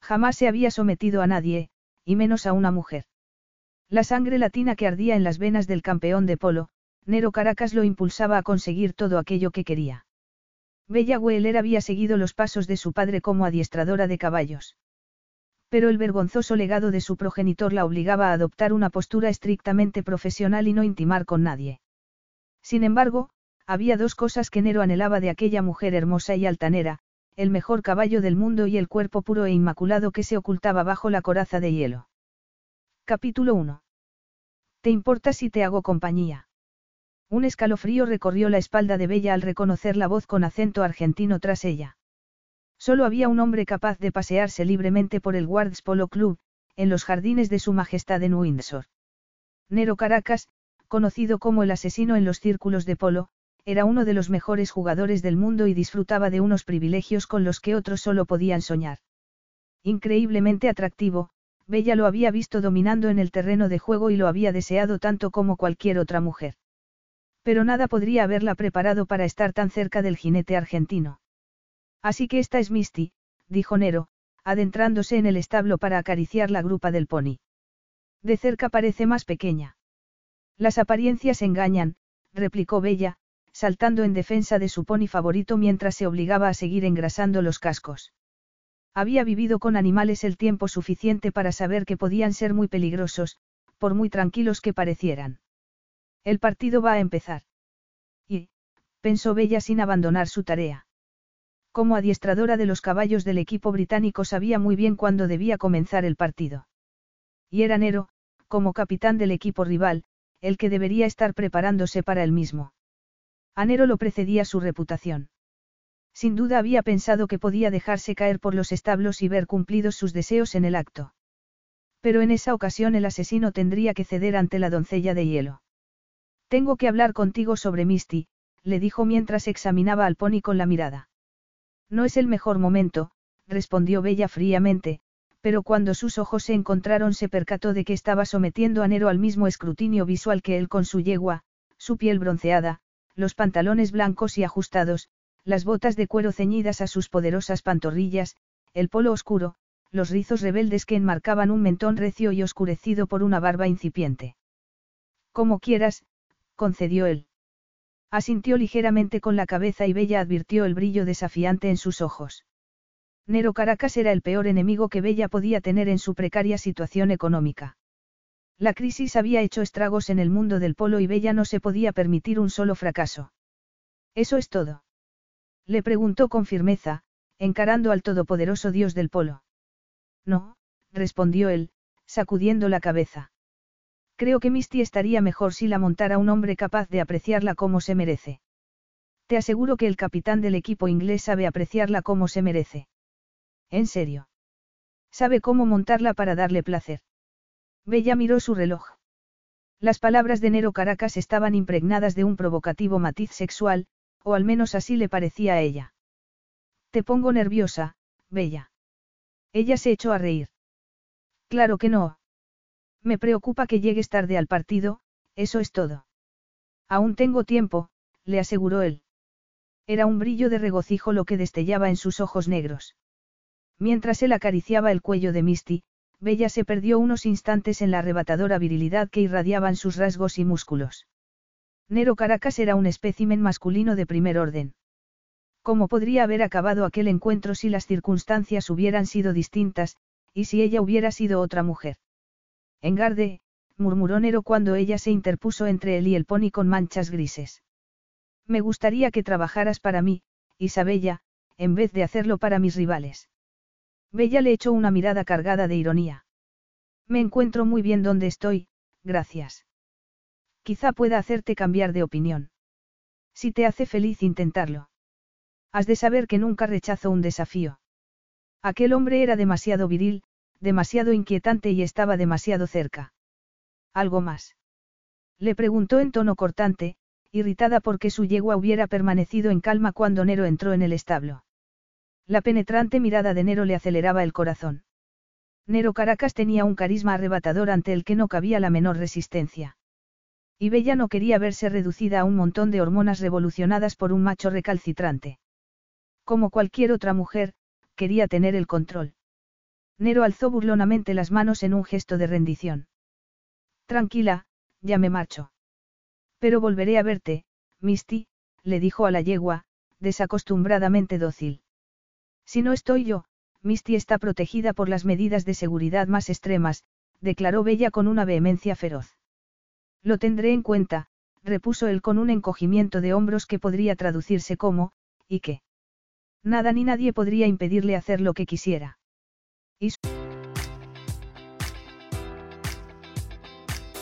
Jamás se había sometido a nadie, y menos a una mujer. La sangre latina que ardía en las venas del campeón de polo, Nero Caracas lo impulsaba a conseguir todo aquello que quería. Bella Wheeler había seguido los pasos de su padre como adiestradora de caballos. Pero el vergonzoso legado de su progenitor la obligaba a adoptar una postura estrictamente profesional y no intimar con nadie. Sin embargo, había dos cosas que Nero anhelaba de aquella mujer hermosa y altanera, el mejor caballo del mundo y el cuerpo puro e inmaculado que se ocultaba bajo la coraza de hielo. Capítulo 1. ¿Te importa si te hago compañía? Un escalofrío recorrió la espalda de Bella al reconocer la voz con acento argentino tras ella. Solo había un hombre capaz de pasearse libremente por el Guards Polo Club, en los jardines de su majestad en Windsor. Nero Caracas, conocido como el asesino en los círculos de polo, era uno de los mejores jugadores del mundo y disfrutaba de unos privilegios con los que otros solo podían soñar. Increíblemente atractivo, Bella lo había visto dominando en el terreno de juego y lo había deseado tanto como cualquier otra mujer. Pero nada podría haberla preparado para estar tan cerca del jinete argentino. Así que esta es Misty, dijo Nero, adentrándose en el establo para acariciar la grupa del pony. De cerca parece más pequeña. Las apariencias engañan, replicó Bella, saltando en defensa de su pony favorito mientras se obligaba a seguir engrasando los cascos. Había vivido con animales el tiempo suficiente para saber que podían ser muy peligrosos, por muy tranquilos que parecieran. El partido va a empezar. Y, pensó Bella sin abandonar su tarea. Como adiestradora de los caballos del equipo británico sabía muy bien cuándo debía comenzar el partido. Y era Nero, como capitán del equipo rival, el que debería estar preparándose para el mismo. Anero lo precedía su reputación. Sin duda había pensado que podía dejarse caer por los establos y ver cumplidos sus deseos en el acto. Pero en esa ocasión el asesino tendría que ceder ante la doncella de hielo. Tengo que hablar contigo sobre Misty, le dijo mientras examinaba al pony con la mirada. No es el mejor momento, respondió Bella fríamente, pero cuando sus ojos se encontraron se percató de que estaba sometiendo a Nero al mismo escrutinio visual que él con su yegua, su piel bronceada, los pantalones blancos y ajustados, las botas de cuero ceñidas a sus poderosas pantorrillas, el polo oscuro, los rizos rebeldes que enmarcaban un mentón recio y oscurecido por una barba incipiente. Como quieras, concedió él. Asintió ligeramente con la cabeza y Bella advirtió el brillo desafiante en sus ojos. Nero Caracas era el peor enemigo que Bella podía tener en su precaria situación económica. La crisis había hecho estragos en el mundo del polo y Bella no se podía permitir un solo fracaso. ¿Eso es todo? Le preguntó con firmeza, encarando al todopoderoso dios del polo. No, respondió él, sacudiendo la cabeza. Creo que Misty estaría mejor si la montara un hombre capaz de apreciarla como se merece. Te aseguro que el capitán del equipo inglés sabe apreciarla como se merece. En serio. Sabe cómo montarla para darle placer. Bella miró su reloj. Las palabras de Nero Caracas estaban impregnadas de un provocativo matiz sexual, o al menos así le parecía a ella. Te pongo nerviosa, Bella. Ella se echó a reír. Claro que no. Me preocupa que llegues tarde al partido, eso es todo. Aún tengo tiempo, le aseguró él. Era un brillo de regocijo lo que destellaba en sus ojos negros. Mientras él acariciaba el cuello de Misty, Bella se perdió unos instantes en la arrebatadora virilidad que irradiaban sus rasgos y músculos. Nero Caracas era un espécimen masculino de primer orden. ¿Cómo podría haber acabado aquel encuentro si las circunstancias hubieran sido distintas, y si ella hubiera sido otra mujer? Engarde, murmuró Nero cuando ella se interpuso entre él y el pony con manchas grises. Me gustaría que trabajaras para mí, Isabella, en vez de hacerlo para mis rivales. Bella le echó una mirada cargada de ironía. Me encuentro muy bien donde estoy, gracias. Quizá pueda hacerte cambiar de opinión. Si te hace feliz intentarlo. Has de saber que nunca rechazo un desafío. Aquel hombre era demasiado viril, demasiado inquietante y estaba demasiado cerca. ¿Algo más? Le preguntó en tono cortante, irritada porque su yegua hubiera permanecido en calma cuando Nero entró en el establo. La penetrante mirada de Nero le aceleraba el corazón. Nero Caracas tenía un carisma arrebatador ante el que no cabía la menor resistencia. Y Bella no quería verse reducida a un montón de hormonas revolucionadas por un macho recalcitrante. Como cualquier otra mujer, quería tener el control. Nero alzó burlonamente las manos en un gesto de rendición. Tranquila, ya me marcho. Pero volveré a verte, Misty, le dijo a la yegua, desacostumbradamente dócil. Si no estoy yo, Misty está protegida por las medidas de seguridad más extremas, declaró Bella con una vehemencia feroz. Lo tendré en cuenta, repuso él con un encogimiento de hombros que podría traducirse como, ¿y qué? Nada ni nadie podría impedirle hacer lo que quisiera.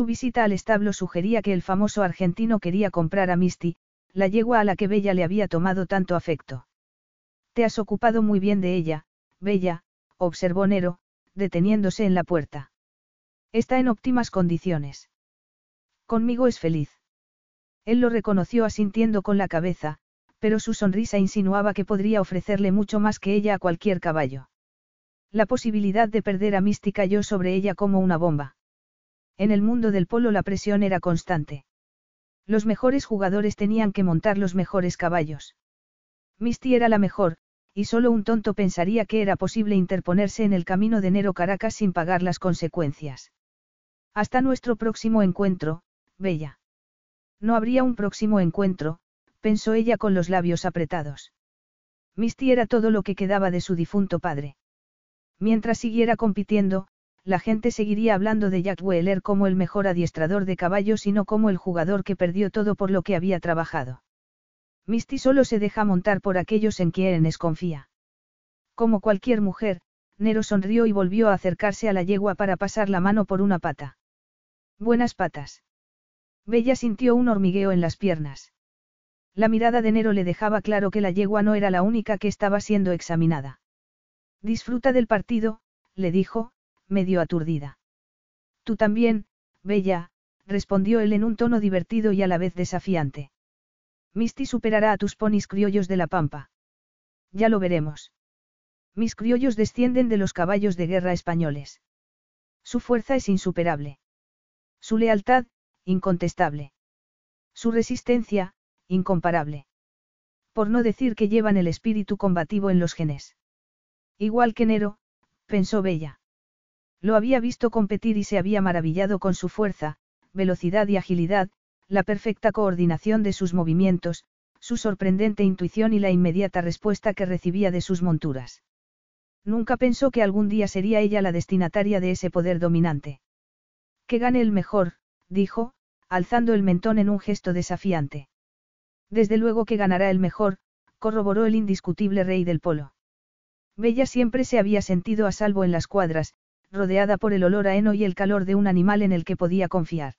Su visita al establo sugería que el famoso argentino quería comprar a Misty, la yegua a la que Bella le había tomado tanto afecto. Te has ocupado muy bien de ella, Bella, observó Nero, deteniéndose en la puerta. Está en óptimas condiciones. Conmigo es feliz. Él lo reconoció asintiendo con la cabeza, pero su sonrisa insinuaba que podría ofrecerle mucho más que ella a cualquier caballo. La posibilidad de perder a Misty cayó sobre ella como una bomba. En el mundo del polo la presión era constante. Los mejores jugadores tenían que montar los mejores caballos. Misty era la mejor, y solo un tonto pensaría que era posible interponerse en el camino de Nero Caracas sin pagar las consecuencias. Hasta nuestro próximo encuentro, Bella. No habría un próximo encuentro, pensó ella con los labios apretados. Misty era todo lo que quedaba de su difunto padre. Mientras siguiera compitiendo, la gente seguiría hablando de Jack Wheeler como el mejor adiestrador de caballos y no como el jugador que perdió todo por lo que había trabajado. Misty solo se deja montar por aquellos en quienes confía. Como cualquier mujer, Nero sonrió y volvió a acercarse a la yegua para pasar la mano por una pata. Buenas patas. Bella sintió un hormigueo en las piernas. La mirada de Nero le dejaba claro que la yegua no era la única que estaba siendo examinada. Disfruta del partido, le dijo, medio aturdida. Tú también, Bella, respondió él en un tono divertido y a la vez desafiante. Misty superará a tus ponis criollos de la pampa. Ya lo veremos. Mis criollos descienden de los caballos de guerra españoles. Su fuerza es insuperable. Su lealtad, incontestable. Su resistencia, incomparable. Por no decir que llevan el espíritu combativo en los genes. Igual que Nero, pensó Bella. Lo había visto competir y se había maravillado con su fuerza, velocidad y agilidad, la perfecta coordinación de sus movimientos, su sorprendente intuición y la inmediata respuesta que recibía de sus monturas. Nunca pensó que algún día sería ella la destinataria de ese poder dominante. Que gane el mejor, dijo, alzando el mentón en un gesto desafiante. Desde luego que ganará el mejor, corroboró el indiscutible rey del polo. Bella siempre se había sentido a salvo en las cuadras, rodeada por el olor a heno y el calor de un animal en el que podía confiar.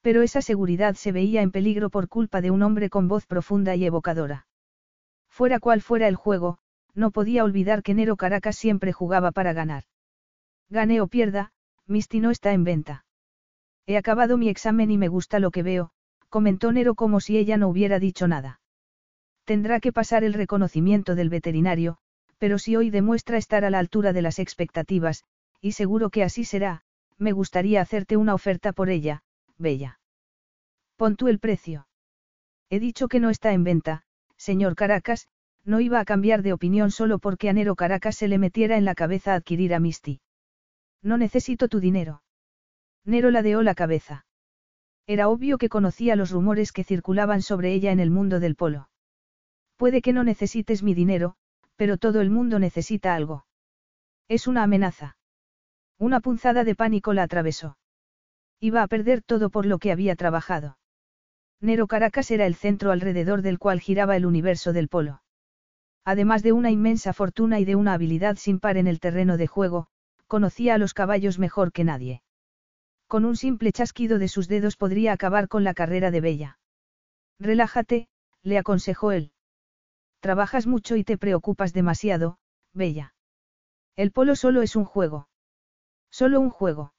Pero esa seguridad se veía en peligro por culpa de un hombre con voz profunda y evocadora. Fuera cual fuera el juego, no podía olvidar que Nero Caracas siempre jugaba para ganar. Gane o pierda, Misty no está en venta. He acabado mi examen y me gusta lo que veo, comentó Nero como si ella no hubiera dicho nada. Tendrá que pasar el reconocimiento del veterinario, pero si hoy demuestra estar a la altura de las expectativas, y seguro que así será, me gustaría hacerte una oferta por ella, Bella. Pon tú el precio. He dicho que no está en venta, señor Caracas, no iba a cambiar de opinión solo porque a Nero Caracas se le metiera en la cabeza adquirir a Misty. No necesito tu dinero. Nero ladeó la cabeza. Era obvio que conocía los rumores que circulaban sobre ella en el mundo del polo. Puede que no necesites mi dinero, pero todo el mundo necesita algo. Es una amenaza. Una punzada de pánico la atravesó. Iba a perder todo por lo que había trabajado. Nero Caracas era el centro alrededor del cual giraba el universo del polo. Además de una inmensa fortuna y de una habilidad sin par en el terreno de juego, conocía a los caballos mejor que nadie. Con un simple chasquido de sus dedos podría acabar con la carrera de Bella. Relájate, le aconsejó él. Trabajas mucho y te preocupas demasiado, Bella. El polo solo es un juego. Solo un juego.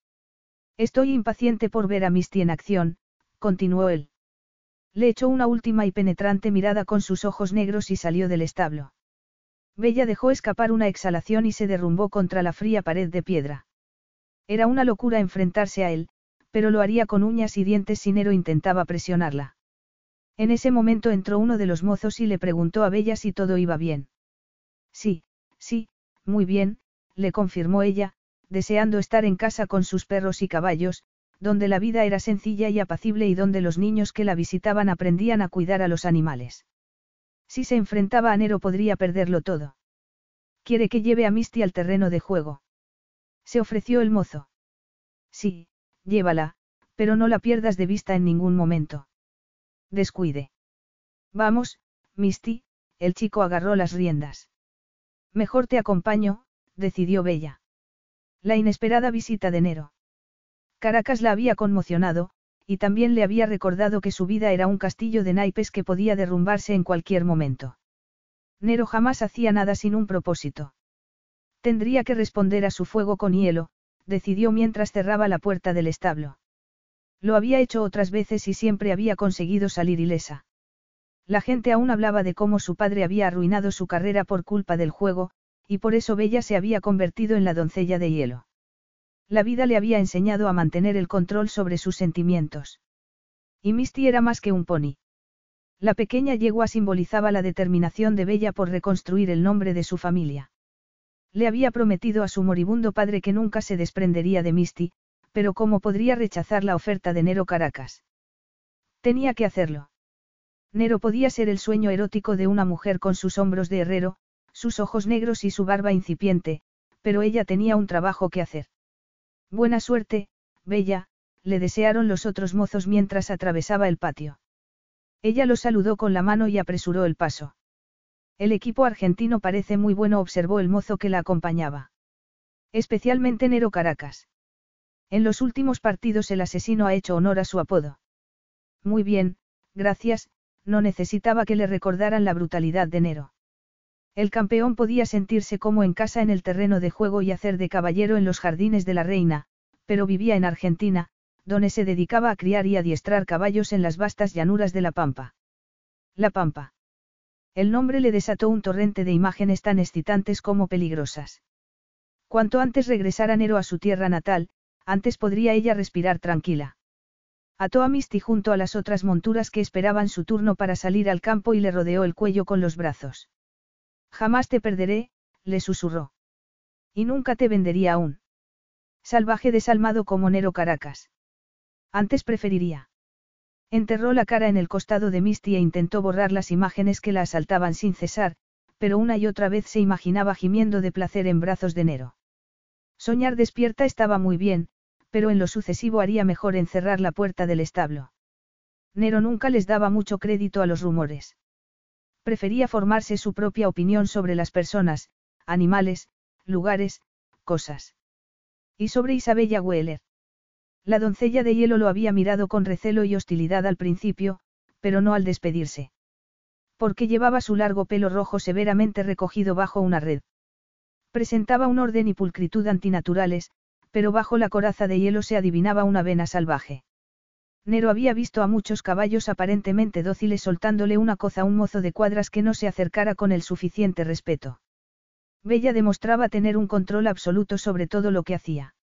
Estoy impaciente por ver a Misty en acción, continuó él. Le echó una última y penetrante mirada con sus ojos negros y salió del establo. Bella dejó escapar una exhalación y se derrumbó contra la fría pared de piedra. Era una locura enfrentarse a él, pero lo haría con uñas y dientes si Nero intentaba presionarla. En ese momento entró uno de los mozos y le preguntó a Bella si todo iba bien. Sí, sí, muy bien, le confirmó ella, deseando estar en casa con sus perros y caballos, donde la vida era sencilla y apacible y donde los niños que la visitaban aprendían a cuidar a los animales. Si se enfrentaba a Nero podría perderlo todo. Quiere que lleve a Misty al terreno de juego. Se ofreció el mozo. Sí, llévala, pero no la pierdas de vista en ningún momento. Descuide. Vamos, Misty, el chico agarró las riendas. Mejor te acompaño, decidió Bella. La inesperada visita de Nero. Caracas la había conmocionado, y también le había recordado que su vida era un castillo de naipes que podía derrumbarse en cualquier momento. Nero jamás hacía nada sin un propósito. Tendría que responder a su fuego con hielo, decidió mientras cerraba la puerta del establo. Lo había hecho otras veces y siempre había conseguido salir ilesa. La gente aún hablaba de cómo su padre había arruinado su carrera por culpa del juego, y por eso Bella se había convertido en la doncella de hielo. La vida le había enseñado a mantener el control sobre sus sentimientos. Y Misty era más que un pony. La pequeña yegua simbolizaba la determinación de Bella por reconstruir el nombre de su familia. Le había prometido a su moribundo padre que nunca se desprendería de Misty, pero ¿cómo podría rechazar la oferta de Nero Caracas? Tenía que hacerlo. Nero podía ser el sueño erótico de una mujer con sus hombros de herrero, sus ojos negros y su barba incipiente, pero ella tenía un trabajo que hacer. Buena suerte, Bella, le desearon los otros mozos mientras atravesaba el patio. Ella lo saludó con la mano y apresuró el paso. El equipo argentino parece muy bueno, observó el mozo que la acompañaba. Especialmente Nero Caracas. En los últimos partidos el asesino ha hecho honor a su apodo. Muy bien, gracias, no necesitaba que le recordaran la brutalidad de Nero. El campeón podía sentirse como en casa en el terreno de juego y hacer de caballero en los jardines de la reina, pero vivía en Argentina, donde se dedicaba a criar y adiestrar caballos en las vastas llanuras de la Pampa. La Pampa. El nombre le desató un torrente de imágenes tan excitantes como peligrosas. Cuanto antes regresara Nero a su tierra natal, antes podría ella respirar tranquila. Ató a Misty junto a las otras monturas que esperaban su turno para salir al campo y le rodeó el cuello con los brazos. Jamás te perderé, le susurró. Y nunca te vendería aún. Salvaje desalmado como Nero Caracas. Antes preferiría. Enterró la cara en el costado de Misty e intentó borrar las imágenes que la asaltaban sin cesar, pero una y otra vez se imaginaba gimiendo de placer en brazos de Nero. Soñar despierta estaba muy bien, pero en lo sucesivo haría mejor encerrar la puerta del establo. Nero nunca les daba mucho crédito a los rumores. Prefería formarse su propia opinión sobre las personas, animales, lugares, cosas. Y sobre Isabella Weller. La doncella de hielo lo había mirado con recelo y hostilidad al principio, pero no al despedirse. Porque llevaba su largo pelo rojo severamente recogido bajo una red. Presentaba un orden y pulcritud antinaturales, pero bajo la coraza de hielo se adivinaba una vena salvaje. Nero había visto a muchos caballos aparentemente dóciles soltándole una coza a un mozo de cuadras que no se acercara con el suficiente respeto. Bella demostraba tener un control absoluto sobre todo lo que hacía.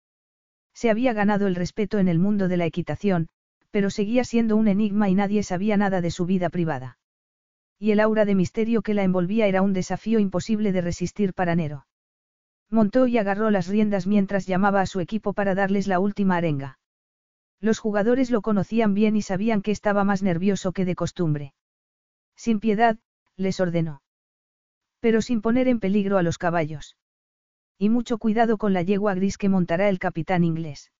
Se había ganado el respeto en el mundo de la equitación, pero seguía siendo un enigma y nadie sabía nada de su vida privada. Y el aura de misterio que la envolvía era un desafío imposible de resistir para Nero. Montó y agarró las riendas mientras llamaba a su equipo para darles la última arenga. Los jugadores lo conocían bien y sabían que estaba más nervioso que de costumbre. Sin piedad, les ordenó. Pero sin poner en peligro a los caballos. Y mucho cuidado con la yegua gris que montará el capitán inglés.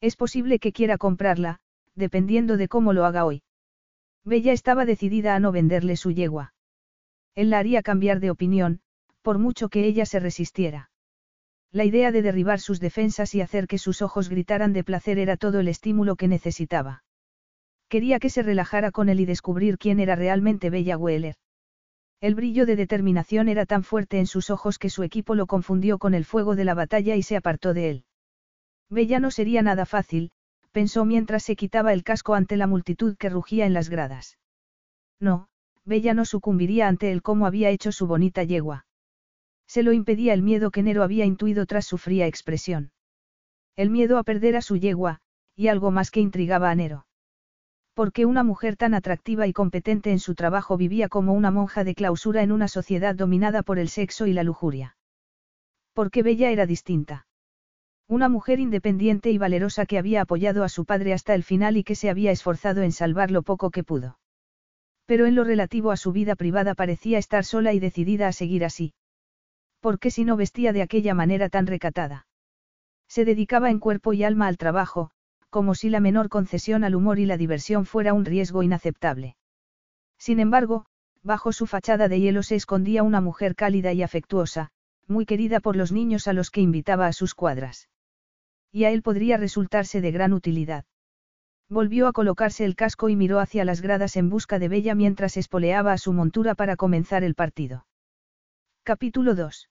Es posible que quiera comprarla, dependiendo de cómo lo haga hoy. Bella estaba decidida a no venderle su yegua. Él la haría cambiar de opinión, por mucho que ella se resistiera. La idea de derribar sus defensas y hacer que sus ojos gritaran de placer era todo el estímulo que necesitaba. Quería que se relajara con él y descubrir quién era realmente Bella Weller. El brillo de determinación era tan fuerte en sus ojos que su equipo lo confundió con el fuego de la batalla y se apartó de él. Bella no sería nada fácil, pensó mientras se quitaba el casco ante la multitud que rugía en las gradas. No, Bella no sucumbiría ante él como había hecho su bonita yegua. Se lo impedía el miedo que Nero había intuido tras su fría expresión. El miedo a perder a su yegua, y algo más que intrigaba a Nero. Porque una mujer tan atractiva y competente en su trabajo vivía como una monja de clausura en una sociedad dominada por el sexo y la lujuria. Porque Bella era distinta. Una mujer independiente y valerosa que había apoyado a su padre hasta el final y que se había esforzado en salvar lo poco que pudo. Pero en lo relativo a su vida privada parecía estar sola y decidida a seguir así. Porque si no vestía de aquella manera tan recatada? Se dedicaba en cuerpo y alma al trabajo, como si la menor concesión al humor y la diversión fuera un riesgo inaceptable. Sin embargo, bajo su fachada de hielo se escondía una mujer cálida y afectuosa, muy querida por los niños a los que invitaba a sus cuadras. Y a él podría resultarse de gran utilidad. Volvió a colocarse el casco y miró hacia las gradas en busca de Bella mientras espoleaba a su montura para comenzar el partido. Capítulo 2.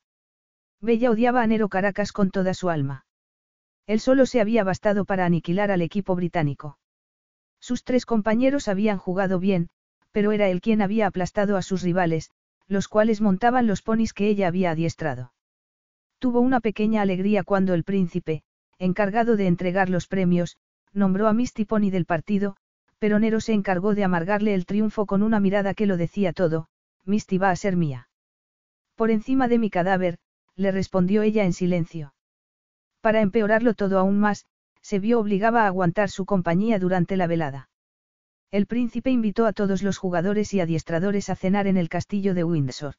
Bella odiaba a Nero Caracas con toda su alma. Él solo se había bastado para aniquilar al equipo británico. Sus tres compañeros habían jugado bien, pero era él quien había aplastado a sus rivales, los cuales montaban los ponis que ella había adiestrado. Tuvo una pequeña alegría cuando el príncipe, encargado de entregar los premios, nombró a Misty Pony del partido, pero Nero se encargó de amargarle el triunfo con una mirada que lo decía todo, Misty va a ser mía. Por encima de mi cadáver, le respondió ella en silencio. Para empeorarlo todo aún más, se vio obligada a aguantar su compañía durante la velada. El príncipe invitó a todos los jugadores y adiestradores a cenar en el castillo de Windsor.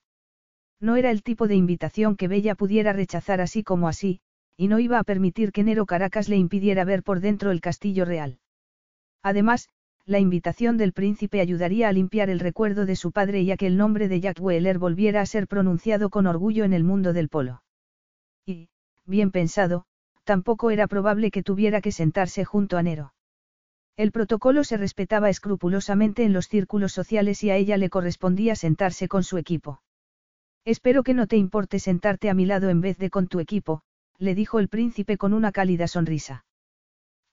No era el tipo de invitación que Bella pudiera rechazar así como así, y no iba a permitir que Nero Caracas le impidiera ver por dentro el castillo real. Además, la invitación del príncipe ayudaría a limpiar el recuerdo de su padre y a que el nombre de Jack Weller volviera a ser pronunciado con orgullo en el mundo del polo. Y, bien pensado, tampoco era probable que tuviera que sentarse junto a Nero. El protocolo se respetaba escrupulosamente en los círculos sociales y a ella le correspondía sentarse con su equipo. Espero que no te importe sentarte a mi lado en vez de con tu equipo, le dijo el príncipe con una cálida sonrisa.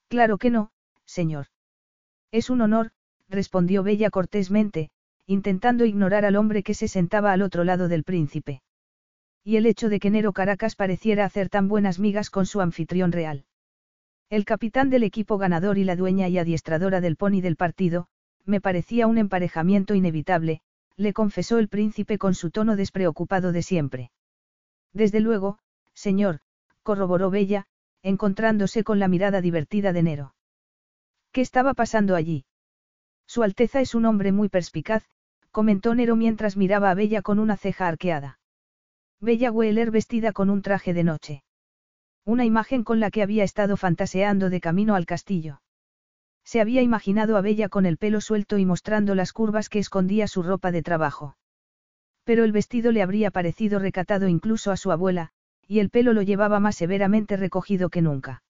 Claro que no, señor. Es un honor, respondió Bella cortésmente, intentando ignorar al hombre que se sentaba al otro lado del príncipe y el hecho de que Nero Caracas pareciera hacer tan buenas migas con su anfitrión real. El capitán del equipo ganador y la dueña y adiestradora del pony del partido, me parecía un emparejamiento inevitable, le confesó el príncipe con su tono despreocupado de siempre. Desde luego, señor, corroboró Bella, encontrándose con la mirada divertida de Nero. ¿Qué estaba pasando allí? Su Alteza es un hombre muy perspicaz, comentó Nero mientras miraba a Bella con una ceja arqueada. Bella Weller vestida con un traje de noche. Una imagen con la que había estado fantaseando de camino al castillo. Se había imaginado a Bella con el pelo suelto y mostrando las curvas que escondía su ropa de trabajo. Pero el vestido le habría parecido recatado incluso a su abuela, y el pelo lo llevaba más severamente recogido que nunca.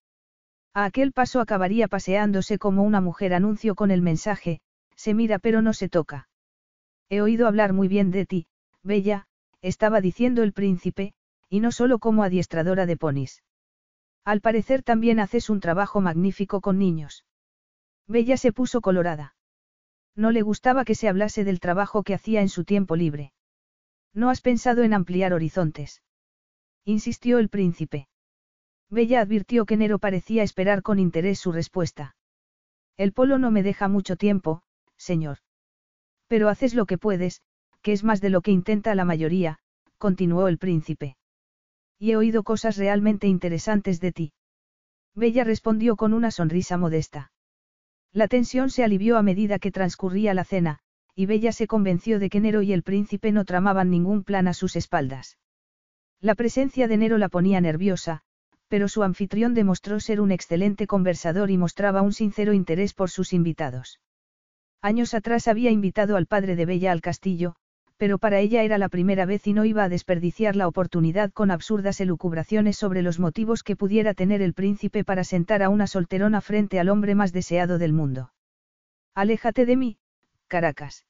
A aquel paso acabaría paseándose como una mujer anuncio con el mensaje, se mira pero no se toca. He oído hablar muy bien de ti, Bella, estaba diciendo el príncipe, y no solo como adiestradora de ponis. Al parecer también haces un trabajo magnífico con niños. Bella se puso colorada. No le gustaba que se hablase del trabajo que hacía en su tiempo libre. ¿No has pensado en ampliar horizontes? Insistió el príncipe. Bella advirtió que Nero parecía esperar con interés su respuesta. El polo no me deja mucho tiempo, señor. Pero haces lo que puedes, que es más de lo que intenta la mayoría, continuó el príncipe. Y he oído cosas realmente interesantes de ti. Bella respondió con una sonrisa modesta. La tensión se alivió a medida que transcurría la cena, y Bella se convenció de que Nero y el príncipe no tramaban ningún plan a sus espaldas. La presencia de Nero la ponía nerviosa, pero su anfitrión demostró ser un excelente conversador y mostraba un sincero interés por sus invitados. Años atrás había invitado al padre de Bella al castillo, pero para ella era la primera vez y no iba a desperdiciar la oportunidad con absurdas elucubraciones sobre los motivos que pudiera tener el príncipe para sentar a una solterona frente al hombre más deseado del mundo. Aléjate de mí, Caracas.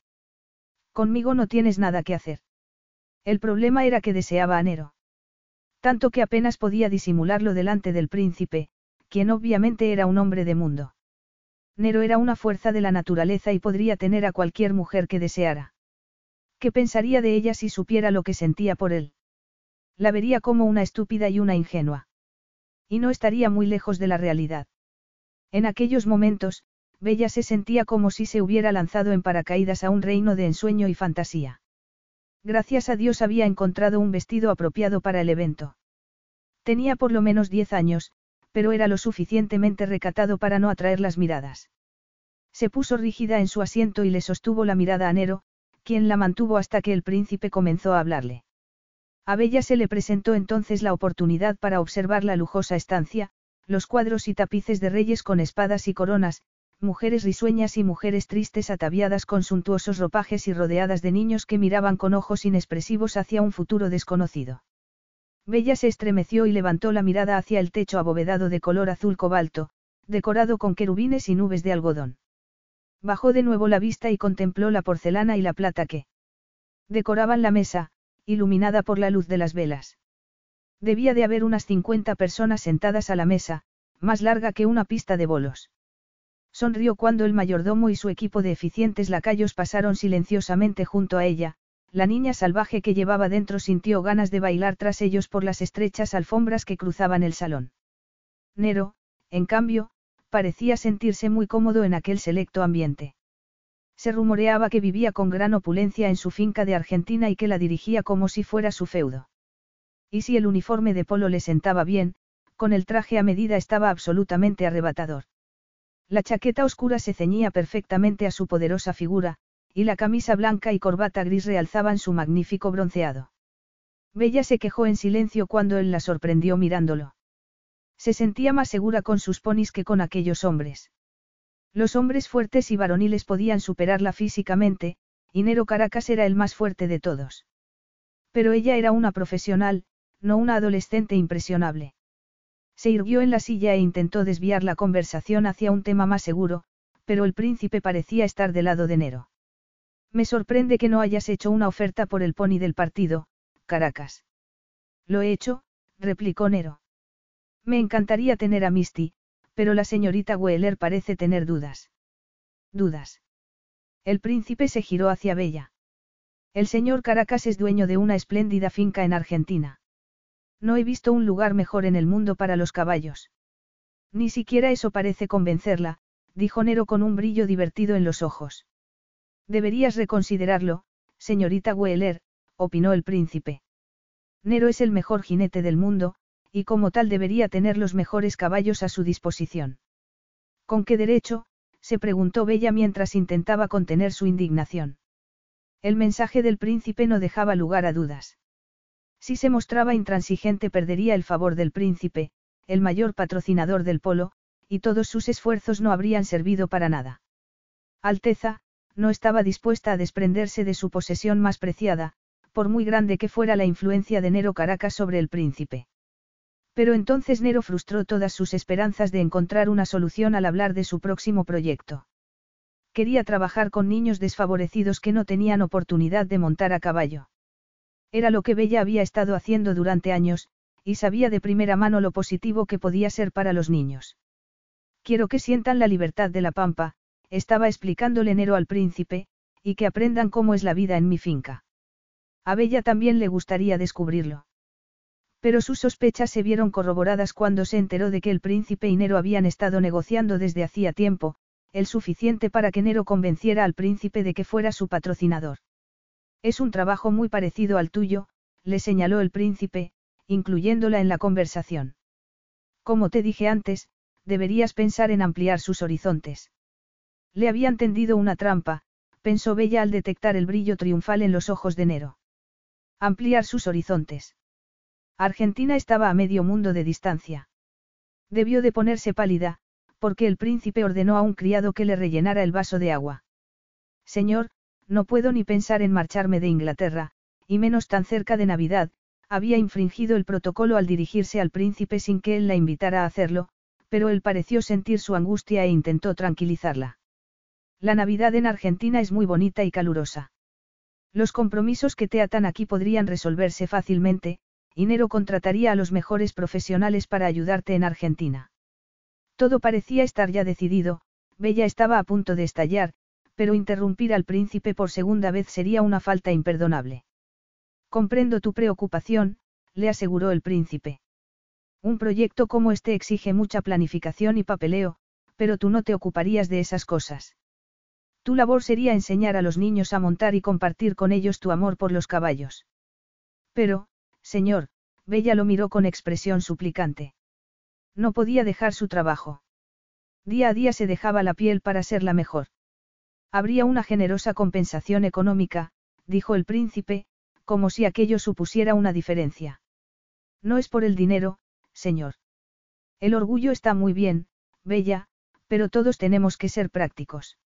Conmigo no tienes nada que hacer. El problema era que deseaba a Nero. Tanto que apenas podía disimularlo delante del príncipe, quien obviamente era un hombre de mundo. Nero era una fuerza de la naturaleza y podría tener a cualquier mujer que deseara. ¿Qué pensaría de ella si supiera lo que sentía por él? La vería como una estúpida y una ingenua. Y no estaría muy lejos de la realidad. En aquellos momentos, Bella se sentía como si se hubiera lanzado en paracaídas a un reino de ensueño y fantasía. Gracias a Dios había encontrado un vestido apropiado para el evento. Tenía por lo menos diez años, pero era lo suficientemente recatado para no atraer las miradas. Se puso rígida en su asiento y le sostuvo la mirada a Nero, quien la mantuvo hasta que el príncipe comenzó a hablarle. A Bella se le presentó entonces la oportunidad para observar la lujosa estancia, los cuadros y tapices de reyes con espadas y coronas, mujeres risueñas y mujeres tristes ataviadas con suntuosos ropajes y rodeadas de niños que miraban con ojos inexpresivos hacia un futuro desconocido. Bella se estremeció y levantó la mirada hacia el techo abovedado de color azul cobalto, decorado con querubines y nubes de algodón. Bajó de nuevo la vista y contempló la porcelana y la plata que decoraban la mesa, iluminada por la luz de las velas. Debía de haber unas 50 personas sentadas a la mesa, más larga que una pista de bolos. Sonrió cuando el mayordomo y su equipo de eficientes lacayos pasaron silenciosamente junto a ella, la niña salvaje que llevaba dentro sintió ganas de bailar tras ellos por las estrechas alfombras que cruzaban el salón. Nero, en cambio, parecía sentirse muy cómodo en aquel selecto ambiente. Se rumoreaba que vivía con gran opulencia en su finca de Argentina y que la dirigía como si fuera su feudo. Y si el uniforme de polo le sentaba bien, con el traje a medida estaba absolutamente arrebatador. La chaqueta oscura se ceñía perfectamente a su poderosa figura, y la camisa blanca y corbata gris realzaban su magnífico bronceado. Bella se quejó en silencio cuando él la sorprendió mirándolo. Se sentía más segura con sus ponis que con aquellos hombres. Los hombres fuertes y varoniles podían superarla físicamente, y Nero Caracas era el más fuerte de todos. Pero ella era una profesional, no una adolescente impresionable. Se irguió en la silla e intentó desviar la conversación hacia un tema más seguro, pero el príncipe parecía estar del lado de Nero. Me sorprende que no hayas hecho una oferta por el pony del partido, Caracas. Lo he hecho, replicó Nero. Me encantaría tener a Misty, pero la señorita Weller parece tener dudas. Dudas. El príncipe se giró hacia Bella. El señor Caracas es dueño de una espléndida finca en Argentina. No he visto un lugar mejor en el mundo para los caballos. Ni siquiera eso parece convencerla, dijo Nero con un brillo divertido en los ojos. Deberías reconsiderarlo, señorita Weller, opinó el príncipe. Nero es el mejor jinete del mundo, y como tal debería tener los mejores caballos a su disposición. ¿Con qué derecho, se preguntó Bella mientras intentaba contener su indignación. El mensaje del príncipe no dejaba lugar a dudas. Si se mostraba intransigente perdería el favor del príncipe, el mayor patrocinador del polo, y todos sus esfuerzos no habrían servido para nada. Alteza, no estaba dispuesta a desprenderse de su posesión más preciada, por muy grande que fuera la influencia de Nero Caracas sobre el príncipe. Pero entonces Nero frustró todas sus esperanzas de encontrar una solución al hablar de su próximo proyecto. Quería trabajar con niños desfavorecidos que no tenían oportunidad de montar a caballo. Era lo que Bella había estado haciendo durante años, y sabía de primera mano lo positivo que podía ser para los niños. Quiero que sientan la libertad de la pampa, estaba explicándole Nero al príncipe, y que aprendan cómo es la vida en mi finca. A Bella también le gustaría descubrirlo. Pero sus sospechas se vieron corroboradas cuando se enteró de que el príncipe y Nero habían estado negociando desde hacía tiempo, el suficiente para que Nero convenciera al príncipe de que fuera su patrocinador. Es un trabajo muy parecido al tuyo, le señaló el príncipe, incluyéndola en la conversación. Como te dije antes, deberías pensar en ampliar sus horizontes. Le habían tendido una trampa, pensó Bella al detectar el brillo triunfal en los ojos de Nero. Ampliar sus horizontes. Argentina estaba a medio mundo de distancia. Debió de ponerse pálida, porque el príncipe ordenó a un criado que le rellenara el vaso de agua. Señor, no puedo ni pensar en marcharme de Inglaterra, y menos tan cerca de Navidad, había infringido el protocolo al dirigirse al príncipe sin que él la invitara a hacerlo, pero él pareció sentir su angustia e intentó tranquilizarla. La Navidad en Argentina es muy bonita y calurosa. Los compromisos que te atan aquí podrían resolverse fácilmente, y Nero contrataría a los mejores profesionales para ayudarte en Argentina. Todo parecía estar ya decidido, Bella estaba a punto de estallar, pero interrumpir al príncipe por segunda vez sería una falta imperdonable. Comprendo tu preocupación, le aseguró el príncipe. Un proyecto como este exige mucha planificación y papeleo, pero tú no te ocuparías de esas cosas. Tu labor sería enseñar a los niños a montar y compartir con ellos tu amor por los caballos. Pero, señor, Bella lo miró con expresión suplicante. No podía dejar su trabajo. Día a día se dejaba la piel para ser la mejor. Habría una generosa compensación económica, dijo el príncipe, como si aquello supusiera una diferencia. No es por el dinero, señor. El orgullo está muy bien, bella, pero todos tenemos que ser prácticos.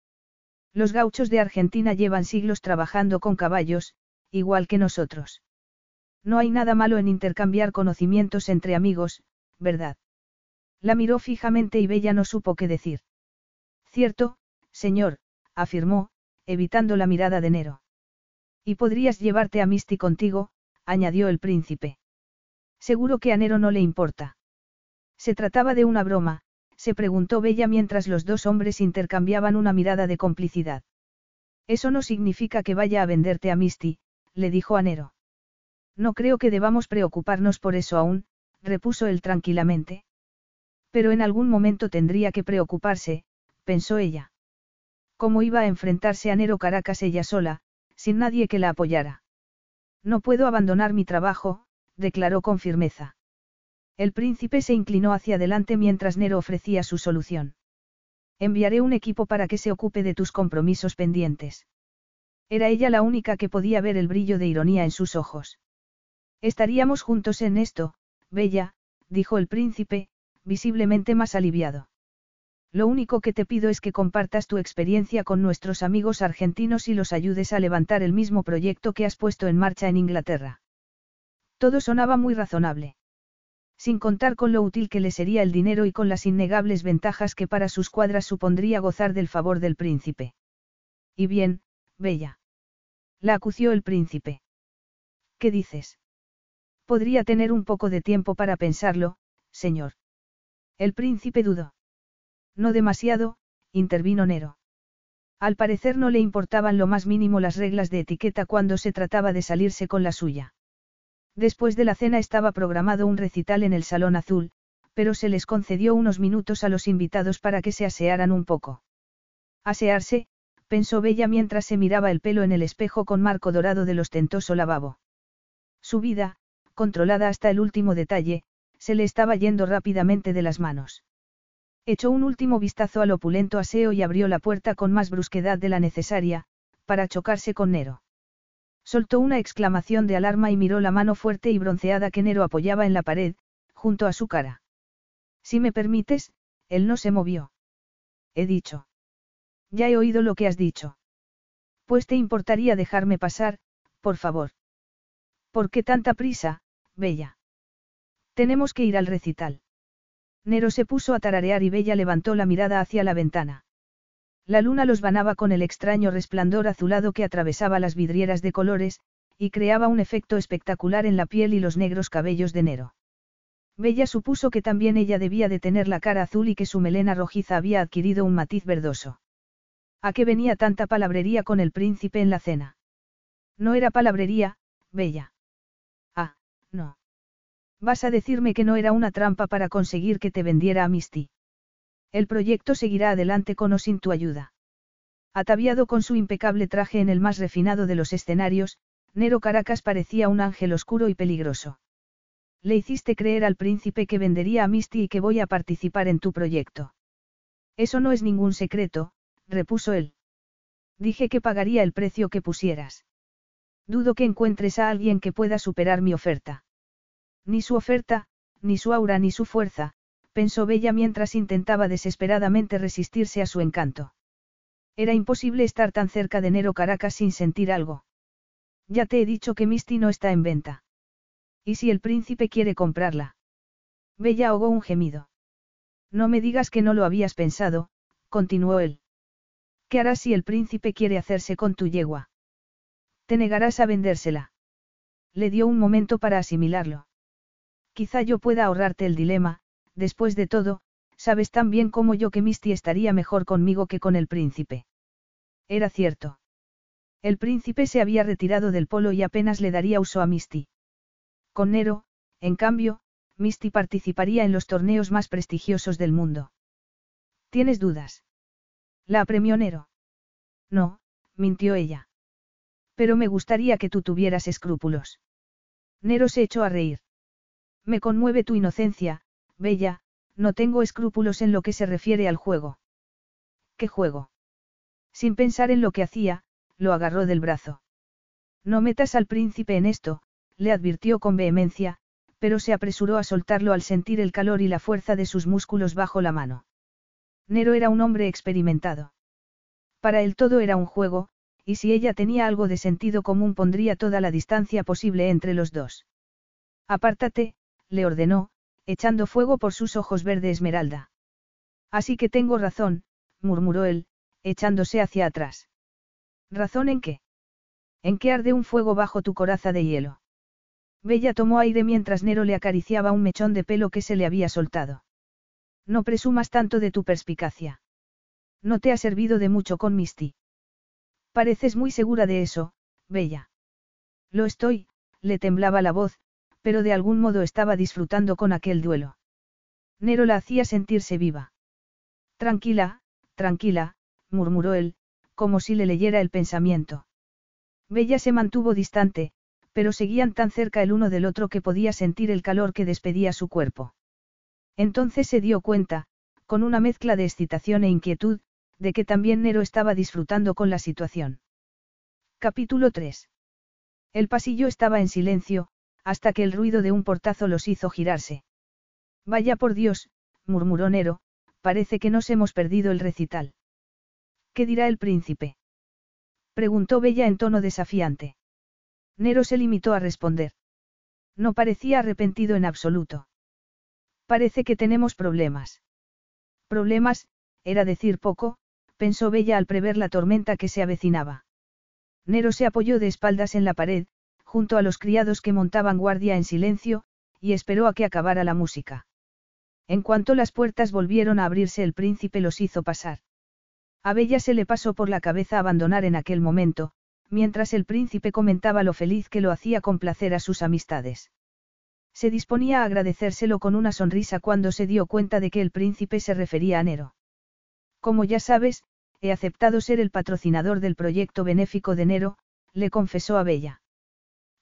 Los gauchos de Argentina llevan siglos trabajando con caballos, igual que nosotros. No hay nada malo en intercambiar conocimientos entre amigos, ¿verdad? La miró fijamente y Bella no supo qué decir. Cierto, señor, afirmó, evitando la mirada de Nero. Y podrías llevarte a Misty contigo, añadió el príncipe. Seguro que a Nero no le importa. Se trataba de una broma, se preguntó Bella mientras los dos hombres intercambiaban una mirada de complicidad. Eso no significa que vaya a venderte a Misty, le dijo a Nero. No creo que debamos preocuparnos por eso aún, repuso él tranquilamente. Pero en algún momento tendría que preocuparse, pensó ella. ¿Cómo iba a enfrentarse a Nero Caracas ella sola, sin nadie que la apoyara? No puedo abandonar mi trabajo, declaró con firmeza. El príncipe se inclinó hacia adelante mientras Nero ofrecía su solución. Enviaré un equipo para que se ocupe de tus compromisos pendientes. Era ella la única que podía ver el brillo de ironía en sus ojos. Estaríamos juntos en esto, Bella, dijo el príncipe, visiblemente más aliviado. Lo único que te pido es que compartas tu experiencia con nuestros amigos argentinos y los ayudes a levantar el mismo proyecto que has puesto en marcha en Inglaterra. Todo sonaba muy razonable. Sin contar con lo útil que le sería el dinero y con las innegables ventajas que para sus cuadras supondría gozar del favor del príncipe. Y bien, Bella. La acució el príncipe. ¿Qué dices? Podría tener un poco de tiempo para pensarlo, señor. El príncipe dudó. No demasiado, intervino Nero. Al parecer no le importaban lo más mínimo las reglas de etiqueta cuando se trataba de salirse con la suya. Después de la cena estaba programado un recital en el Salón Azul, pero se les concedió unos minutos a los invitados para que se asearan un poco. Asearse, pensó Bella mientras se miraba el pelo en el espejo con marco dorado del ostentoso lavabo. Su vida, controlada hasta el último detalle, se le estaba yendo rápidamente de las manos. Echó un último vistazo al opulento aseo y abrió la puerta con más brusquedad de la necesaria, para chocarse con Nero. Soltó una exclamación de alarma y miró la mano fuerte y bronceada que Nero apoyaba en la pared, junto a su cara. Si me permites, él no se movió. He dicho. Ya he oído lo que has dicho. Pues te importaría dejarme pasar, por favor. ¿Por qué tanta prisa, Bella? Tenemos que ir al recital. Nero se puso a tararear y Bella levantó la mirada hacia la ventana. La luna los banaba con el extraño resplandor azulado que atravesaba las vidrieras de colores, y creaba un efecto espectacular en la piel y los negros cabellos de Nero. Bella supuso que también ella debía de tener la cara azul y que su melena rojiza había adquirido un matiz verdoso. ¿A qué venía tanta palabrería con el príncipe en la cena? No era palabrería, Bella. Vas a decirme que no era una trampa para conseguir que te vendiera a Misty. El proyecto seguirá adelante con o sin tu ayuda. Ataviado con su impecable traje en el más refinado de los escenarios, Nero Caracas parecía un ángel oscuro y peligroso. Le hiciste creer al príncipe que vendería a Misty y que voy a participar en tu proyecto. Eso no es ningún secreto, repuso él. Dije que pagaría el precio que pusieras. Dudo que encuentres a alguien que pueda superar mi oferta. Ni su oferta, ni su aura ni su fuerza, pensó Bella mientras intentaba desesperadamente resistirse a su encanto. Era imposible estar tan cerca de Nero Caracas sin sentir algo. Ya te he dicho que Misty no está en venta. ¿Y si el príncipe quiere comprarla? Bella ahogó un gemido. No me digas que no lo habías pensado, continuó él. ¿Qué harás si el príncipe quiere hacerse con tu yegua? Te negarás a vendérsela. Le dio un momento para asimilarlo. Quizá yo pueda ahorrarte el dilema, después de todo, sabes tan bien como yo que Misty estaría mejor conmigo que con el príncipe. Era cierto. El príncipe se había retirado del polo y apenas le daría uso a Misty. Con Nero, en cambio, Misty participaría en los torneos más prestigiosos del mundo. ¿Tienes dudas? La apremió Nero. No, mintió ella. Pero me gustaría que tú tuvieras escrúpulos. Nero se echó a reír. Me conmueve tu inocencia, Bella, no tengo escrúpulos en lo que se refiere al juego. ¿Qué juego? Sin pensar en lo que hacía, lo agarró del brazo. No metas al príncipe en esto, le advirtió con vehemencia, pero se apresuró a soltarlo al sentir el calor y la fuerza de sus músculos bajo la mano. Nero era un hombre experimentado. Para él todo era un juego, y si ella tenía algo de sentido común pondría toda la distancia posible entre los dos. Apártate, le ordenó, echando fuego por sus ojos verde esmeralda. Así que tengo razón, murmuró él, echándose hacia atrás. ¿Razón en qué? En qué arde un fuego bajo tu coraza de hielo. Bella tomó aire mientras Nero le acariciaba un mechón de pelo que se le había soltado. No presumas tanto de tu perspicacia. No te ha servido de mucho con Misty. Pareces muy segura de eso, Bella. Lo estoy, le temblaba la voz, pero de algún modo estaba disfrutando con aquel duelo. Nero la hacía sentirse viva. Tranquila, tranquila, murmuró él, como si le leyera el pensamiento. Bella se mantuvo distante, pero seguían tan cerca el uno del otro que podía sentir el calor que despedía su cuerpo. Entonces se dio cuenta, con una mezcla de excitación e inquietud, de que también Nero estaba disfrutando con la situación. Capítulo 3. El pasillo estaba en silencio, hasta que el ruido de un portazo los hizo girarse. Vaya por Dios, murmuró Nero, parece que nos hemos perdido el recital. ¿Qué dirá el príncipe? preguntó Bella en tono desafiante. Nero se limitó a responder. No parecía arrepentido en absoluto. Parece que tenemos problemas. Problemas, era decir poco, pensó Bella al prever la tormenta que se avecinaba. Nero se apoyó de espaldas en la pared, junto a los criados que montaban guardia en silencio, y esperó a que acabara la música. En cuanto las puertas volvieron a abrirse el príncipe los hizo pasar. A Bella se le pasó por la cabeza abandonar en aquel momento, mientras el príncipe comentaba lo feliz que lo hacía complacer a sus amistades. Se disponía a agradecérselo con una sonrisa cuando se dio cuenta de que el príncipe se refería a Nero. Como ya sabes, he aceptado ser el patrocinador del proyecto benéfico de Nero, le confesó a Bella.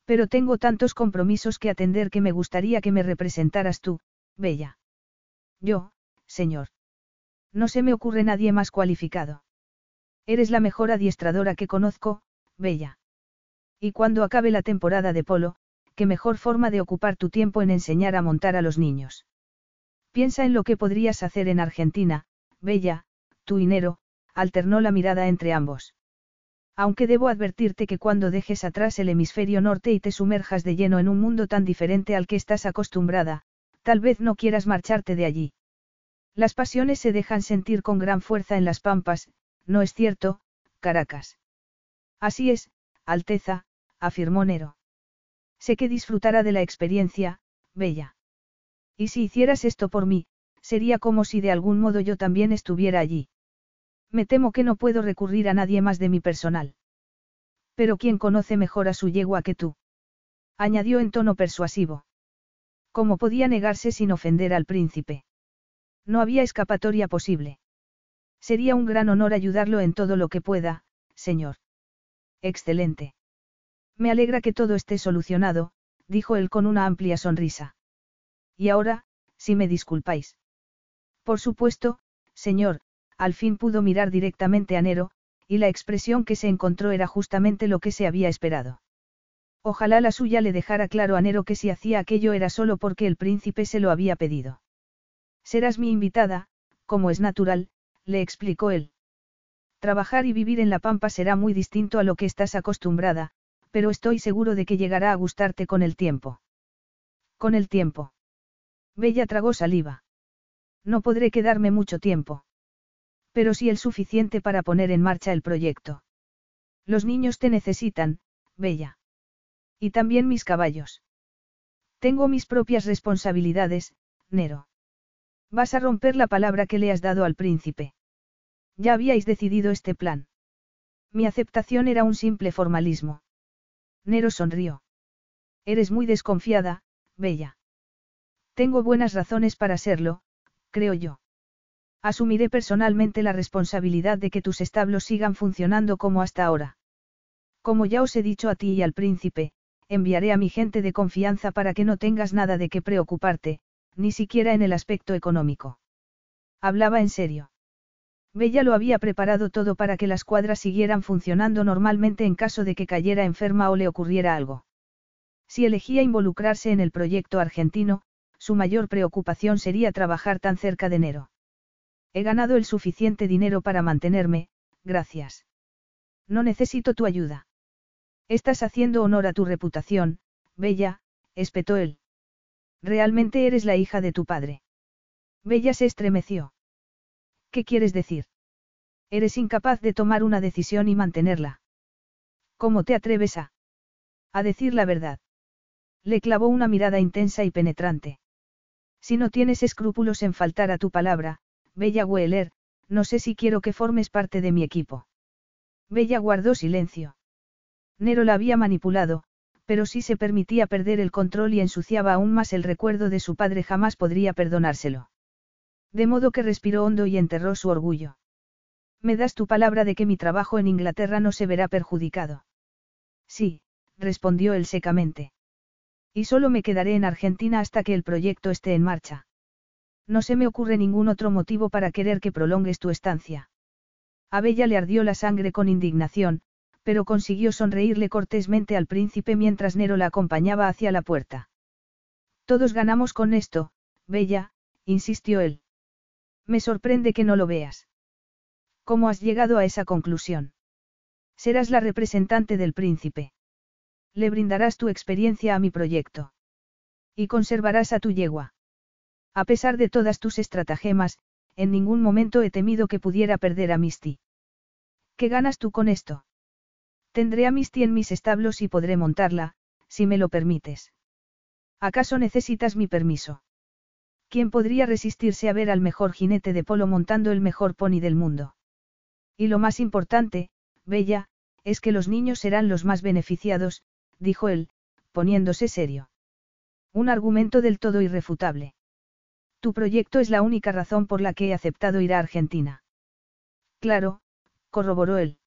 Pero tengo tantos compromisos que atender que me gustaría que me representaras tú, Bella. Yo, señor. No se me ocurre nadie más cualificado. Eres la mejor adiestradora que conozco, Bella. Y cuando acabe la temporada de polo, qué mejor forma de ocupar tu tiempo en enseñar a montar a los niños. Piensa en lo que podrías hacer en Argentina, Bella, tu dinero, alternó la mirada entre ambos. Aunque debo advertirte que cuando dejes atrás el hemisferio norte y te sumerjas de lleno en un mundo tan diferente al que estás acostumbrada, tal vez no quieras marcharte de allí. Las pasiones se dejan sentir con gran fuerza en las pampas, ¿no es cierto, Caracas? Así es, Alteza, afirmó Nero. Sé que disfrutará de la experiencia, Bella. Y si hicieras esto por mí, sería como si de algún modo yo también estuviera allí. Me temo que no puedo recurrir a nadie más de mi personal. Pero ¿quién conoce mejor a su yegua que tú? añadió en tono persuasivo. ¿Cómo podía negarse sin ofender al príncipe? No había escapatoria posible. Sería un gran honor ayudarlo en todo lo que pueda, señor. Excelente. Me alegra que todo esté solucionado, dijo él con una amplia sonrisa. Y ahora, si me disculpáis. Por supuesto, señor, al fin pudo mirar directamente a Nero, y la expresión que se encontró era justamente lo que se había esperado. Ojalá la suya le dejara claro a Nero que si hacía aquello era solo porque el príncipe se lo había pedido. Serás mi invitada, como es natural, le explicó él. Trabajar y vivir en la pampa será muy distinto a lo que estás acostumbrada, pero estoy seguro de que llegará a gustarte con el tiempo. Con el tiempo. Bella tragó saliva. No podré quedarme mucho tiempo. Pero sí el suficiente para poner en marcha el proyecto. Los niños te necesitan, Bella. Y también mis caballos. Tengo mis propias responsabilidades, Nero. Vas a romper la palabra que le has dado al príncipe. Ya habíais decidido este plan. Mi aceptación era un simple formalismo. Nero sonrió. Eres muy desconfiada, Bella. Tengo buenas razones para serlo, creo yo. Asumiré personalmente la responsabilidad de que tus establos sigan funcionando como hasta ahora. Como ya os he dicho a ti y al príncipe, enviaré a mi gente de confianza para que no tengas nada de qué preocuparte, ni siquiera en el aspecto económico. Hablaba en serio. Bella lo había preparado todo para que las cuadras siguieran funcionando normalmente en caso de que cayera enferma o le ocurriera algo. Si elegía involucrarse en el proyecto argentino, su mayor preocupación sería trabajar tan cerca de enero. He ganado el suficiente dinero para mantenerme, gracias. No necesito tu ayuda. Estás haciendo honor a tu reputación, Bella, espetó él. Realmente eres la hija de tu padre. Bella se estremeció. ¿Qué quieres decir? Eres incapaz de tomar una decisión y mantenerla. ¿Cómo te atreves a... a decir la verdad? Le clavó una mirada intensa y penetrante. Si no tienes escrúpulos en faltar a tu palabra, Bella Weller, no sé si quiero que formes parte de mi equipo. Bella guardó silencio. Nero la había manipulado, pero si se permitía perder el control y ensuciaba aún más el recuerdo de su padre jamás podría perdonárselo. De modo que respiró hondo y enterró su orgullo. ¿Me das tu palabra de que mi trabajo en Inglaterra no se verá perjudicado? Sí, respondió él secamente. Y solo me quedaré en Argentina hasta que el proyecto esté en marcha. No se me ocurre ningún otro motivo para querer que prolongues tu estancia. A Bella le ardió la sangre con indignación, pero consiguió sonreírle cortésmente al príncipe mientras Nero la acompañaba hacia la puerta. Todos ganamos con esto, Bella, insistió él. Me sorprende que no lo veas. ¿Cómo has llegado a esa conclusión? Serás la representante del príncipe. Le brindarás tu experiencia a mi proyecto. Y conservarás a tu yegua. A pesar de todas tus estratagemas, en ningún momento he temido que pudiera perder a Misty. ¿Qué ganas tú con esto? Tendré a Misty en mis establos y podré montarla, si me lo permites. ¿Acaso necesitas mi permiso? ¿Quién podría resistirse a ver al mejor jinete de polo montando el mejor pony del mundo? Y lo más importante, Bella, es que los niños serán los más beneficiados, dijo él, poniéndose serio. Un argumento del todo irrefutable. Tu proyecto es la única razón por la que he aceptado ir a Argentina. Claro, corroboró él.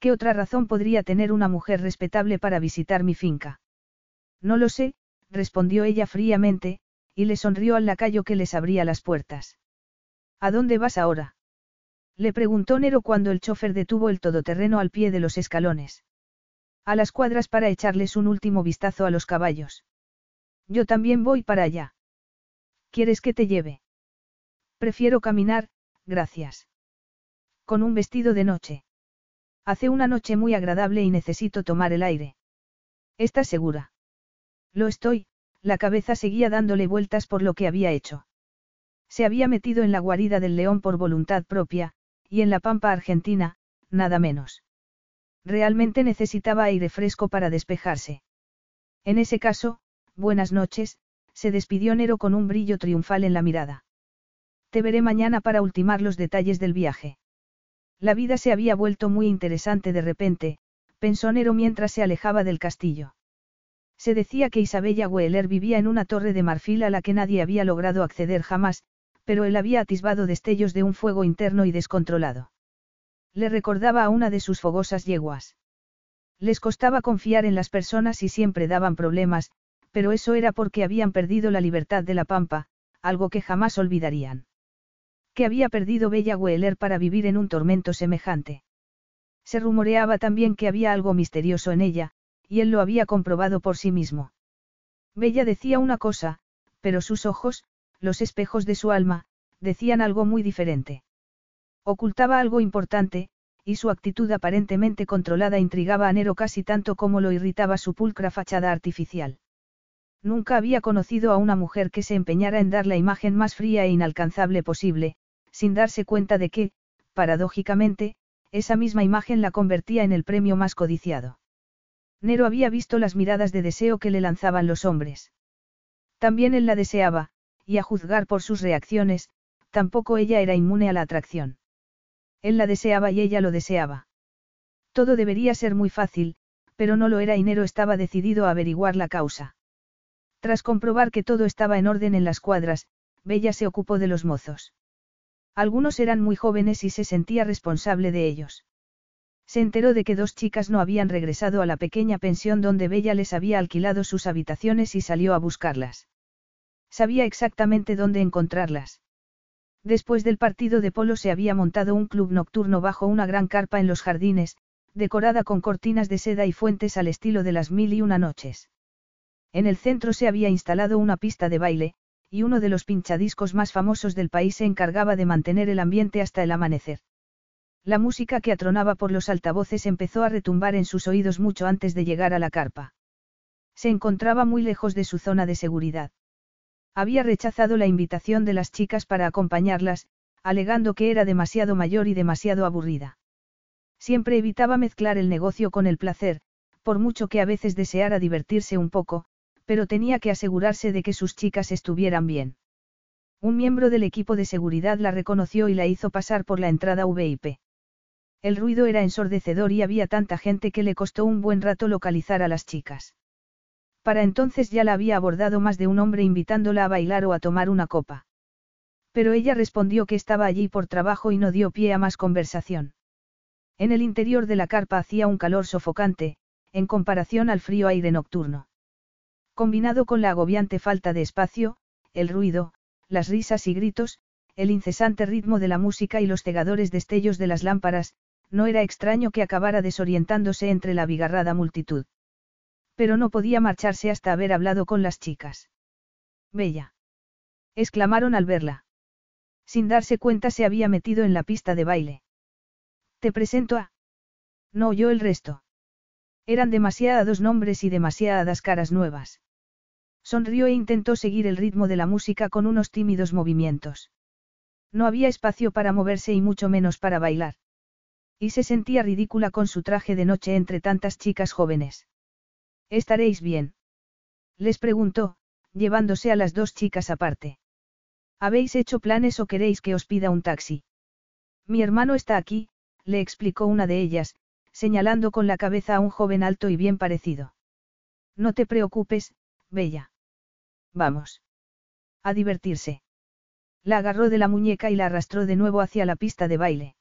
¿Qué otra razón podría tener una mujer respetable para visitar mi finca? No lo sé, respondió ella fríamente, y le sonrió al lacayo que les abría las puertas. ¿A dónde vas ahora? Le preguntó Nero cuando el chofer detuvo el todoterreno al pie de los escalones. A las cuadras para echarles un último vistazo a los caballos. Yo también voy para allá. ¿Quieres que te lleve? Prefiero caminar, gracias. Con un vestido de noche. Hace una noche muy agradable y necesito tomar el aire. ¿Estás segura? Lo estoy, la cabeza seguía dándole vueltas por lo que había hecho. Se había metido en la guarida del león por voluntad propia, y en la pampa argentina, nada menos. Realmente necesitaba aire fresco para despejarse. En ese caso, buenas noches, se despidió Nero con un brillo triunfal en la mirada. Te veré mañana para ultimar los detalles del viaje. La vida se había vuelto muy interesante de repente, pensó Nero mientras se alejaba del castillo. Se decía que Isabella Weller vivía en una torre de marfil a la que nadie había logrado acceder jamás, pero él había atisbado destellos de un fuego interno y descontrolado. Le recordaba a una de sus fogosas yeguas. Les costaba confiar en las personas y siempre daban problemas, pero eso era porque habían perdido la libertad de la pampa, algo que jamás olvidarían. Que había perdido Bella Weller para vivir en un tormento semejante. Se rumoreaba también que había algo misterioso en ella, y él lo había comprobado por sí mismo. Bella decía una cosa, pero sus ojos, los espejos de su alma, decían algo muy diferente. Ocultaba algo importante, y su actitud aparentemente controlada intrigaba a Nero casi tanto como lo irritaba su pulcra fachada artificial. Nunca había conocido a una mujer que se empeñara en dar la imagen más fría e inalcanzable posible, sin darse cuenta de que, paradójicamente, esa misma imagen la convertía en el premio más codiciado. Nero había visto las miradas de deseo que le lanzaban los hombres. También él la deseaba, y a juzgar por sus reacciones, tampoco ella era inmune a la atracción. Él la deseaba y ella lo deseaba. Todo debería ser muy fácil, pero no lo era y Nero estaba decidido a averiguar la causa. Tras comprobar que todo estaba en orden en las cuadras, Bella se ocupó de los mozos. Algunos eran muy jóvenes y se sentía responsable de ellos. Se enteró de que dos chicas no habían regresado a la pequeña pensión donde Bella les había alquilado sus habitaciones y salió a buscarlas. Sabía exactamente dónde encontrarlas. Después del partido de polo se había montado un club nocturno bajo una gran carpa en los jardines, decorada con cortinas de seda y fuentes al estilo de las mil y una noches. En el centro se había instalado una pista de baile, y uno de los pinchadiscos más famosos del país se encargaba de mantener el ambiente hasta el amanecer. La música que atronaba por los altavoces empezó a retumbar en sus oídos mucho antes de llegar a la carpa. Se encontraba muy lejos de su zona de seguridad. Había rechazado la invitación de las chicas para acompañarlas, alegando que era demasiado mayor y demasiado aburrida. Siempre evitaba mezclar el negocio con el placer, por mucho que a veces deseara divertirse un poco, pero tenía que asegurarse de que sus chicas estuvieran bien. Un miembro del equipo de seguridad la reconoció y la hizo pasar por la entrada VIP. El ruido era ensordecedor y había tanta gente que le costó un buen rato localizar a las chicas. Para entonces ya la había abordado más de un hombre invitándola a bailar o a tomar una copa. Pero ella respondió que estaba allí por trabajo y no dio pie a más conversación. En el interior de la carpa hacía un calor sofocante, en comparación al frío aire nocturno. Combinado con la agobiante falta de espacio, el ruido, las risas y gritos, el incesante ritmo de la música y los cegadores destellos de las lámparas, no era extraño que acabara desorientándose entre la abigarrada multitud. Pero no podía marcharse hasta haber hablado con las chicas. Bella. exclamaron al verla. Sin darse cuenta se había metido en la pista de baile. Te presento a... No oyó el resto. Eran demasiados nombres y demasiadas caras nuevas. Sonrió e intentó seguir el ritmo de la música con unos tímidos movimientos. No había espacio para moverse y mucho menos para bailar. Y se sentía ridícula con su traje de noche entre tantas chicas jóvenes. ¿Estaréis bien? Les preguntó, llevándose a las dos chicas aparte. ¿Habéis hecho planes o queréis que os pida un taxi? Mi hermano está aquí, le explicó una de ellas, señalando con la cabeza a un joven alto y bien parecido. No te preocupes, Bella. Vamos. A divertirse. La agarró de la muñeca y la arrastró de nuevo hacia la pista de baile.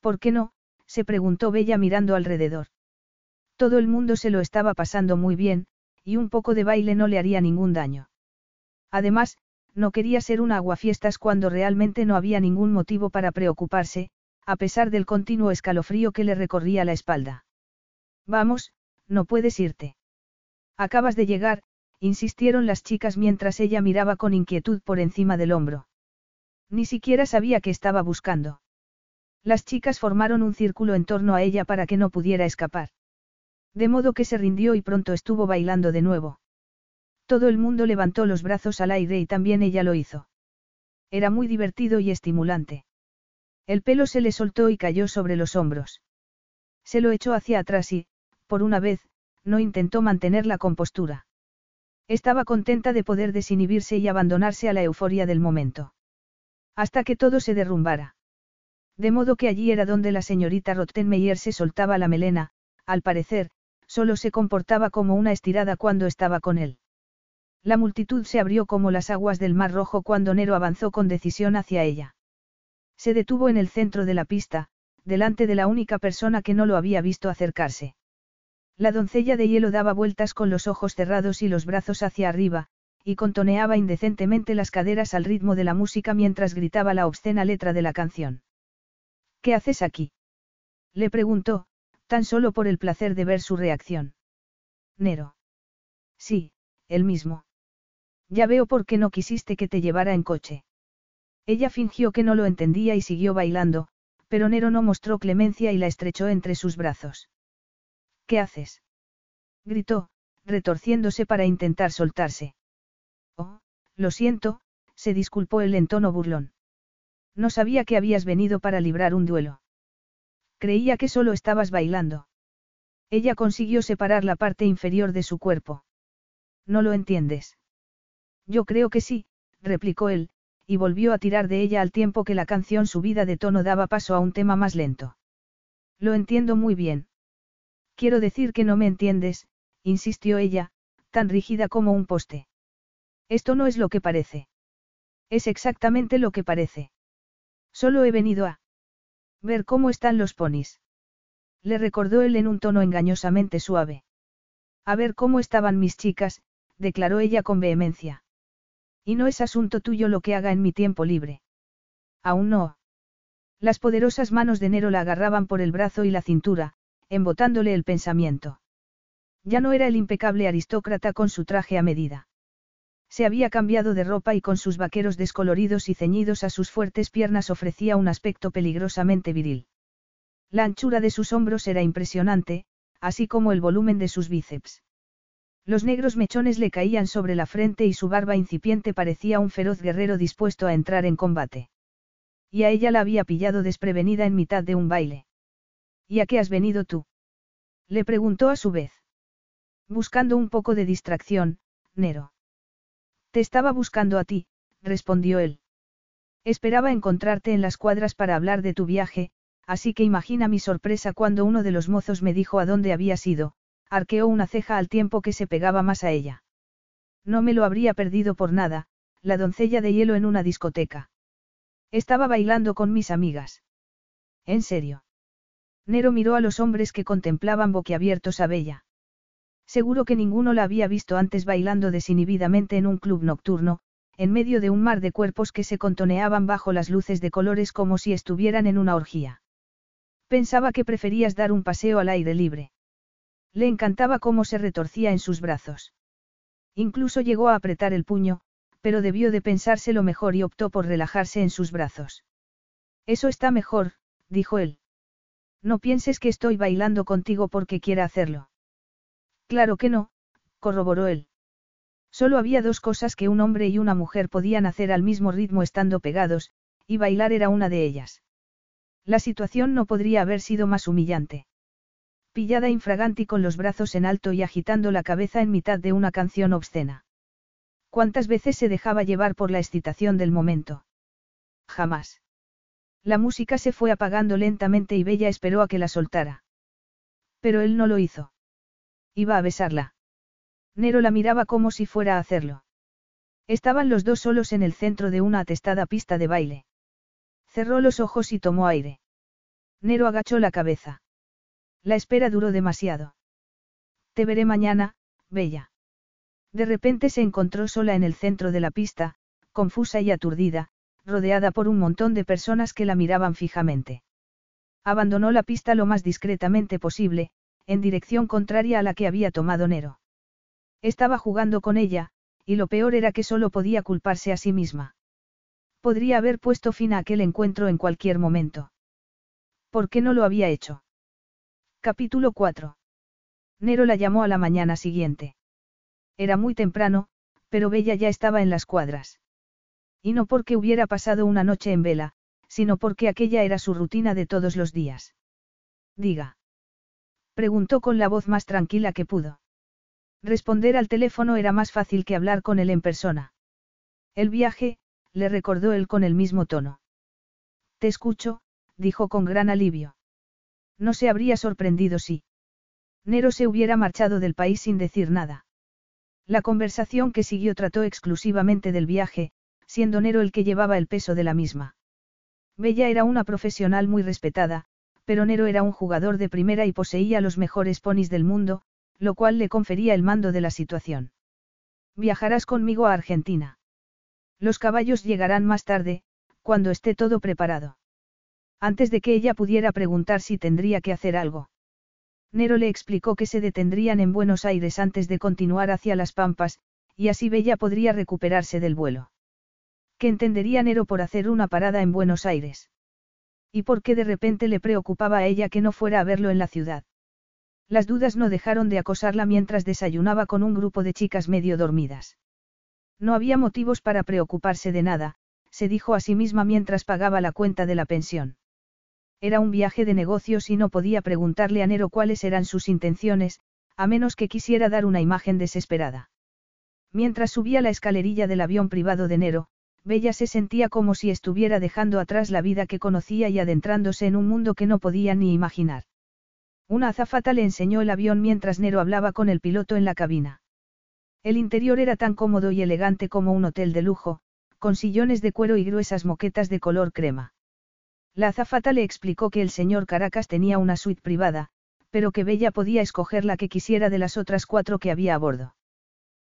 ¿Por qué no? se preguntó Bella mirando alrededor. Todo el mundo se lo estaba pasando muy bien, y un poco de baile no le haría ningún daño. Además, no quería ser una aguafiestas cuando realmente no había ningún motivo para preocuparse, a pesar del continuo escalofrío que le recorría la espalda. Vamos, no puedes irte. Acabas de llegar, insistieron las chicas mientras ella miraba con inquietud por encima del hombro. Ni siquiera sabía qué estaba buscando. Las chicas formaron un círculo en torno a ella para que no pudiera escapar. De modo que se rindió y pronto estuvo bailando de nuevo. Todo el mundo levantó los brazos al aire y también ella lo hizo. Era muy divertido y estimulante. El pelo se le soltó y cayó sobre los hombros. Se lo echó hacia atrás y, por una vez, no intentó mantener la compostura. Estaba contenta de poder desinhibirse y abandonarse a la euforia del momento. Hasta que todo se derrumbara. De modo que allí era donde la señorita Rottenmeier se soltaba la melena, al parecer, solo se comportaba como una estirada cuando estaba con él. La multitud se abrió como las aguas del Mar Rojo cuando Nero avanzó con decisión hacia ella. Se detuvo en el centro de la pista, delante de la única persona que no lo había visto acercarse. La doncella de hielo daba vueltas con los ojos cerrados y los brazos hacia arriba, y contoneaba indecentemente las caderas al ritmo de la música mientras gritaba la obscena letra de la canción. ¿Qué haces aquí? Le preguntó, tan solo por el placer de ver su reacción. Nero. Sí, él mismo. Ya veo por qué no quisiste que te llevara en coche. Ella fingió que no lo entendía y siguió bailando, pero Nero no mostró clemencia y la estrechó entre sus brazos. ¿Qué haces? gritó, retorciéndose para intentar soltarse. Oh, lo siento, se disculpó él en tono burlón. No sabía que habías venido para librar un duelo. Creía que solo estabas bailando. Ella consiguió separar la parte inferior de su cuerpo. ¿No lo entiendes? Yo creo que sí, replicó él, y volvió a tirar de ella al tiempo que la canción subida de tono daba paso a un tema más lento. Lo entiendo muy bien. Quiero decir que no me entiendes, insistió ella, tan rígida como un poste. Esto no es lo que parece. Es exactamente lo que parece. Solo he venido a ver cómo están los ponis. Le recordó él en un tono engañosamente suave. A ver cómo estaban mis chicas, declaró ella con vehemencia. Y no es asunto tuyo lo que haga en mi tiempo libre. Aún no. Las poderosas manos de Nero la agarraban por el brazo y la cintura, embotándole el pensamiento. Ya no era el impecable aristócrata con su traje a medida. Se había cambiado de ropa y con sus vaqueros descoloridos y ceñidos a sus fuertes piernas ofrecía un aspecto peligrosamente viril. La anchura de sus hombros era impresionante, así como el volumen de sus bíceps. Los negros mechones le caían sobre la frente y su barba incipiente parecía un feroz guerrero dispuesto a entrar en combate. Y a ella la había pillado desprevenida en mitad de un baile. ¿Y a qué has venido tú? Le preguntó a su vez. Buscando un poco de distracción, Nero. Te estaba buscando a ti, respondió él. Esperaba encontrarte en las cuadras para hablar de tu viaje, así que imagina mi sorpresa cuando uno de los mozos me dijo a dónde habías ido, arqueó una ceja al tiempo que se pegaba más a ella. No me lo habría perdido por nada, la doncella de hielo en una discoteca. Estaba bailando con mis amigas. ¿En serio? Nero miró a los hombres que contemplaban boquiabiertos a Bella. Seguro que ninguno la había visto antes bailando desinhibidamente en un club nocturno, en medio de un mar de cuerpos que se contoneaban bajo las luces de colores como si estuvieran en una orgía. Pensaba que preferías dar un paseo al aire libre. Le encantaba cómo se retorcía en sus brazos. Incluso llegó a apretar el puño, pero debió de pensárselo mejor y optó por relajarse en sus brazos. Eso está mejor, dijo él. No pienses que estoy bailando contigo porque quiera hacerlo. Claro que no, corroboró él. Solo había dos cosas que un hombre y una mujer podían hacer al mismo ritmo estando pegados, y bailar era una de ellas. La situación no podría haber sido más humillante pillada infraganti con los brazos en alto y agitando la cabeza en mitad de una canción obscena. ¿Cuántas veces se dejaba llevar por la excitación del momento? Jamás. La música se fue apagando lentamente y Bella esperó a que la soltara. Pero él no lo hizo. Iba a besarla. Nero la miraba como si fuera a hacerlo. Estaban los dos solos en el centro de una atestada pista de baile. Cerró los ojos y tomó aire. Nero agachó la cabeza. La espera duró demasiado. Te veré mañana, Bella. De repente se encontró sola en el centro de la pista, confusa y aturdida, rodeada por un montón de personas que la miraban fijamente. Abandonó la pista lo más discretamente posible, en dirección contraria a la que había tomado Nero. Estaba jugando con ella, y lo peor era que solo podía culparse a sí misma. Podría haber puesto fin a aquel encuentro en cualquier momento. ¿Por qué no lo había hecho? Capítulo 4. Nero la llamó a la mañana siguiente. Era muy temprano, pero Bella ya estaba en las cuadras. Y no porque hubiera pasado una noche en vela, sino porque aquella era su rutina de todos los días. Diga. Preguntó con la voz más tranquila que pudo. Responder al teléfono era más fácil que hablar con él en persona. El viaje, le recordó él con el mismo tono. Te escucho, dijo con gran alivio. No se habría sorprendido si. Nero se hubiera marchado del país sin decir nada. La conversación que siguió trató exclusivamente del viaje, siendo Nero el que llevaba el peso de la misma. Bella era una profesional muy respetada, pero Nero era un jugador de primera y poseía los mejores ponis del mundo, lo cual le confería el mando de la situación. Viajarás conmigo a Argentina. Los caballos llegarán más tarde, cuando esté todo preparado. Antes de que ella pudiera preguntar si tendría que hacer algo. Nero le explicó que se detendrían en Buenos Aires antes de continuar hacia las Pampas, y así Bella podría recuperarse del vuelo. ¿Qué entendería Nero por hacer una parada en Buenos Aires? ¿Y por qué de repente le preocupaba a ella que no fuera a verlo en la ciudad? Las dudas no dejaron de acosarla mientras desayunaba con un grupo de chicas medio dormidas. No había motivos para preocuparse de nada, se dijo a sí misma mientras pagaba la cuenta de la pensión. Era un viaje de negocios y no podía preguntarle a Nero cuáles eran sus intenciones, a menos que quisiera dar una imagen desesperada. Mientras subía la escalerilla del avión privado de Nero, Bella se sentía como si estuviera dejando atrás la vida que conocía y adentrándose en un mundo que no podía ni imaginar. Una azafata le enseñó el avión mientras Nero hablaba con el piloto en la cabina. El interior era tan cómodo y elegante como un hotel de lujo, con sillones de cuero y gruesas moquetas de color crema. La azafata le explicó que el señor Caracas tenía una suite privada, pero que Bella podía escoger la que quisiera de las otras cuatro que había a bordo.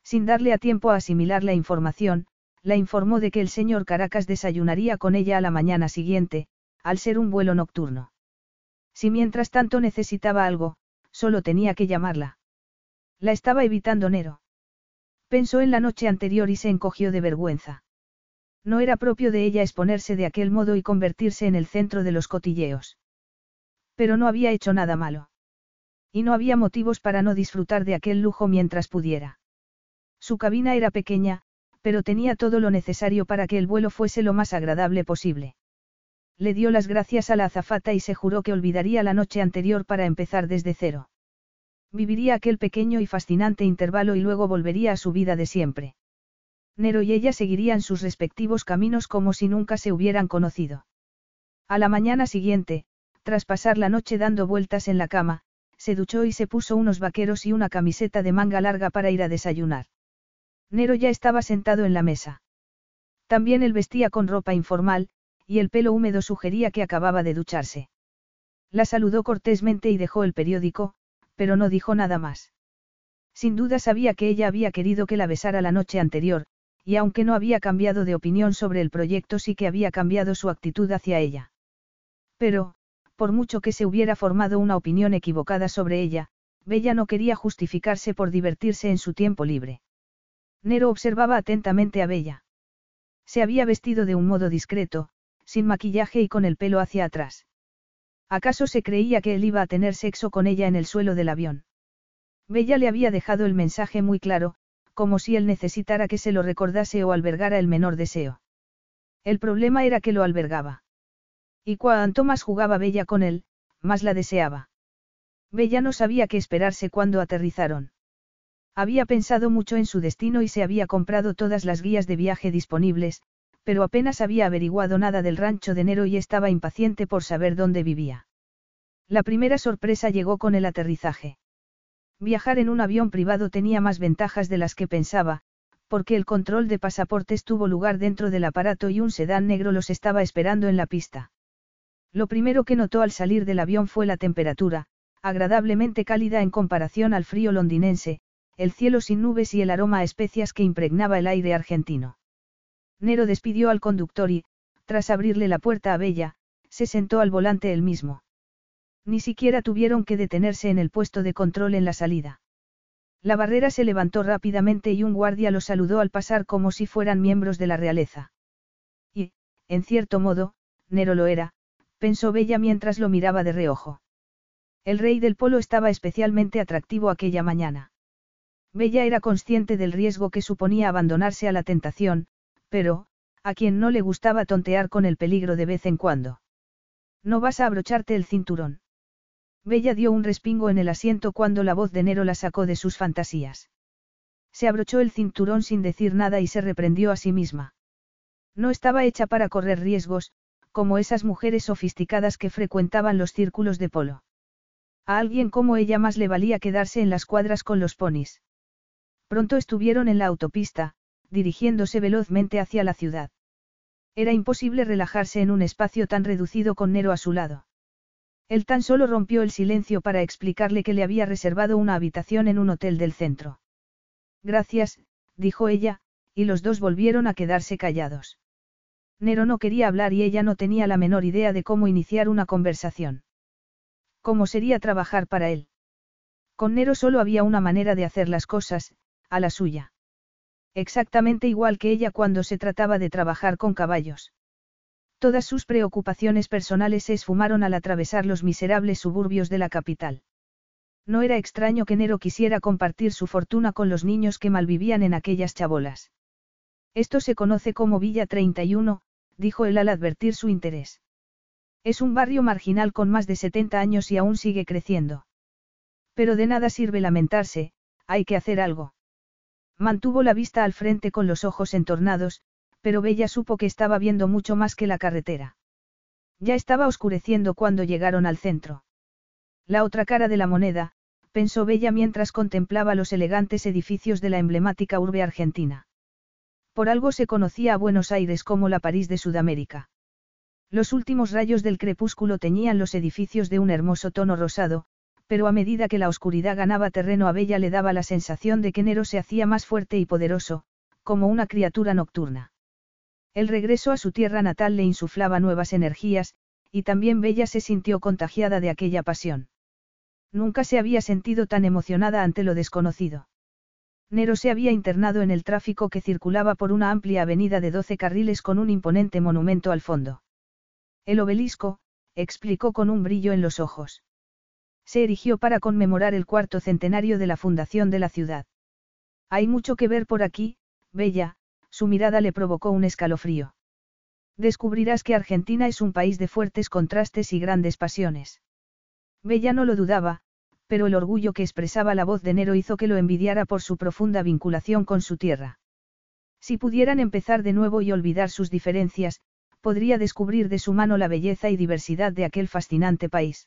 Sin darle a tiempo a asimilar la información, la informó de que el señor Caracas desayunaría con ella a la mañana siguiente, al ser un vuelo nocturno. Si mientras tanto necesitaba algo, solo tenía que llamarla. La estaba evitando Nero. Pensó en la noche anterior y se encogió de vergüenza. No era propio de ella exponerse de aquel modo y convertirse en el centro de los cotilleos. Pero no había hecho nada malo. Y no había motivos para no disfrutar de aquel lujo mientras pudiera. Su cabina era pequeña, pero tenía todo lo necesario para que el vuelo fuese lo más agradable posible. Le dio las gracias a la azafata y se juró que olvidaría la noche anterior para empezar desde cero. Viviría aquel pequeño y fascinante intervalo y luego volvería a su vida de siempre. Nero y ella seguirían sus respectivos caminos como si nunca se hubieran conocido. A la mañana siguiente, tras pasar la noche dando vueltas en la cama, se duchó y se puso unos vaqueros y una camiseta de manga larga para ir a desayunar. Nero ya estaba sentado en la mesa. También él vestía con ropa informal, y el pelo húmedo sugería que acababa de ducharse. La saludó cortésmente y dejó el periódico, pero no dijo nada más. Sin duda sabía que ella había querido que la besara la noche anterior, y aunque no había cambiado de opinión sobre el proyecto sí que había cambiado su actitud hacia ella. Pero, por mucho que se hubiera formado una opinión equivocada sobre ella, Bella no quería justificarse por divertirse en su tiempo libre. Nero observaba atentamente a Bella. Se había vestido de un modo discreto, sin maquillaje y con el pelo hacia atrás. ¿Acaso se creía que él iba a tener sexo con ella en el suelo del avión? Bella le había dejado el mensaje muy claro, como si él necesitara que se lo recordase o albergara el menor deseo. El problema era que lo albergaba. Y cuanto más jugaba Bella con él, más la deseaba. Bella no sabía qué esperarse cuando aterrizaron. Había pensado mucho en su destino y se había comprado todas las guías de viaje disponibles, pero apenas había averiguado nada del rancho de Nero y estaba impaciente por saber dónde vivía. La primera sorpresa llegó con el aterrizaje. Viajar en un avión privado tenía más ventajas de las que pensaba, porque el control de pasaportes tuvo lugar dentro del aparato y un sedán negro los estaba esperando en la pista. Lo primero que notó al salir del avión fue la temperatura, agradablemente cálida en comparación al frío londinense, el cielo sin nubes y el aroma a especias que impregnaba el aire argentino. Nero despidió al conductor y, tras abrirle la puerta a Bella, se sentó al volante él mismo. Ni siquiera tuvieron que detenerse en el puesto de control en la salida. La barrera se levantó rápidamente y un guardia los saludó al pasar como si fueran miembros de la realeza. Y, en cierto modo, Nero lo era, pensó Bella mientras lo miraba de reojo. El rey del polo estaba especialmente atractivo aquella mañana. Bella era consciente del riesgo que suponía abandonarse a la tentación, pero, a quien no le gustaba tontear con el peligro de vez en cuando. No vas a abrocharte el cinturón. Bella dio un respingo en el asiento cuando la voz de Nero la sacó de sus fantasías. Se abrochó el cinturón sin decir nada y se reprendió a sí misma. No estaba hecha para correr riesgos, como esas mujeres sofisticadas que frecuentaban los círculos de polo. A alguien como ella más le valía quedarse en las cuadras con los ponis. Pronto estuvieron en la autopista, dirigiéndose velozmente hacia la ciudad. Era imposible relajarse en un espacio tan reducido con Nero a su lado. Él tan solo rompió el silencio para explicarle que le había reservado una habitación en un hotel del centro. Gracias, dijo ella, y los dos volvieron a quedarse callados. Nero no quería hablar y ella no tenía la menor idea de cómo iniciar una conversación. ¿Cómo sería trabajar para él? Con Nero solo había una manera de hacer las cosas, a la suya. Exactamente igual que ella cuando se trataba de trabajar con caballos. Todas sus preocupaciones personales se esfumaron al atravesar los miserables suburbios de la capital. No era extraño que Nero quisiera compartir su fortuna con los niños que malvivían en aquellas chabolas. Esto se conoce como Villa 31, dijo él al advertir su interés. Es un barrio marginal con más de 70 años y aún sigue creciendo. Pero de nada sirve lamentarse, hay que hacer algo. Mantuvo la vista al frente con los ojos entornados, pero Bella supo que estaba viendo mucho más que la carretera. Ya estaba oscureciendo cuando llegaron al centro. La otra cara de la moneda, pensó Bella mientras contemplaba los elegantes edificios de la emblemática urbe argentina. Por algo se conocía a Buenos Aires como la París de Sudamérica. Los últimos rayos del crepúsculo teñían los edificios de un hermoso tono rosado, pero a medida que la oscuridad ganaba terreno a Bella le daba la sensación de que Nero se hacía más fuerte y poderoso, como una criatura nocturna. El regreso a su tierra natal le insuflaba nuevas energías, y también Bella se sintió contagiada de aquella pasión. Nunca se había sentido tan emocionada ante lo desconocido. Nero se había internado en el tráfico que circulaba por una amplia avenida de doce carriles con un imponente monumento al fondo. El obelisco, explicó con un brillo en los ojos. Se erigió para conmemorar el cuarto centenario de la fundación de la ciudad. Hay mucho que ver por aquí, Bella, su mirada le provocó un escalofrío. Descubrirás que Argentina es un país de fuertes contrastes y grandes pasiones. Bella no lo dudaba, pero el orgullo que expresaba la voz de Nero hizo que lo envidiara por su profunda vinculación con su tierra. Si pudieran empezar de nuevo y olvidar sus diferencias, podría descubrir de su mano la belleza y diversidad de aquel fascinante país.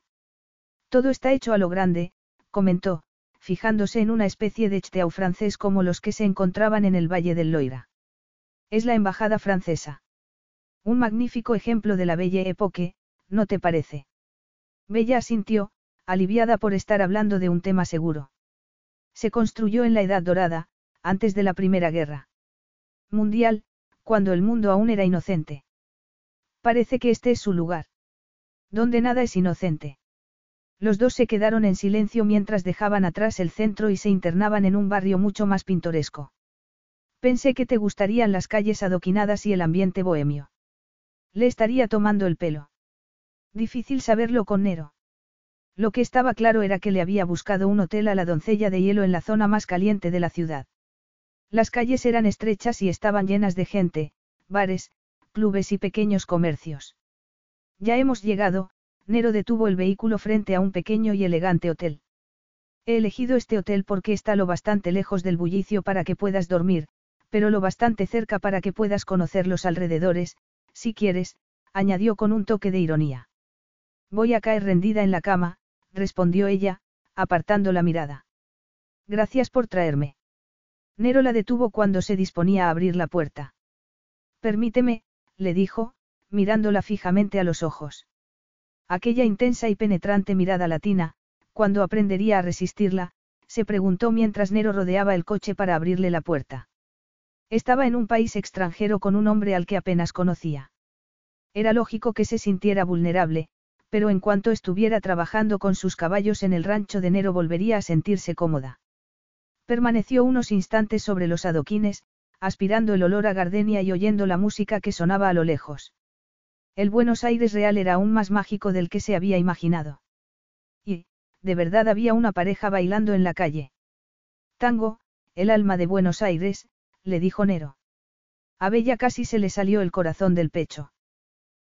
Todo está hecho a lo grande, comentó, fijándose en una especie de chteau francés como los que se encontraban en el Valle del Loira. Es la embajada francesa. Un magnífico ejemplo de la belle époque, ¿no te parece? Bella asintió, aliviada por estar hablando de un tema seguro. Se construyó en la Edad Dorada, antes de la Primera Guerra Mundial, cuando el mundo aún era inocente. Parece que este es su lugar. Donde nada es inocente. Los dos se quedaron en silencio mientras dejaban atrás el centro y se internaban en un barrio mucho más pintoresco. Pensé que te gustarían las calles adoquinadas y el ambiente bohemio. Le estaría tomando el pelo. Difícil saberlo con Nero. Lo que estaba claro era que le había buscado un hotel a la doncella de hielo en la zona más caliente de la ciudad. Las calles eran estrechas y estaban llenas de gente, bares, clubes y pequeños comercios. Ya hemos llegado, Nero detuvo el vehículo frente a un pequeño y elegante hotel. He elegido este hotel porque está lo bastante lejos del bullicio para que puedas dormir, pero lo bastante cerca para que puedas conocer los alrededores, si quieres, añadió con un toque de ironía. Voy a caer rendida en la cama, respondió ella, apartando la mirada. Gracias por traerme. Nero la detuvo cuando se disponía a abrir la puerta. Permíteme, le dijo, mirándola fijamente a los ojos. Aquella intensa y penetrante mirada latina, cuando aprendería a resistirla, se preguntó mientras Nero rodeaba el coche para abrirle la puerta. Estaba en un país extranjero con un hombre al que apenas conocía. Era lógico que se sintiera vulnerable, pero en cuanto estuviera trabajando con sus caballos en el rancho de Nero volvería a sentirse cómoda. Permaneció unos instantes sobre los adoquines, aspirando el olor a gardenia y oyendo la música que sonaba a lo lejos. El Buenos Aires real era aún más mágico del que se había imaginado. Y, de verdad había una pareja bailando en la calle. Tango, el alma de Buenos Aires, le dijo Nero. A Bella casi se le salió el corazón del pecho.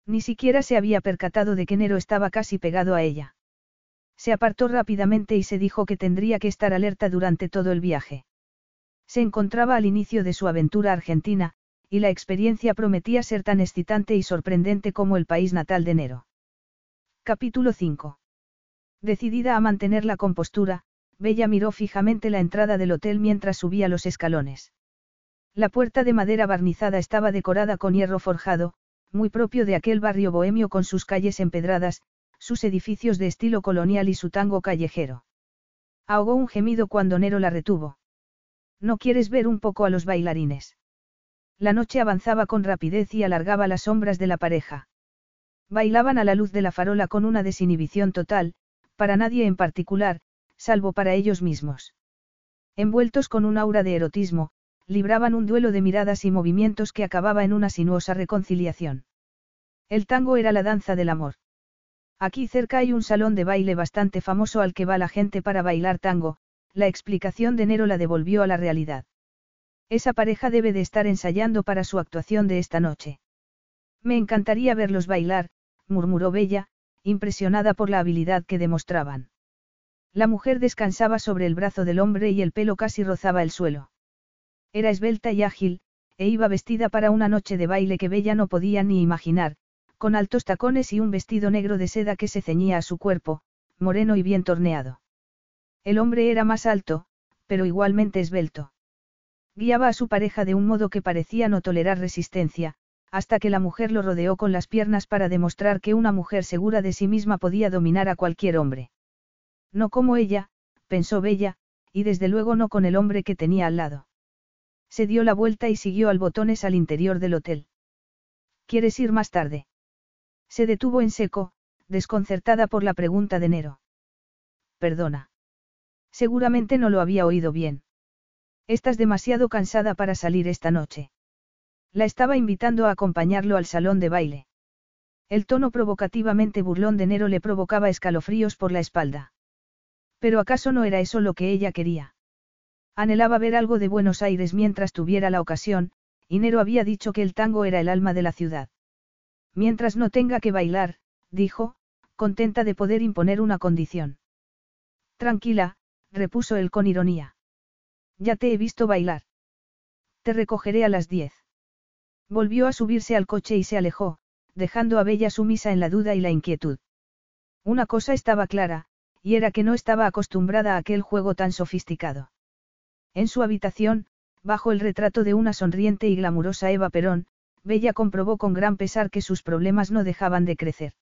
Ni siquiera se había percatado de que Nero estaba casi pegado a ella. Se apartó rápidamente y se dijo que tendría que estar alerta durante todo el viaje. Se encontraba al inicio de su aventura argentina, y la experiencia prometía ser tan excitante y sorprendente como el país natal de Nero. Capítulo 5. Decidida a mantener la compostura, Bella miró fijamente la entrada del hotel mientras subía los escalones. La puerta de madera barnizada estaba decorada con hierro forjado, muy propio de aquel barrio bohemio con sus calles empedradas, sus edificios de estilo colonial y su tango callejero. Ahogó un gemido cuando Nero la retuvo. ¿No quieres ver un poco a los bailarines? La noche avanzaba con rapidez y alargaba las sombras de la pareja. Bailaban a la luz de la farola con una desinhibición total, para nadie en particular, salvo para ellos mismos. Envueltos con un aura de erotismo, libraban un duelo de miradas y movimientos que acababa en una sinuosa reconciliación. El tango era la danza del amor. Aquí cerca hay un salón de baile bastante famoso al que va la gente para bailar tango, la explicación de Nero la devolvió a la realidad. Esa pareja debe de estar ensayando para su actuación de esta noche. Me encantaría verlos bailar, murmuró Bella, impresionada por la habilidad que demostraban. La mujer descansaba sobre el brazo del hombre y el pelo casi rozaba el suelo. Era esbelta y ágil, e iba vestida para una noche de baile que Bella no podía ni imaginar, con altos tacones y un vestido negro de seda que se ceñía a su cuerpo, moreno y bien torneado. El hombre era más alto, pero igualmente esbelto. Guiaba a su pareja de un modo que parecía no tolerar resistencia, hasta que la mujer lo rodeó con las piernas para demostrar que una mujer segura de sí misma podía dominar a cualquier hombre. No como ella, pensó Bella, y desde luego no con el hombre que tenía al lado. Se dio la vuelta y siguió al botones al interior del hotel. ¿Quieres ir más tarde? Se detuvo en seco, desconcertada por la pregunta de Nero. Perdona. Seguramente no lo había oído bien. Estás demasiado cansada para salir esta noche. La estaba invitando a acompañarlo al salón de baile. El tono provocativamente burlón de Nero le provocaba escalofríos por la espalda. Pero acaso no era eso lo que ella quería. Anhelaba ver algo de Buenos Aires mientras tuviera la ocasión, y Nero había dicho que el tango era el alma de la ciudad. Mientras no tenga que bailar, dijo, contenta de poder imponer una condición. Tranquila, repuso él con ironía. Ya te he visto bailar. Te recogeré a las diez. Volvió a subirse al coche y se alejó, dejando a Bella sumisa en la duda y la inquietud. Una cosa estaba clara, y era que no estaba acostumbrada a aquel juego tan sofisticado. En su habitación, bajo el retrato de una sonriente y glamurosa Eva Perón, Bella comprobó con gran pesar que sus problemas no dejaban de crecer.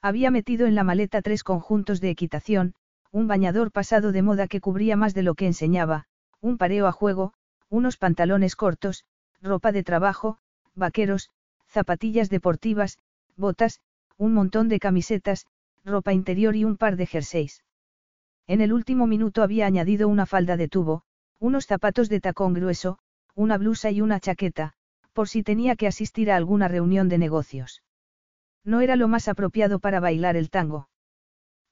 Había metido en la maleta tres conjuntos de equitación, un bañador pasado de moda que cubría más de lo que enseñaba, un pareo a juego, unos pantalones cortos, ropa de trabajo, vaqueros, zapatillas deportivas, botas, un montón de camisetas, ropa interior y un par de jerseys. En el último minuto había añadido una falda de tubo, unos zapatos de tacón grueso, una blusa y una chaqueta, por si tenía que asistir a alguna reunión de negocios. No era lo más apropiado para bailar el tango.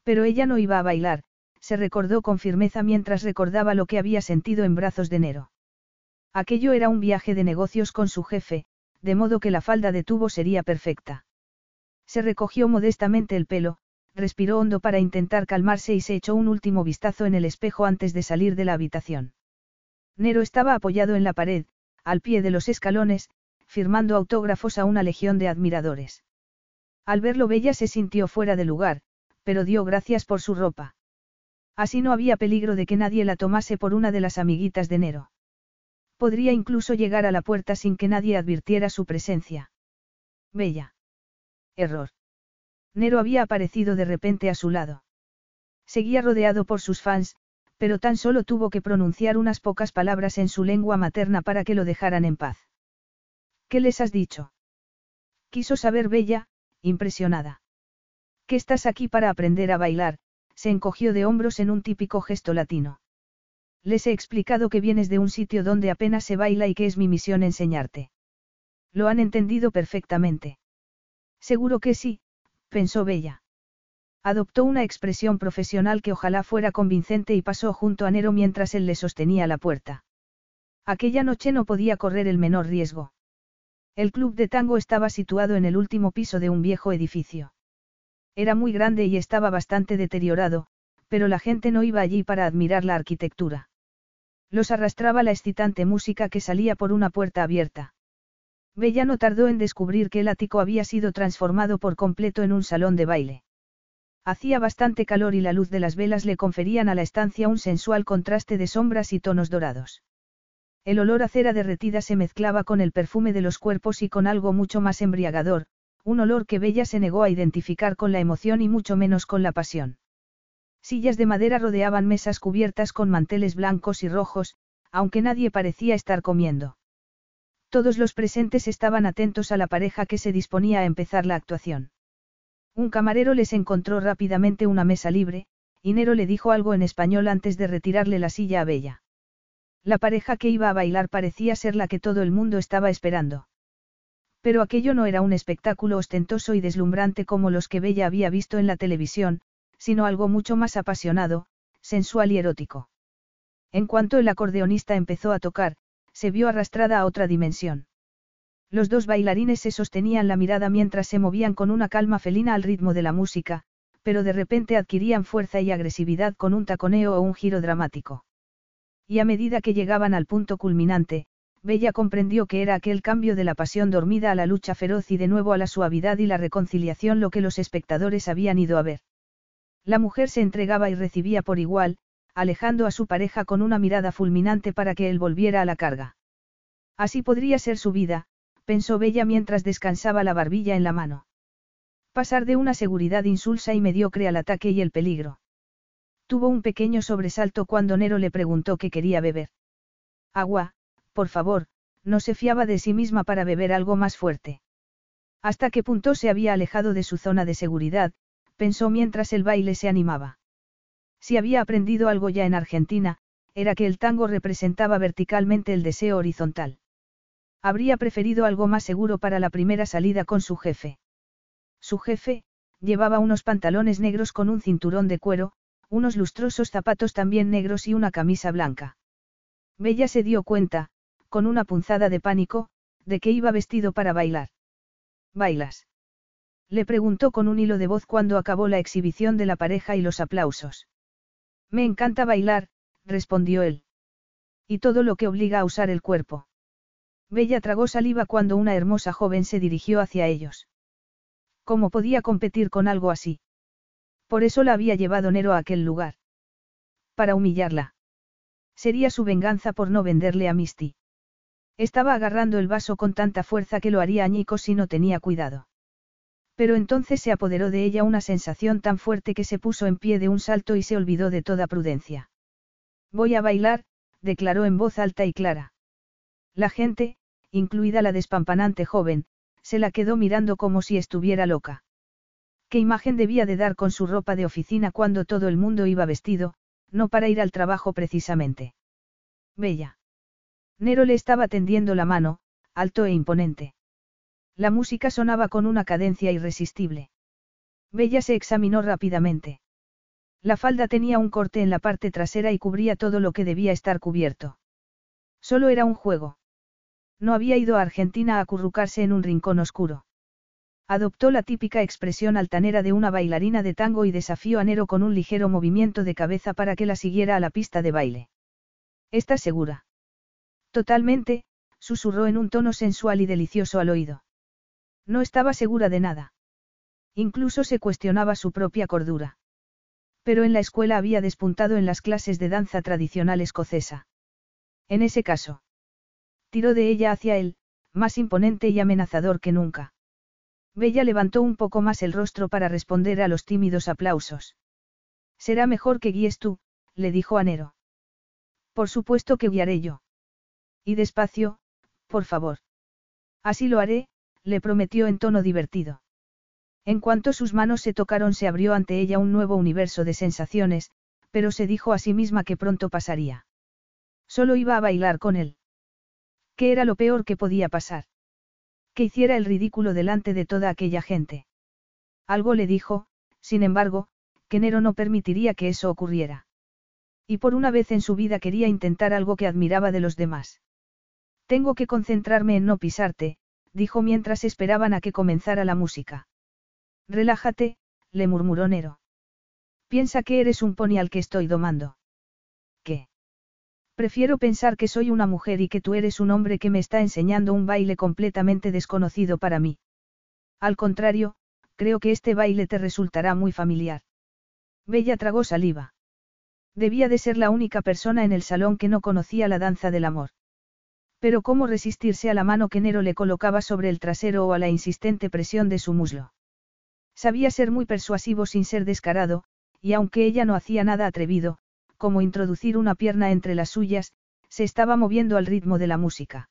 Pero ella no iba a bailar, se recordó con firmeza mientras recordaba lo que había sentido en brazos de enero. Aquello era un viaje de negocios con su jefe, de modo que la falda de tubo sería perfecta. Se recogió modestamente el pelo, respiró hondo para intentar calmarse y se echó un último vistazo en el espejo antes de salir de la habitación. Nero estaba apoyado en la pared, al pie de los escalones, firmando autógrafos a una legión de admiradores. Al verlo Bella se sintió fuera de lugar, pero dio gracias por su ropa. Así no había peligro de que nadie la tomase por una de las amiguitas de Nero. Podría incluso llegar a la puerta sin que nadie advirtiera su presencia. Bella. Error. Nero había aparecido de repente a su lado. Seguía rodeado por sus fans, pero tan solo tuvo que pronunciar unas pocas palabras en su lengua materna para que lo dejaran en paz. ¿Qué les has dicho? Quiso saber Bella, impresionada. ¿Qué estás aquí para aprender a bailar? Se encogió de hombros en un típico gesto latino. Les he explicado que vienes de un sitio donde apenas se baila y que es mi misión enseñarte. Lo han entendido perfectamente. Seguro que sí, pensó Bella. Adoptó una expresión profesional que ojalá fuera convincente y pasó junto a Nero mientras él le sostenía la puerta. Aquella noche no podía correr el menor riesgo. El club de tango estaba situado en el último piso de un viejo edificio. Era muy grande y estaba bastante deteriorado, pero la gente no iba allí para admirar la arquitectura. Los arrastraba la excitante música que salía por una puerta abierta. Bella no tardó en descubrir que el ático había sido transformado por completo en un salón de baile. Hacía bastante calor y la luz de las velas le conferían a la estancia un sensual contraste de sombras y tonos dorados. El olor a cera derretida se mezclaba con el perfume de los cuerpos y con algo mucho más embriagador, un olor que Bella se negó a identificar con la emoción y mucho menos con la pasión. Sillas de madera rodeaban mesas cubiertas con manteles blancos y rojos, aunque nadie parecía estar comiendo. Todos los presentes estaban atentos a la pareja que se disponía a empezar la actuación. Un camarero les encontró rápidamente una mesa libre, y Nero le dijo algo en español antes de retirarle la silla a Bella. La pareja que iba a bailar parecía ser la que todo el mundo estaba esperando. Pero aquello no era un espectáculo ostentoso y deslumbrante como los que Bella había visto en la televisión, sino algo mucho más apasionado, sensual y erótico. En cuanto el acordeonista empezó a tocar, se vio arrastrada a otra dimensión. Los dos bailarines se sostenían la mirada mientras se movían con una calma felina al ritmo de la música, pero de repente adquirían fuerza y agresividad con un taconeo o un giro dramático. Y a medida que llegaban al punto culminante, Bella comprendió que era aquel cambio de la pasión dormida a la lucha feroz y de nuevo a la suavidad y la reconciliación lo que los espectadores habían ido a ver. La mujer se entregaba y recibía por igual, alejando a su pareja con una mirada fulminante para que él volviera a la carga. Así podría ser su vida, pensó Bella mientras descansaba la barbilla en la mano. Pasar de una seguridad insulsa y mediocre al ataque y el peligro. Tuvo un pequeño sobresalto cuando Nero le preguntó qué quería beber. Agua, por favor, no se fiaba de sí misma para beber algo más fuerte. Hasta qué punto se había alejado de su zona de seguridad, pensó mientras el baile se animaba. Si había aprendido algo ya en Argentina, era que el tango representaba verticalmente el deseo horizontal. Habría preferido algo más seguro para la primera salida con su jefe. Su jefe, llevaba unos pantalones negros con un cinturón de cuero, unos lustrosos zapatos también negros y una camisa blanca. Bella se dio cuenta, con una punzada de pánico, de que iba vestido para bailar. ¿Bailas? Le preguntó con un hilo de voz cuando acabó la exhibición de la pareja y los aplausos. Me encanta bailar, respondió él. Y todo lo que obliga a usar el cuerpo. Bella tragó saliva cuando una hermosa joven se dirigió hacia ellos. ¿Cómo podía competir con algo así? Por eso la había llevado Nero a aquel lugar. Para humillarla. Sería su venganza por no venderle a Misty. Estaba agarrando el vaso con tanta fuerza que lo haría añicos si no tenía cuidado. Pero entonces se apoderó de ella una sensación tan fuerte que se puso en pie de un salto y se olvidó de toda prudencia. Voy a bailar, declaró en voz alta y clara. La gente, incluida la despampanante joven, se la quedó mirando como si estuviera loca. ¿Qué imagen debía de dar con su ropa de oficina cuando todo el mundo iba vestido, no para ir al trabajo precisamente? Bella. Nero le estaba tendiendo la mano, alto e imponente. La música sonaba con una cadencia irresistible. Bella se examinó rápidamente. La falda tenía un corte en la parte trasera y cubría todo lo que debía estar cubierto. Solo era un juego. No había ido a Argentina a acurrucarse en un rincón oscuro. Adoptó la típica expresión altanera de una bailarina de tango y desafió a Nero con un ligero movimiento de cabeza para que la siguiera a la pista de baile. ¿Estás segura? Totalmente, susurró en un tono sensual y delicioso al oído. No estaba segura de nada. Incluso se cuestionaba su propia cordura. Pero en la escuela había despuntado en las clases de danza tradicional escocesa. En ese caso. Tiró de ella hacia él, más imponente y amenazador que nunca. Bella levantó un poco más el rostro para responder a los tímidos aplausos. Será mejor que guíes tú, le dijo a Nero. Por supuesto que guiaré yo. Y despacio, por favor. Así lo haré, le prometió en tono divertido. En cuanto sus manos se tocaron se abrió ante ella un nuevo universo de sensaciones, pero se dijo a sí misma que pronto pasaría. Solo iba a bailar con él. ¿Qué era lo peor que podía pasar? Que hiciera el ridículo delante de toda aquella gente. Algo le dijo, sin embargo, que Nero no permitiría que eso ocurriera. Y por una vez en su vida quería intentar algo que admiraba de los demás. Tengo que concentrarme en no pisarte, dijo mientras esperaban a que comenzara la música. Relájate, le murmuró Nero. Piensa que eres un pony al que estoy domando. ¿Qué? Prefiero pensar que soy una mujer y que tú eres un hombre que me está enseñando un baile completamente desconocido para mí. Al contrario, creo que este baile te resultará muy familiar. Bella tragó saliva. Debía de ser la única persona en el salón que no conocía la danza del amor. Pero cómo resistirse a la mano que Nero le colocaba sobre el trasero o a la insistente presión de su muslo. Sabía ser muy persuasivo sin ser descarado, y aunque ella no hacía nada atrevido, como introducir una pierna entre las suyas, se estaba moviendo al ritmo de la música.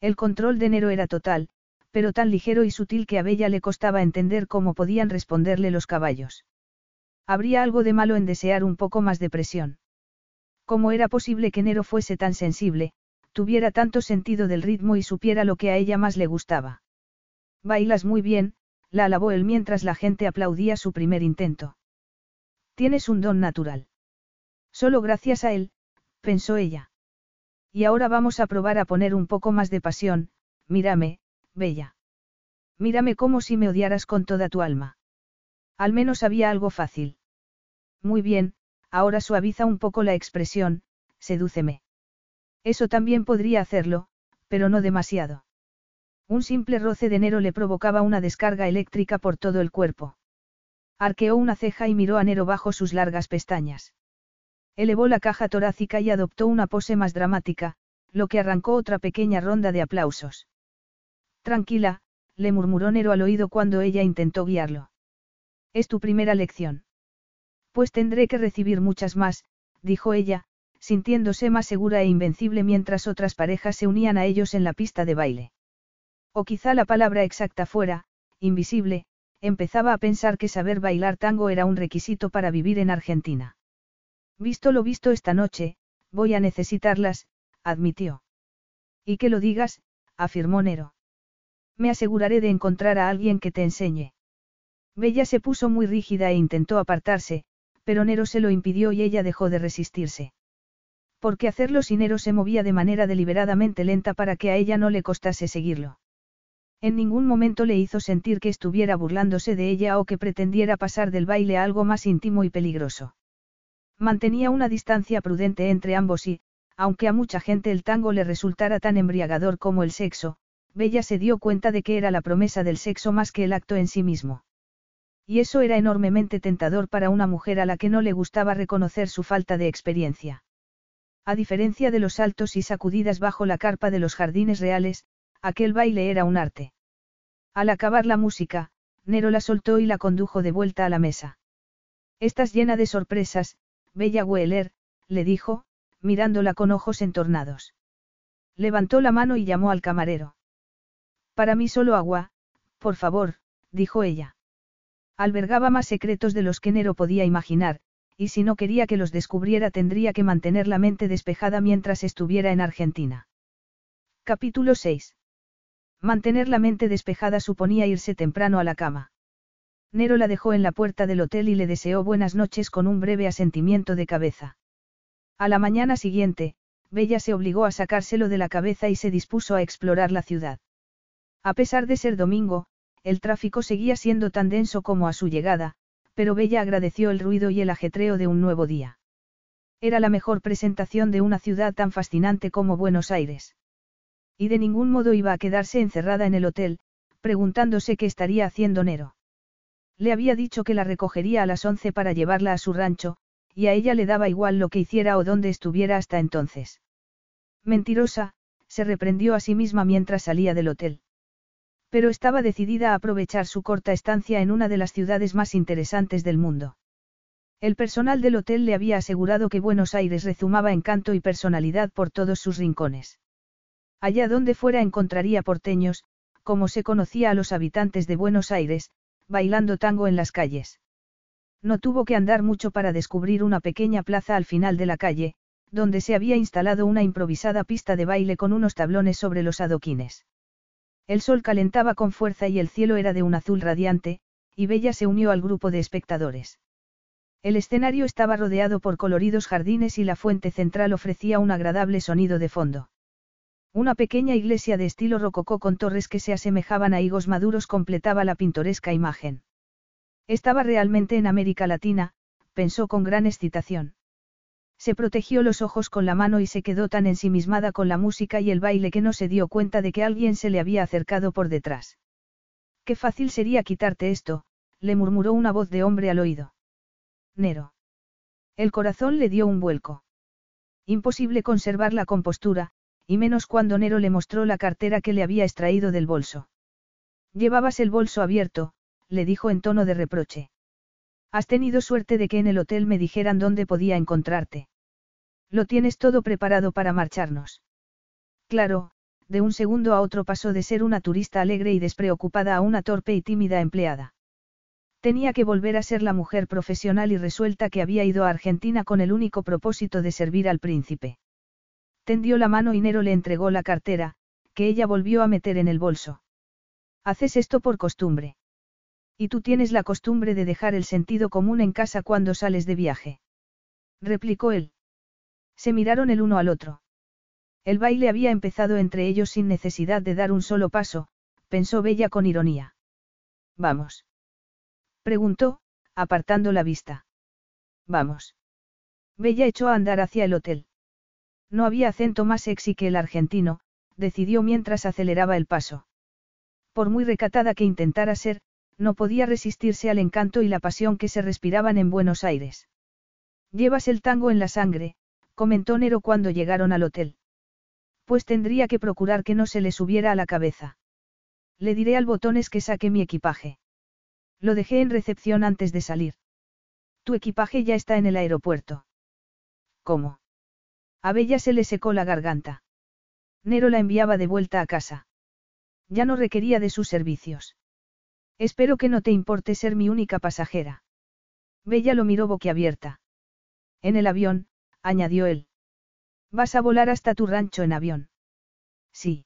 El control de Nero era total, pero tan ligero y sutil que a Bella le costaba entender cómo podían responderle los caballos. Habría algo de malo en desear un poco más de presión. ¿Cómo era posible que Nero fuese tan sensible, tuviera tanto sentido del ritmo y supiera lo que a ella más le gustaba? Bailas muy bien, la alabó él mientras la gente aplaudía su primer intento. Tienes un don natural. Solo gracias a él, pensó ella. Y ahora vamos a probar a poner un poco más de pasión, mírame, bella. Mírame como si me odiaras con toda tu alma. Al menos había algo fácil. Muy bien, ahora suaviza un poco la expresión, sedúceme. Eso también podría hacerlo, pero no demasiado. Un simple roce de Nero le provocaba una descarga eléctrica por todo el cuerpo. Arqueó una ceja y miró a Nero bajo sus largas pestañas. Elevó la caja torácica y adoptó una pose más dramática, lo que arrancó otra pequeña ronda de aplausos. Tranquila, le murmuró Nero al oído cuando ella intentó guiarlo. Es tu primera lección. Pues tendré que recibir muchas más, dijo ella, sintiéndose más segura e invencible mientras otras parejas se unían a ellos en la pista de baile. O quizá la palabra exacta fuera, invisible, empezaba a pensar que saber bailar tango era un requisito para vivir en Argentina. Visto lo visto esta noche, voy a necesitarlas, admitió. Y que lo digas, afirmó Nero. Me aseguraré de encontrar a alguien que te enseñe. Bella se puso muy rígida e intentó apartarse, pero Nero se lo impidió y ella dejó de resistirse. Porque hacerlo sin Nero se movía de manera deliberadamente lenta para que a ella no le costase seguirlo. En ningún momento le hizo sentir que estuviera burlándose de ella o que pretendiera pasar del baile a algo más íntimo y peligroso. Mantenía una distancia prudente entre ambos y, aunque a mucha gente el tango le resultara tan embriagador como el sexo, Bella se dio cuenta de que era la promesa del sexo más que el acto en sí mismo. Y eso era enormemente tentador para una mujer a la que no le gustaba reconocer su falta de experiencia. A diferencia de los saltos y sacudidas bajo la carpa de los jardines reales, aquel baile era un arte. Al acabar la música, Nero la soltó y la condujo de vuelta a la mesa. Estás llena de sorpresas, Bella Weller, le dijo, mirándola con ojos entornados. Levantó la mano y llamó al camarero. Para mí solo agua, por favor, dijo ella. Albergaba más secretos de los que Nero podía imaginar, y si no quería que los descubriera tendría que mantener la mente despejada mientras estuviera en Argentina. Capítulo 6. Mantener la mente despejada suponía irse temprano a la cama. Nero la dejó en la puerta del hotel y le deseó buenas noches con un breve asentimiento de cabeza. A la mañana siguiente, Bella se obligó a sacárselo de la cabeza y se dispuso a explorar la ciudad. A pesar de ser domingo, el tráfico seguía siendo tan denso como a su llegada, pero Bella agradeció el ruido y el ajetreo de un nuevo día. Era la mejor presentación de una ciudad tan fascinante como Buenos Aires. Y de ningún modo iba a quedarse encerrada en el hotel, preguntándose qué estaría haciendo Nero. Le había dicho que la recogería a las once para llevarla a su rancho, y a ella le daba igual lo que hiciera o dónde estuviera hasta entonces. Mentirosa, se reprendió a sí misma mientras salía del hotel. Pero estaba decidida a aprovechar su corta estancia en una de las ciudades más interesantes del mundo. El personal del hotel le había asegurado que Buenos Aires rezumaba encanto y personalidad por todos sus rincones. Allá donde fuera encontraría porteños, como se conocía a los habitantes de Buenos Aires, bailando tango en las calles. No tuvo que andar mucho para descubrir una pequeña plaza al final de la calle, donde se había instalado una improvisada pista de baile con unos tablones sobre los adoquines. El sol calentaba con fuerza y el cielo era de un azul radiante, y Bella se unió al grupo de espectadores. El escenario estaba rodeado por coloridos jardines y la fuente central ofrecía un agradable sonido de fondo. Una pequeña iglesia de estilo rococó con torres que se asemejaban a higos maduros completaba la pintoresca imagen. Estaba realmente en América Latina, pensó con gran excitación. Se protegió los ojos con la mano y se quedó tan ensimismada con la música y el baile que no se dio cuenta de que alguien se le había acercado por detrás. Qué fácil sería quitarte esto, le murmuró una voz de hombre al oído. Nero. El corazón le dio un vuelco. Imposible conservar la compostura, y menos cuando Nero le mostró la cartera que le había extraído del bolso. Llevabas el bolso abierto, le dijo en tono de reproche. Has tenido suerte de que en el hotel me dijeran dónde podía encontrarte. Lo tienes todo preparado para marcharnos. Claro, de un segundo a otro pasó de ser una turista alegre y despreocupada a una torpe y tímida empleada. Tenía que volver a ser la mujer profesional y resuelta que había ido a Argentina con el único propósito de servir al príncipe. Tendió la mano y Nero le entregó la cartera, que ella volvió a meter en el bolso. Haces esto por costumbre. Y tú tienes la costumbre de dejar el sentido común en casa cuando sales de viaje. Replicó él. Se miraron el uno al otro. El baile había empezado entre ellos sin necesidad de dar un solo paso, pensó Bella con ironía. Vamos. Preguntó, apartando la vista. Vamos. Bella echó a andar hacia el hotel. No había acento más sexy que el argentino, decidió mientras aceleraba el paso. Por muy recatada que intentara ser, no podía resistirse al encanto y la pasión que se respiraban en Buenos Aires. Llevas el tango en la sangre, comentó Nero cuando llegaron al hotel. Pues tendría que procurar que no se le subiera a la cabeza. Le diré al botones que saque mi equipaje. Lo dejé en recepción antes de salir. Tu equipaje ya está en el aeropuerto. ¿Cómo? A Bella se le secó la garganta. Nero la enviaba de vuelta a casa. Ya no requería de sus servicios. Espero que no te importe ser mi única pasajera. Bella lo miró boquiabierta. En el avión, añadió él. Vas a volar hasta tu rancho en avión. Sí.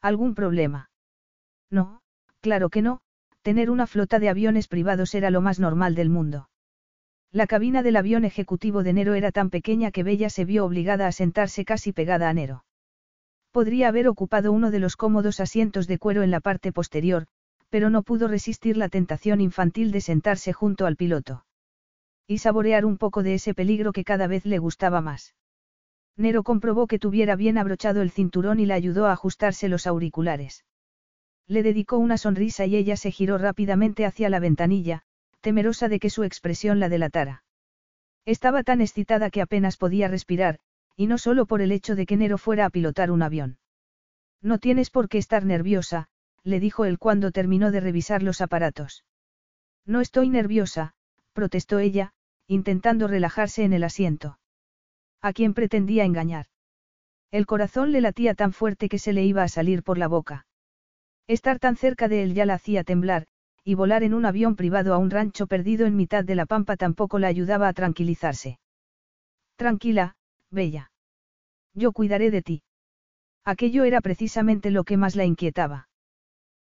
¿Algún problema? No, claro que no, tener una flota de aviones privados era lo más normal del mundo. La cabina del avión ejecutivo de Nero era tan pequeña que Bella se vio obligada a sentarse casi pegada a Nero. Podría haber ocupado uno de los cómodos asientos de cuero en la parte posterior, pero no pudo resistir la tentación infantil de sentarse junto al piloto. Y saborear un poco de ese peligro que cada vez le gustaba más. Nero comprobó que tuviera bien abrochado el cinturón y le ayudó a ajustarse los auriculares. Le dedicó una sonrisa y ella se giró rápidamente hacia la ventanilla, temerosa de que su expresión la delatara. Estaba tan excitada que apenas podía respirar, y no solo por el hecho de que Nero fuera a pilotar un avión. No tienes por qué estar nerviosa, le dijo él cuando terminó de revisar los aparatos. No estoy nerviosa, protestó ella, intentando relajarse en el asiento. ¿A quién pretendía engañar? El corazón le latía tan fuerte que se le iba a salir por la boca. Estar tan cerca de él ya la hacía temblar, y volar en un avión privado a un rancho perdido en mitad de la pampa tampoco la ayudaba a tranquilizarse. Tranquila, Bella. Yo cuidaré de ti. Aquello era precisamente lo que más la inquietaba.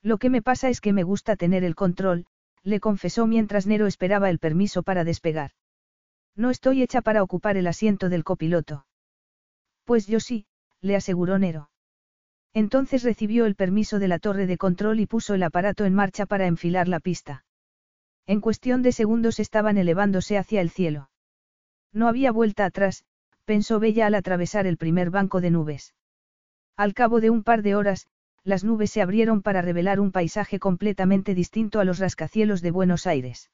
Lo que me pasa es que me gusta tener el control, le confesó mientras Nero esperaba el permiso para despegar. No estoy hecha para ocupar el asiento del copiloto. Pues yo sí, le aseguró Nero. Entonces recibió el permiso de la torre de control y puso el aparato en marcha para enfilar la pista. En cuestión de segundos estaban elevándose hacia el cielo. No había vuelta atrás, pensó Bella al atravesar el primer banco de nubes. Al cabo de un par de horas, las nubes se abrieron para revelar un paisaje completamente distinto a los rascacielos de Buenos Aires.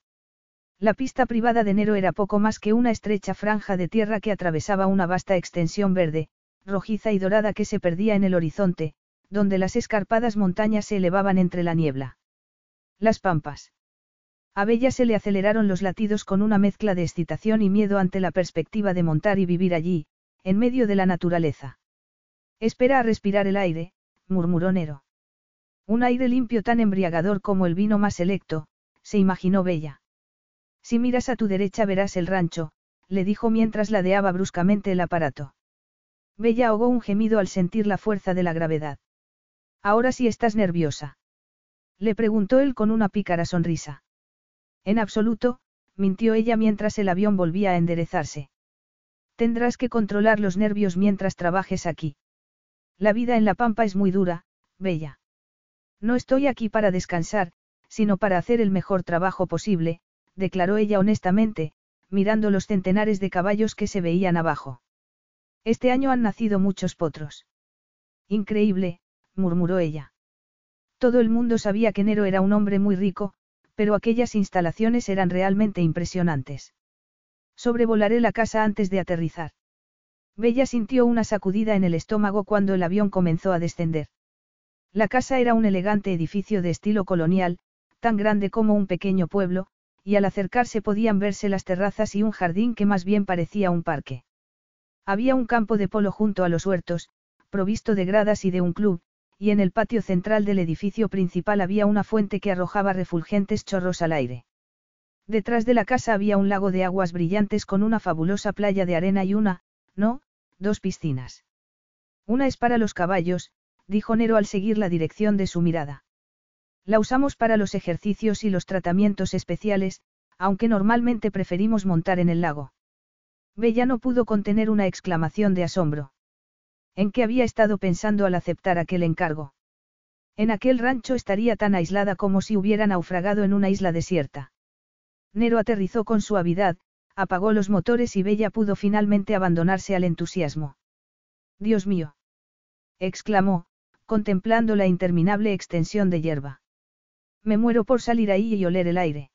La pista privada de Nero era poco más que una estrecha franja de tierra que atravesaba una vasta extensión verde, rojiza y dorada que se perdía en el horizonte, donde las escarpadas montañas se elevaban entre la niebla. Las pampas. A Bella se le aceleraron los latidos con una mezcla de excitación y miedo ante la perspectiva de montar y vivir allí, en medio de la naturaleza. Espera a respirar el aire, murmuró Nero. Un aire limpio tan embriagador como el vino más selecto, se imaginó Bella. Si miras a tu derecha verás el rancho, le dijo mientras ladeaba bruscamente el aparato. Bella ahogó un gemido al sentir la fuerza de la gravedad. Ahora sí estás nerviosa. Le preguntó él con una pícara sonrisa. En absoluto, mintió ella mientras el avión volvía a enderezarse. Tendrás que controlar los nervios mientras trabajes aquí. La vida en la pampa es muy dura, Bella. No estoy aquí para descansar, sino para hacer el mejor trabajo posible, declaró ella honestamente, mirando los centenares de caballos que se veían abajo. Este año han nacido muchos potros. Increíble, murmuró ella. Todo el mundo sabía que Nero era un hombre muy rico, pero aquellas instalaciones eran realmente impresionantes. Sobrevolaré la casa antes de aterrizar. Bella sintió una sacudida en el estómago cuando el avión comenzó a descender. La casa era un elegante edificio de estilo colonial, tan grande como un pequeño pueblo, y al acercarse podían verse las terrazas y un jardín que más bien parecía un parque. Había un campo de polo junto a los huertos, provisto de gradas y de un club, y en el patio central del edificio principal había una fuente que arrojaba refulgentes chorros al aire. Detrás de la casa había un lago de aguas brillantes con una fabulosa playa de arena y una, no, dos piscinas. Una es para los caballos, dijo Nero al seguir la dirección de su mirada. La usamos para los ejercicios y los tratamientos especiales, aunque normalmente preferimos montar en el lago. Bella no pudo contener una exclamación de asombro. ¿En qué había estado pensando al aceptar aquel encargo? En aquel rancho estaría tan aislada como si hubiera naufragado en una isla desierta. Nero aterrizó con suavidad, apagó los motores y Bella pudo finalmente abandonarse al entusiasmo. Dios mío. exclamó, contemplando la interminable extensión de hierba. Me muero por salir ahí y oler el aire.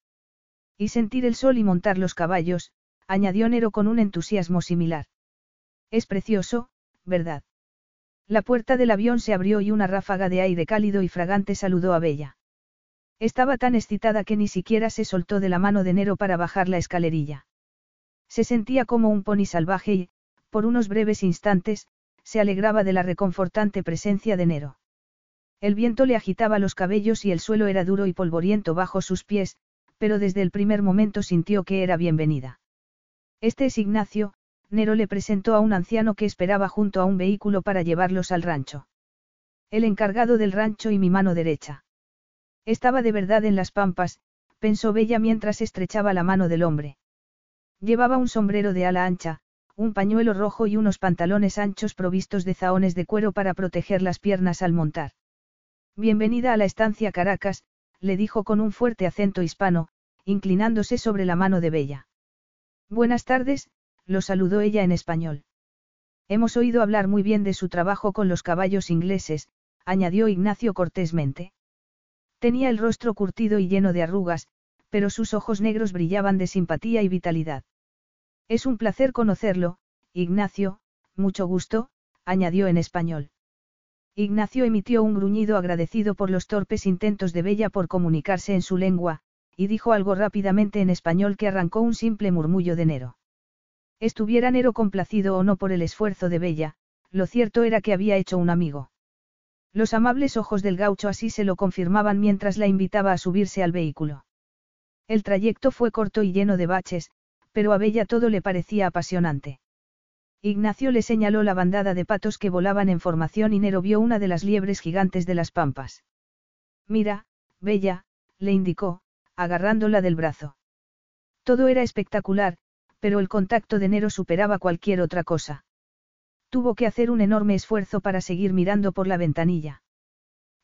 Y sentir el sol y montar los caballos, añadió Nero con un entusiasmo similar. Es precioso, ¿verdad? La puerta del avión se abrió y una ráfaga de aire cálido y fragante saludó a Bella. Estaba tan excitada que ni siquiera se soltó de la mano de Nero para bajar la escalerilla. Se sentía como un pony salvaje y, por unos breves instantes, se alegraba de la reconfortante presencia de Nero. El viento le agitaba los cabellos y el suelo era duro y polvoriento bajo sus pies, pero desde el primer momento sintió que era bienvenida. Este es Ignacio, Nero le presentó a un anciano que esperaba junto a un vehículo para llevarlos al rancho. El encargado del rancho y mi mano derecha. Estaba de verdad en las pampas, pensó Bella mientras estrechaba la mano del hombre. Llevaba un sombrero de ala ancha, un pañuelo rojo y unos pantalones anchos provistos de zahones de cuero para proteger las piernas al montar. Bienvenida a la estancia Caracas, le dijo con un fuerte acento hispano, inclinándose sobre la mano de Bella. Buenas tardes, lo saludó ella en español. Hemos oído hablar muy bien de su trabajo con los caballos ingleses, añadió Ignacio cortésmente. Tenía el rostro curtido y lleno de arrugas, pero sus ojos negros brillaban de simpatía y vitalidad. Es un placer conocerlo, Ignacio, mucho gusto, añadió en español. Ignacio emitió un gruñido agradecido por los torpes intentos de Bella por comunicarse en su lengua, y dijo algo rápidamente en español que arrancó un simple murmullo de Nero. Estuviera Nero complacido o no por el esfuerzo de Bella, lo cierto era que había hecho un amigo. Los amables ojos del gaucho así se lo confirmaban mientras la invitaba a subirse al vehículo. El trayecto fue corto y lleno de baches, pero a Bella todo le parecía apasionante. Ignacio le señaló la bandada de patos que volaban en formación y Nero vio una de las liebres gigantes de las pampas. Mira, Bella, le indicó, agarrándola del brazo. Todo era espectacular, pero el contacto de Nero superaba cualquier otra cosa. Tuvo que hacer un enorme esfuerzo para seguir mirando por la ventanilla.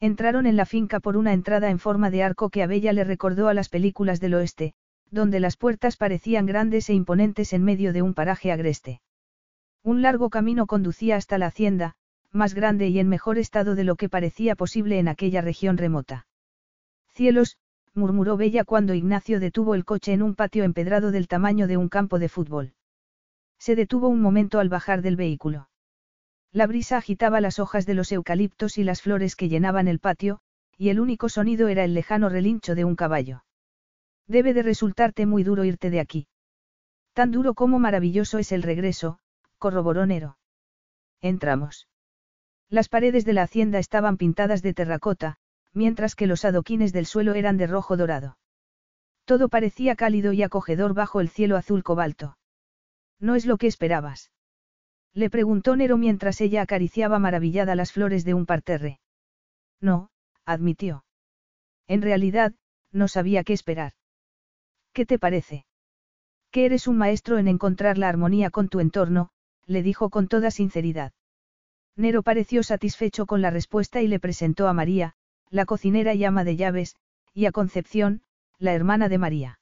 Entraron en la finca por una entrada en forma de arco que a Bella le recordó a las películas del oeste, donde las puertas parecían grandes e imponentes en medio de un paraje agreste. Un largo camino conducía hasta la hacienda, más grande y en mejor estado de lo que parecía posible en aquella región remota. Cielos, murmuró Bella cuando Ignacio detuvo el coche en un patio empedrado del tamaño de un campo de fútbol. Se detuvo un momento al bajar del vehículo. La brisa agitaba las hojas de los eucaliptos y las flores que llenaban el patio, y el único sonido era el lejano relincho de un caballo. Debe de resultarte muy duro irte de aquí. Tan duro como maravilloso es el regreso, corroboró Nero. Entramos. Las paredes de la hacienda estaban pintadas de terracota, mientras que los adoquines del suelo eran de rojo dorado. Todo parecía cálido y acogedor bajo el cielo azul cobalto. ¿No es lo que esperabas? Le preguntó Nero mientras ella acariciaba maravillada las flores de un parterre. No, admitió. En realidad, no sabía qué esperar. ¿Qué te parece? Que eres un maestro en encontrar la armonía con tu entorno, le dijo con toda sinceridad. Nero pareció satisfecho con la respuesta y le presentó a María, la cocinera y ama de llaves, y a Concepción, la hermana de María.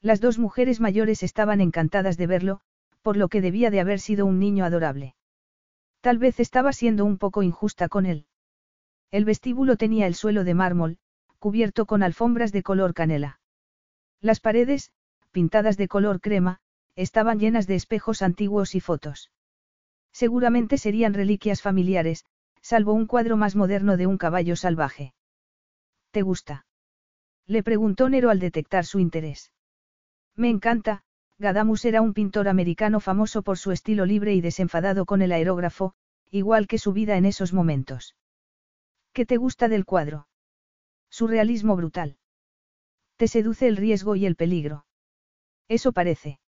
Las dos mujeres mayores estaban encantadas de verlo, por lo que debía de haber sido un niño adorable. Tal vez estaba siendo un poco injusta con él. El vestíbulo tenía el suelo de mármol, cubierto con alfombras de color canela. Las paredes, pintadas de color crema, estaban llenas de espejos antiguos y fotos. Seguramente serían reliquias familiares, salvo un cuadro más moderno de un caballo salvaje. ¿Te gusta? Le preguntó Nero al detectar su interés. Me encanta, Gadamus era un pintor americano famoso por su estilo libre y desenfadado con el aerógrafo, igual que su vida en esos momentos. ¿Qué te gusta del cuadro? Su realismo brutal. Te seduce el riesgo y el peligro. Eso parece.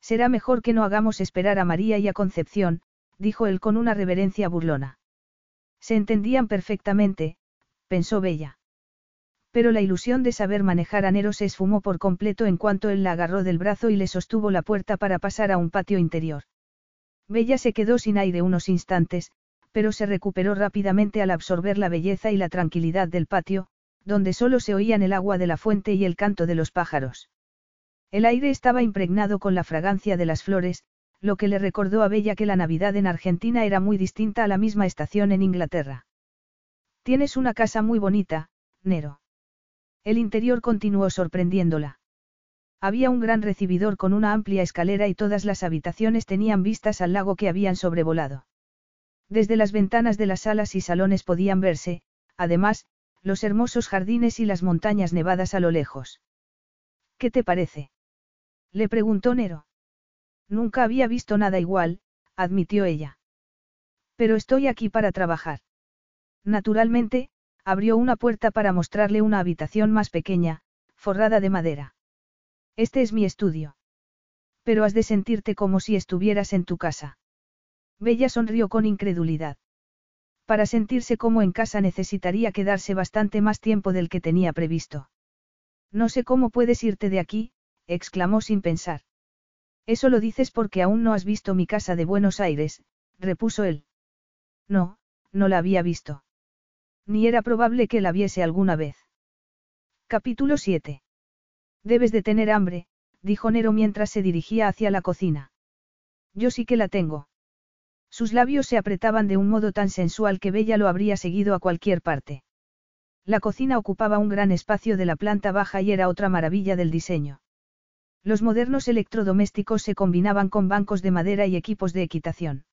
Será mejor que no hagamos esperar a María y a Concepción, dijo él con una reverencia burlona. Se entendían perfectamente, pensó Bella. Pero la ilusión de saber manejar a Nero se esfumó por completo en cuanto él la agarró del brazo y le sostuvo la puerta para pasar a un patio interior. Bella se quedó sin aire unos instantes, pero se recuperó rápidamente al absorber la belleza y la tranquilidad del patio, donde solo se oían el agua de la fuente y el canto de los pájaros. El aire estaba impregnado con la fragancia de las flores, lo que le recordó a Bella que la Navidad en Argentina era muy distinta a la misma estación en Inglaterra. Tienes una casa muy bonita, Nero. El interior continuó sorprendiéndola. Había un gran recibidor con una amplia escalera y todas las habitaciones tenían vistas al lago que habían sobrevolado. Desde las ventanas de las salas y salones podían verse, además, los hermosos jardines y las montañas nevadas a lo lejos. ¿Qué te parece? Le preguntó Nero. Nunca había visto nada igual, admitió ella. Pero estoy aquí para trabajar. Naturalmente, abrió una puerta para mostrarle una habitación más pequeña, forrada de madera. Este es mi estudio. Pero has de sentirte como si estuvieras en tu casa. Bella sonrió con incredulidad. Para sentirse como en casa necesitaría quedarse bastante más tiempo del que tenía previsto. No sé cómo puedes irte de aquí, exclamó sin pensar. Eso lo dices porque aún no has visto mi casa de Buenos Aires, repuso él. No, no la había visto. Ni era probable que la viese alguna vez. Capítulo 7. Debes de tener hambre, dijo Nero mientras se dirigía hacia la cocina. Yo sí que la tengo. Sus labios se apretaban de un modo tan sensual que Bella lo habría seguido a cualquier parte. La cocina ocupaba un gran espacio de la planta baja y era otra maravilla del diseño. Los modernos electrodomésticos se combinaban con bancos de madera y equipos de equitación.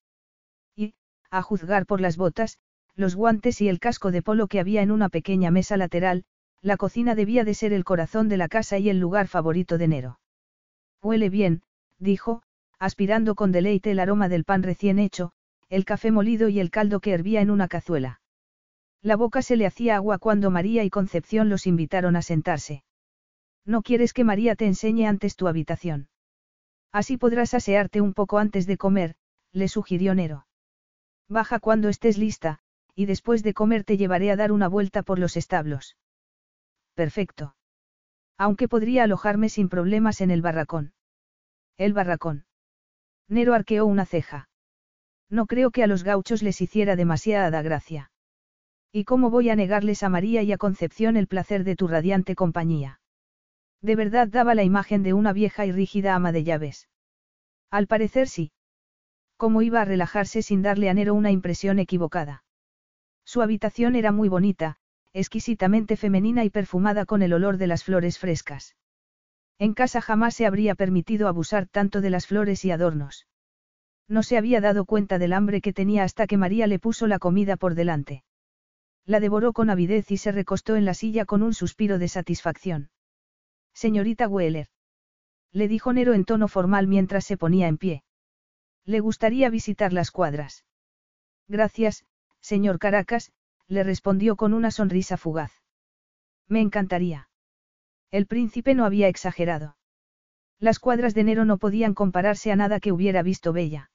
Y, a juzgar por las botas, los guantes y el casco de polo que había en una pequeña mesa lateral, la cocina debía de ser el corazón de la casa y el lugar favorito de Nero. Huele bien, dijo, aspirando con deleite el aroma del pan recién hecho, el café molido y el caldo que hervía en una cazuela. La boca se le hacía agua cuando María y Concepción los invitaron a sentarse. ¿No quieres que María te enseñe antes tu habitación? Así podrás asearte un poco antes de comer, le sugirió Nero. Baja cuando estés lista, y después de comer te llevaré a dar una vuelta por los establos. Perfecto. Aunque podría alojarme sin problemas en el barracón. El barracón. Nero arqueó una ceja. No creo que a los gauchos les hiciera demasiada gracia. ¿Y cómo voy a negarles a María y a Concepción el placer de tu radiante compañía? De verdad daba la imagen de una vieja y rígida ama de llaves. Al parecer sí. ¿Cómo iba a relajarse sin darle a Nero una impresión equivocada? Su habitación era muy bonita, exquisitamente femenina y perfumada con el olor de las flores frescas. En casa jamás se habría permitido abusar tanto de las flores y adornos. No se había dado cuenta del hambre que tenía hasta que María le puso la comida por delante. La devoró con avidez y se recostó en la silla con un suspiro de satisfacción. Señorita Weller. Le dijo Nero en tono formal mientras se ponía en pie. Le gustaría visitar las cuadras. Gracias, señor Caracas, le respondió con una sonrisa fugaz. Me encantaría. El príncipe no había exagerado. Las cuadras de Nero no podían compararse a nada que hubiera visto Bella.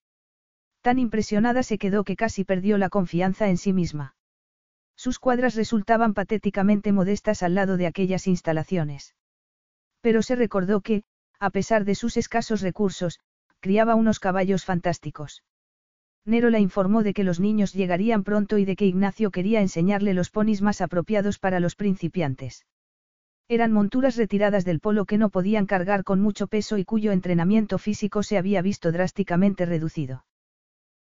Tan impresionada se quedó que casi perdió la confianza en sí misma. Sus cuadras resultaban patéticamente modestas al lado de aquellas instalaciones. Pero se recordó que, a pesar de sus escasos recursos, criaba unos caballos fantásticos. Nero la informó de que los niños llegarían pronto y de que Ignacio quería enseñarle los ponis más apropiados para los principiantes. Eran monturas retiradas del polo que no podían cargar con mucho peso y cuyo entrenamiento físico se había visto drásticamente reducido.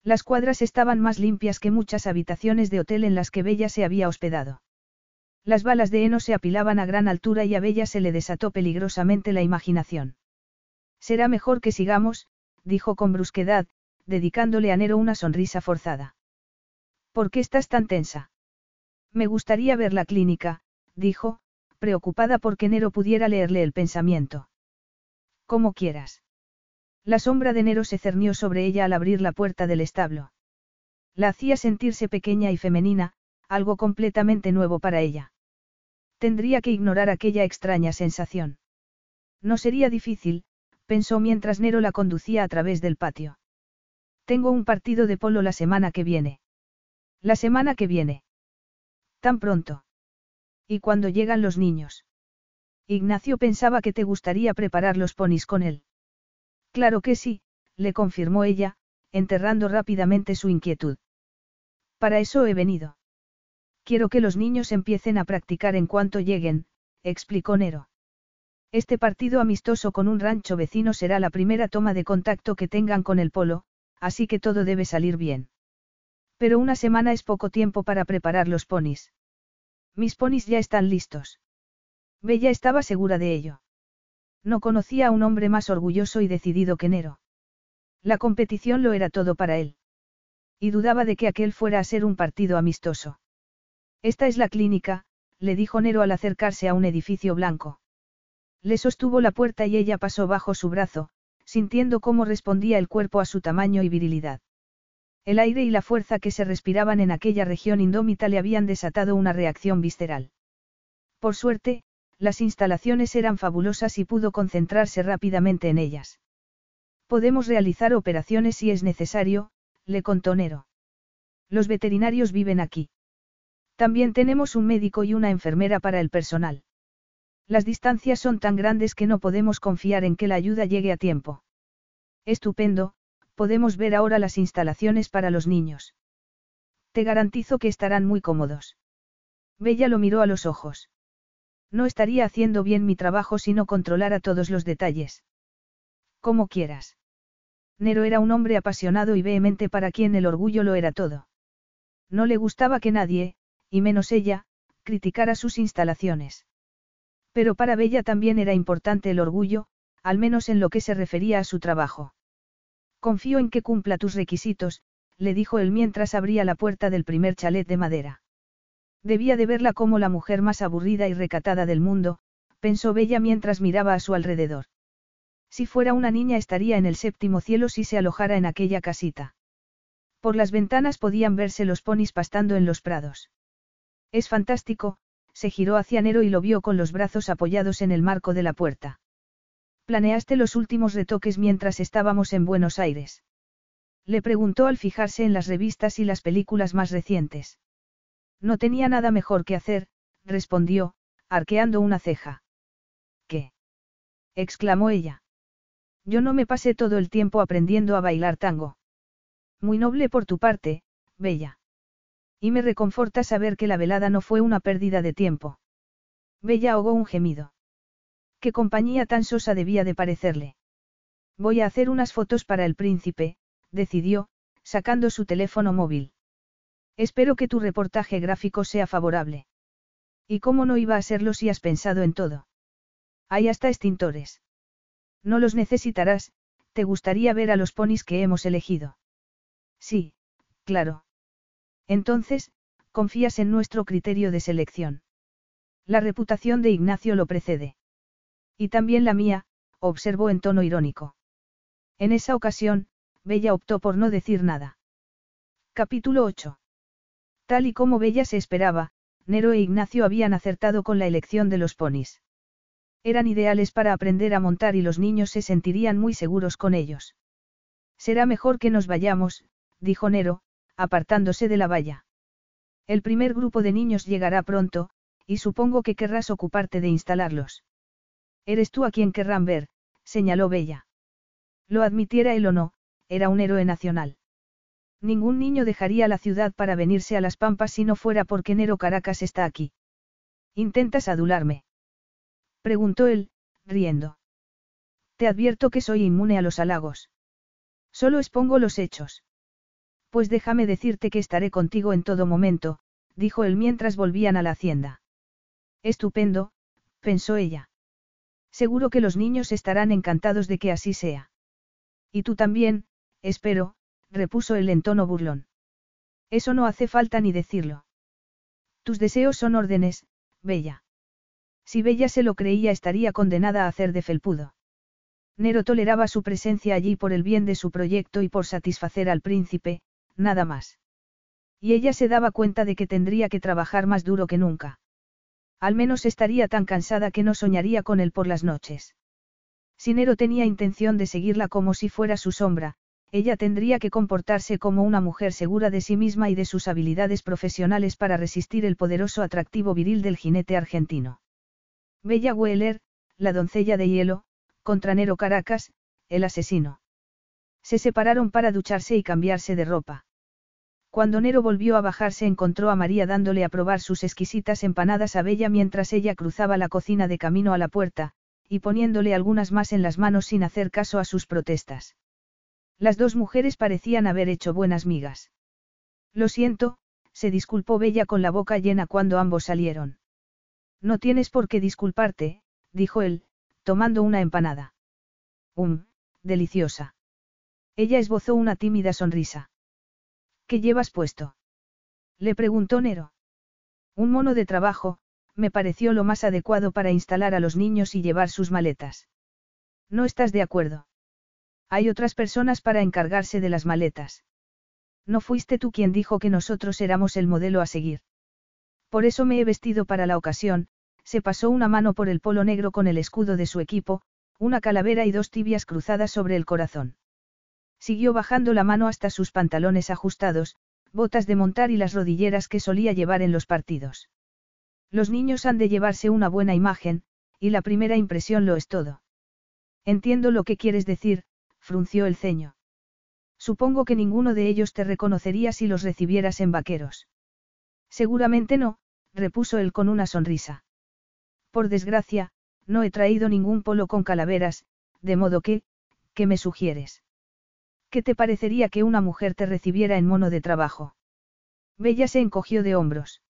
Las cuadras estaban más limpias que muchas habitaciones de hotel en las que Bella se había hospedado. Las balas de heno se apilaban a gran altura y a Bella se le desató peligrosamente la imaginación. Será mejor que sigamos, dijo con brusquedad, dedicándole a Nero una sonrisa forzada. ¿Por qué estás tan tensa? Me gustaría ver la clínica, dijo, preocupada porque Nero pudiera leerle el pensamiento. Como quieras. La sombra de Nero se cernió sobre ella al abrir la puerta del establo. La hacía sentirse pequeña y femenina, algo completamente nuevo para ella. Tendría que ignorar aquella extraña sensación. No sería difícil, pensó mientras Nero la conducía a través del patio. Tengo un partido de polo la semana que viene. La semana que viene. Tan pronto. ¿Y cuando llegan los niños? Ignacio pensaba que te gustaría preparar los ponis con él. Claro que sí, le confirmó ella, enterrando rápidamente su inquietud. Para eso he venido. Quiero que los niños empiecen a practicar en cuanto lleguen, explicó Nero. Este partido amistoso con un rancho vecino será la primera toma de contacto que tengan con el polo, así que todo debe salir bien. Pero una semana es poco tiempo para preparar los ponis. Mis ponis ya están listos. Bella estaba segura de ello. No conocía a un hombre más orgulloso y decidido que Nero. La competición lo era todo para él. Y dudaba de que aquel fuera a ser un partido amistoso. Esta es la clínica, le dijo Nero al acercarse a un edificio blanco. Le sostuvo la puerta y ella pasó bajo su brazo, sintiendo cómo respondía el cuerpo a su tamaño y virilidad. El aire y la fuerza que se respiraban en aquella región indómita le habían desatado una reacción visceral. Por suerte, las instalaciones eran fabulosas y pudo concentrarse rápidamente en ellas. Podemos realizar operaciones si es necesario, le contó Nero. Los veterinarios viven aquí. También tenemos un médico y una enfermera para el personal. Las distancias son tan grandes que no podemos confiar en que la ayuda llegue a tiempo. Estupendo, podemos ver ahora las instalaciones para los niños. Te garantizo que estarán muy cómodos. Bella lo miró a los ojos. No estaría haciendo bien mi trabajo si no controlara todos los detalles. Como quieras. Nero era un hombre apasionado y vehemente para quien el orgullo lo era todo. No le gustaba que nadie, y menos ella, criticara sus instalaciones. Pero para Bella también era importante el orgullo, al menos en lo que se refería a su trabajo. Confío en que cumpla tus requisitos, le dijo él mientras abría la puerta del primer chalet de madera. Debía de verla como la mujer más aburrida y recatada del mundo, pensó Bella mientras miraba a su alrededor. Si fuera una niña estaría en el séptimo cielo si se alojara en aquella casita. Por las ventanas podían verse los ponis pastando en los prados. Es fantástico, se giró hacia Nero y lo vio con los brazos apoyados en el marco de la puerta. ¿Planeaste los últimos retoques mientras estábamos en Buenos Aires? Le preguntó al fijarse en las revistas y las películas más recientes. No tenía nada mejor que hacer, respondió, arqueando una ceja. ¿Qué? exclamó ella. Yo no me pasé todo el tiempo aprendiendo a bailar tango. Muy noble por tu parte, Bella. Y me reconforta saber que la velada no fue una pérdida de tiempo. Bella ahogó un gemido. ¿Qué compañía tan sosa debía de parecerle? Voy a hacer unas fotos para el príncipe, decidió, sacando su teléfono móvil. Espero que tu reportaje gráfico sea favorable. ¿Y cómo no iba a serlo si has pensado en todo? Hay hasta extintores. No los necesitarás, te gustaría ver a los ponis que hemos elegido. Sí, claro. Entonces, confías en nuestro criterio de selección. La reputación de Ignacio lo precede. Y también la mía, observó en tono irónico. En esa ocasión, Bella optó por no decir nada. Capítulo 8. Tal y como Bella se esperaba, Nero e Ignacio habían acertado con la elección de los ponis. Eran ideales para aprender a montar y los niños se sentirían muy seguros con ellos. Será mejor que nos vayamos, dijo Nero, apartándose de la valla. El primer grupo de niños llegará pronto, y supongo que querrás ocuparte de instalarlos. Eres tú a quien querrán ver, señaló Bella. Lo admitiera él o no, era un héroe nacional. Ningún niño dejaría la ciudad para venirse a las Pampas si no fuera porque Nero Caracas está aquí. ¿Intentas adularme? Preguntó él, riendo. Te advierto que soy inmune a los halagos. Solo expongo los hechos. Pues déjame decirte que estaré contigo en todo momento, dijo él mientras volvían a la hacienda. Estupendo, pensó ella. Seguro que los niños estarán encantados de que así sea. Y tú también, espero, repuso él en tono burlón. Eso no hace falta ni decirlo. Tus deseos son órdenes, Bella. Si Bella se lo creía estaría condenada a hacer de felpudo. Nero toleraba su presencia allí por el bien de su proyecto y por satisfacer al príncipe, nada más. Y ella se daba cuenta de que tendría que trabajar más duro que nunca. Al menos estaría tan cansada que no soñaría con él por las noches. Si Nero tenía intención de seguirla como si fuera su sombra, ella tendría que comportarse como una mujer segura de sí misma y de sus habilidades profesionales para resistir el poderoso atractivo viril del jinete argentino. Bella Weller, la doncella de hielo, contra Nero Caracas, el asesino. Se separaron para ducharse y cambiarse de ropa. Cuando Nero volvió a bajarse encontró a María dándole a probar sus exquisitas empanadas a Bella mientras ella cruzaba la cocina de camino a la puerta, y poniéndole algunas más en las manos sin hacer caso a sus protestas. Las dos mujeres parecían haber hecho buenas migas. Lo siento, se disculpó Bella con la boca llena cuando ambos salieron. No tienes por qué disculparte, dijo él, tomando una empanada. Um, deliciosa. Ella esbozó una tímida sonrisa. ¿Qué llevas puesto? Le preguntó Nero. Un mono de trabajo, me pareció lo más adecuado para instalar a los niños y llevar sus maletas. ¿No estás de acuerdo? Hay otras personas para encargarse de las maletas. No fuiste tú quien dijo que nosotros éramos el modelo a seguir. Por eso me he vestido para la ocasión, se pasó una mano por el polo negro con el escudo de su equipo, una calavera y dos tibias cruzadas sobre el corazón. Siguió bajando la mano hasta sus pantalones ajustados, botas de montar y las rodilleras que solía llevar en los partidos. Los niños han de llevarse una buena imagen, y la primera impresión lo es todo. Entiendo lo que quieres decir, frunció el ceño. Supongo que ninguno de ellos te reconocería si los recibieras en vaqueros. Seguramente no, repuso él con una sonrisa. Por desgracia, no he traído ningún polo con calaveras, de modo que, ¿qué me sugieres? ¿Qué te parecería que una mujer te recibiera en mono de trabajo? Bella se encogió de hombros.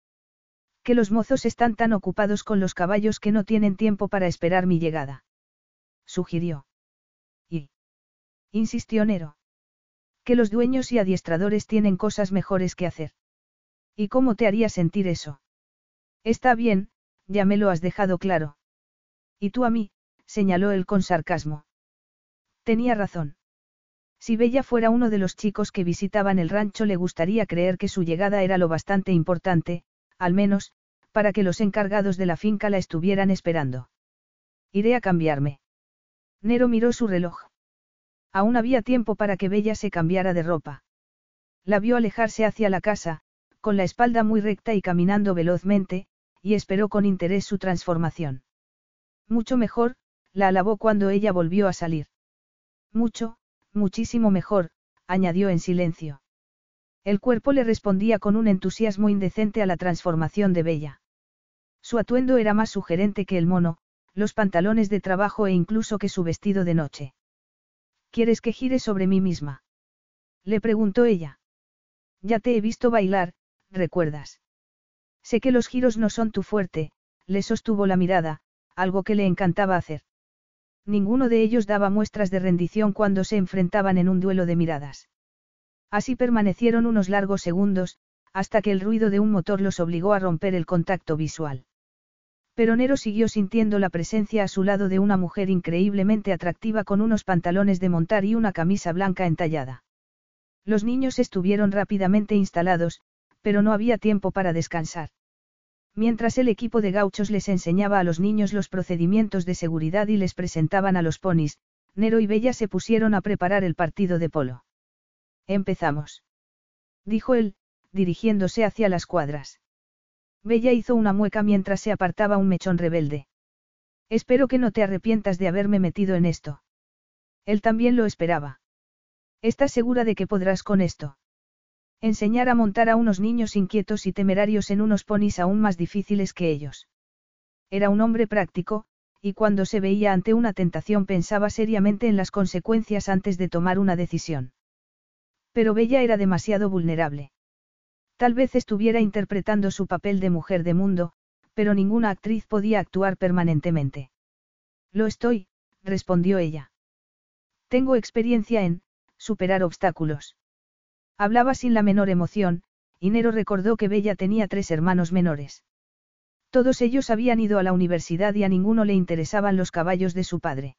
Que los mozos están tan ocupados con los caballos que no tienen tiempo para esperar mi llegada. Sugirió. Y. Insistió Nero. Que los dueños y adiestradores tienen cosas mejores que hacer. ¿Y cómo te haría sentir eso? Está bien, ya me lo has dejado claro. Y tú a mí, señaló él con sarcasmo. Tenía razón. Si Bella fuera uno de los chicos que visitaban el rancho le gustaría creer que su llegada era lo bastante importante, al menos, para que los encargados de la finca la estuvieran esperando. Iré a cambiarme. Nero miró su reloj. Aún había tiempo para que Bella se cambiara de ropa. La vio alejarse hacia la casa, con la espalda muy recta y caminando velozmente, y esperó con interés su transformación. Mucho mejor, la alabó cuando ella volvió a salir. Mucho, muchísimo mejor, añadió en silencio. El cuerpo le respondía con un entusiasmo indecente a la transformación de Bella. Su atuendo era más sugerente que el mono, los pantalones de trabajo e incluso que su vestido de noche. ¿Quieres que gire sobre mí misma? Le preguntó ella. Ya te he visto bailar, ¿recuerdas? Sé que los giros no son tu fuerte, le sostuvo la mirada, algo que le encantaba hacer. Ninguno de ellos daba muestras de rendición cuando se enfrentaban en un duelo de miradas. Así permanecieron unos largos segundos, hasta que el ruido de un motor los obligó a romper el contacto visual. Pero Nero siguió sintiendo la presencia a su lado de una mujer increíblemente atractiva con unos pantalones de montar y una camisa blanca entallada. Los niños estuvieron rápidamente instalados, pero no había tiempo para descansar. Mientras el equipo de gauchos les enseñaba a los niños los procedimientos de seguridad y les presentaban a los ponis, Nero y Bella se pusieron a preparar el partido de polo. Empezamos. Dijo él, dirigiéndose hacia las cuadras. Bella hizo una mueca mientras se apartaba un mechón rebelde. Espero que no te arrepientas de haberme metido en esto. Él también lo esperaba. ¿Estás segura de que podrás con esto? Enseñar a montar a unos niños inquietos y temerarios en unos ponis aún más difíciles que ellos. Era un hombre práctico, y cuando se veía ante una tentación pensaba seriamente en las consecuencias antes de tomar una decisión. Pero Bella era demasiado vulnerable. Tal vez estuviera interpretando su papel de mujer de mundo, pero ninguna actriz podía actuar permanentemente. Lo estoy, respondió ella. Tengo experiencia en, superar obstáculos. Hablaba sin la menor emoción, y Nero recordó que Bella tenía tres hermanos menores. Todos ellos habían ido a la universidad y a ninguno le interesaban los caballos de su padre.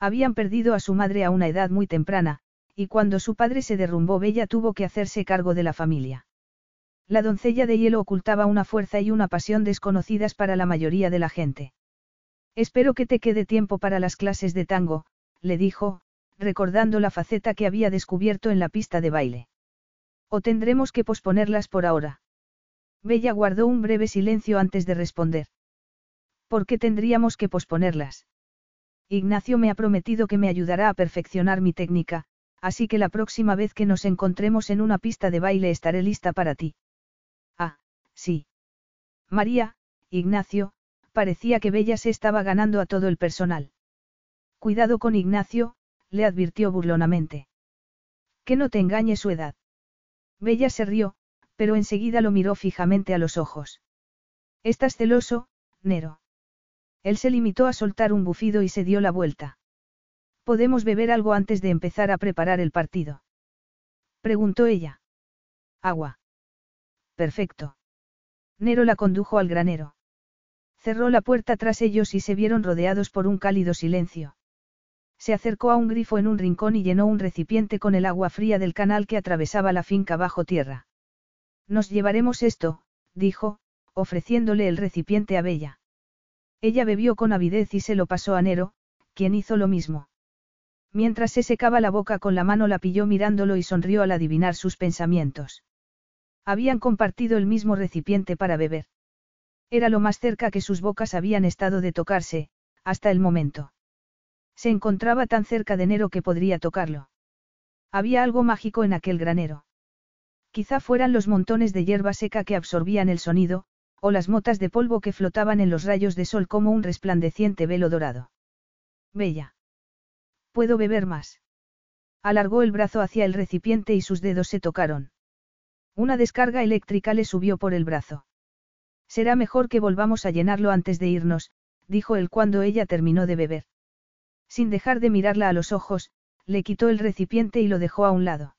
Habían perdido a su madre a una edad muy temprana, y cuando su padre se derrumbó Bella tuvo que hacerse cargo de la familia. La doncella de hielo ocultaba una fuerza y una pasión desconocidas para la mayoría de la gente. Espero que te quede tiempo para las clases de tango, le dijo, recordando la faceta que había descubierto en la pista de baile. ¿O tendremos que posponerlas por ahora? Bella guardó un breve silencio antes de responder. ¿Por qué tendríamos que posponerlas? Ignacio me ha prometido que me ayudará a perfeccionar mi técnica, así que la próxima vez que nos encontremos en una pista de baile estaré lista para ti. Ah, sí. María, Ignacio, parecía que Bella se estaba ganando a todo el personal. Cuidado con Ignacio, le advirtió burlonamente. Que no te engañe su edad. Bella se rió, pero enseguida lo miró fijamente a los ojos. Estás celoso, Nero. Él se limitó a soltar un bufido y se dio la vuelta. ¿Podemos beber algo antes de empezar a preparar el partido? Preguntó ella. Agua. Perfecto. Nero la condujo al granero. Cerró la puerta tras ellos y se vieron rodeados por un cálido silencio. Se acercó a un grifo en un rincón y llenó un recipiente con el agua fría del canal que atravesaba la finca bajo tierra. Nos llevaremos esto, dijo, ofreciéndole el recipiente a Bella. Ella bebió con avidez y se lo pasó a Nero, quien hizo lo mismo. Mientras se secaba la boca con la mano la pilló mirándolo y sonrió al adivinar sus pensamientos. Habían compartido el mismo recipiente para beber. Era lo más cerca que sus bocas habían estado de tocarse, hasta el momento. Se encontraba tan cerca de Nero que podría tocarlo. Había algo mágico en aquel granero. Quizá fueran los montones de hierba seca que absorbían el sonido, o las motas de polvo que flotaban en los rayos de sol como un resplandeciente velo dorado. Bella. ¿Puedo beber más? Alargó el brazo hacia el recipiente y sus dedos se tocaron. Una descarga eléctrica le subió por el brazo. Será mejor que volvamos a llenarlo antes de irnos, dijo él cuando ella terminó de beber. Sin dejar de mirarla a los ojos, le quitó el recipiente y lo dejó a un lado.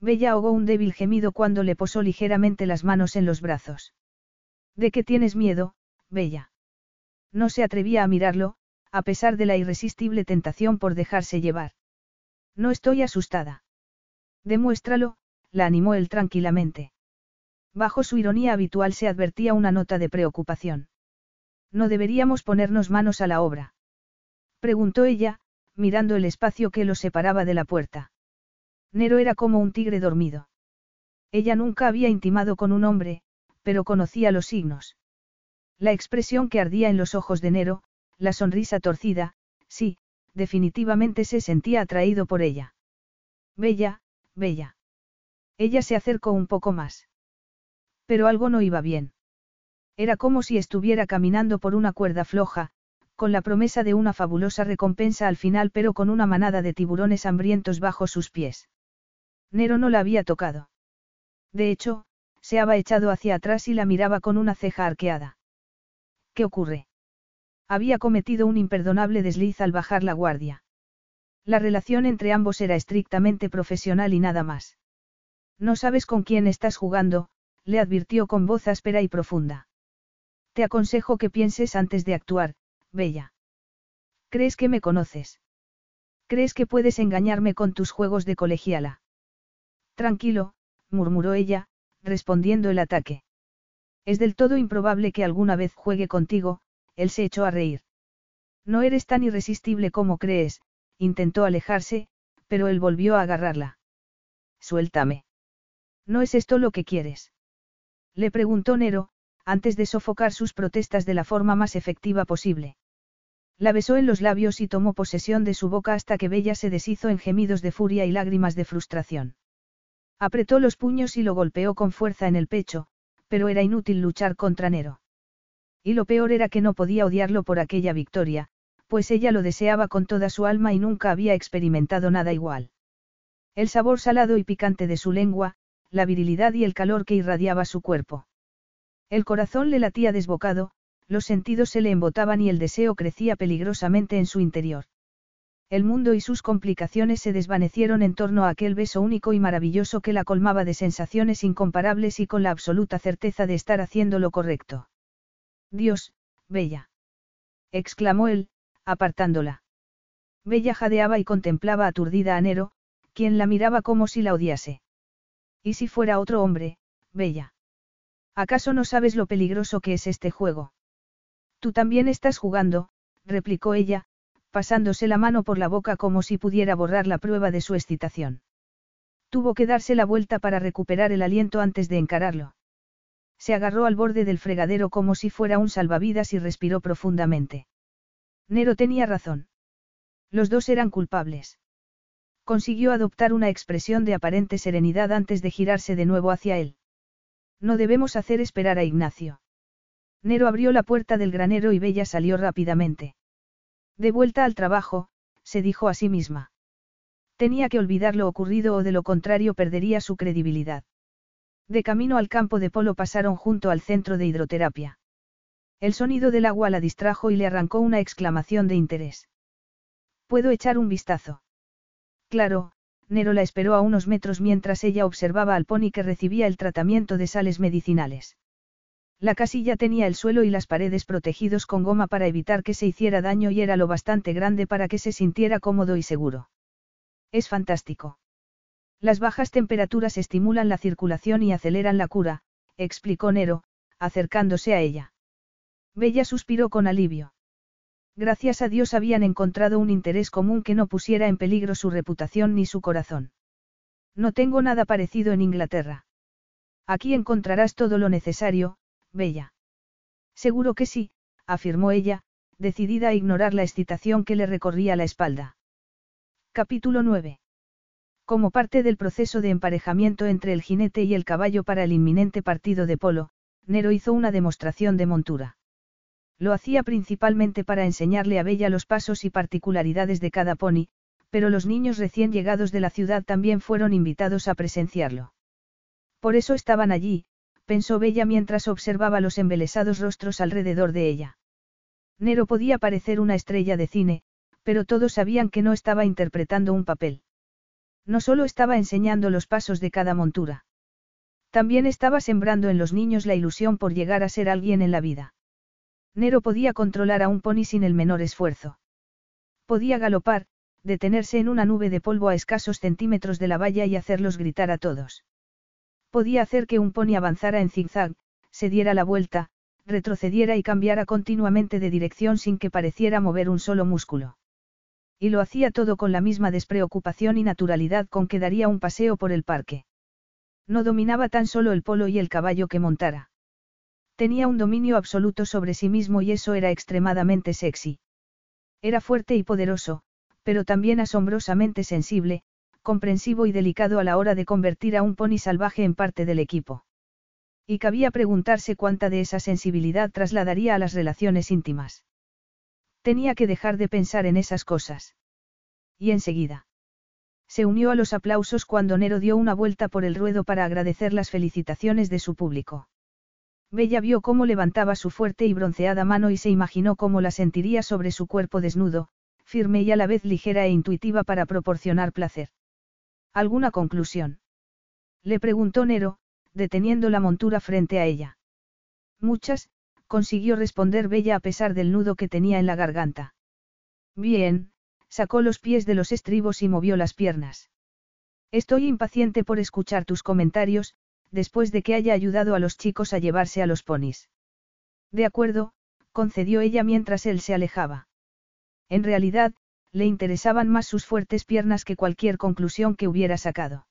Bella ahogó un débil gemido cuando le posó ligeramente las manos en los brazos. ¿De qué tienes miedo, Bella? No se atrevía a mirarlo, a pesar de la irresistible tentación por dejarse llevar. No estoy asustada. Demuéstralo, la animó él tranquilamente. Bajo su ironía habitual se advertía una nota de preocupación. No deberíamos ponernos manos a la obra. Preguntó ella, mirando el espacio que lo separaba de la puerta. Nero era como un tigre dormido. Ella nunca había intimado con un hombre, pero conocía los signos. La expresión que ardía en los ojos de Nero, la sonrisa torcida, sí, definitivamente se sentía atraído por ella. Bella, bella. Ella se acercó un poco más. Pero algo no iba bien. Era como si estuviera caminando por una cuerda floja, con la promesa de una fabulosa recompensa al final pero con una manada de tiburones hambrientos bajo sus pies. Nero no la había tocado. De hecho, se había echado hacia atrás y la miraba con una ceja arqueada. ¿Qué ocurre? Había cometido un imperdonable desliz al bajar la guardia. La relación entre ambos era estrictamente profesional y nada más. No sabes con quién estás jugando, le advirtió con voz áspera y profunda. Te aconsejo que pienses antes de actuar, Bella. ¿Crees que me conoces? ¿Crees que puedes engañarme con tus juegos de colegiala? Tranquilo, murmuró ella, respondiendo el ataque. Es del todo improbable que alguna vez juegue contigo, él se echó a reír. No eres tan irresistible como crees, intentó alejarse, pero él volvió a agarrarla. Suéltame. ¿No es esto lo que quieres? Le preguntó Nero, antes de sofocar sus protestas de la forma más efectiva posible. La besó en los labios y tomó posesión de su boca hasta que Bella se deshizo en gemidos de furia y lágrimas de frustración. Apretó los puños y lo golpeó con fuerza en el pecho, pero era inútil luchar contra Nero. Y lo peor era que no podía odiarlo por aquella victoria, pues ella lo deseaba con toda su alma y nunca había experimentado nada igual. El sabor salado y picante de su lengua, la virilidad y el calor que irradiaba su cuerpo. El corazón le latía desbocado, los sentidos se le embotaban y el deseo crecía peligrosamente en su interior. El mundo y sus complicaciones se desvanecieron en torno a aquel beso único y maravilloso que la colmaba de sensaciones incomparables y con la absoluta certeza de estar haciendo lo correcto. Dios, Bella. exclamó él, apartándola. Bella jadeaba y contemplaba aturdida a Nero, quien la miraba como si la odiase. ¿Y si fuera otro hombre, Bella? ¿Acaso no sabes lo peligroso que es este juego? Tú también estás jugando, replicó ella, pasándose la mano por la boca como si pudiera borrar la prueba de su excitación. Tuvo que darse la vuelta para recuperar el aliento antes de encararlo. Se agarró al borde del fregadero como si fuera un salvavidas y respiró profundamente. Nero tenía razón. Los dos eran culpables. Consiguió adoptar una expresión de aparente serenidad antes de girarse de nuevo hacia él. No debemos hacer esperar a Ignacio. Nero abrió la puerta del granero y Bella salió rápidamente. De vuelta al trabajo, se dijo a sí misma. Tenía que olvidar lo ocurrido o de lo contrario perdería su credibilidad. De camino al campo de polo pasaron junto al centro de hidroterapia. El sonido del agua la distrajo y le arrancó una exclamación de interés. ¿Puedo echar un vistazo? Claro, Nero la esperó a unos metros mientras ella observaba al pony que recibía el tratamiento de sales medicinales. La casilla tenía el suelo y las paredes protegidos con goma para evitar que se hiciera daño y era lo bastante grande para que se sintiera cómodo y seguro. Es fantástico. Las bajas temperaturas estimulan la circulación y aceleran la cura, explicó Nero, acercándose a ella. Bella suspiró con alivio. Gracias a Dios habían encontrado un interés común que no pusiera en peligro su reputación ni su corazón. No tengo nada parecido en Inglaterra. Aquí encontrarás todo lo necesario, Bella. Seguro que sí, afirmó ella, decidida a ignorar la excitación que le recorría la espalda. Capítulo 9. Como parte del proceso de emparejamiento entre el jinete y el caballo para el inminente partido de polo, Nero hizo una demostración de montura. Lo hacía principalmente para enseñarle a Bella los pasos y particularidades de cada pony, pero los niños recién llegados de la ciudad también fueron invitados a presenciarlo. Por eso estaban allí, pensó Bella mientras observaba los embelesados rostros alrededor de ella. Nero podía parecer una estrella de cine, pero todos sabían que no estaba interpretando un papel. No solo estaba enseñando los pasos de cada montura. También estaba sembrando en los niños la ilusión por llegar a ser alguien en la vida. Nero podía controlar a un pony sin el menor esfuerzo. Podía galopar, detenerse en una nube de polvo a escasos centímetros de la valla y hacerlos gritar a todos. Podía hacer que un pony avanzara en zigzag, se diera la vuelta, retrocediera y cambiara continuamente de dirección sin que pareciera mover un solo músculo. Y lo hacía todo con la misma despreocupación y naturalidad con que daría un paseo por el parque. No dominaba tan solo el polo y el caballo que montara. Tenía un dominio absoluto sobre sí mismo y eso era extremadamente sexy. Era fuerte y poderoso, pero también asombrosamente sensible, comprensivo y delicado a la hora de convertir a un pony salvaje en parte del equipo. Y cabía preguntarse cuánta de esa sensibilidad trasladaría a las relaciones íntimas. Tenía que dejar de pensar en esas cosas. Y enseguida. Se unió a los aplausos cuando Nero dio una vuelta por el ruedo para agradecer las felicitaciones de su público. Bella vio cómo levantaba su fuerte y bronceada mano y se imaginó cómo la sentiría sobre su cuerpo desnudo, firme y a la vez ligera e intuitiva para proporcionar placer. ¿Alguna conclusión? Le preguntó Nero, deteniendo la montura frente a ella. Muchas, consiguió responder Bella a pesar del nudo que tenía en la garganta. Bien, sacó los pies de los estribos y movió las piernas. Estoy impaciente por escuchar tus comentarios, después de que haya ayudado a los chicos a llevarse a los ponis. De acuerdo, concedió ella mientras él se alejaba. En realidad, le interesaban más sus fuertes piernas que cualquier conclusión que hubiera sacado.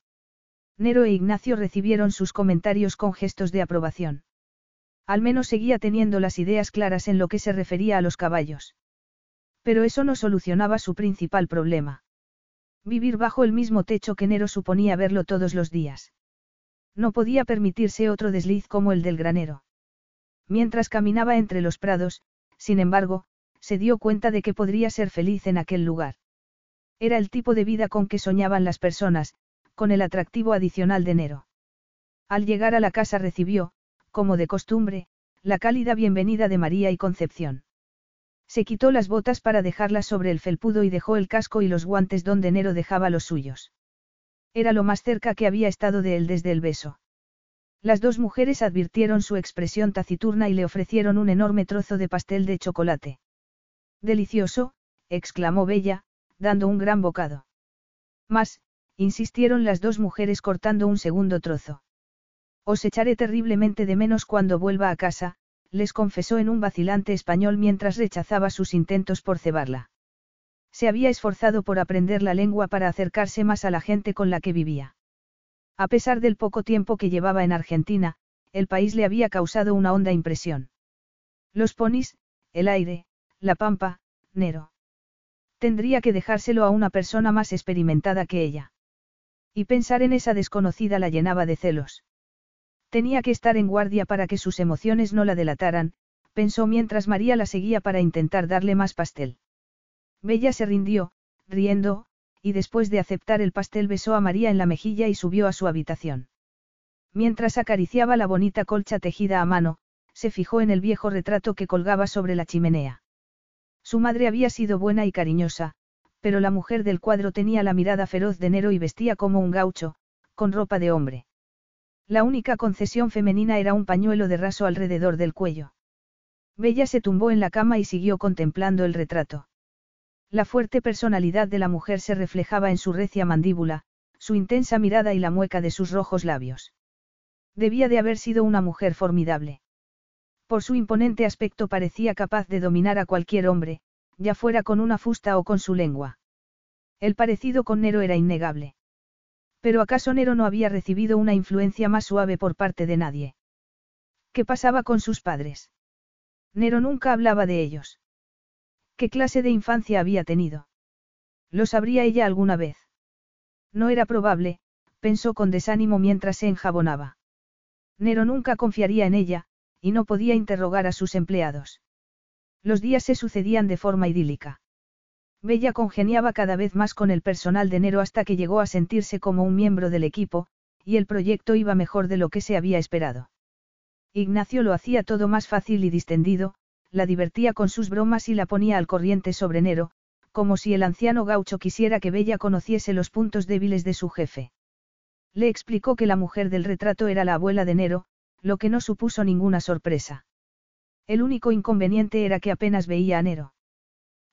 Nero e Ignacio recibieron sus comentarios con gestos de aprobación. Al menos seguía teniendo las ideas claras en lo que se refería a los caballos. Pero eso no solucionaba su principal problema. Vivir bajo el mismo techo que Nero suponía verlo todos los días. No podía permitirse otro desliz como el del granero. Mientras caminaba entre los prados, sin embargo, se dio cuenta de que podría ser feliz en aquel lugar. Era el tipo de vida con que soñaban las personas, con el atractivo adicional de Nero. Al llegar a la casa recibió, como de costumbre, la cálida bienvenida de María y Concepción. Se quitó las botas para dejarlas sobre el felpudo y dejó el casco y los guantes donde Nero dejaba los suyos. Era lo más cerca que había estado de él desde el beso. Las dos mujeres advirtieron su expresión taciturna y le ofrecieron un enorme trozo de pastel de chocolate. Delicioso, exclamó Bella, dando un gran bocado. Más, insistieron las dos mujeres cortando un segundo trozo. Os echaré terriblemente de menos cuando vuelva a casa, les confesó en un vacilante español mientras rechazaba sus intentos por cebarla. Se había esforzado por aprender la lengua para acercarse más a la gente con la que vivía. A pesar del poco tiempo que llevaba en Argentina, el país le había causado una honda impresión. Los ponis, el aire, la pampa, Nero. Tendría que dejárselo a una persona más experimentada que ella. Y pensar en esa desconocida la llenaba de celos. Tenía que estar en guardia para que sus emociones no la delataran, pensó mientras María la seguía para intentar darle más pastel. Bella se rindió, riendo, y después de aceptar el pastel besó a María en la mejilla y subió a su habitación. Mientras acariciaba la bonita colcha tejida a mano, se fijó en el viejo retrato que colgaba sobre la chimenea. Su madre había sido buena y cariñosa, pero la mujer del cuadro tenía la mirada feroz de Nero y vestía como un gaucho, con ropa de hombre. La única concesión femenina era un pañuelo de raso alrededor del cuello. Bella se tumbó en la cama y siguió contemplando el retrato. La fuerte personalidad de la mujer se reflejaba en su recia mandíbula, su intensa mirada y la mueca de sus rojos labios. Debía de haber sido una mujer formidable. Por su imponente aspecto parecía capaz de dominar a cualquier hombre, ya fuera con una fusta o con su lengua. El parecido con Nero era innegable. Pero ¿acaso Nero no había recibido una influencia más suave por parte de nadie? ¿Qué pasaba con sus padres? Nero nunca hablaba de ellos. ¿Qué clase de infancia había tenido? ¿Lo sabría ella alguna vez? No era probable, pensó con desánimo mientras se enjabonaba. Nero nunca confiaría en ella, y no podía interrogar a sus empleados. Los días se sucedían de forma idílica. Bella congeniaba cada vez más con el personal de Nero hasta que llegó a sentirse como un miembro del equipo, y el proyecto iba mejor de lo que se había esperado. Ignacio lo hacía todo más fácil y distendido, la divertía con sus bromas y la ponía al corriente sobre Nero, como si el anciano gaucho quisiera que Bella conociese los puntos débiles de su jefe. Le explicó que la mujer del retrato era la abuela de Nero, lo que no supuso ninguna sorpresa. El único inconveniente era que apenas veía a Nero.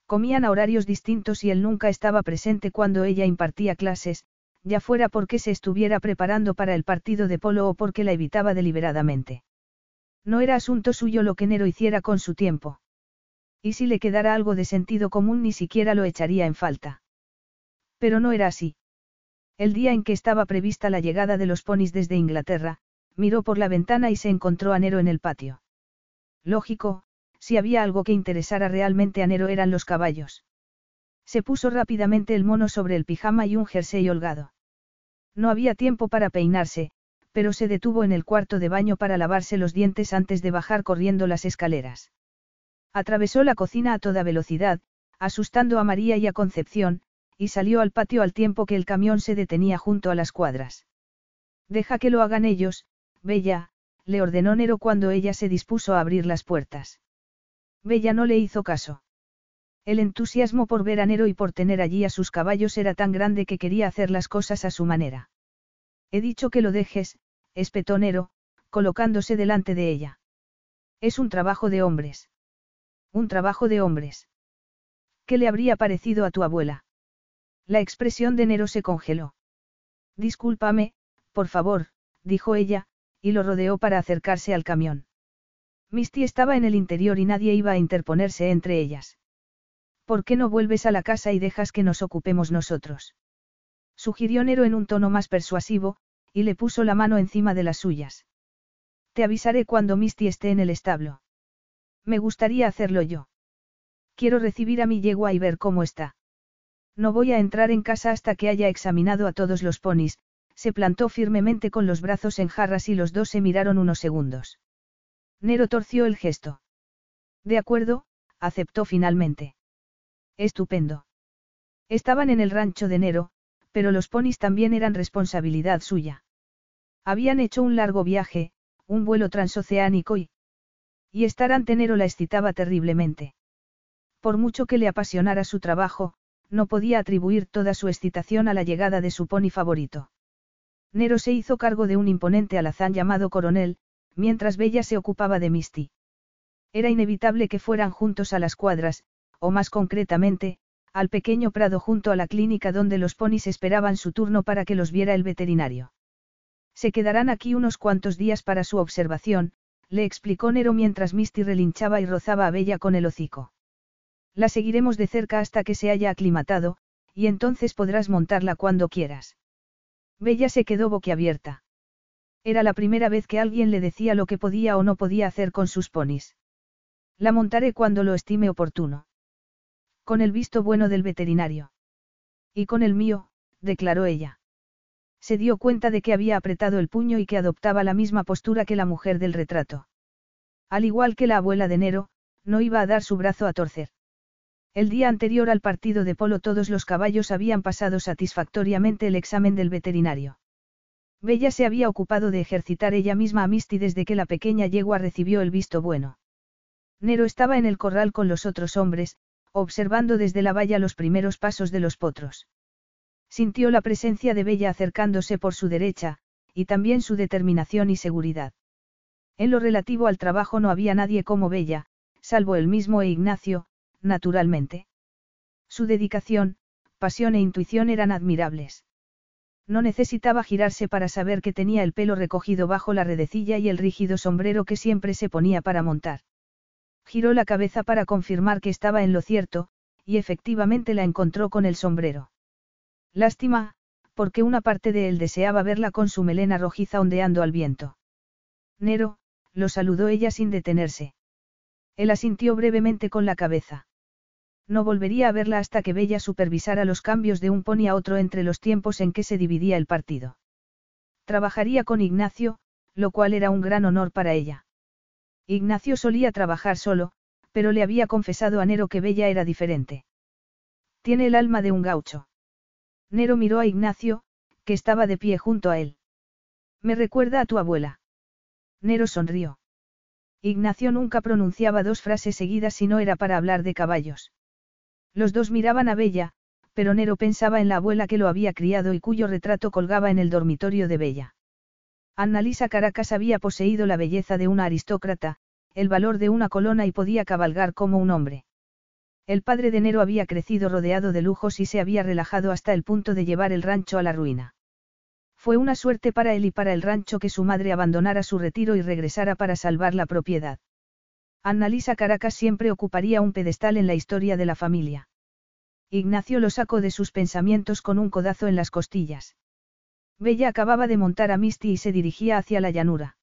Comían a horarios distintos y él nunca estaba presente cuando ella impartía clases, ya fuera porque se estuviera preparando para el partido de polo o porque la evitaba deliberadamente. No era asunto suyo lo que Nero hiciera con su tiempo. Y si le quedara algo de sentido común ni siquiera lo echaría en falta. Pero no era así. El día en que estaba prevista la llegada de los ponis desde Inglaterra, miró por la ventana y se encontró a Nero en el patio. Lógico, si había algo que interesara realmente a Nero eran los caballos. Se puso rápidamente el mono sobre el pijama y un jersey holgado. No había tiempo para peinarse, pero se detuvo en el cuarto de baño para lavarse los dientes antes de bajar corriendo las escaleras. Atravesó la cocina a toda velocidad, asustando a María y a Concepción, y salió al patio al tiempo que el camión se detenía junto a las cuadras. Deja que lo hagan ellos, Bella, le ordenó Nero cuando ella se dispuso a abrir las puertas. Bella no le hizo caso. El entusiasmo por ver a Nero y por tener allí a sus caballos era tan grande que quería hacer las cosas a su manera. He dicho que lo dejes, espetó Nero, colocándose delante de ella. Es un trabajo de hombres. Un trabajo de hombres. ¿Qué le habría parecido a tu abuela? La expresión de Nero se congeló. Discúlpame, por favor, dijo ella, y lo rodeó para acercarse al camión. Misty estaba en el interior y nadie iba a interponerse entre ellas. ¿Por qué no vuelves a la casa y dejas que nos ocupemos nosotros? Sugirió Nero en un tono más persuasivo, y le puso la mano encima de las suyas. Te avisaré cuando Misty esté en el establo. Me gustaría hacerlo yo. Quiero recibir a mi yegua y ver cómo está. No voy a entrar en casa hasta que haya examinado a todos los ponis, se plantó firmemente con los brazos en jarras y los dos se miraron unos segundos. Nero torció el gesto. De acuerdo, aceptó finalmente. Estupendo. Estaban en el rancho de Nero, pero los ponis también eran responsabilidad suya. Habían hecho un largo viaje, un vuelo transoceánico y... Y estar ante Nero la excitaba terriblemente. Por mucho que le apasionara su trabajo, no podía atribuir toda su excitación a la llegada de su pony favorito. Nero se hizo cargo de un imponente alazán llamado Coronel, mientras Bella se ocupaba de Misty. Era inevitable que fueran juntos a las cuadras, o más concretamente, al pequeño prado junto a la clínica donde los ponis esperaban su turno para que los viera el veterinario. Se quedarán aquí unos cuantos días para su observación, le explicó Nero mientras Misty relinchaba y rozaba a Bella con el hocico. La seguiremos de cerca hasta que se haya aclimatado, y entonces podrás montarla cuando quieras. Bella se quedó boquiabierta. Era la primera vez que alguien le decía lo que podía o no podía hacer con sus ponis. La montaré cuando lo estime oportuno. Con el visto bueno del veterinario. Y con el mío, declaró ella. Se dio cuenta de que había apretado el puño y que adoptaba la misma postura que la mujer del retrato. Al igual que la abuela de Nero, no iba a dar su brazo a torcer. El día anterior al partido de polo todos los caballos habían pasado satisfactoriamente el examen del veterinario. Bella se había ocupado de ejercitar ella misma a Misty desde que la pequeña yegua recibió el visto bueno. Nero estaba en el corral con los otros hombres, observando desde la valla los primeros pasos de los potros. Sintió la presencia de Bella acercándose por su derecha, y también su determinación y seguridad. En lo relativo al trabajo no había nadie como Bella, salvo él mismo e Ignacio, naturalmente. Su dedicación, pasión e intuición eran admirables. No necesitaba girarse para saber que tenía el pelo recogido bajo la redecilla y el rígido sombrero que siempre se ponía para montar. Giró la cabeza para confirmar que estaba en lo cierto, y efectivamente la encontró con el sombrero. Lástima, porque una parte de él deseaba verla con su melena rojiza ondeando al viento. Nero, lo saludó ella sin detenerse. Él asintió brevemente con la cabeza. No volvería a verla hasta que Bella supervisara los cambios de un pony a otro entre los tiempos en que se dividía el partido. Trabajaría con Ignacio, lo cual era un gran honor para ella. Ignacio solía trabajar solo, pero le había confesado a Nero que Bella era diferente. Tiene el alma de un gaucho. Nero miró a Ignacio, que estaba de pie junto a él. Me recuerda a tu abuela. Nero sonrió. Ignacio nunca pronunciaba dos frases seguidas si no era para hablar de caballos. Los dos miraban a Bella, pero Nero pensaba en la abuela que lo había criado y cuyo retrato colgaba en el dormitorio de Bella. Annalisa Caracas había poseído la belleza de una aristócrata, el valor de una colona y podía cabalgar como un hombre. El padre de Nero había crecido rodeado de lujos y se había relajado hasta el punto de llevar el rancho a la ruina. Fue una suerte para él y para el rancho que su madre abandonara su retiro y regresara para salvar la propiedad. Annalisa Caracas siempre ocuparía un pedestal en la historia de la familia. Ignacio lo sacó de sus pensamientos con un codazo en las costillas. Bella acababa de montar a Misty y se dirigía hacia la llanura.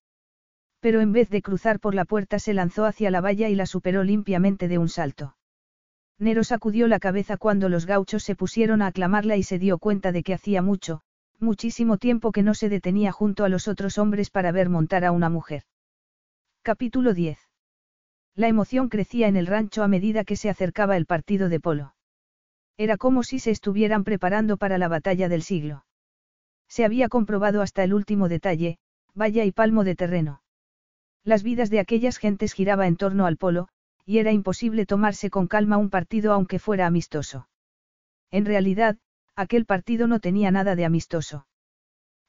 Pero en vez de cruzar por la puerta se lanzó hacia la valla y la superó limpiamente de un salto. Nero sacudió la cabeza cuando los gauchos se pusieron a aclamarla y se dio cuenta de que hacía mucho, muchísimo tiempo que no se detenía junto a los otros hombres para ver montar a una mujer. Capítulo 10. La emoción crecía en el rancho a medida que se acercaba el partido de polo. Era como si se estuvieran preparando para la batalla del siglo. Se había comprobado hasta el último detalle, valla y palmo de terreno. Las vidas de aquellas gentes giraba en torno al polo, y era imposible tomarse con calma un partido aunque fuera amistoso. En realidad, aquel partido no tenía nada de amistoso.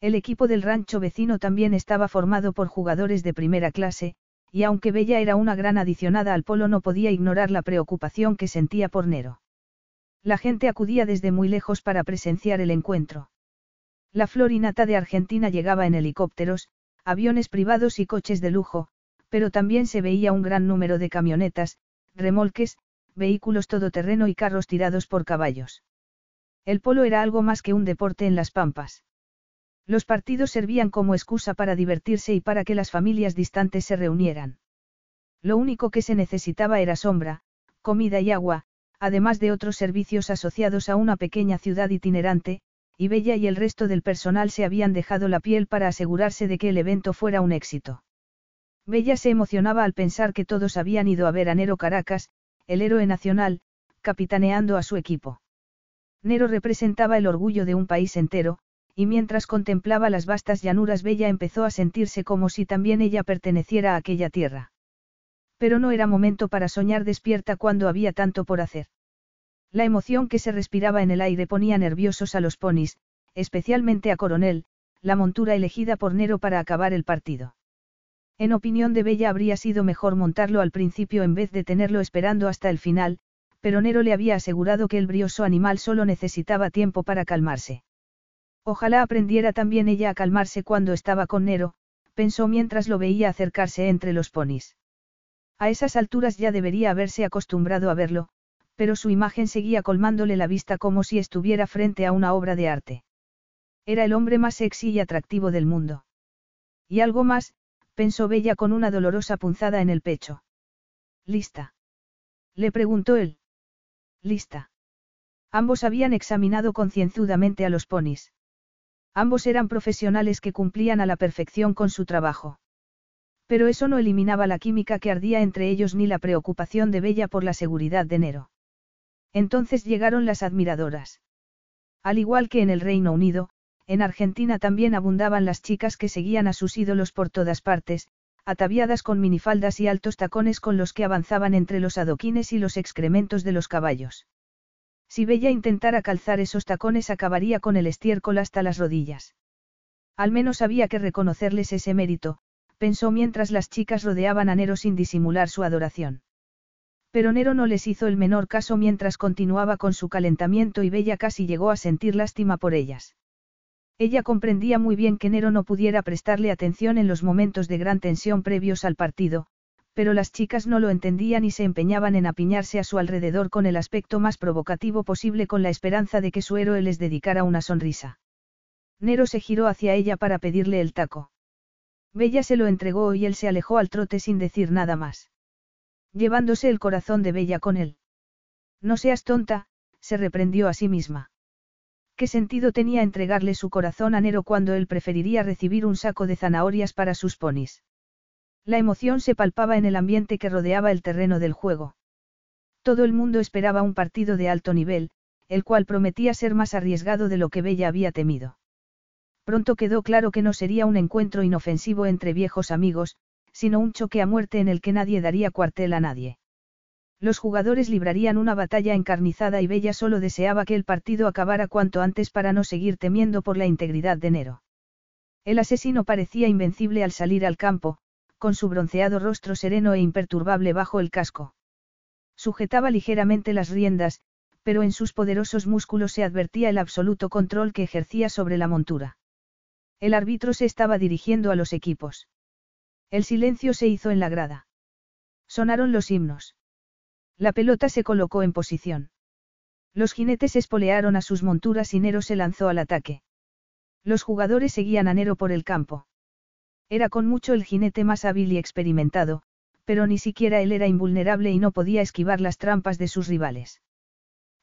El equipo del rancho vecino también estaba formado por jugadores de primera clase, y aunque Bella era una gran adicionada al polo no podía ignorar la preocupación que sentía por Nero. La gente acudía desde muy lejos para presenciar el encuentro. La florinata de Argentina llegaba en helicópteros, aviones privados y coches de lujo, pero también se veía un gran número de camionetas, remolques, vehículos todoterreno y carros tirados por caballos. El polo era algo más que un deporte en las pampas. Los partidos servían como excusa para divertirse y para que las familias distantes se reunieran. Lo único que se necesitaba era sombra, comida y agua, además de otros servicios asociados a una pequeña ciudad itinerante, y Bella y el resto del personal se habían dejado la piel para asegurarse de que el evento fuera un éxito. Bella se emocionaba al pensar que todos habían ido a ver a Nero Caracas, el héroe nacional, capitaneando a su equipo. Nero representaba el orgullo de un país entero, y mientras contemplaba las vastas llanuras Bella empezó a sentirse como si también ella perteneciera a aquella tierra. Pero no era momento para soñar despierta cuando había tanto por hacer. La emoción que se respiraba en el aire ponía nerviosos a los ponis, especialmente a Coronel, la montura elegida por Nero para acabar el partido. En opinión de Bella habría sido mejor montarlo al principio en vez de tenerlo esperando hasta el final, pero Nero le había asegurado que el brioso animal solo necesitaba tiempo para calmarse. Ojalá aprendiera también ella a calmarse cuando estaba con Nero, pensó mientras lo veía acercarse entre los ponis. A esas alturas ya debería haberse acostumbrado a verlo, pero su imagen seguía colmándole la vista como si estuviera frente a una obra de arte. Era el hombre más sexy y atractivo del mundo. Y algo más, pensó Bella con una dolorosa punzada en el pecho. ¿Lista? Le preguntó él. Lista. Ambos habían examinado concienzudamente a los ponis. Ambos eran profesionales que cumplían a la perfección con su trabajo. Pero eso no eliminaba la química que ardía entre ellos ni la preocupación de Bella por la seguridad de Nero. Entonces llegaron las admiradoras. Al igual que en el Reino Unido, en Argentina también abundaban las chicas que seguían a sus ídolos por todas partes, ataviadas con minifaldas y altos tacones con los que avanzaban entre los adoquines y los excrementos de los caballos. Si Bella intentara calzar esos tacones acabaría con el estiércol hasta las rodillas. Al menos había que reconocerles ese mérito, pensó mientras las chicas rodeaban a Nero sin disimular su adoración. Pero Nero no les hizo el menor caso mientras continuaba con su calentamiento y Bella casi llegó a sentir lástima por ellas. Ella comprendía muy bien que Nero no pudiera prestarle atención en los momentos de gran tensión previos al partido, pero las chicas no lo entendían y se empeñaban en apiñarse a su alrededor con el aspecto más provocativo posible con la esperanza de que su héroe les dedicara una sonrisa. Nero se giró hacia ella para pedirle el taco. Bella se lo entregó y él se alejó al trote sin decir nada más. Llevándose el corazón de Bella con él. No seas tonta, se reprendió a sí misma. ¿Qué sentido tenía entregarle su corazón a Nero cuando él preferiría recibir un saco de zanahorias para sus ponis? La emoción se palpaba en el ambiente que rodeaba el terreno del juego. Todo el mundo esperaba un partido de alto nivel, el cual prometía ser más arriesgado de lo que Bella había temido. Pronto quedó claro que no sería un encuentro inofensivo entre viejos amigos, sino un choque a muerte en el que nadie daría cuartel a nadie. Los jugadores librarían una batalla encarnizada y Bella solo deseaba que el partido acabara cuanto antes para no seguir temiendo por la integridad de Nero. El asesino parecía invencible al salir al campo, con su bronceado rostro sereno e imperturbable bajo el casco. Sujetaba ligeramente las riendas, pero en sus poderosos músculos se advertía el absoluto control que ejercía sobre la montura. El árbitro se estaba dirigiendo a los equipos. El silencio se hizo en la grada. Sonaron los himnos. La pelota se colocó en posición. Los jinetes espolearon a sus monturas y Nero se lanzó al ataque. Los jugadores seguían a Nero por el campo. Era con mucho el jinete más hábil y experimentado, pero ni siquiera él era invulnerable y no podía esquivar las trampas de sus rivales.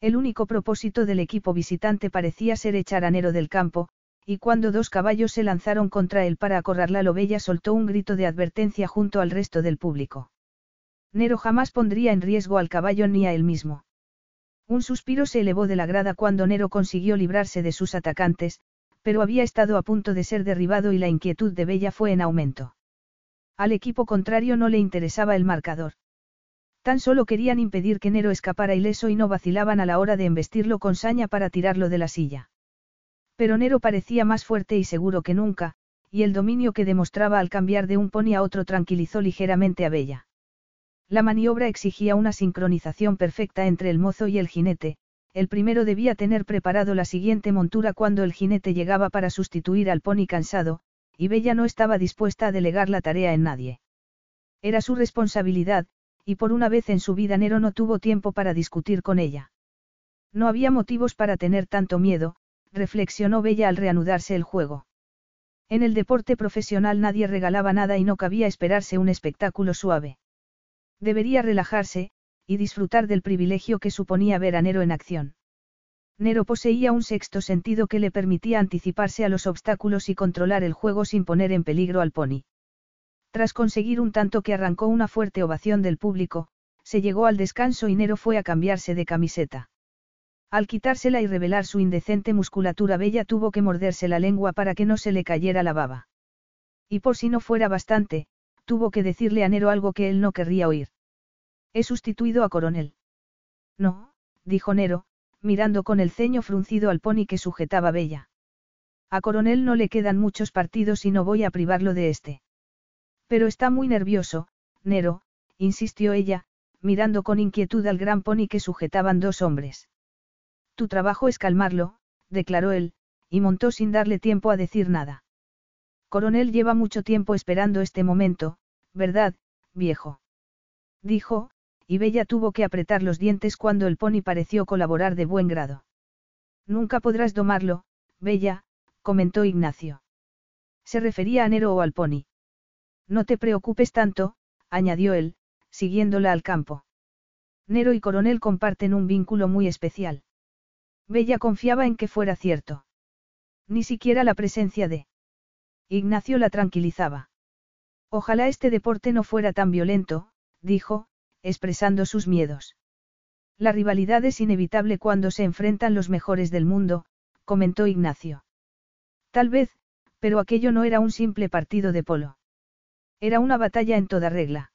El único propósito del equipo visitante parecía ser echar a Nero del campo, y cuando dos caballos se lanzaron contra él para acorralarlo Bella soltó un grito de advertencia junto al resto del público. Nero jamás pondría en riesgo al caballo ni a él mismo. Un suspiro se elevó de la grada cuando Nero consiguió librarse de sus atacantes, pero había estado a punto de ser derribado y la inquietud de Bella fue en aumento. Al equipo contrario no le interesaba el marcador. Tan solo querían impedir que Nero escapara ileso y no vacilaban a la hora de embestirlo con saña para tirarlo de la silla. Pero Nero parecía más fuerte y seguro que nunca, y el dominio que demostraba al cambiar de un pony a otro tranquilizó ligeramente a Bella. La maniobra exigía una sincronización perfecta entre el mozo y el jinete, el primero debía tener preparado la siguiente montura cuando el jinete llegaba para sustituir al pony cansado, y Bella no estaba dispuesta a delegar la tarea en nadie. Era su responsabilidad, y por una vez en su vida Nero no tuvo tiempo para discutir con ella. No había motivos para tener tanto miedo, reflexionó Bella al reanudarse el juego. En el deporte profesional nadie regalaba nada y no cabía esperarse un espectáculo suave. Debería relajarse, y disfrutar del privilegio que suponía ver a Nero en acción. Nero poseía un sexto sentido que le permitía anticiparse a los obstáculos y controlar el juego sin poner en peligro al pony. Tras conseguir un tanto que arrancó una fuerte ovación del público, se llegó al descanso y Nero fue a cambiarse de camiseta. Al quitársela y revelar su indecente musculatura bella tuvo que morderse la lengua para que no se le cayera la baba. Y por si no fuera bastante, tuvo que decirle a Nero algo que él no querría oír. He sustituido a Coronel. No, dijo Nero, mirando con el ceño fruncido al pony que sujetaba Bella. A Coronel no le quedan muchos partidos y no voy a privarlo de este. Pero está muy nervioso, Nero, insistió ella, mirando con inquietud al gran pony que sujetaban dos hombres. Tu trabajo es calmarlo, declaró él, y montó sin darle tiempo a decir nada. Coronel lleva mucho tiempo esperando este momento, ¿verdad, viejo? Dijo, y Bella tuvo que apretar los dientes cuando el pony pareció colaborar de buen grado. Nunca podrás domarlo, Bella, comentó Ignacio. Se refería a Nero o al pony. No te preocupes tanto, añadió él, siguiéndola al campo. Nero y Coronel comparten un vínculo muy especial. Bella confiaba en que fuera cierto. Ni siquiera la presencia de... Ignacio la tranquilizaba. Ojalá este deporte no fuera tan violento, dijo, expresando sus miedos. La rivalidad es inevitable cuando se enfrentan los mejores del mundo, comentó Ignacio. Tal vez, pero aquello no era un simple partido de polo. Era una batalla en toda regla.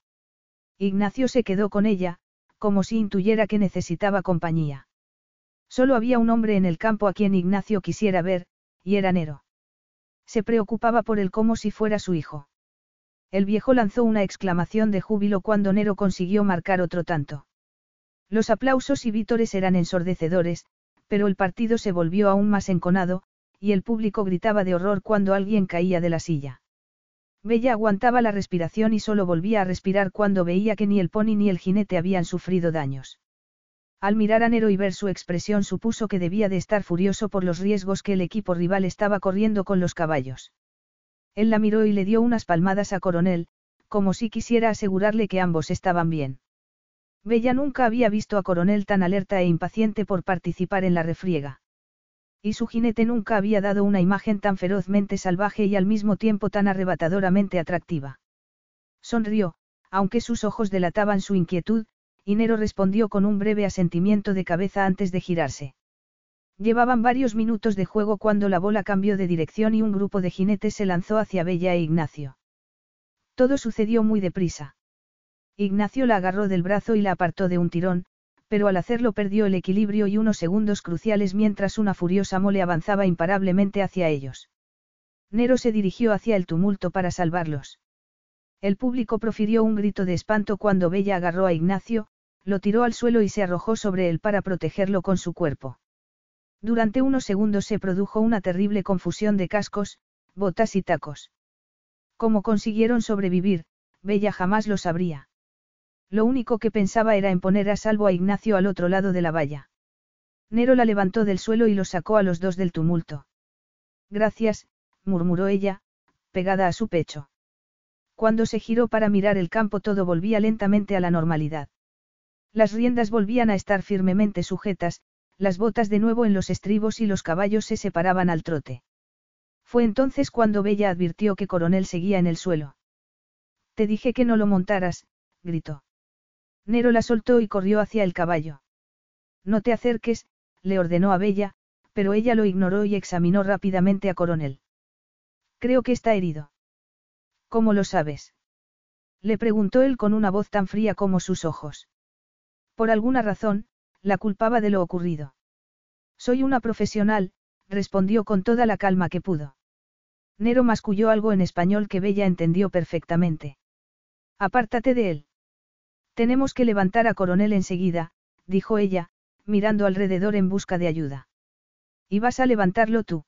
Ignacio se quedó con ella, como si intuyera que necesitaba compañía. Solo había un hombre en el campo a quien Ignacio quisiera ver, y era Nero. Se preocupaba por él como si fuera su hijo. El viejo lanzó una exclamación de júbilo cuando Nero consiguió marcar otro tanto. Los aplausos y vítores eran ensordecedores, pero el partido se volvió aún más enconado, y el público gritaba de horror cuando alguien caía de la silla. Bella aguantaba la respiración y solo volvía a respirar cuando veía que ni el pony ni el jinete habían sufrido daños. Al mirar a Nero y ver su expresión supuso que debía de estar furioso por los riesgos que el equipo rival estaba corriendo con los caballos. Él la miró y le dio unas palmadas a Coronel, como si quisiera asegurarle que ambos estaban bien. Bella nunca había visto a Coronel tan alerta e impaciente por participar en la refriega. Y su jinete nunca había dado una imagen tan ferozmente salvaje y al mismo tiempo tan arrebatadoramente atractiva. Sonrió, aunque sus ojos delataban su inquietud, y Nero respondió con un breve asentimiento de cabeza antes de girarse. Llevaban varios minutos de juego cuando la bola cambió de dirección y un grupo de jinetes se lanzó hacia Bella e Ignacio. Todo sucedió muy deprisa. Ignacio la agarró del brazo y la apartó de un tirón, pero al hacerlo perdió el equilibrio y unos segundos cruciales mientras una furiosa mole avanzaba imparablemente hacia ellos. Nero se dirigió hacia el tumulto para salvarlos. El público profirió un grito de espanto cuando Bella agarró a Ignacio, lo tiró al suelo y se arrojó sobre él para protegerlo con su cuerpo. Durante unos segundos se produjo una terrible confusión de cascos, botas y tacos. Cómo consiguieron sobrevivir, Bella jamás lo sabría. Lo único que pensaba era en poner a salvo a Ignacio al otro lado de la valla. Nero la levantó del suelo y los sacó a los dos del tumulto. Gracias, murmuró ella, pegada a su pecho. Cuando se giró para mirar el campo todo volvía lentamente a la normalidad. Las riendas volvían a estar firmemente sujetas, las botas de nuevo en los estribos y los caballos se separaban al trote. Fue entonces cuando Bella advirtió que Coronel seguía en el suelo. Te dije que no lo montaras, gritó. Nero la soltó y corrió hacia el caballo. No te acerques, le ordenó a Bella, pero ella lo ignoró y examinó rápidamente a Coronel. Creo que está herido. ¿Cómo lo sabes? Le preguntó él con una voz tan fría como sus ojos. Por alguna razón, la culpaba de lo ocurrido. Soy una profesional, respondió con toda la calma que pudo. Nero masculló algo en español que Bella entendió perfectamente. Apártate de él. Tenemos que levantar a coronel enseguida, dijo ella, mirando alrededor en busca de ayuda. ¿Y vas a levantarlo tú?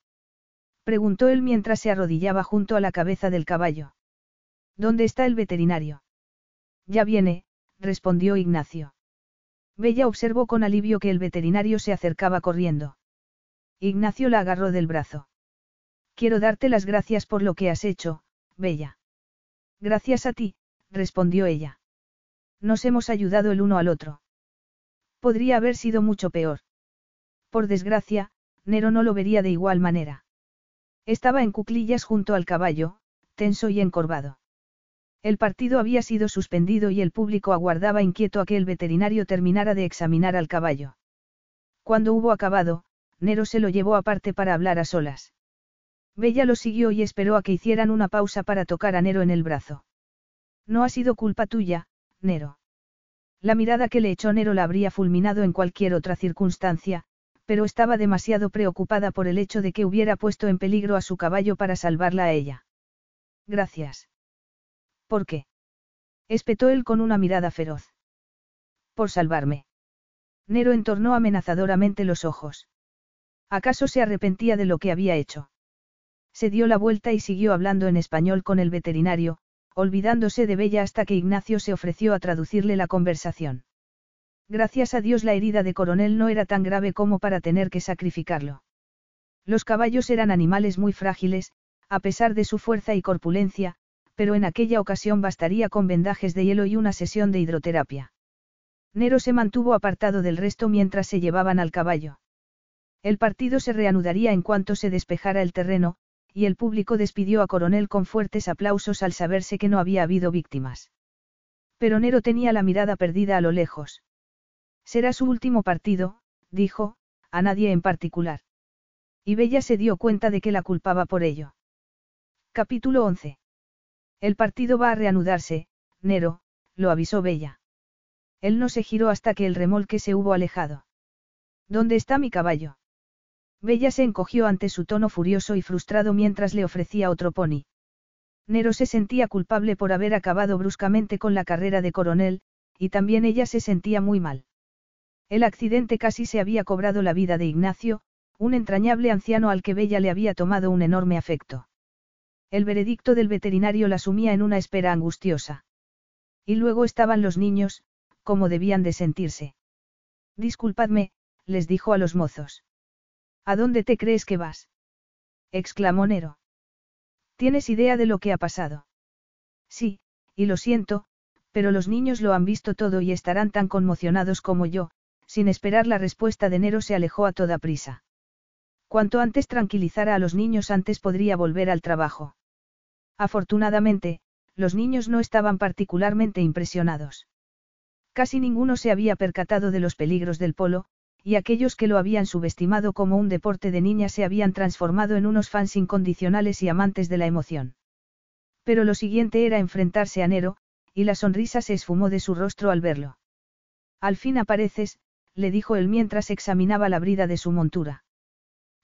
preguntó él mientras se arrodillaba junto a la cabeza del caballo. ¿Dónde está el veterinario? Ya viene, respondió Ignacio. Bella observó con alivio que el veterinario se acercaba corriendo. Ignacio la agarró del brazo. Quiero darte las gracias por lo que has hecho, Bella. Gracias a ti, respondió ella. Nos hemos ayudado el uno al otro. Podría haber sido mucho peor. Por desgracia, Nero no lo vería de igual manera. Estaba en cuclillas junto al caballo, tenso y encorvado. El partido había sido suspendido y el público aguardaba inquieto a que el veterinario terminara de examinar al caballo. Cuando hubo acabado, Nero se lo llevó aparte para hablar a solas. Bella lo siguió y esperó a que hicieran una pausa para tocar a Nero en el brazo. No ha sido culpa tuya, Nero. La mirada que le echó Nero la habría fulminado en cualquier otra circunstancia, pero estaba demasiado preocupada por el hecho de que hubiera puesto en peligro a su caballo para salvarla a ella. Gracias. ¿Por qué? espetó él con una mirada feroz. Por salvarme. Nero entornó amenazadoramente los ojos. ¿Acaso se arrepentía de lo que había hecho? Se dio la vuelta y siguió hablando en español con el veterinario, olvidándose de Bella hasta que Ignacio se ofreció a traducirle la conversación. Gracias a Dios la herida de coronel no era tan grave como para tener que sacrificarlo. Los caballos eran animales muy frágiles, a pesar de su fuerza y corpulencia, pero en aquella ocasión bastaría con vendajes de hielo y una sesión de hidroterapia. Nero se mantuvo apartado del resto mientras se llevaban al caballo. El partido se reanudaría en cuanto se despejara el terreno, y el público despidió a Coronel con fuertes aplausos al saberse que no había habido víctimas. Pero Nero tenía la mirada perdida a lo lejos. Será su último partido, dijo, a nadie en particular. Y Bella se dio cuenta de que la culpaba por ello. Capítulo 11. El partido va a reanudarse, Nero, lo avisó Bella. Él no se giró hasta que el remolque se hubo alejado. ¿Dónde está mi caballo? Bella se encogió ante su tono furioso y frustrado mientras le ofrecía otro pony. Nero se sentía culpable por haber acabado bruscamente con la carrera de coronel, y también ella se sentía muy mal. El accidente casi se había cobrado la vida de Ignacio, un entrañable anciano al que Bella le había tomado un enorme afecto. El veredicto del veterinario la sumía en una espera angustiosa. Y luego estaban los niños, como debían de sentirse. Disculpadme, les dijo a los mozos. ¿A dónde te crees que vas? exclamó Nero. ¿Tienes idea de lo que ha pasado? Sí, y lo siento, pero los niños lo han visto todo y estarán tan conmocionados como yo, sin esperar la respuesta de Nero se alejó a toda prisa. Cuanto antes tranquilizara a los niños antes podría volver al trabajo. Afortunadamente, los niños no estaban particularmente impresionados. Casi ninguno se había percatado de los peligros del polo, y aquellos que lo habían subestimado como un deporte de niñas se habían transformado en unos fans incondicionales y amantes de la emoción. Pero lo siguiente era enfrentarse a Nero, y la sonrisa se esfumó de su rostro al verlo. Al fin apareces, le dijo él mientras examinaba la brida de su montura.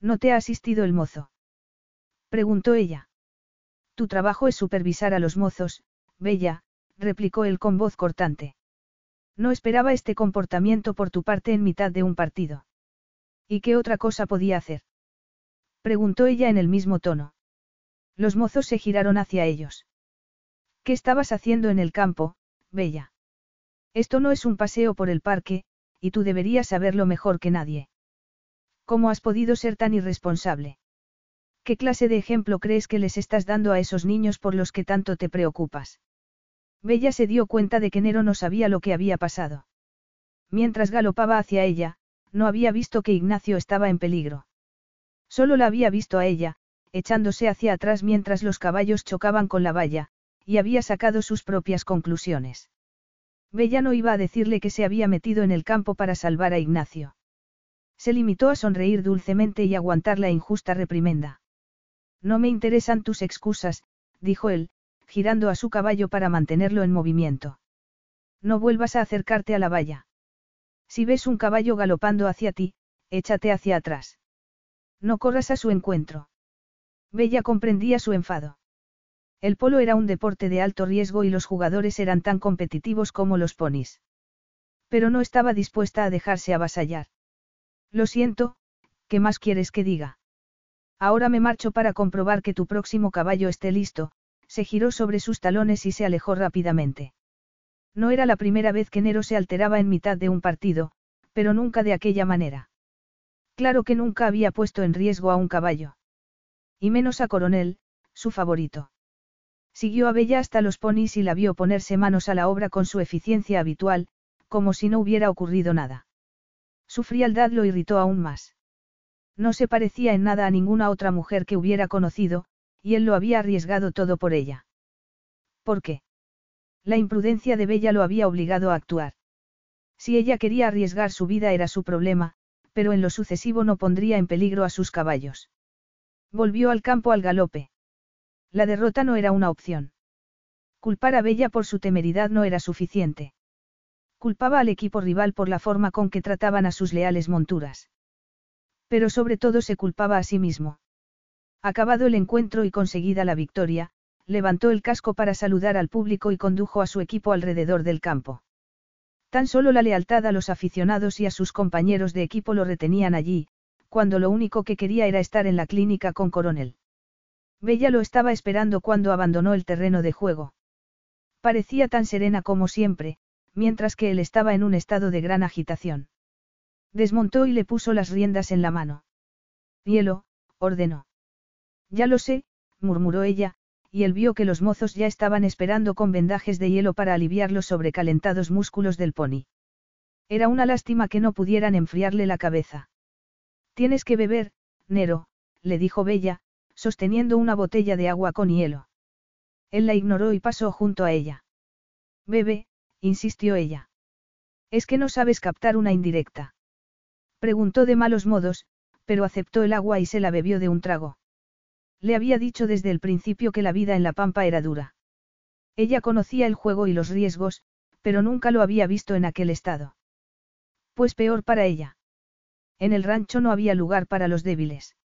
¿No te ha asistido el mozo? preguntó ella. Tu trabajo es supervisar a los mozos, Bella, replicó él con voz cortante. No esperaba este comportamiento por tu parte en mitad de un partido. ¿Y qué otra cosa podía hacer? Preguntó ella en el mismo tono. Los mozos se giraron hacia ellos. ¿Qué estabas haciendo en el campo, Bella? Esto no es un paseo por el parque, y tú deberías saberlo mejor que nadie. ¿Cómo has podido ser tan irresponsable? ¿Qué clase de ejemplo crees que les estás dando a esos niños por los que tanto te preocupas? Bella se dio cuenta de que Nero no sabía lo que había pasado. Mientras galopaba hacia ella, no había visto que Ignacio estaba en peligro. Solo la había visto a ella, echándose hacia atrás mientras los caballos chocaban con la valla, y había sacado sus propias conclusiones. Bella no iba a decirle que se había metido en el campo para salvar a Ignacio. Se limitó a sonreír dulcemente y aguantar la injusta reprimenda. No me interesan tus excusas, dijo él, girando a su caballo para mantenerlo en movimiento. No vuelvas a acercarte a la valla. Si ves un caballo galopando hacia ti, échate hacia atrás. No corras a su encuentro. Bella comprendía su enfado. El polo era un deporte de alto riesgo y los jugadores eran tan competitivos como los ponis. Pero no estaba dispuesta a dejarse avasallar. Lo siento, ¿qué más quieres que diga? Ahora me marcho para comprobar que tu próximo caballo esté listo, se giró sobre sus talones y se alejó rápidamente. No era la primera vez que Nero se alteraba en mitad de un partido, pero nunca de aquella manera. Claro que nunca había puesto en riesgo a un caballo. Y menos a Coronel, su favorito. Siguió a Bella hasta los ponis y la vio ponerse manos a la obra con su eficiencia habitual, como si no hubiera ocurrido nada. Su frialdad lo irritó aún más. No se parecía en nada a ninguna otra mujer que hubiera conocido, y él lo había arriesgado todo por ella. ¿Por qué? La imprudencia de Bella lo había obligado a actuar. Si ella quería arriesgar su vida era su problema, pero en lo sucesivo no pondría en peligro a sus caballos. Volvió al campo al galope. La derrota no era una opción. Culpar a Bella por su temeridad no era suficiente. Culpaba al equipo rival por la forma con que trataban a sus leales monturas. Pero sobre todo se culpaba a sí mismo. Acabado el encuentro y conseguida la victoria, levantó el casco para saludar al público y condujo a su equipo alrededor del campo. Tan solo la lealtad a los aficionados y a sus compañeros de equipo lo retenían allí, cuando lo único que quería era estar en la clínica con Coronel. Bella lo estaba esperando cuando abandonó el terreno de juego. Parecía tan serena como siempre, mientras que él estaba en un estado de gran agitación. Desmontó y le puso las riendas en la mano. Hielo, ordenó. Ya lo sé, murmuró ella, y él vio que los mozos ya estaban esperando con vendajes de hielo para aliviar los sobrecalentados músculos del pony. Era una lástima que no pudieran enfriarle la cabeza. Tienes que beber, Nero, le dijo Bella, sosteniendo una botella de agua con hielo. Él la ignoró y pasó junto a ella. Bebe, insistió ella. Es que no sabes captar una indirecta. Preguntó de malos modos, pero aceptó el agua y se la bebió de un trago. Le había dicho desde el principio que la vida en la pampa era dura. Ella conocía el juego y los riesgos, pero nunca lo había visto en aquel estado. Pues peor para ella. En el rancho no había lugar para los débiles.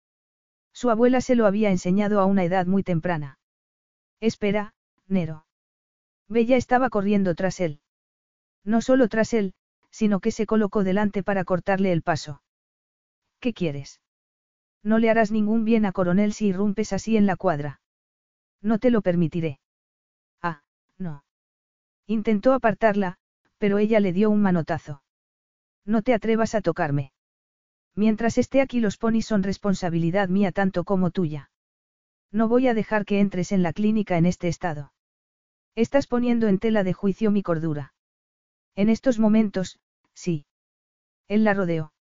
Su abuela se lo había enseñado a una edad muy temprana. Espera, Nero. Bella estaba corriendo tras él. No solo tras él, sino que se colocó delante para cortarle el paso. ¿Qué quieres? No le harás ningún bien a coronel si irrumpes así en la cuadra. No te lo permitiré. Ah, no. Intentó apartarla, pero ella le dio un manotazo. No te atrevas a tocarme. Mientras esté aquí los ponis son responsabilidad mía tanto como tuya. No voy a dejar que entres en la clínica en este estado. Estás poniendo en tela de juicio mi cordura. En estos momentos, sí. Él la rodeó.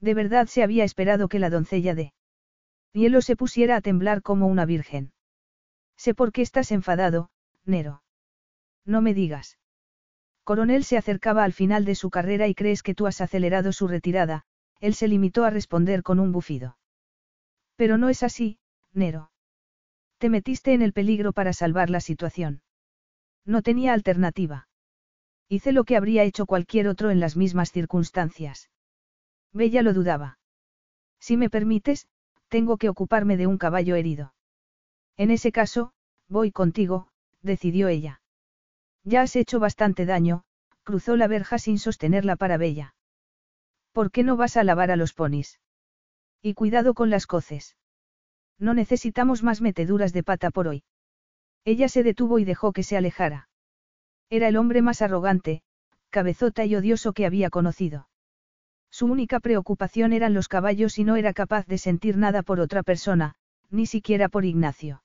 De verdad se había esperado que la doncella de hielo se pusiera a temblar como una virgen. Sé por qué estás enfadado, Nero. No me digas. Coronel se acercaba al final de su carrera y crees que tú has acelerado su retirada, él se limitó a responder con un bufido. Pero no es así, Nero. Te metiste en el peligro para salvar la situación. No tenía alternativa. Hice lo que habría hecho cualquier otro en las mismas circunstancias. Bella lo dudaba. Si me permites, tengo que ocuparme de un caballo herido. En ese caso, voy contigo, decidió ella. Ya has hecho bastante daño, cruzó la verja sin sostenerla para Bella. ¿Por qué no vas a lavar a los ponis? Y cuidado con las coces. No necesitamos más meteduras de pata por hoy. Ella se detuvo y dejó que se alejara. Era el hombre más arrogante, cabezota y odioso que había conocido. Su única preocupación eran los caballos y no era capaz de sentir nada por otra persona, ni siquiera por Ignacio.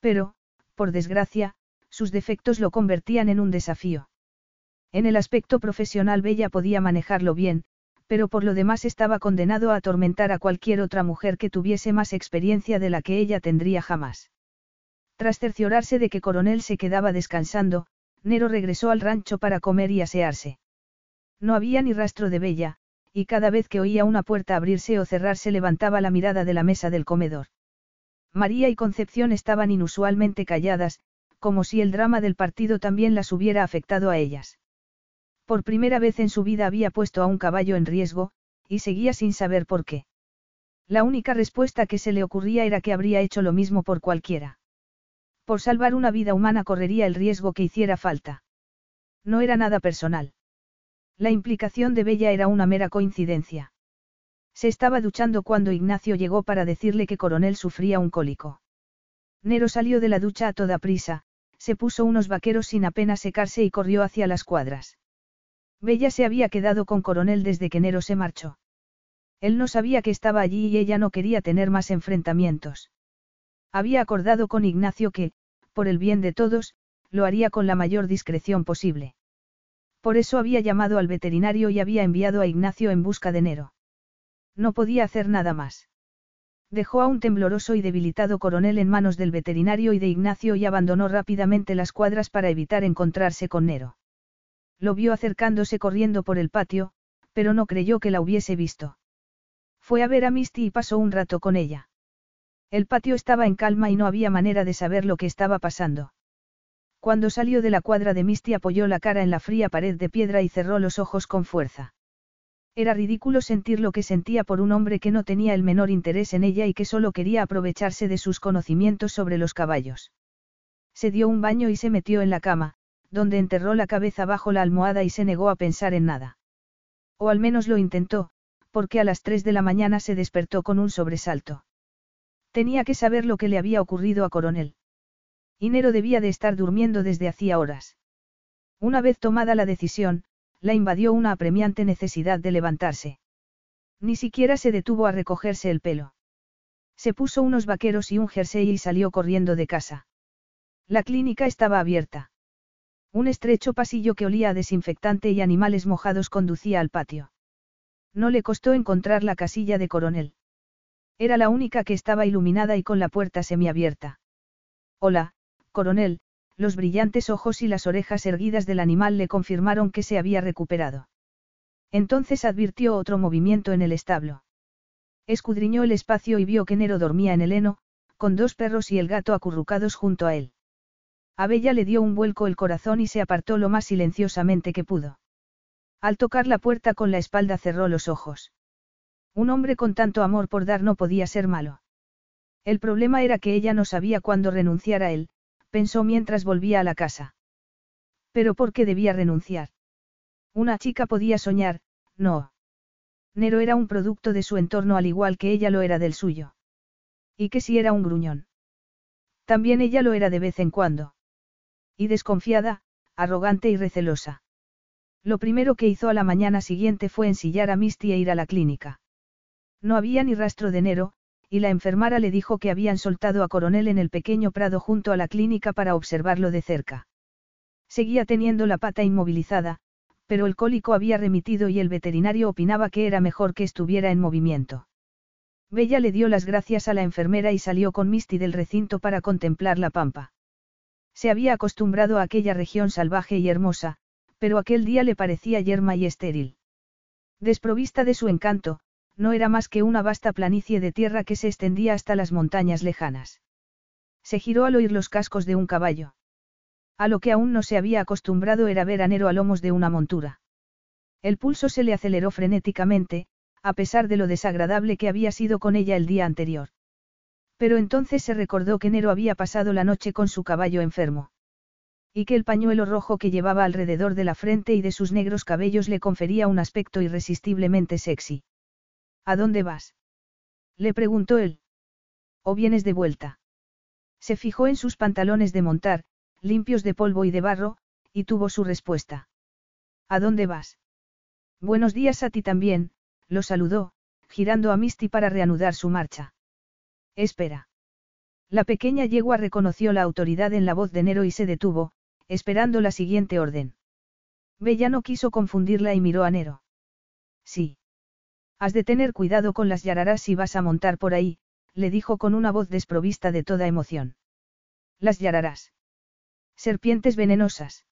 Pero, por desgracia, sus defectos lo convertían en un desafío. En el aspecto profesional Bella podía manejarlo bien, pero por lo demás estaba condenado a atormentar a cualquier otra mujer que tuviese más experiencia de la que ella tendría jamás. Tras cerciorarse de que Coronel se quedaba descansando, Nero regresó al rancho para comer y asearse. No había ni rastro de Bella, y cada vez que oía una puerta abrirse o cerrarse levantaba la mirada de la mesa del comedor. María y Concepción estaban inusualmente calladas, como si el drama del partido también las hubiera afectado a ellas. Por primera vez en su vida había puesto a un caballo en riesgo, y seguía sin saber por qué. La única respuesta que se le ocurría era que habría hecho lo mismo por cualquiera. Por salvar una vida humana correría el riesgo que hiciera falta. No era nada personal. La implicación de Bella era una mera coincidencia. Se estaba duchando cuando Ignacio llegó para decirle que Coronel sufría un cólico. Nero salió de la ducha a toda prisa, se puso unos vaqueros sin apenas secarse y corrió hacia las cuadras. Bella se había quedado con Coronel desde que Nero se marchó. Él no sabía que estaba allí y ella no quería tener más enfrentamientos. Había acordado con Ignacio que, por el bien de todos, lo haría con la mayor discreción posible. Por eso había llamado al veterinario y había enviado a Ignacio en busca de Nero. No podía hacer nada más. Dejó a un tembloroso y debilitado coronel en manos del veterinario y de Ignacio y abandonó rápidamente las cuadras para evitar encontrarse con Nero. Lo vio acercándose corriendo por el patio, pero no creyó que la hubiese visto. Fue a ver a Misty y pasó un rato con ella. El patio estaba en calma y no había manera de saber lo que estaba pasando. Cuando salió de la cuadra de Misty apoyó la cara en la fría pared de piedra y cerró los ojos con fuerza. Era ridículo sentir lo que sentía por un hombre que no tenía el menor interés en ella y que solo quería aprovecharse de sus conocimientos sobre los caballos. Se dio un baño y se metió en la cama, donde enterró la cabeza bajo la almohada y se negó a pensar en nada. O al menos lo intentó, porque a las tres de la mañana se despertó con un sobresalto. Tenía que saber lo que le había ocurrido a Coronel. Inero debía de estar durmiendo desde hacía horas. Una vez tomada la decisión, la invadió una apremiante necesidad de levantarse. Ni siquiera se detuvo a recogerse el pelo. Se puso unos vaqueros y un jersey y salió corriendo de casa. La clínica estaba abierta. Un estrecho pasillo que olía a desinfectante y animales mojados conducía al patio. No le costó encontrar la casilla de coronel. Era la única que estaba iluminada y con la puerta semiabierta. Hola, coronel, los brillantes ojos y las orejas erguidas del animal le confirmaron que se había recuperado. Entonces advirtió otro movimiento en el establo. Escudriñó el espacio y vio que Nero dormía en el heno, con dos perros y el gato acurrucados junto a él. A Bella le dio un vuelco el corazón y se apartó lo más silenciosamente que pudo. Al tocar la puerta con la espalda cerró los ojos. Un hombre con tanto amor por dar no podía ser malo. El problema era que ella no sabía cuándo renunciar a él, pensó mientras volvía a la casa. Pero ¿por qué debía renunciar? Una chica podía soñar, no. Nero era un producto de su entorno al igual que ella lo era del suyo. ¿Y que si era un gruñón? También ella lo era de vez en cuando. Y desconfiada, arrogante y recelosa. Lo primero que hizo a la mañana siguiente fue ensillar a Misty e ir a la clínica. No había ni rastro de Nero, y la enfermara le dijo que habían soltado a Coronel en el pequeño prado junto a la clínica para observarlo de cerca. Seguía teniendo la pata inmovilizada, pero el cólico había remitido y el veterinario opinaba que era mejor que estuviera en movimiento. Bella le dio las gracias a la enfermera y salió con Misty del recinto para contemplar la pampa. Se había acostumbrado a aquella región salvaje y hermosa, pero aquel día le parecía yerma y estéril. Desprovista de su encanto, no era más que una vasta planicie de tierra que se extendía hasta las montañas lejanas. Se giró al oír los cascos de un caballo. A lo que aún no se había acostumbrado era ver a Nero a lomos de una montura. El pulso se le aceleró frenéticamente, a pesar de lo desagradable que había sido con ella el día anterior. Pero entonces se recordó que Nero había pasado la noche con su caballo enfermo. Y que el pañuelo rojo que llevaba alrededor de la frente y de sus negros cabellos le confería un aspecto irresistiblemente sexy. ¿A dónde vas? Le preguntó él. ¿O vienes de vuelta? Se fijó en sus pantalones de montar, limpios de polvo y de barro, y tuvo su respuesta. ¿A dónde vas? Buenos días a ti también, lo saludó, girando a Misty para reanudar su marcha. Espera. La pequeña yegua reconoció la autoridad en la voz de Nero y se detuvo, esperando la siguiente orden. Bella no quiso confundirla y miró a Nero. Sí. Has de tener cuidado con las yararás si vas a montar por ahí, le dijo con una voz desprovista de toda emoción. Las yararás. Serpientes venenosas.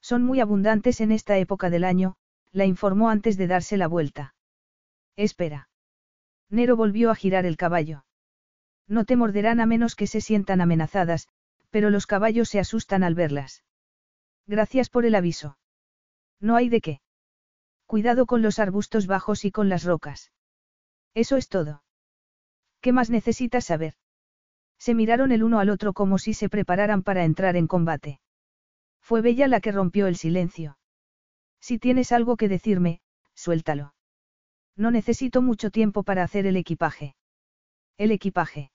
Son muy abundantes en esta época del año, la informó antes de darse la vuelta. Espera. Nero volvió a girar el caballo. No te morderán a menos que se sientan amenazadas, pero los caballos se asustan al verlas. Gracias por el aviso. No hay de qué. Cuidado con los arbustos bajos y con las rocas. Eso es todo. ¿Qué más necesitas saber? Se miraron el uno al otro como si se prepararan para entrar en combate. Fue Bella la que rompió el silencio. Si tienes algo que decirme, suéltalo. No necesito mucho tiempo para hacer el equipaje. El equipaje.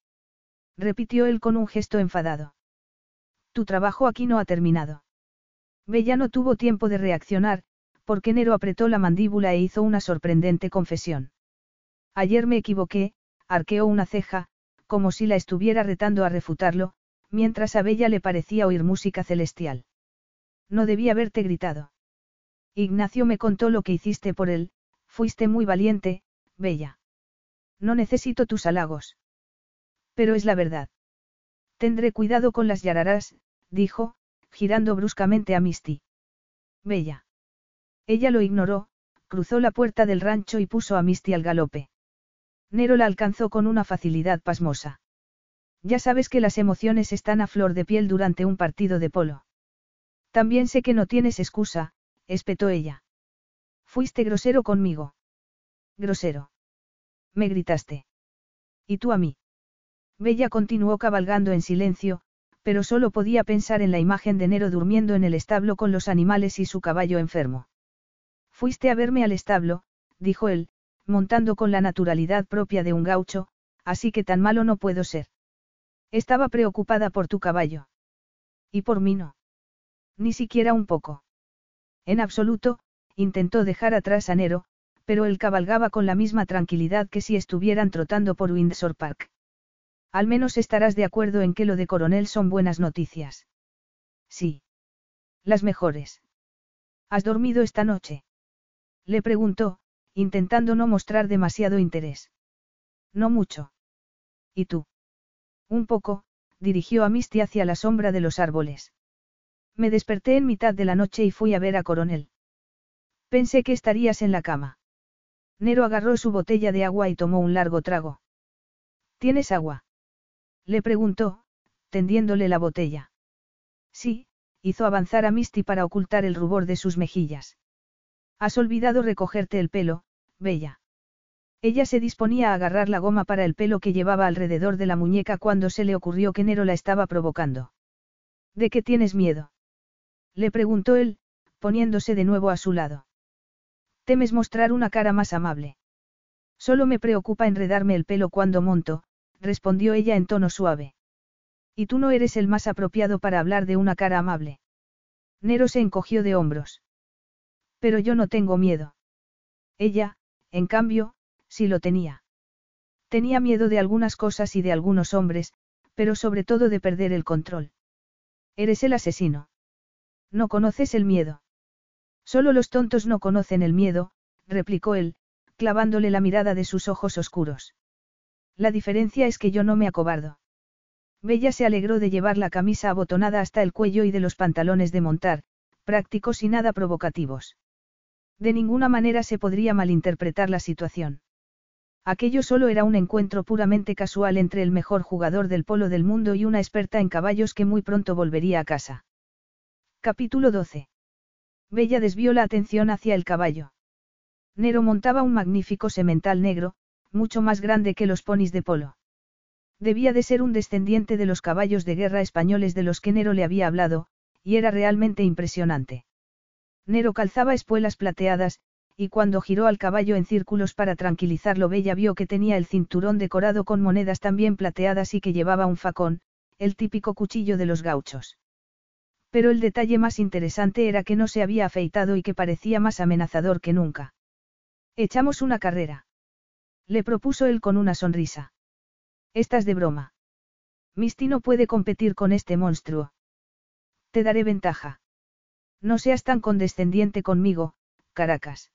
Repitió él con un gesto enfadado. Tu trabajo aquí no ha terminado. Bella no tuvo tiempo de reaccionar, porque Nero apretó la mandíbula e hizo una sorprendente confesión. Ayer me equivoqué, arqueó una ceja, como si la estuviera retando a refutarlo, mientras a Bella le parecía oír música celestial. No debía haberte gritado. Ignacio me contó lo que hiciste por él, fuiste muy valiente, Bella. No necesito tus halagos. Pero es la verdad. Tendré cuidado con las yararás, dijo, girando bruscamente a Misty. Bella. Ella lo ignoró, cruzó la puerta del rancho y puso a Misty al galope. Nero la alcanzó con una facilidad pasmosa. Ya sabes que las emociones están a flor de piel durante un partido de polo. También sé que no tienes excusa, espetó ella. Fuiste grosero conmigo. Grosero. Me gritaste. ¿Y tú a mí? Bella continuó cabalgando en silencio, pero solo podía pensar en la imagen de Nero durmiendo en el establo con los animales y su caballo enfermo. Fuiste a verme al establo, dijo él, montando con la naturalidad propia de un gaucho, así que tan malo no puedo ser. Estaba preocupada por tu caballo. Y por mí no. Ni siquiera un poco. En absoluto, intentó dejar atrás a Nero, pero él cabalgaba con la misma tranquilidad que si estuvieran trotando por Windsor Park. Al menos estarás de acuerdo en que lo de coronel son buenas noticias. Sí. Las mejores. ¿Has dormido esta noche? Le preguntó, intentando no mostrar demasiado interés. No mucho. ¿Y tú? Un poco, dirigió a Misty hacia la sombra de los árboles. Me desperté en mitad de la noche y fui a ver a Coronel. Pensé que estarías en la cama. Nero agarró su botella de agua y tomó un largo trago. ¿Tienes agua? Le preguntó, tendiéndole la botella. Sí, hizo avanzar a Misty para ocultar el rubor de sus mejillas. Has olvidado recogerte el pelo, Bella. Ella se disponía a agarrar la goma para el pelo que llevaba alrededor de la muñeca cuando se le ocurrió que Nero la estaba provocando. ¿De qué tienes miedo? Le preguntó él, poniéndose de nuevo a su lado. ¿Temes mostrar una cara más amable? Solo me preocupa enredarme el pelo cuando monto, respondió ella en tono suave. Y tú no eres el más apropiado para hablar de una cara amable. Nero se encogió de hombros. Pero yo no tengo miedo. Ella, en cambio, sí lo tenía. Tenía miedo de algunas cosas y de algunos hombres, pero sobre todo de perder el control. Eres el asesino. No conoces el miedo. Solo los tontos no conocen el miedo, replicó él, clavándole la mirada de sus ojos oscuros. La diferencia es que yo no me acobardo. Bella se alegró de llevar la camisa abotonada hasta el cuello y de los pantalones de montar, prácticos y nada provocativos. De ninguna manera se podría malinterpretar la situación. Aquello solo era un encuentro puramente casual entre el mejor jugador del polo del mundo y una experta en caballos que muy pronto volvería a casa. Capítulo 12. Bella desvió la atención hacia el caballo. Nero montaba un magnífico semental negro, mucho más grande que los ponis de polo. Debía de ser un descendiente de los caballos de guerra españoles de los que Nero le había hablado, y era realmente impresionante. Nero calzaba espuelas plateadas, y cuando giró al caballo en círculos para tranquilizarlo Bella vio que tenía el cinturón decorado con monedas también plateadas y que llevaba un facón, el típico cuchillo de los gauchos. Pero el detalle más interesante era que no se había afeitado y que parecía más amenazador que nunca. Echamos una carrera. Le propuso él con una sonrisa. Estás de broma. Misty no puede competir con este monstruo. Te daré ventaja. No seas tan condescendiente conmigo, Caracas.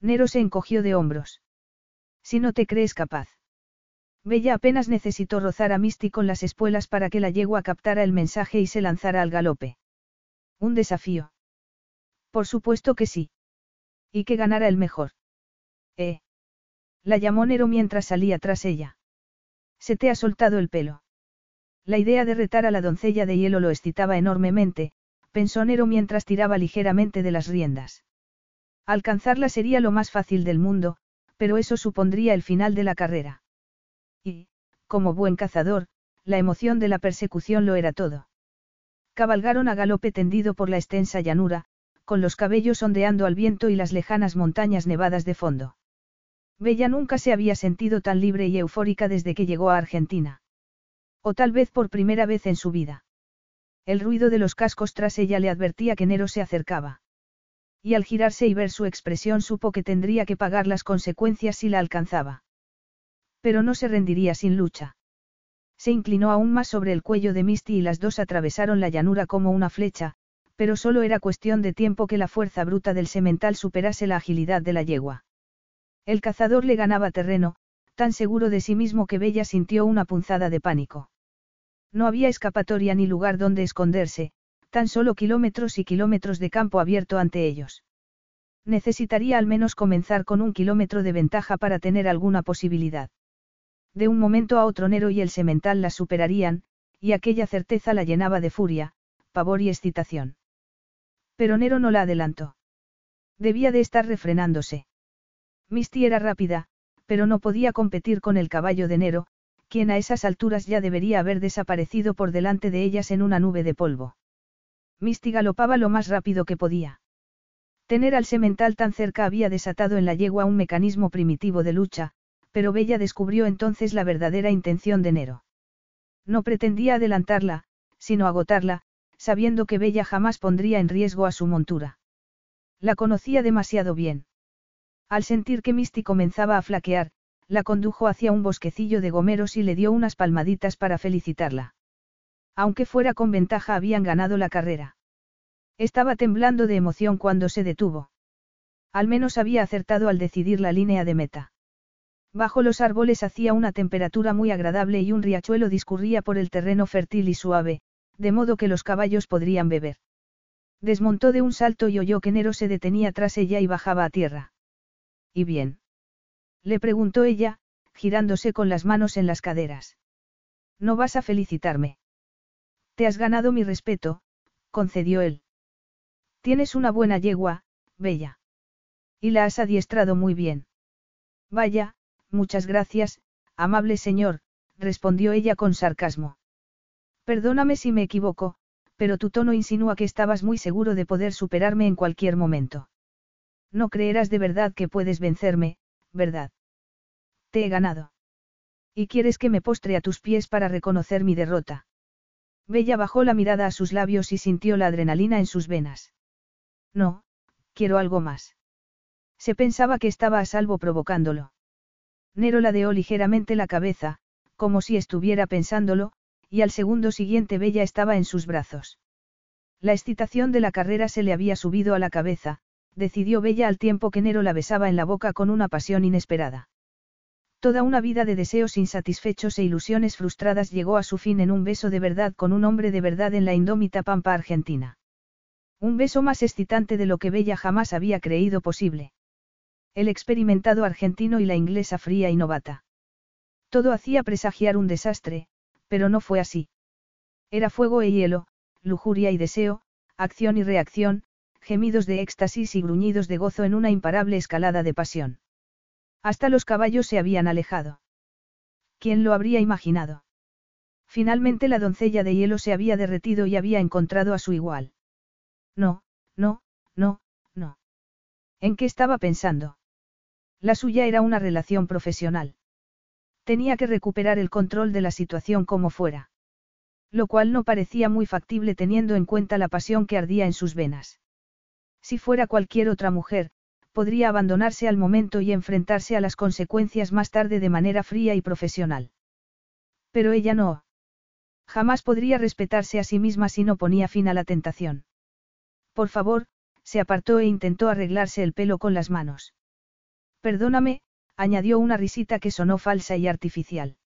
Nero se encogió de hombros. Si no te crees capaz. Bella apenas necesitó rozar a Misty con las espuelas para que la yegua captara el mensaje y se lanzara al galope. Un desafío. Por supuesto que sí. Y que ganara el mejor. Eh. La llamó Nero mientras salía tras ella. Se te ha soltado el pelo. La idea de retar a la doncella de hielo lo excitaba enormemente, pensó Nero mientras tiraba ligeramente de las riendas. Alcanzarla sería lo más fácil del mundo, pero eso supondría el final de la carrera. Y, como buen cazador, la emoción de la persecución lo era todo. Cabalgaron a galope tendido por la extensa llanura, con los cabellos ondeando al viento y las lejanas montañas nevadas de fondo. Bella nunca se había sentido tan libre y eufórica desde que llegó a Argentina. O tal vez por primera vez en su vida. El ruido de los cascos tras ella le advertía que Nero se acercaba. Y al girarse y ver su expresión supo que tendría que pagar las consecuencias si la alcanzaba. Pero no se rendiría sin lucha. Se inclinó aún más sobre el cuello de Misty y las dos atravesaron la llanura como una flecha, pero solo era cuestión de tiempo que la fuerza bruta del semental superase la agilidad de la yegua. El cazador le ganaba terreno, tan seguro de sí mismo que Bella sintió una punzada de pánico. No había escapatoria ni lugar donde esconderse, tan solo kilómetros y kilómetros de campo abierto ante ellos. Necesitaría al menos comenzar con un kilómetro de ventaja para tener alguna posibilidad. De un momento a otro Nero y el semental la superarían, y aquella certeza la llenaba de furia, pavor y excitación. Pero Nero no la adelantó. Debía de estar refrenándose. Misty era rápida, pero no podía competir con el caballo de Nero, quien a esas alturas ya debería haber desaparecido por delante de ellas en una nube de polvo. Misty galopaba lo más rápido que podía. Tener al semental tan cerca había desatado en la yegua un mecanismo primitivo de lucha, pero Bella descubrió entonces la verdadera intención de Nero. No pretendía adelantarla, sino agotarla, sabiendo que Bella jamás pondría en riesgo a su montura. La conocía demasiado bien. Al sentir que Misty comenzaba a flaquear, la condujo hacia un bosquecillo de gomeros y le dio unas palmaditas para felicitarla. Aunque fuera con ventaja habían ganado la carrera. Estaba temblando de emoción cuando se detuvo. Al menos había acertado al decidir la línea de meta. Bajo los árboles hacía una temperatura muy agradable y un riachuelo discurría por el terreno fértil y suave, de modo que los caballos podrían beber. Desmontó de un salto y oyó que Nero se detenía tras ella y bajaba a tierra. ¿Y bien? Le preguntó ella, girándose con las manos en las caderas. ¿No vas a felicitarme? Te has ganado mi respeto, concedió él. Tienes una buena yegua, bella. Y la has adiestrado muy bien. Vaya, Muchas gracias, amable señor, respondió ella con sarcasmo. Perdóname si me equivoco, pero tu tono insinúa que estabas muy seguro de poder superarme en cualquier momento. No creerás de verdad que puedes vencerme, ¿verdad? Te he ganado. ¿Y quieres que me postre a tus pies para reconocer mi derrota? Bella bajó la mirada a sus labios y sintió la adrenalina en sus venas. No, quiero algo más. Se pensaba que estaba a salvo provocándolo. Nero ladeó ligeramente la cabeza, como si estuviera pensándolo, y al segundo siguiente Bella estaba en sus brazos. La excitación de la carrera se le había subido a la cabeza, decidió Bella al tiempo que Nero la besaba en la boca con una pasión inesperada. Toda una vida de deseos insatisfechos e ilusiones frustradas llegó a su fin en un beso de verdad con un hombre de verdad en la indómita pampa argentina. Un beso más excitante de lo que Bella jamás había creído posible el experimentado argentino y la inglesa fría y novata. Todo hacía presagiar un desastre, pero no fue así. Era fuego e hielo, lujuria y deseo, acción y reacción, gemidos de éxtasis y gruñidos de gozo en una imparable escalada de pasión. Hasta los caballos se habían alejado. ¿Quién lo habría imaginado? Finalmente la doncella de hielo se había derretido y había encontrado a su igual. No, no, no, no. ¿En qué estaba pensando? La suya era una relación profesional. Tenía que recuperar el control de la situación como fuera. Lo cual no parecía muy factible teniendo en cuenta la pasión que ardía en sus venas. Si fuera cualquier otra mujer, podría abandonarse al momento y enfrentarse a las consecuencias más tarde de manera fría y profesional. Pero ella no. Jamás podría respetarse a sí misma si no ponía fin a la tentación. Por favor, se apartó e intentó arreglarse el pelo con las manos. Perdóname, añadió una risita que sonó falsa y artificial.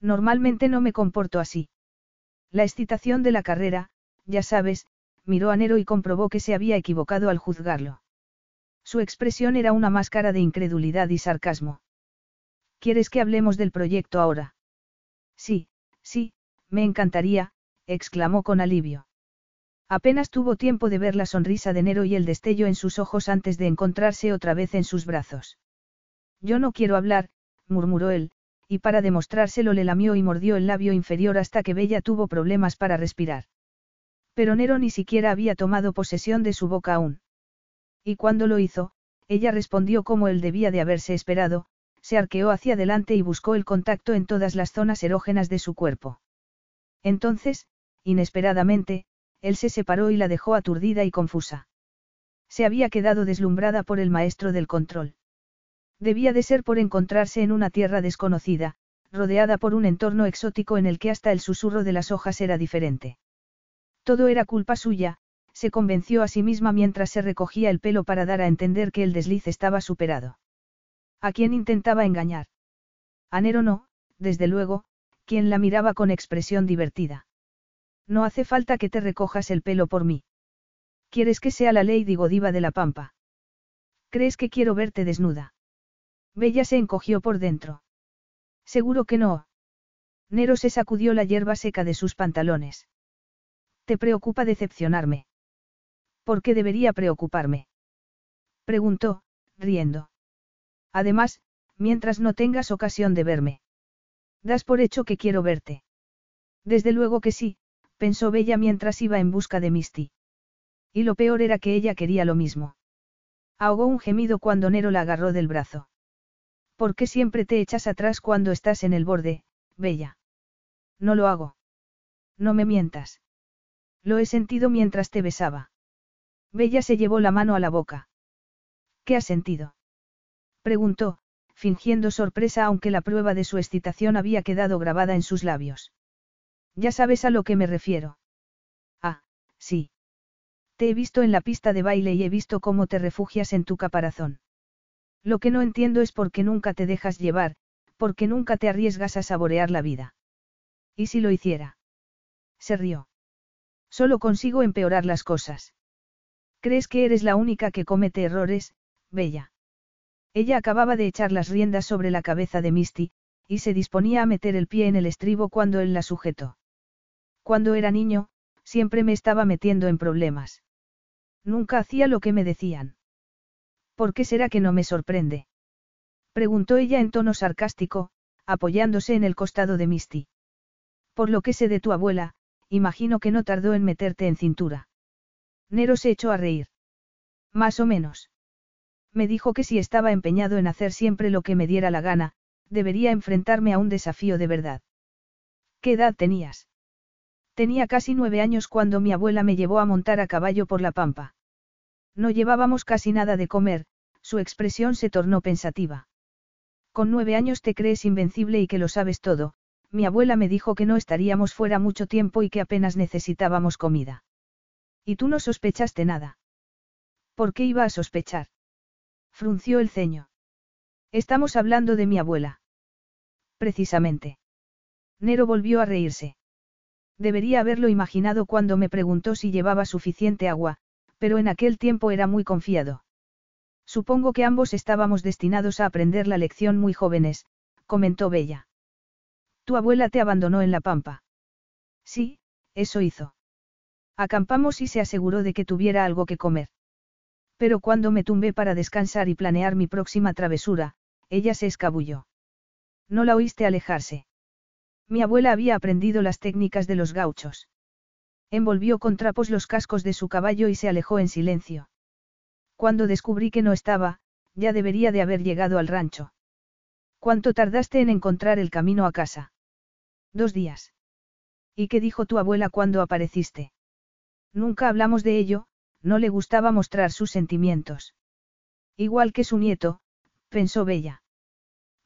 Normalmente no me comporto así. La excitación de la carrera, ya sabes, miró a Nero y comprobó que se había equivocado al juzgarlo. Su expresión era una máscara de incredulidad y sarcasmo. ¿Quieres que hablemos del proyecto ahora? Sí, sí, me encantaría, exclamó con alivio. Apenas tuvo tiempo de ver la sonrisa de Nero y el destello en sus ojos antes de encontrarse otra vez en sus brazos. Yo no quiero hablar, murmuró él, y para demostrárselo le lamió y mordió el labio inferior hasta que Bella tuvo problemas para respirar. Pero Nero ni siquiera había tomado posesión de su boca aún. Y cuando lo hizo, ella respondió como él debía de haberse esperado, se arqueó hacia adelante y buscó el contacto en todas las zonas erógenas de su cuerpo. Entonces, inesperadamente, él se separó y la dejó aturdida y confusa. Se había quedado deslumbrada por el maestro del control. Debía de ser por encontrarse en una tierra desconocida, rodeada por un entorno exótico en el que hasta el susurro de las hojas era diferente. Todo era culpa suya, se convenció a sí misma mientras se recogía el pelo para dar a entender que el desliz estaba superado. ¿A quién intentaba engañar? A Nero no, desde luego, quien la miraba con expresión divertida. No hace falta que te recojas el pelo por mí. ¿Quieres que sea la Lady Godiva de la Pampa? ¿Crees que quiero verte desnuda? Bella se encogió por dentro. Seguro que no. Nero se sacudió la hierba seca de sus pantalones. ¿Te preocupa decepcionarme? ¿Por qué debería preocuparme? Preguntó, riendo. Además, mientras no tengas ocasión de verme. Das por hecho que quiero verte. Desde luego que sí, pensó Bella mientras iba en busca de Misty. Y lo peor era que ella quería lo mismo. Ahogó un gemido cuando Nero la agarró del brazo. ¿Por qué siempre te echas atrás cuando estás en el borde, Bella? No lo hago. No me mientas. Lo he sentido mientras te besaba. Bella se llevó la mano a la boca. ¿Qué has sentido? Preguntó, fingiendo sorpresa aunque la prueba de su excitación había quedado grabada en sus labios. Ya sabes a lo que me refiero. Ah, sí. Te he visto en la pista de baile y he visto cómo te refugias en tu caparazón. Lo que no entiendo es por qué nunca te dejas llevar, por qué nunca te arriesgas a saborear la vida. ¿Y si lo hiciera? Se rió. Solo consigo empeorar las cosas. ¿Crees que eres la única que comete errores, Bella? Ella acababa de echar las riendas sobre la cabeza de Misty, y se disponía a meter el pie en el estribo cuando él la sujetó. Cuando era niño, siempre me estaba metiendo en problemas. Nunca hacía lo que me decían. ¿Por qué será que no me sorprende? Preguntó ella en tono sarcástico, apoyándose en el costado de Misty. Por lo que sé de tu abuela, imagino que no tardó en meterte en cintura. Nero se echó a reír. Más o menos. Me dijo que si estaba empeñado en hacer siempre lo que me diera la gana, debería enfrentarme a un desafío de verdad. ¿Qué edad tenías? Tenía casi nueve años cuando mi abuela me llevó a montar a caballo por la pampa. No llevábamos casi nada de comer, su expresión se tornó pensativa. Con nueve años te crees invencible y que lo sabes todo, mi abuela me dijo que no estaríamos fuera mucho tiempo y que apenas necesitábamos comida. Y tú no sospechaste nada. ¿Por qué iba a sospechar? Frunció el ceño. Estamos hablando de mi abuela. Precisamente. Nero volvió a reírse. Debería haberlo imaginado cuando me preguntó si llevaba suficiente agua, pero en aquel tiempo era muy confiado. Supongo que ambos estábamos destinados a aprender la lección muy jóvenes, comentó Bella. Tu abuela te abandonó en la pampa. Sí, eso hizo. Acampamos y se aseguró de que tuviera algo que comer. Pero cuando me tumbé para descansar y planear mi próxima travesura, ella se escabulló. No la oíste alejarse. Mi abuela había aprendido las técnicas de los gauchos. Envolvió con trapos los cascos de su caballo y se alejó en silencio. Cuando descubrí que no estaba, ya debería de haber llegado al rancho. ¿Cuánto tardaste en encontrar el camino a casa? Dos días. ¿Y qué dijo tu abuela cuando apareciste? Nunca hablamos de ello, no le gustaba mostrar sus sentimientos. Igual que su nieto, pensó Bella.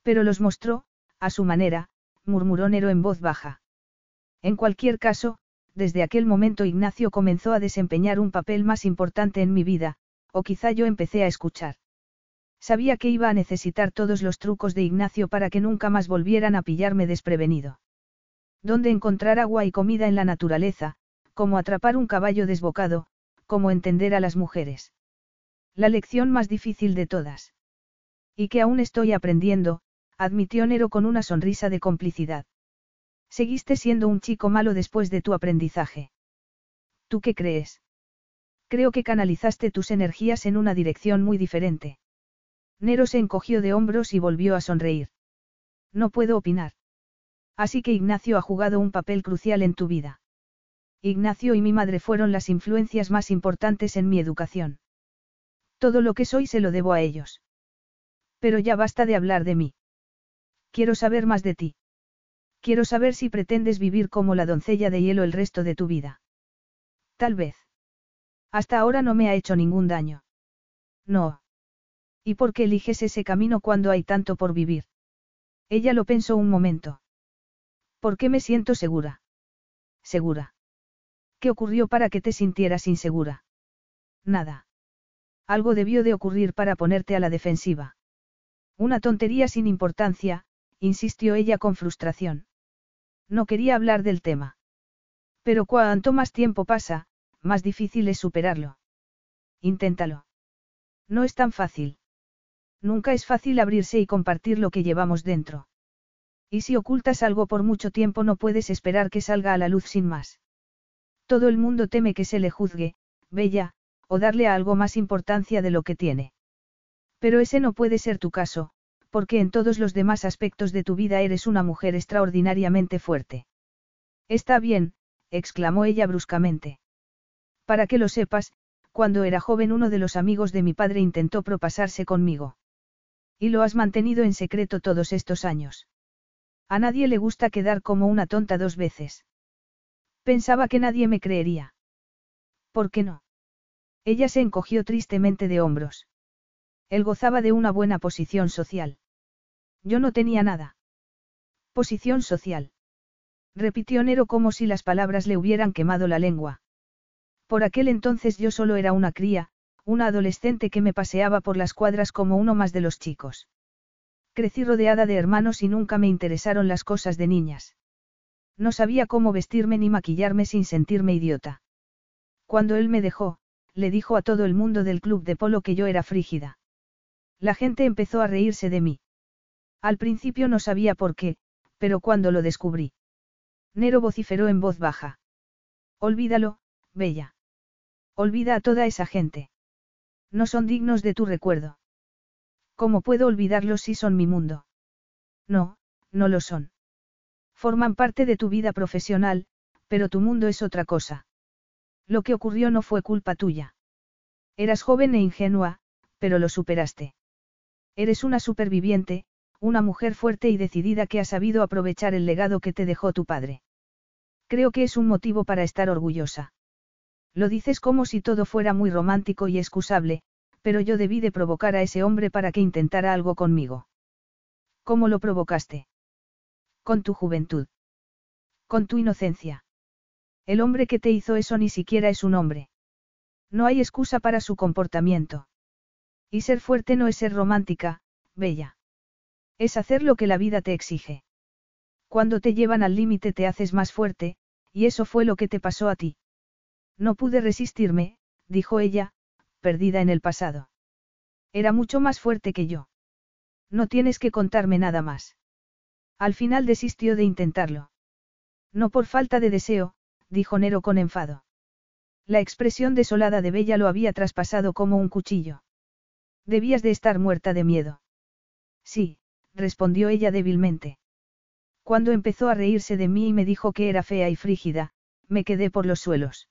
Pero los mostró, a su manera, murmuró Nero en voz baja. En cualquier caso, desde aquel momento Ignacio comenzó a desempeñar un papel más importante en mi vida, o quizá yo empecé a escuchar. Sabía que iba a necesitar todos los trucos de Ignacio para que nunca más volvieran a pillarme desprevenido. Dónde encontrar agua y comida en la naturaleza, cómo atrapar un caballo desbocado, cómo entender a las mujeres. La lección más difícil de todas. Y que aún estoy aprendiendo, admitió Nero con una sonrisa de complicidad. Seguiste siendo un chico malo después de tu aprendizaje. ¿Tú qué crees? Creo que canalizaste tus energías en una dirección muy diferente. Nero se encogió de hombros y volvió a sonreír. No puedo opinar. Así que Ignacio ha jugado un papel crucial en tu vida. Ignacio y mi madre fueron las influencias más importantes en mi educación. Todo lo que soy se lo debo a ellos. Pero ya basta de hablar de mí. Quiero saber más de ti. Quiero saber si pretendes vivir como la doncella de hielo el resto de tu vida. Tal vez. Hasta ahora no me ha hecho ningún daño. No. ¿Y por qué eliges ese camino cuando hay tanto por vivir? Ella lo pensó un momento. ¿Por qué me siento segura? Segura. ¿Qué ocurrió para que te sintieras insegura? Nada. Algo debió de ocurrir para ponerte a la defensiva. Una tontería sin importancia, insistió ella con frustración. No quería hablar del tema. Pero cuanto más tiempo pasa, más difícil es superarlo. Inténtalo. No es tan fácil. Nunca es fácil abrirse y compartir lo que llevamos dentro. Y si ocultas algo por mucho tiempo no puedes esperar que salga a la luz sin más. Todo el mundo teme que se le juzgue, bella, o darle a algo más importancia de lo que tiene. Pero ese no puede ser tu caso, porque en todos los demás aspectos de tu vida eres una mujer extraordinariamente fuerte. Está bien, exclamó ella bruscamente. Para que lo sepas, cuando era joven uno de los amigos de mi padre intentó propasarse conmigo. Y lo has mantenido en secreto todos estos años. A nadie le gusta quedar como una tonta dos veces. Pensaba que nadie me creería. ¿Por qué no? Ella se encogió tristemente de hombros. Él gozaba de una buena posición social. Yo no tenía nada. Posición social. Repitió Nero como si las palabras le hubieran quemado la lengua. Por aquel entonces yo solo era una cría, una adolescente que me paseaba por las cuadras como uno más de los chicos. Crecí rodeada de hermanos y nunca me interesaron las cosas de niñas. No sabía cómo vestirme ni maquillarme sin sentirme idiota. Cuando él me dejó, le dijo a todo el mundo del club de polo que yo era frígida. La gente empezó a reírse de mí. Al principio no sabía por qué, pero cuando lo descubrí. Nero vociferó en voz baja. Olvídalo, Bella. Olvida a toda esa gente. No son dignos de tu recuerdo. ¿Cómo puedo olvidarlos si son mi mundo? No, no lo son. Forman parte de tu vida profesional, pero tu mundo es otra cosa. Lo que ocurrió no fue culpa tuya. Eras joven e ingenua, pero lo superaste. Eres una superviviente, una mujer fuerte y decidida que ha sabido aprovechar el legado que te dejó tu padre. Creo que es un motivo para estar orgullosa. Lo dices como si todo fuera muy romántico y excusable, pero yo debí de provocar a ese hombre para que intentara algo conmigo. ¿Cómo lo provocaste? Con tu juventud. Con tu inocencia. El hombre que te hizo eso ni siquiera es un hombre. No hay excusa para su comportamiento. Y ser fuerte no es ser romántica, bella. Es hacer lo que la vida te exige. Cuando te llevan al límite te haces más fuerte, y eso fue lo que te pasó a ti. No pude resistirme, dijo ella, perdida en el pasado. Era mucho más fuerte que yo. No tienes que contarme nada más. Al final desistió de intentarlo. No por falta de deseo, dijo Nero con enfado. La expresión desolada de Bella lo había traspasado como un cuchillo. Debías de estar muerta de miedo. Sí, respondió ella débilmente. Cuando empezó a reírse de mí y me dijo que era fea y frígida, me quedé por los suelos.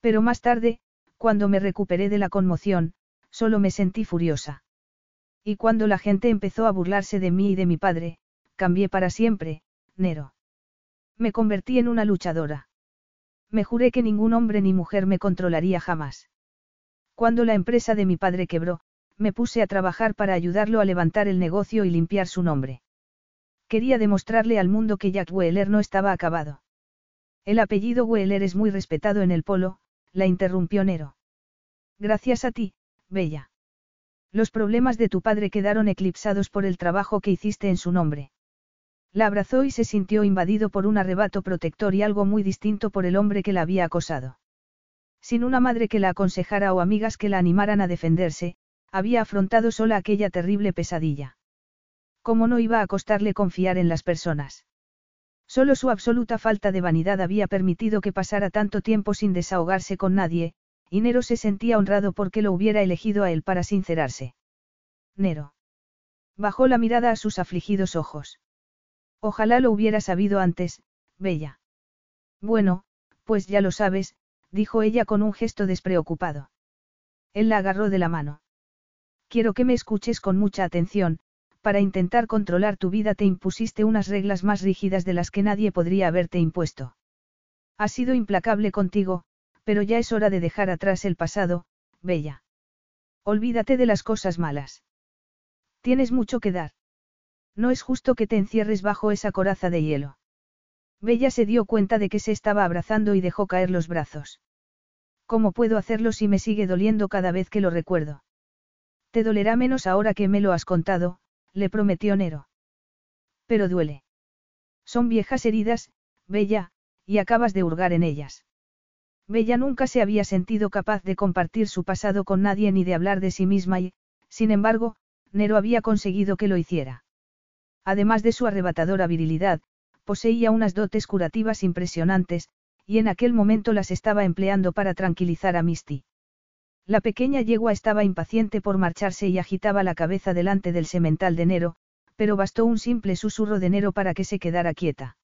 Pero más tarde, cuando me recuperé de la conmoción, solo me sentí furiosa. Y cuando la gente empezó a burlarse de mí y de mi padre, cambié para siempre, Nero. Me convertí en una luchadora. Me juré que ningún hombre ni mujer me controlaría jamás. Cuando la empresa de mi padre quebró, me puse a trabajar para ayudarlo a levantar el negocio y limpiar su nombre. Quería demostrarle al mundo que Jack Wheeler no estaba acabado. El apellido Wheeler es muy respetado en el polo, la interrumpió Nero. Gracias a ti, Bella. Los problemas de tu padre quedaron eclipsados por el trabajo que hiciste en su nombre. La abrazó y se sintió invadido por un arrebato protector y algo muy distinto por el hombre que la había acosado. Sin una madre que la aconsejara o amigas que la animaran a defenderse, había afrontado sola aquella terrible pesadilla. ¿Cómo no iba a costarle confiar en las personas? Solo su absoluta falta de vanidad había permitido que pasara tanto tiempo sin desahogarse con nadie, y Nero se sentía honrado porque lo hubiera elegido a él para sincerarse. Nero. Bajó la mirada a sus afligidos ojos. Ojalá lo hubiera sabido antes, Bella. Bueno, pues ya lo sabes, dijo ella con un gesto despreocupado. Él la agarró de la mano. Quiero que me escuches con mucha atención, para intentar controlar tu vida te impusiste unas reglas más rígidas de las que nadie podría haberte impuesto. Has sido implacable contigo, pero ya es hora de dejar atrás el pasado, Bella. Olvídate de las cosas malas. Tienes mucho que dar. No es justo que te encierres bajo esa coraza de hielo. Bella se dio cuenta de que se estaba abrazando y dejó caer los brazos. ¿Cómo puedo hacerlo si me sigue doliendo cada vez que lo recuerdo? Te dolerá menos ahora que me lo has contado, le prometió Nero. Pero duele. Son viejas heridas, Bella, y acabas de hurgar en ellas. Bella nunca se había sentido capaz de compartir su pasado con nadie ni de hablar de sí misma y, sin embargo, Nero había conseguido que lo hiciera. Además de su arrebatadora virilidad, poseía unas dotes curativas impresionantes, y en aquel momento las estaba empleando para tranquilizar a Misty. La pequeña yegua estaba impaciente por marcharse y agitaba la cabeza delante del semental de Nero, pero bastó un simple susurro de Nero para que se quedara quieta.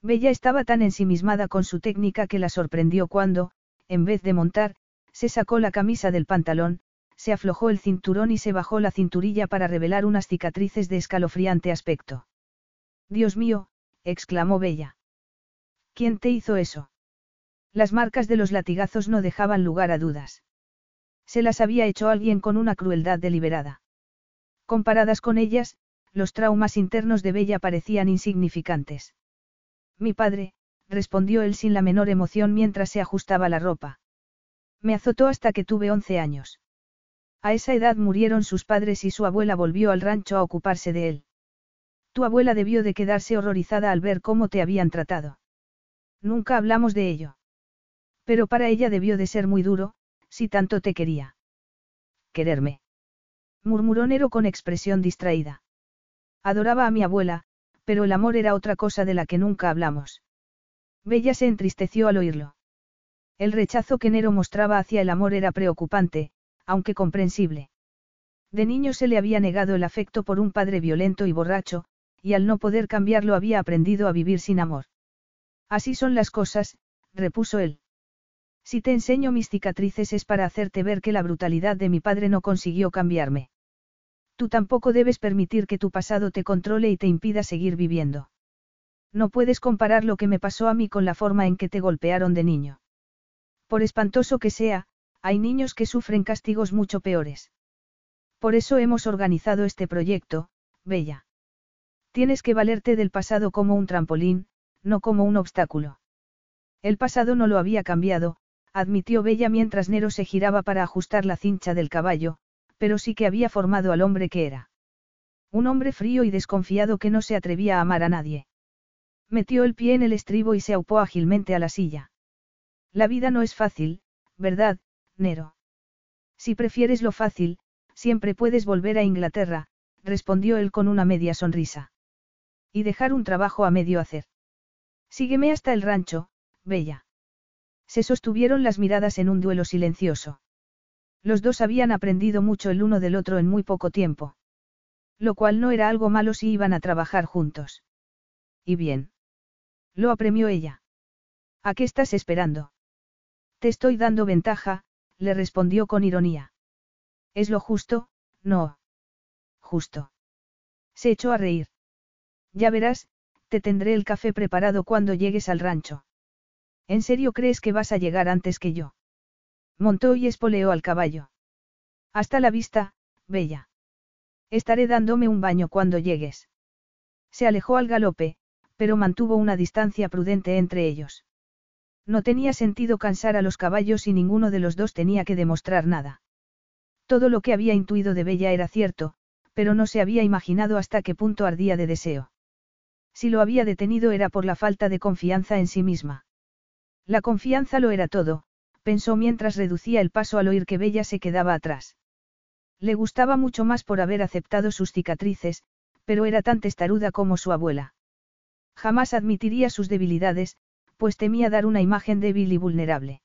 Bella estaba tan ensimismada con su técnica que la sorprendió cuando, en vez de montar, se sacó la camisa del pantalón, se aflojó el cinturón y se bajó la cinturilla para revelar unas cicatrices de escalofriante aspecto. Dios mío, exclamó Bella. ¿Quién te hizo eso? Las marcas de los latigazos no dejaban lugar a dudas. Se las había hecho alguien con una crueldad deliberada. Comparadas con ellas, los traumas internos de Bella parecían insignificantes. Mi padre, respondió él sin la menor emoción mientras se ajustaba la ropa. Me azotó hasta que tuve once años. A esa edad murieron sus padres y su abuela volvió al rancho a ocuparse de él. Tu abuela debió de quedarse horrorizada al ver cómo te habían tratado. Nunca hablamos de ello. Pero para ella debió de ser muy duro, si tanto te quería. Quererme. Murmuró Nero con expresión distraída. Adoraba a mi abuela, pero el amor era otra cosa de la que nunca hablamos. Bella se entristeció al oírlo. El rechazo que Nero mostraba hacia el amor era preocupante, aunque comprensible. De niño se le había negado el afecto por un padre violento y borracho, y al no poder cambiarlo había aprendido a vivir sin amor. Así son las cosas, repuso él. Si te enseño mis cicatrices es para hacerte ver que la brutalidad de mi padre no consiguió cambiarme. Tú tampoco debes permitir que tu pasado te controle y te impida seguir viviendo. No puedes comparar lo que me pasó a mí con la forma en que te golpearon de niño. Por espantoso que sea, hay niños que sufren castigos mucho peores. Por eso hemos organizado este proyecto, Bella. Tienes que valerte del pasado como un trampolín, no como un obstáculo. El pasado no lo había cambiado, admitió Bella mientras Nero se giraba para ajustar la cincha del caballo, pero sí que había formado al hombre que era. Un hombre frío y desconfiado que no se atrevía a amar a nadie. Metió el pie en el estribo y se aupó ágilmente a la silla. La vida no es fácil, ¿verdad, Nero? Si prefieres lo fácil, siempre puedes volver a Inglaterra, respondió él con una media sonrisa. Y dejar un trabajo a medio hacer. Sígueme hasta el rancho, Bella. Se sostuvieron las miradas en un duelo silencioso. Los dos habían aprendido mucho el uno del otro en muy poco tiempo. Lo cual no era algo malo si iban a trabajar juntos. ¿Y bien? Lo apremió ella. ¿A qué estás esperando? Te estoy dando ventaja, le respondió con ironía. Es lo justo, no. Justo. Se echó a reír. Ya verás, te tendré el café preparado cuando llegues al rancho. ¿En serio crees que vas a llegar antes que yo? Montó y espoleó al caballo. Hasta la vista, Bella. Estaré dándome un baño cuando llegues. Se alejó al galope, pero mantuvo una distancia prudente entre ellos. No tenía sentido cansar a los caballos y ninguno de los dos tenía que demostrar nada. Todo lo que había intuido de Bella era cierto, pero no se había imaginado hasta qué punto ardía de deseo. Si lo había detenido era por la falta de confianza en sí misma. La confianza lo era todo, pensó mientras reducía el paso al oír que Bella se quedaba atrás. Le gustaba mucho más por haber aceptado sus cicatrices, pero era tan testaruda como su abuela. Jamás admitiría sus debilidades, pues temía dar una imagen débil y vulnerable.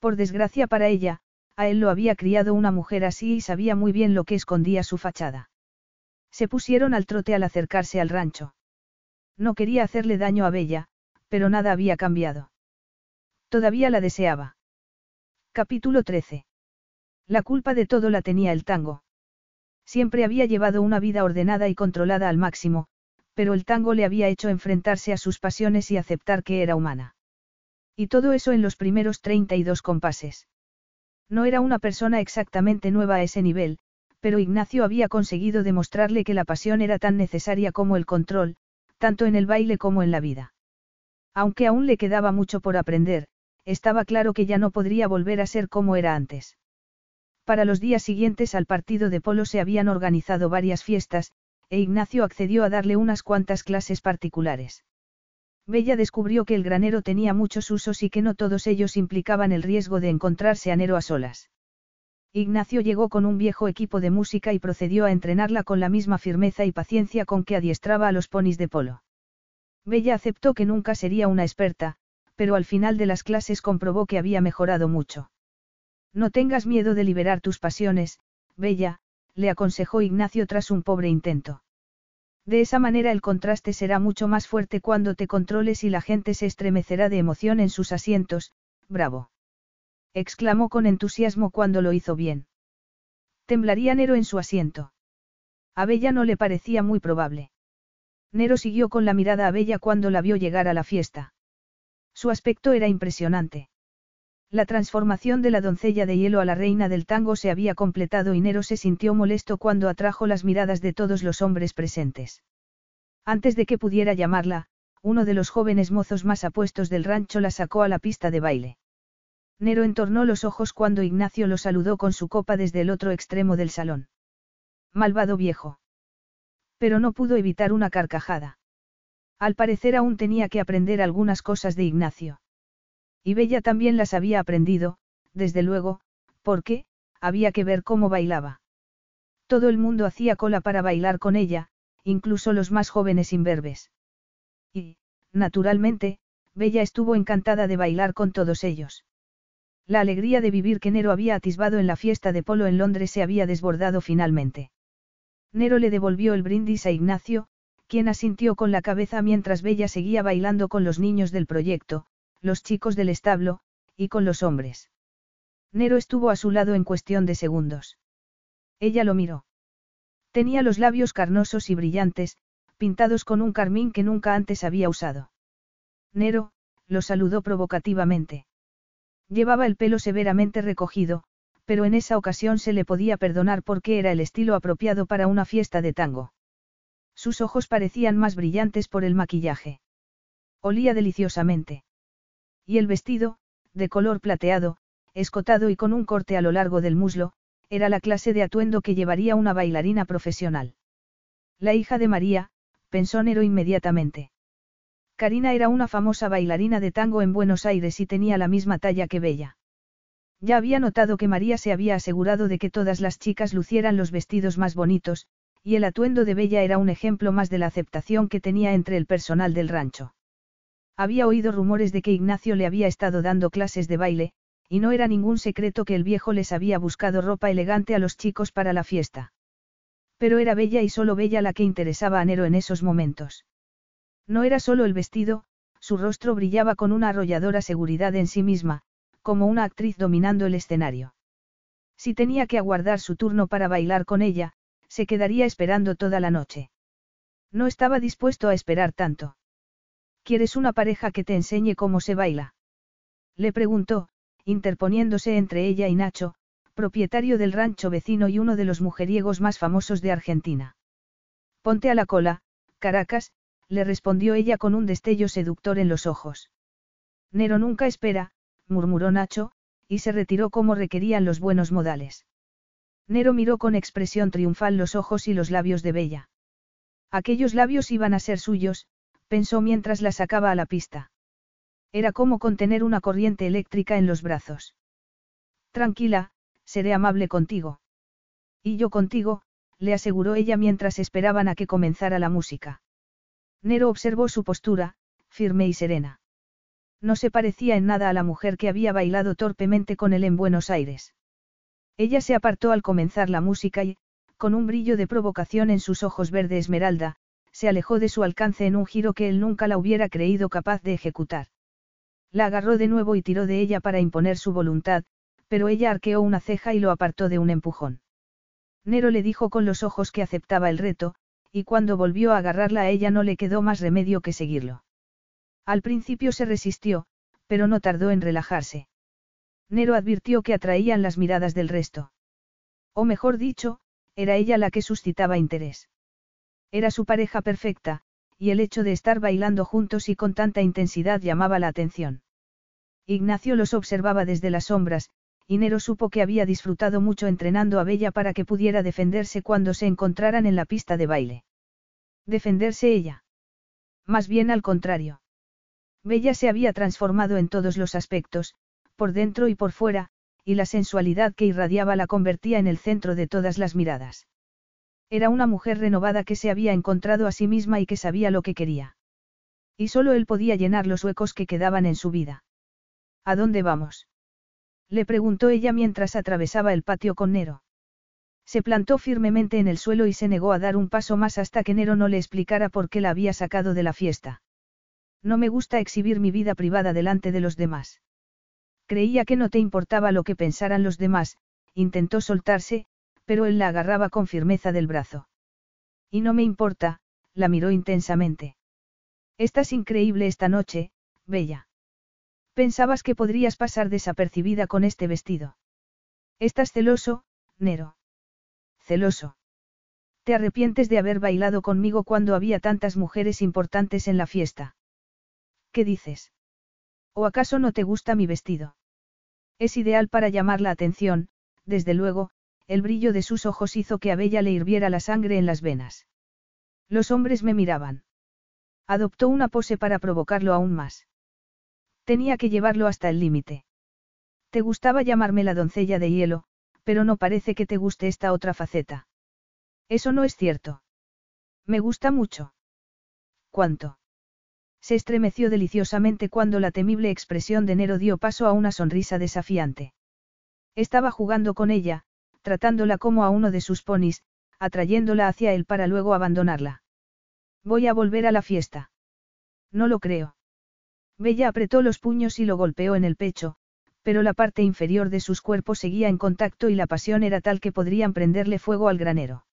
Por desgracia para ella, a él lo había criado una mujer así y sabía muy bien lo que escondía su fachada. Se pusieron al trote al acercarse al rancho. No quería hacerle daño a Bella, pero nada había cambiado. Todavía la deseaba. Capítulo 13. La culpa de todo la tenía el tango. Siempre había llevado una vida ordenada y controlada al máximo, pero el tango le había hecho enfrentarse a sus pasiones y aceptar que era humana. Y todo eso en los primeros 32 compases. No era una persona exactamente nueva a ese nivel, pero Ignacio había conseguido demostrarle que la pasión era tan necesaria como el control, tanto en el baile como en la vida. Aunque aún le quedaba mucho por aprender, estaba claro que ya no podría volver a ser como era antes. Para los días siguientes al partido de polo se habían organizado varias fiestas, e Ignacio accedió a darle unas cuantas clases particulares. Bella descubrió que el granero tenía muchos usos y que no todos ellos implicaban el riesgo de encontrarse a Nero a solas. Ignacio llegó con un viejo equipo de música y procedió a entrenarla con la misma firmeza y paciencia con que adiestraba a los ponis de polo. Bella aceptó que nunca sería una experta, pero al final de las clases comprobó que había mejorado mucho. No tengas miedo de liberar tus pasiones, Bella, le aconsejó Ignacio tras un pobre intento. De esa manera el contraste será mucho más fuerte cuando te controles y la gente se estremecerá de emoción en sus asientos, bravo. exclamó con entusiasmo cuando lo hizo bien. Temblaría Nero en su asiento. A Bella no le parecía muy probable. Nero siguió con la mirada a Bella cuando la vio llegar a la fiesta. Su aspecto era impresionante. La transformación de la doncella de hielo a la reina del tango se había completado y Nero se sintió molesto cuando atrajo las miradas de todos los hombres presentes. Antes de que pudiera llamarla, uno de los jóvenes mozos más apuestos del rancho la sacó a la pista de baile. Nero entornó los ojos cuando Ignacio lo saludó con su copa desde el otro extremo del salón. Malvado viejo. Pero no pudo evitar una carcajada. Al parecer aún tenía que aprender algunas cosas de Ignacio. Y Bella también las había aprendido, desde luego, porque, había que ver cómo bailaba. Todo el mundo hacía cola para bailar con ella, incluso los más jóvenes imberbes. Y, naturalmente, Bella estuvo encantada de bailar con todos ellos. La alegría de vivir que Nero había atisbado en la fiesta de polo en Londres se había desbordado finalmente. Nero le devolvió el brindis a Ignacio, quien asintió con la cabeza mientras Bella seguía bailando con los niños del proyecto, los chicos del establo, y con los hombres. Nero estuvo a su lado en cuestión de segundos. Ella lo miró. Tenía los labios carnosos y brillantes, pintados con un carmín que nunca antes había usado. Nero, lo saludó provocativamente. Llevaba el pelo severamente recogido, pero en esa ocasión se le podía perdonar porque era el estilo apropiado para una fiesta de tango. Sus ojos parecían más brillantes por el maquillaje. Olía deliciosamente. Y el vestido, de color plateado, escotado y con un corte a lo largo del muslo, era la clase de atuendo que llevaría una bailarina profesional. La hija de María, pensó Nero inmediatamente. Karina era una famosa bailarina de tango en Buenos Aires y tenía la misma talla que Bella. Ya había notado que María se había asegurado de que todas las chicas lucieran los vestidos más bonitos, y el atuendo de Bella era un ejemplo más de la aceptación que tenía entre el personal del rancho. Había oído rumores de que Ignacio le había estado dando clases de baile, y no era ningún secreto que el viejo les había buscado ropa elegante a los chicos para la fiesta. Pero era Bella y solo Bella la que interesaba a Nero en esos momentos. No era solo el vestido, su rostro brillaba con una arrolladora seguridad en sí misma, como una actriz dominando el escenario. Si tenía que aguardar su turno para bailar con ella, se quedaría esperando toda la noche. No estaba dispuesto a esperar tanto. ¿Quieres una pareja que te enseñe cómo se baila? Le preguntó, interponiéndose entre ella y Nacho, propietario del rancho vecino y uno de los mujeriegos más famosos de Argentina. Ponte a la cola, Caracas, le respondió ella con un destello seductor en los ojos. Nero nunca espera, murmuró Nacho, y se retiró como requerían los buenos modales. Nero miró con expresión triunfal los ojos y los labios de Bella. Aquellos labios iban a ser suyos, pensó mientras la sacaba a la pista. Era como contener una corriente eléctrica en los brazos. Tranquila, seré amable contigo. Y yo contigo, le aseguró ella mientras esperaban a que comenzara la música. Nero observó su postura, firme y serena. No se parecía en nada a la mujer que había bailado torpemente con él en Buenos Aires. Ella se apartó al comenzar la música y, con un brillo de provocación en sus ojos verde esmeralda, se alejó de su alcance en un giro que él nunca la hubiera creído capaz de ejecutar. La agarró de nuevo y tiró de ella para imponer su voluntad, pero ella arqueó una ceja y lo apartó de un empujón. Nero le dijo con los ojos que aceptaba el reto, y cuando volvió a agarrarla a ella no le quedó más remedio que seguirlo. Al principio se resistió, pero no tardó en relajarse. Nero advirtió que atraían las miradas del resto. O mejor dicho, era ella la que suscitaba interés. Era su pareja perfecta, y el hecho de estar bailando juntos y con tanta intensidad llamaba la atención. Ignacio los observaba desde las sombras, y Nero supo que había disfrutado mucho entrenando a Bella para que pudiera defenderse cuando se encontraran en la pista de baile. Defenderse ella. Más bien al contrario. Bella se había transformado en todos los aspectos, por dentro y por fuera, y la sensualidad que irradiaba la convertía en el centro de todas las miradas. Era una mujer renovada que se había encontrado a sí misma y que sabía lo que quería. Y solo él podía llenar los huecos que quedaban en su vida. ¿A dónde vamos? Le preguntó ella mientras atravesaba el patio con Nero. Se plantó firmemente en el suelo y se negó a dar un paso más hasta que Nero no le explicara por qué la había sacado de la fiesta. No me gusta exhibir mi vida privada delante de los demás. Creía que no te importaba lo que pensaran los demás, intentó soltarse, pero él la agarraba con firmeza del brazo. Y no me importa, la miró intensamente. Estás increíble esta noche, Bella. Pensabas que podrías pasar desapercibida con este vestido. Estás celoso, Nero. Celoso. Te arrepientes de haber bailado conmigo cuando había tantas mujeres importantes en la fiesta. ¿Qué dices? ¿O acaso no te gusta mi vestido? Es ideal para llamar la atención, desde luego, el brillo de sus ojos hizo que a Bella le hirviera la sangre en las venas. Los hombres me miraban. Adoptó una pose para provocarlo aún más. Tenía que llevarlo hasta el límite. Te gustaba llamarme la doncella de hielo, pero no parece que te guste esta otra faceta. Eso no es cierto. Me gusta mucho. ¿Cuánto? Se estremeció deliciosamente cuando la temible expresión de Nero dio paso a una sonrisa desafiante. Estaba jugando con ella, tratándola como a uno de sus ponis, atrayéndola hacia él para luego abandonarla. Voy a volver a la fiesta. No lo creo. Bella apretó los puños y lo golpeó en el pecho, pero la parte inferior de sus cuerpos seguía en contacto y la pasión era tal que podrían prenderle fuego al granero.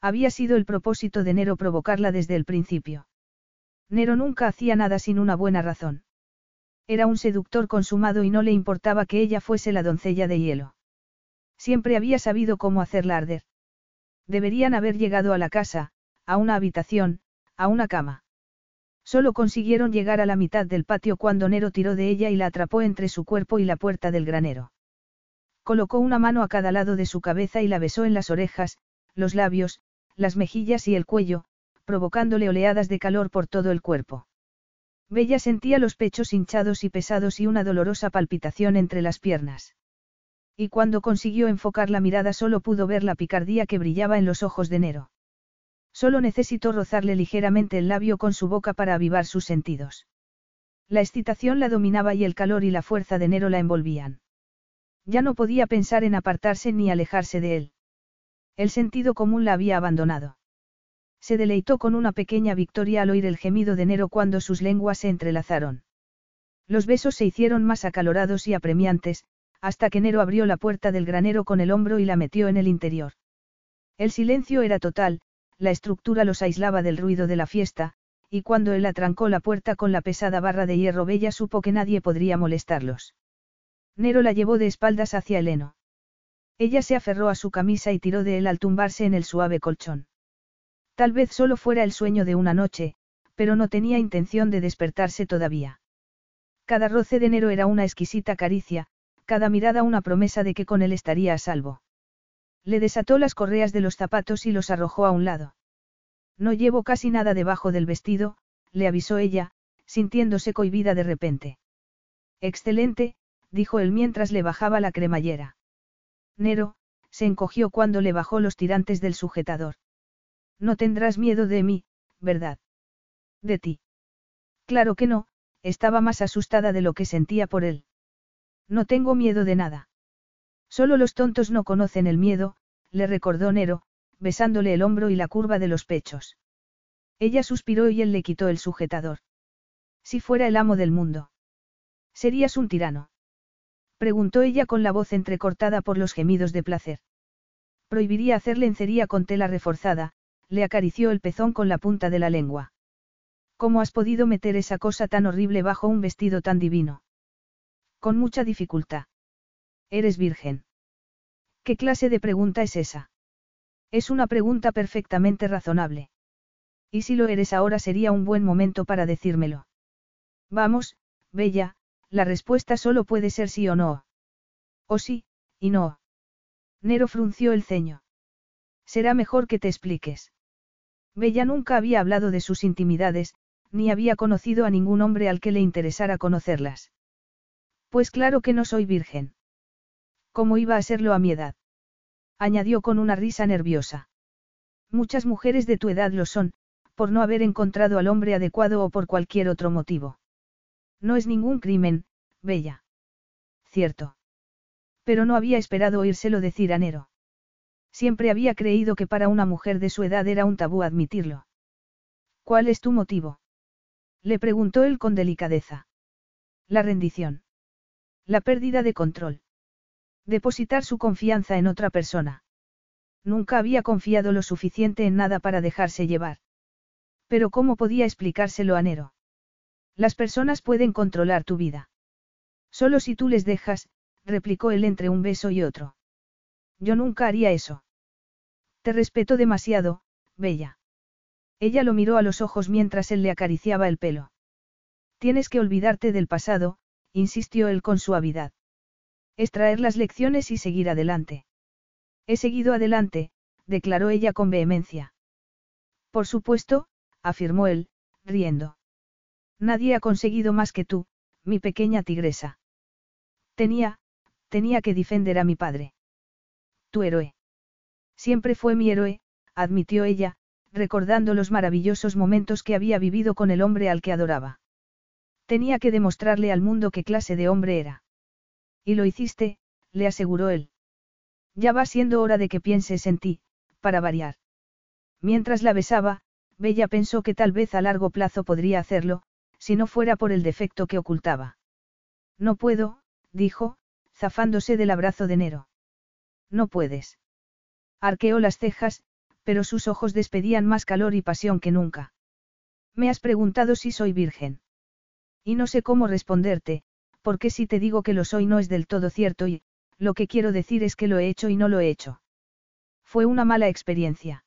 Había sido el propósito de Nero provocarla desde el principio. Nero nunca hacía nada sin una buena razón. Era un seductor consumado y no le importaba que ella fuese la doncella de hielo. Siempre había sabido cómo hacerla arder. Deberían haber llegado a la casa, a una habitación, a una cama. Solo consiguieron llegar a la mitad del patio cuando Nero tiró de ella y la atrapó entre su cuerpo y la puerta del granero. Colocó una mano a cada lado de su cabeza y la besó en las orejas, los labios, las mejillas y el cuello, provocándole oleadas de calor por todo el cuerpo. Bella sentía los pechos hinchados y pesados y una dolorosa palpitación entre las piernas. Y cuando consiguió enfocar la mirada solo pudo ver la picardía que brillaba en los ojos de Nero. Solo necesitó rozarle ligeramente el labio con su boca para avivar sus sentidos. La excitación la dominaba y el calor y la fuerza de Nero la envolvían. Ya no podía pensar en apartarse ni alejarse de él. El sentido común la había abandonado. Se deleitó con una pequeña victoria al oír el gemido de Nero cuando sus lenguas se entrelazaron. Los besos se hicieron más acalorados y apremiantes, hasta que Nero abrió la puerta del granero con el hombro y la metió en el interior. El silencio era total, la estructura los aislaba del ruido de la fiesta, y cuando él atrancó la puerta con la pesada barra de hierro Bella supo que nadie podría molestarlos. Nero la llevó de espaldas hacia el heno. Ella se aferró a su camisa y tiró de él al tumbarse en el suave colchón. Tal vez solo fuera el sueño de una noche, pero no tenía intención de despertarse todavía. Cada roce de Nero era una exquisita caricia, cada mirada una promesa de que con él estaría a salvo. Le desató las correas de los zapatos y los arrojó a un lado. No llevo casi nada debajo del vestido, le avisó ella, sintiéndose cohibida de repente. Excelente, dijo él mientras le bajaba la cremallera. Nero, se encogió cuando le bajó los tirantes del sujetador. No tendrás miedo de mí, ¿verdad? De ti. Claro que no, estaba más asustada de lo que sentía por él. No tengo miedo de nada. Solo los tontos no conocen el miedo, le recordó Nero, besándole el hombro y la curva de los pechos. Ella suspiró y él le quitó el sujetador. Si fuera el amo del mundo. ¿Serías un tirano? Preguntó ella con la voz entrecortada por los gemidos de placer. Prohibiría hacer lencería con tela reforzada, le acarició el pezón con la punta de la lengua. ¿Cómo has podido meter esa cosa tan horrible bajo un vestido tan divino? Con mucha dificultad. ¿Eres virgen? ¿Qué clase de pregunta es esa? Es una pregunta perfectamente razonable. Y si lo eres ahora sería un buen momento para decírmelo. Vamos, Bella, la respuesta solo puede ser sí o no. O sí, y no. Nero frunció el ceño. Será mejor que te expliques. Bella nunca había hablado de sus intimidades, ni había conocido a ningún hombre al que le interesara conocerlas. Pues claro que no soy virgen. ¿Cómo iba a serlo a mi edad? Añadió con una risa nerviosa. Muchas mujeres de tu edad lo son, por no haber encontrado al hombre adecuado o por cualquier otro motivo. No es ningún crimen, Bella. Cierto. Pero no había esperado oírselo decir a Nero. Siempre había creído que para una mujer de su edad era un tabú admitirlo. ¿Cuál es tu motivo? Le preguntó él con delicadeza. La rendición. La pérdida de control. Depositar su confianza en otra persona. Nunca había confiado lo suficiente en nada para dejarse llevar. Pero ¿cómo podía explicárselo a Nero? Las personas pueden controlar tu vida. Solo si tú les dejas, replicó él entre un beso y otro. Yo nunca haría eso. Te respeto demasiado, Bella. Ella lo miró a los ojos mientras él le acariciaba el pelo. Tienes que olvidarte del pasado, insistió él con suavidad. Extraer las lecciones y seguir adelante. He seguido adelante, declaró ella con vehemencia. Por supuesto, afirmó él, riendo. Nadie ha conseguido más que tú, mi pequeña tigresa. Tenía, tenía que defender a mi padre. Tu héroe. Siempre fue mi héroe, admitió ella, recordando los maravillosos momentos que había vivido con el hombre al que adoraba. Tenía que demostrarle al mundo qué clase de hombre era. Y lo hiciste, le aseguró él. Ya va siendo hora de que pienses en ti, para variar. Mientras la besaba, Bella pensó que tal vez a largo plazo podría hacerlo, si no fuera por el defecto que ocultaba. No puedo, dijo, zafándose del abrazo de Nero. No puedes. Arqueó las cejas, pero sus ojos despedían más calor y pasión que nunca. Me has preguntado si soy virgen. Y no sé cómo responderte, porque si te digo que lo soy no es del todo cierto y, lo que quiero decir es que lo he hecho y no lo he hecho. Fue una mala experiencia.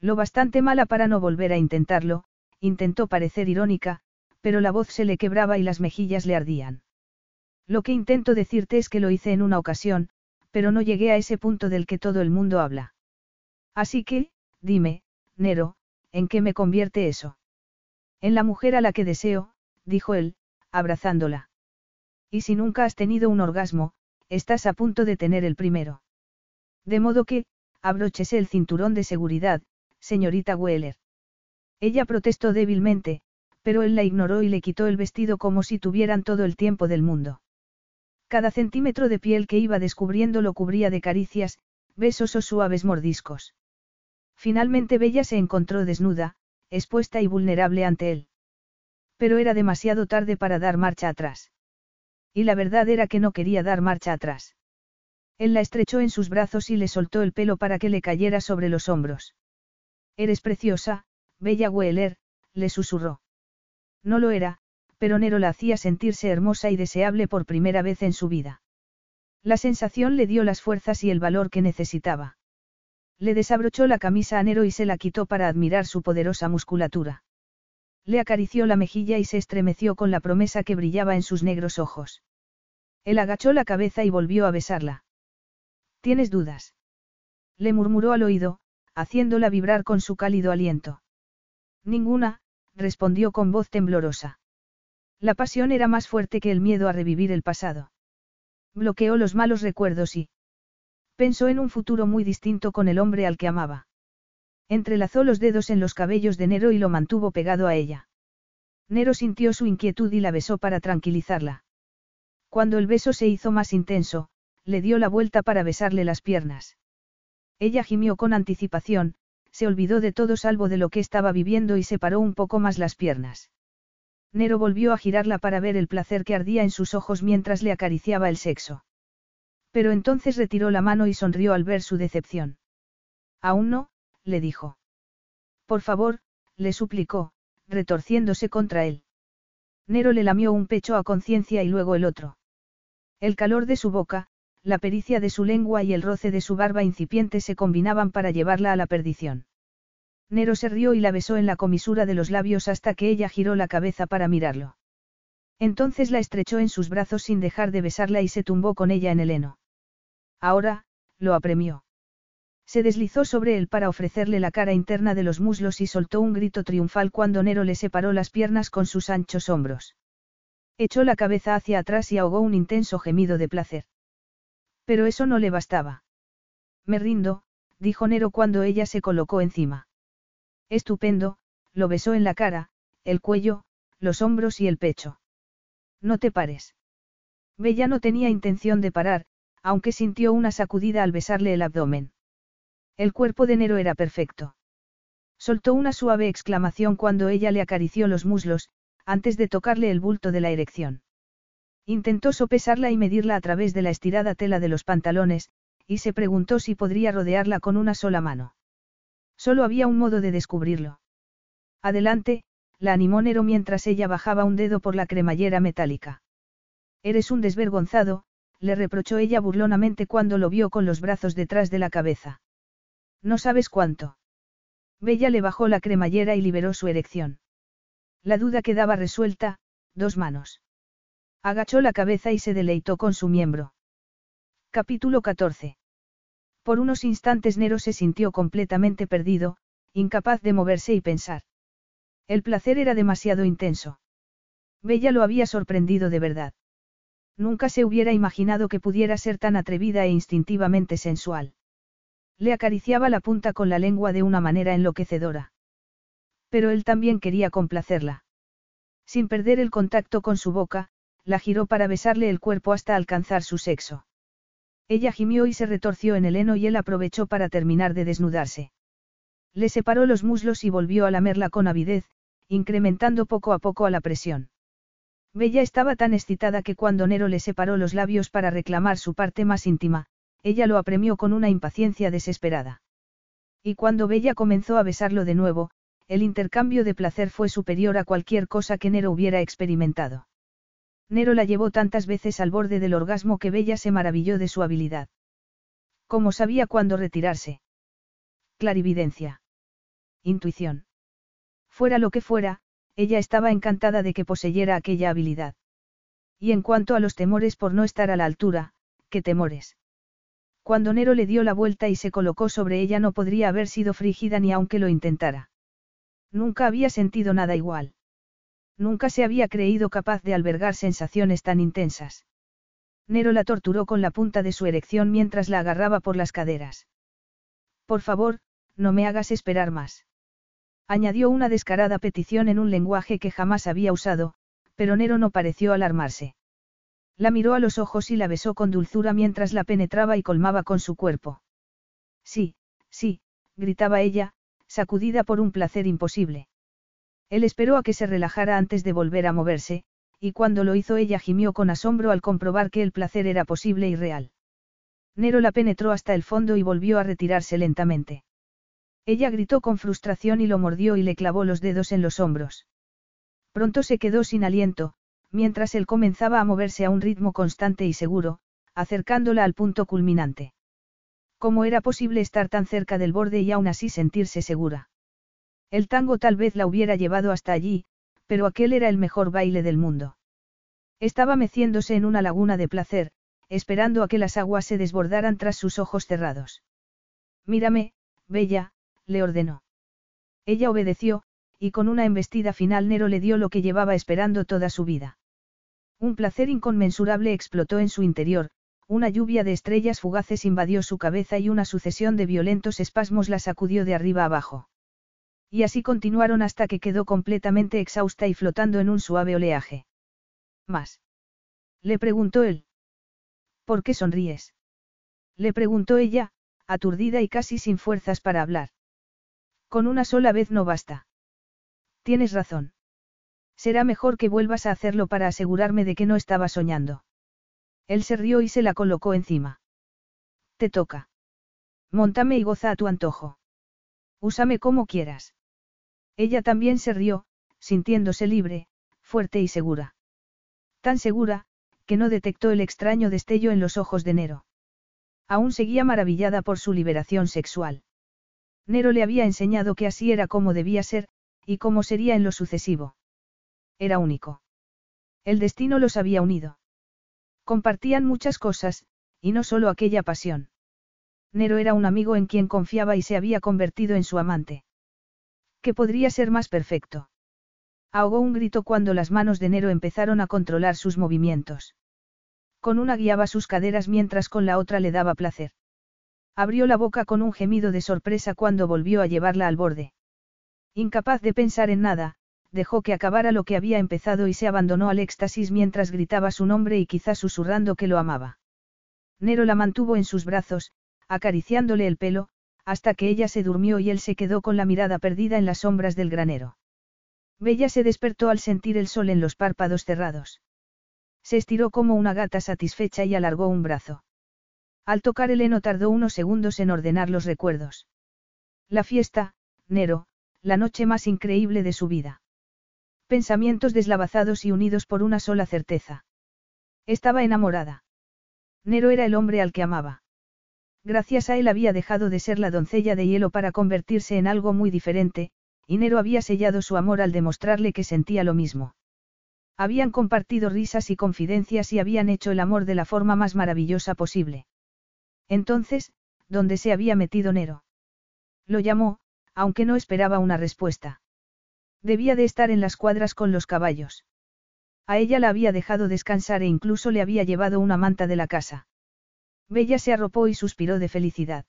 Lo bastante mala para no volver a intentarlo, intentó parecer irónica, pero la voz se le quebraba y las mejillas le ardían. Lo que intento decirte es que lo hice en una ocasión, pero no llegué a ese punto del que todo el mundo habla. Así que, dime, Nero, ¿en qué me convierte eso? En la mujer a la que deseo, dijo él, abrazándola. Y si nunca has tenido un orgasmo, estás a punto de tener el primero. De modo que, abróchese el cinturón de seguridad, señorita Weller. Ella protestó débilmente, pero él la ignoró y le quitó el vestido como si tuvieran todo el tiempo del mundo. Cada centímetro de piel que iba descubriendo lo cubría de caricias, besos o suaves mordiscos. Finalmente Bella se encontró desnuda, expuesta y vulnerable ante él. Pero era demasiado tarde para dar marcha atrás. Y la verdad era que no quería dar marcha atrás. Él la estrechó en sus brazos y le soltó el pelo para que le cayera sobre los hombros. Eres preciosa, Bella Weller, le susurró. No lo era, pero Nero la hacía sentirse hermosa y deseable por primera vez en su vida. La sensación le dio las fuerzas y el valor que necesitaba. Le desabrochó la camisa a Nero y se la quitó para admirar su poderosa musculatura. Le acarició la mejilla y se estremeció con la promesa que brillaba en sus negros ojos. Él agachó la cabeza y volvió a besarla. ¿Tienes dudas? Le murmuró al oído, haciéndola vibrar con su cálido aliento. Ninguna, respondió con voz temblorosa. La pasión era más fuerte que el miedo a revivir el pasado. Bloqueó los malos recuerdos y pensó en un futuro muy distinto con el hombre al que amaba. Entrelazó los dedos en los cabellos de Nero y lo mantuvo pegado a ella. Nero sintió su inquietud y la besó para tranquilizarla. Cuando el beso se hizo más intenso, le dio la vuelta para besarle las piernas. Ella gimió con anticipación, se olvidó de todo salvo de lo que estaba viviendo y separó un poco más las piernas. Nero volvió a girarla para ver el placer que ardía en sus ojos mientras le acariciaba el sexo. Pero entonces retiró la mano y sonrió al ver su decepción. Aún no, le dijo. Por favor, le suplicó, retorciéndose contra él. Nero le lamió un pecho a conciencia y luego el otro. El calor de su boca, la pericia de su lengua y el roce de su barba incipiente se combinaban para llevarla a la perdición. Nero se rió y la besó en la comisura de los labios hasta que ella giró la cabeza para mirarlo. Entonces la estrechó en sus brazos sin dejar de besarla y se tumbó con ella en el heno. Ahora, lo apremió. Se deslizó sobre él para ofrecerle la cara interna de los muslos y soltó un grito triunfal cuando Nero le separó las piernas con sus anchos hombros. Echó la cabeza hacia atrás y ahogó un intenso gemido de placer. Pero eso no le bastaba. Me rindo, dijo Nero cuando ella se colocó encima. Estupendo, lo besó en la cara, el cuello, los hombros y el pecho. No te pares. Bella no tenía intención de parar, aunque sintió una sacudida al besarle el abdomen. El cuerpo de Nero era perfecto. Soltó una suave exclamación cuando ella le acarició los muslos, antes de tocarle el bulto de la erección. Intentó sopesarla y medirla a través de la estirada tela de los pantalones, y se preguntó si podría rodearla con una sola mano. Solo había un modo de descubrirlo. Adelante, la animó Nero mientras ella bajaba un dedo por la cremallera metálica. Eres un desvergonzado, le reprochó ella burlonamente cuando lo vio con los brazos detrás de la cabeza. No sabes cuánto. Bella le bajó la cremallera y liberó su erección. La duda quedaba resuelta, dos manos. Agachó la cabeza y se deleitó con su miembro. Capítulo 14. Por unos instantes Nero se sintió completamente perdido, incapaz de moverse y pensar. El placer era demasiado intenso. Bella lo había sorprendido de verdad. Nunca se hubiera imaginado que pudiera ser tan atrevida e instintivamente sensual. Le acariciaba la punta con la lengua de una manera enloquecedora. Pero él también quería complacerla. Sin perder el contacto con su boca, la giró para besarle el cuerpo hasta alcanzar su sexo. Ella gimió y se retorció en el heno y él aprovechó para terminar de desnudarse. Le separó los muslos y volvió a lamerla con avidez, incrementando poco a poco a la presión. Bella estaba tan excitada que cuando Nero le separó los labios para reclamar su parte más íntima, ella lo apremió con una impaciencia desesperada. Y cuando Bella comenzó a besarlo de nuevo, el intercambio de placer fue superior a cualquier cosa que Nero hubiera experimentado. Nero la llevó tantas veces al borde del orgasmo que Bella se maravilló de su habilidad. ¿Cómo sabía cuándo retirarse? Clarividencia. Intuición. Fuera lo que fuera, ella estaba encantada de que poseyera aquella habilidad. Y en cuanto a los temores por no estar a la altura, ¿qué temores? Cuando Nero le dio la vuelta y se colocó sobre ella no podría haber sido frígida ni aunque lo intentara. Nunca había sentido nada igual. Nunca se había creído capaz de albergar sensaciones tan intensas. Nero la torturó con la punta de su erección mientras la agarraba por las caderas. Por favor, no me hagas esperar más. Añadió una descarada petición en un lenguaje que jamás había usado, pero Nero no pareció alarmarse. La miró a los ojos y la besó con dulzura mientras la penetraba y colmaba con su cuerpo. Sí, sí, gritaba ella, sacudida por un placer imposible. Él esperó a que se relajara antes de volver a moverse, y cuando lo hizo ella gimió con asombro al comprobar que el placer era posible y real. Nero la penetró hasta el fondo y volvió a retirarse lentamente. Ella gritó con frustración y lo mordió y le clavó los dedos en los hombros. Pronto se quedó sin aliento, mientras él comenzaba a moverse a un ritmo constante y seguro, acercándola al punto culminante. ¿Cómo era posible estar tan cerca del borde y aún así sentirse segura? El tango tal vez la hubiera llevado hasta allí, pero aquel era el mejor baile del mundo. Estaba meciéndose en una laguna de placer, esperando a que las aguas se desbordaran tras sus ojos cerrados. Mírame, Bella, le ordenó. Ella obedeció, y con una embestida final Nero le dio lo que llevaba esperando toda su vida. Un placer inconmensurable explotó en su interior, una lluvia de estrellas fugaces invadió su cabeza y una sucesión de violentos espasmos la sacudió de arriba abajo. Y así continuaron hasta que quedó completamente exhausta y flotando en un suave oleaje. ¿Más? Le preguntó él. ¿Por qué sonríes? Le preguntó ella, aturdida y casi sin fuerzas para hablar. Con una sola vez no basta. Tienes razón. Será mejor que vuelvas a hacerlo para asegurarme de que no estaba soñando. Él se rió y se la colocó encima. Te toca. Móntame y goza a tu antojo. Úsame como quieras. Ella también se rió, sintiéndose libre, fuerte y segura. Tan segura, que no detectó el extraño destello en los ojos de Nero. Aún seguía maravillada por su liberación sexual. Nero le había enseñado que así era como debía ser, y cómo sería en lo sucesivo. Era único. El destino los había unido. Compartían muchas cosas, y no solo aquella pasión. Nero era un amigo en quien confiaba y se había convertido en su amante. ¿Qué podría ser más perfecto? Ahogó un grito cuando las manos de Nero empezaron a controlar sus movimientos. Con una guiaba sus caderas mientras con la otra le daba placer. Abrió la boca con un gemido de sorpresa cuando volvió a llevarla al borde. Incapaz de pensar en nada, dejó que acabara lo que había empezado y se abandonó al éxtasis mientras gritaba su nombre y quizás susurrando que lo amaba. Nero la mantuvo en sus brazos, acariciándole el pelo, hasta que ella se durmió y él se quedó con la mirada perdida en las sombras del granero. Bella se despertó al sentir el sol en los párpados cerrados. Se estiró como una gata satisfecha y alargó un brazo. Al tocar el heno tardó unos segundos en ordenar los recuerdos. La fiesta, Nero, la noche más increíble de su vida. Pensamientos deslavazados y unidos por una sola certeza. Estaba enamorada. Nero era el hombre al que amaba. Gracias a él había dejado de ser la doncella de hielo para convertirse en algo muy diferente, y Nero había sellado su amor al demostrarle que sentía lo mismo. Habían compartido risas y confidencias y habían hecho el amor de la forma más maravillosa posible. Entonces, ¿dónde se había metido Nero? Lo llamó, aunque no esperaba una respuesta. Debía de estar en las cuadras con los caballos. A ella la había dejado descansar e incluso le había llevado una manta de la casa. Bella se arropó y suspiró de felicidad.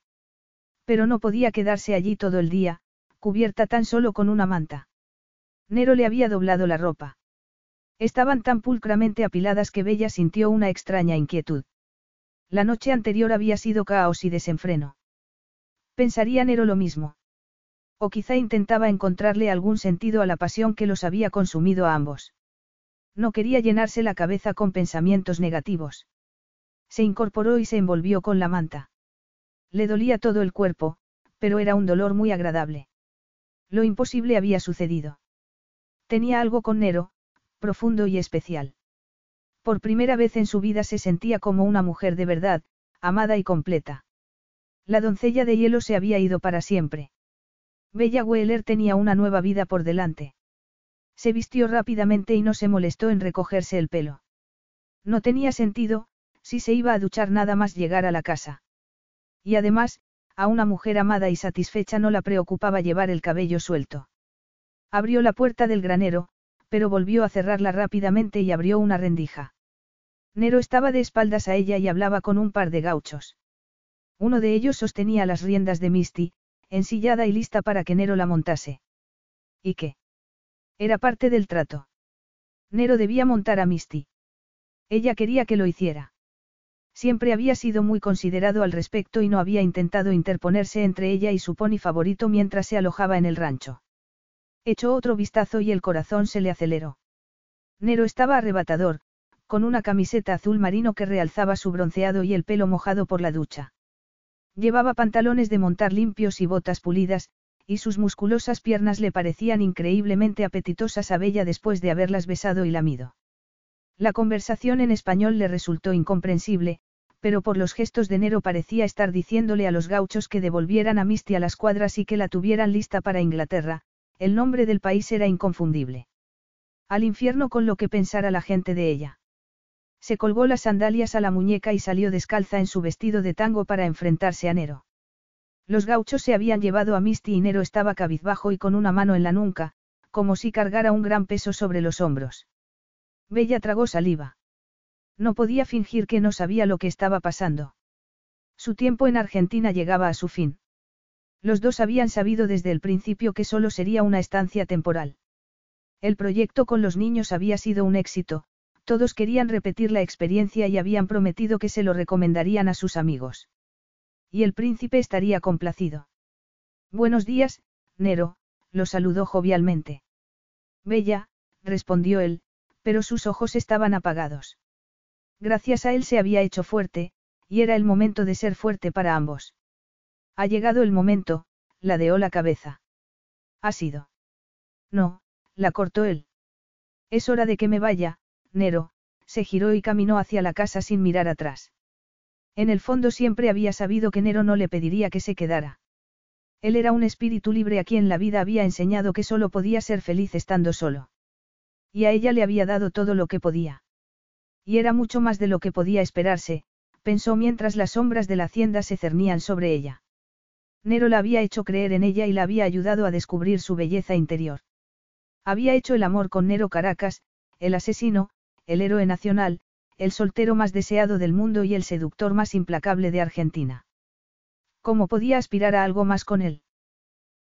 Pero no podía quedarse allí todo el día, cubierta tan solo con una manta. Nero le había doblado la ropa. Estaban tan pulcramente apiladas que Bella sintió una extraña inquietud. La noche anterior había sido caos y desenfreno. Pensaría Nero lo mismo. O quizá intentaba encontrarle algún sentido a la pasión que los había consumido a ambos. No quería llenarse la cabeza con pensamientos negativos. Se incorporó y se envolvió con la manta. Le dolía todo el cuerpo, pero era un dolor muy agradable. Lo imposible había sucedido. Tenía algo con Nero, profundo y especial. Por primera vez en su vida se sentía como una mujer de verdad, amada y completa. La doncella de hielo se había ido para siempre. Bella Weller tenía una nueva vida por delante. Se vistió rápidamente y no se molestó en recogerse el pelo. No tenía sentido, si se iba a duchar nada más llegar a la casa. Y además, a una mujer amada y satisfecha no la preocupaba llevar el cabello suelto. Abrió la puerta del granero, pero volvió a cerrarla rápidamente y abrió una rendija. Nero estaba de espaldas a ella y hablaba con un par de gauchos. Uno de ellos sostenía las riendas de Misty, ensillada y lista para que Nero la montase. ¿Y qué? Era parte del trato. Nero debía montar a Misty. Ella quería que lo hiciera. Siempre había sido muy considerado al respecto y no había intentado interponerse entre ella y su pony favorito mientras se alojaba en el rancho. Echó otro vistazo y el corazón se le aceleró. Nero estaba arrebatador, con una camiseta azul marino que realzaba su bronceado y el pelo mojado por la ducha. Llevaba pantalones de montar limpios y botas pulidas, y sus musculosas piernas le parecían increíblemente apetitosas a Bella después de haberlas besado y lamido. La conversación en español le resultó incomprensible, pero por los gestos de Nero parecía estar diciéndole a los gauchos que devolvieran a Misty a las cuadras y que la tuvieran lista para Inglaterra, el nombre del país era inconfundible. Al infierno con lo que pensara la gente de ella. Se colgó las sandalias a la muñeca y salió descalza en su vestido de tango para enfrentarse a Nero. Los gauchos se habían llevado a Misty y Nero estaba cabizbajo y con una mano en la nuca, como si cargara un gran peso sobre los hombros. Bella tragó saliva. No podía fingir que no sabía lo que estaba pasando. Su tiempo en Argentina llegaba a su fin. Los dos habían sabido desde el principio que solo sería una estancia temporal. El proyecto con los niños había sido un éxito, todos querían repetir la experiencia y habían prometido que se lo recomendarían a sus amigos. Y el príncipe estaría complacido. Buenos días, Nero, lo saludó jovialmente. Bella, respondió él, pero sus ojos estaban apagados. Gracias a él se había hecho fuerte, y era el momento de ser fuerte para ambos. Ha llegado el momento, ladeó la cabeza. ¿Ha sido? No, la cortó él. Es hora de que me vaya, Nero, se giró y caminó hacia la casa sin mirar atrás. En el fondo siempre había sabido que Nero no le pediría que se quedara. Él era un espíritu libre a quien la vida había enseñado que solo podía ser feliz estando solo. Y a ella le había dado todo lo que podía. Y era mucho más de lo que podía esperarse, pensó mientras las sombras de la hacienda se cernían sobre ella. Nero la había hecho creer en ella y la había ayudado a descubrir su belleza interior. Había hecho el amor con Nero Caracas, el asesino, el héroe nacional, el soltero más deseado del mundo y el seductor más implacable de Argentina. ¿Cómo podía aspirar a algo más con él?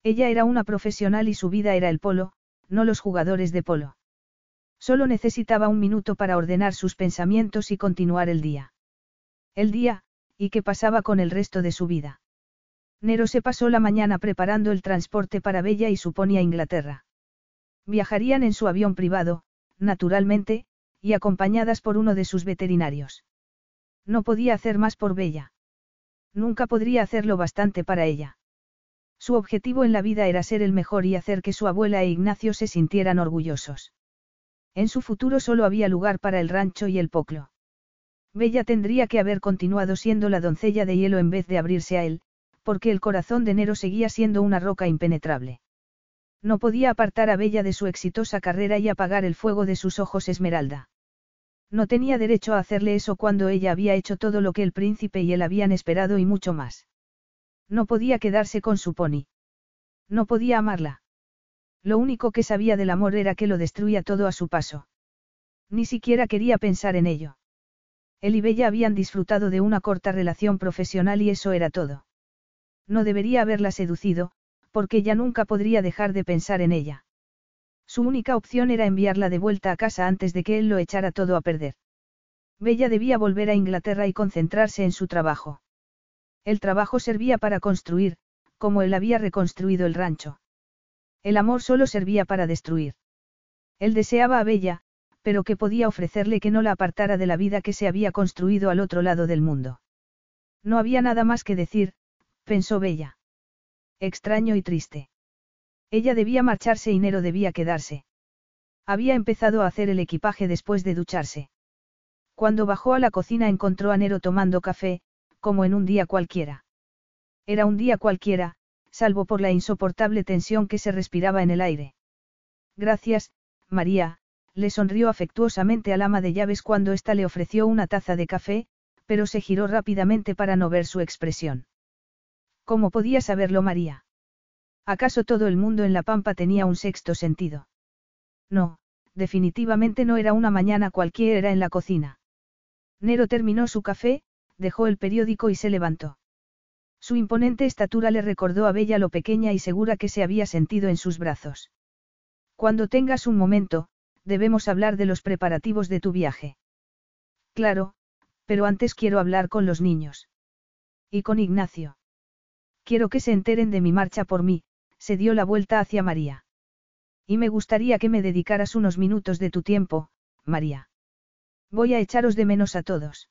Ella era una profesional y su vida era el polo, no los jugadores de polo. Solo necesitaba un minuto para ordenar sus pensamientos y continuar el día. El día, y qué pasaba con el resto de su vida. Nero se pasó la mañana preparando el transporte para Bella y su pony a Inglaterra. Viajarían en su avión privado, naturalmente, y acompañadas por uno de sus veterinarios. No podía hacer más por Bella. Nunca podría hacerlo bastante para ella. Su objetivo en la vida era ser el mejor y hacer que su abuela e Ignacio se sintieran orgullosos. En su futuro solo había lugar para el rancho y el poclo. Bella tendría que haber continuado siendo la doncella de hielo en vez de abrirse a él, porque el corazón de Nero seguía siendo una roca impenetrable. No podía apartar a Bella de su exitosa carrera y apagar el fuego de sus ojos esmeralda. No tenía derecho a hacerle eso cuando ella había hecho todo lo que el príncipe y él habían esperado y mucho más. No podía quedarse con su pony. No podía amarla. Lo único que sabía del amor era que lo destruía todo a su paso. Ni siquiera quería pensar en ello. Él y Bella habían disfrutado de una corta relación profesional y eso era todo. No debería haberla seducido, porque ya nunca podría dejar de pensar en ella. Su única opción era enviarla de vuelta a casa antes de que él lo echara todo a perder. Bella debía volver a Inglaterra y concentrarse en su trabajo. El trabajo servía para construir, como él había reconstruido el rancho. El amor solo servía para destruir. Él deseaba a Bella, pero que podía ofrecerle que no la apartara de la vida que se había construido al otro lado del mundo. No había nada más que decir, pensó Bella. Extraño y triste. Ella debía marcharse y Nero debía quedarse. Había empezado a hacer el equipaje después de ducharse. Cuando bajó a la cocina encontró a Nero tomando café, como en un día cualquiera. Era un día cualquiera, salvo por la insoportable tensión que se respiraba en el aire. Gracias, María, le sonrió afectuosamente al ama de llaves cuando ésta le ofreció una taza de café, pero se giró rápidamente para no ver su expresión. ¿Cómo podía saberlo María? ¿Acaso todo el mundo en la pampa tenía un sexto sentido? No, definitivamente no era una mañana cualquiera en la cocina. Nero terminó su café, dejó el periódico y se levantó. Su imponente estatura le recordó a Bella lo pequeña y segura que se había sentido en sus brazos. Cuando tengas un momento, debemos hablar de los preparativos de tu viaje. Claro, pero antes quiero hablar con los niños. Y con Ignacio. Quiero que se enteren de mi marcha por mí, se dio la vuelta hacia María. Y me gustaría que me dedicaras unos minutos de tu tiempo, María. Voy a echaros de menos a todos.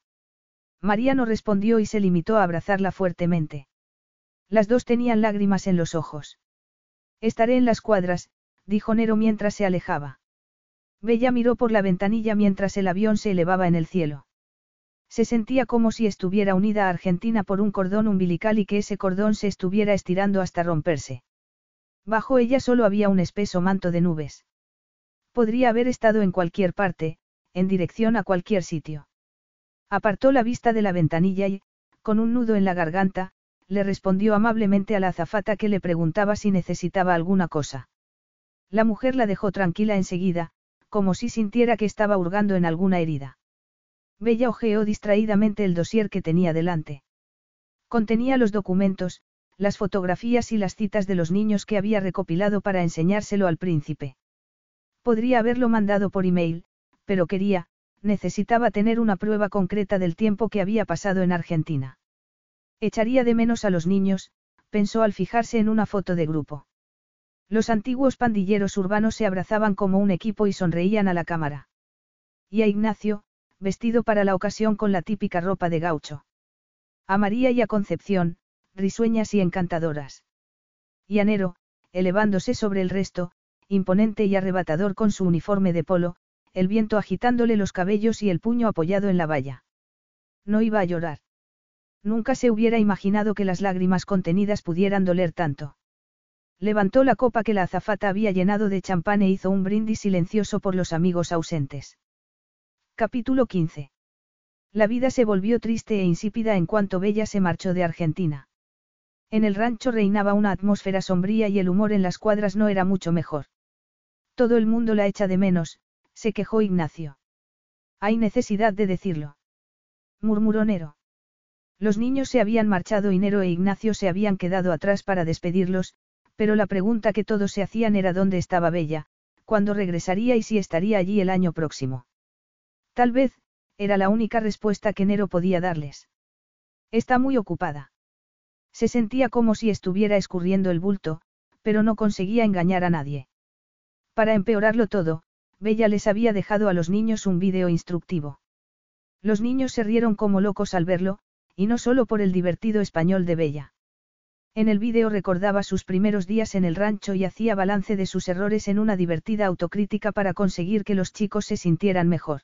María no respondió y se limitó a abrazarla fuertemente. Las dos tenían lágrimas en los ojos. Estaré en las cuadras, dijo Nero mientras se alejaba. Bella miró por la ventanilla mientras el avión se elevaba en el cielo. Se sentía como si estuviera unida a Argentina por un cordón umbilical y que ese cordón se estuviera estirando hasta romperse. Bajo ella solo había un espeso manto de nubes. Podría haber estado en cualquier parte, en dirección a cualquier sitio. Apartó la vista de la ventanilla y, con un nudo en la garganta, le respondió amablemente a la azafata que le preguntaba si necesitaba alguna cosa. La mujer la dejó tranquila enseguida, como si sintiera que estaba hurgando en alguna herida. Bella ojeó distraídamente el dossier que tenía delante. Contenía los documentos, las fotografías y las citas de los niños que había recopilado para enseñárselo al príncipe. Podría haberlo mandado por email, pero quería, necesitaba tener una prueba concreta del tiempo que había pasado en Argentina. Echaría de menos a los niños, pensó al fijarse en una foto de grupo. Los antiguos pandilleros urbanos se abrazaban como un equipo y sonreían a la cámara. Y a Ignacio, vestido para la ocasión con la típica ropa de gaucho. A María y a Concepción, risueñas y encantadoras. Y a Nero, elevándose sobre el resto, imponente y arrebatador con su uniforme de polo, el viento agitándole los cabellos y el puño apoyado en la valla. No iba a llorar. Nunca se hubiera imaginado que las lágrimas contenidas pudieran doler tanto. Levantó la copa que la azafata había llenado de champán e hizo un brindis silencioso por los amigos ausentes. Capítulo 15. La vida se volvió triste e insípida en cuanto Bella se marchó de Argentina. En el rancho reinaba una atmósfera sombría y el humor en las cuadras no era mucho mejor. Todo el mundo la echa de menos, se quejó Ignacio. Hay necesidad de decirlo. Murmuró Nero. Los niños se habían marchado y Nero e Ignacio se habían quedado atrás para despedirlos, pero la pregunta que todos se hacían era dónde estaba Bella, cuándo regresaría y si estaría allí el año próximo. Tal vez, era la única respuesta que Nero podía darles. Está muy ocupada. Se sentía como si estuviera escurriendo el bulto, pero no conseguía engañar a nadie. Para empeorarlo todo, Bella les había dejado a los niños un vídeo instructivo. Los niños se rieron como locos al verlo, y no solo por el divertido español de Bella. En el vídeo recordaba sus primeros días en el rancho y hacía balance de sus errores en una divertida autocrítica para conseguir que los chicos se sintieran mejor.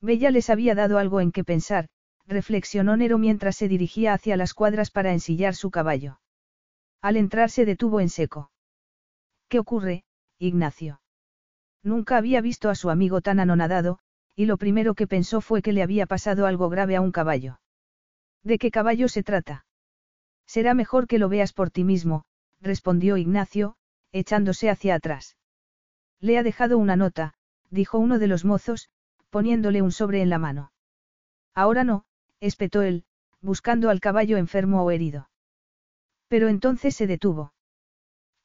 Bella les había dado algo en que pensar, reflexionó Nero mientras se dirigía hacia las cuadras para ensillar su caballo. Al entrar se detuvo en seco. ¿Qué ocurre, Ignacio? Nunca había visto a su amigo tan anonadado, y lo primero que pensó fue que le había pasado algo grave a un caballo. ¿De qué caballo se trata? Será mejor que lo veas por ti mismo, respondió Ignacio, echándose hacia atrás. Le ha dejado una nota, dijo uno de los mozos, poniéndole un sobre en la mano. Ahora no, espetó él, buscando al caballo enfermo o herido. Pero entonces se detuvo.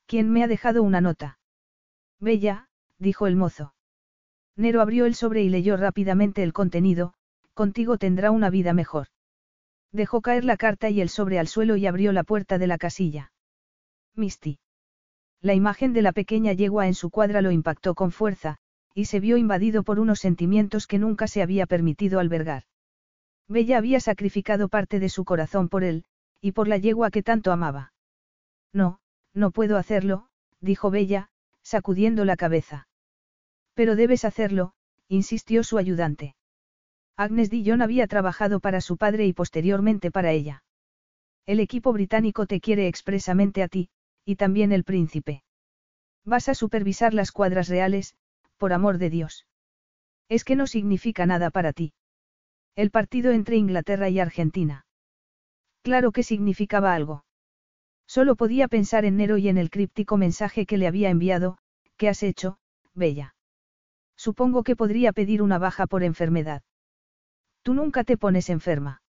¿Quién me ha dejado una nota? Bella, dijo el mozo. Nero abrió el sobre y leyó rápidamente el contenido, contigo tendrá una vida mejor. Dejó caer la carta y el sobre al suelo y abrió la puerta de la casilla. Misty. La imagen de la pequeña yegua en su cuadra lo impactó con fuerza, y se vio invadido por unos sentimientos que nunca se había permitido albergar. Bella había sacrificado parte de su corazón por él, y por la yegua que tanto amaba. No, no puedo hacerlo, dijo Bella, sacudiendo la cabeza. Pero debes hacerlo, insistió su ayudante. Agnes Dillon había trabajado para su padre y posteriormente para ella. El equipo británico te quiere expresamente a ti, y también el príncipe. Vas a supervisar las cuadras reales, por amor de Dios. Es que no significa nada para ti. El partido entre Inglaterra y Argentina. Claro que significaba algo. Solo podía pensar en Nero y en el críptico mensaje que le había enviado, ¿qué has hecho, Bella? Supongo que podría pedir una baja por enfermedad. Tú nunca te pones enferma.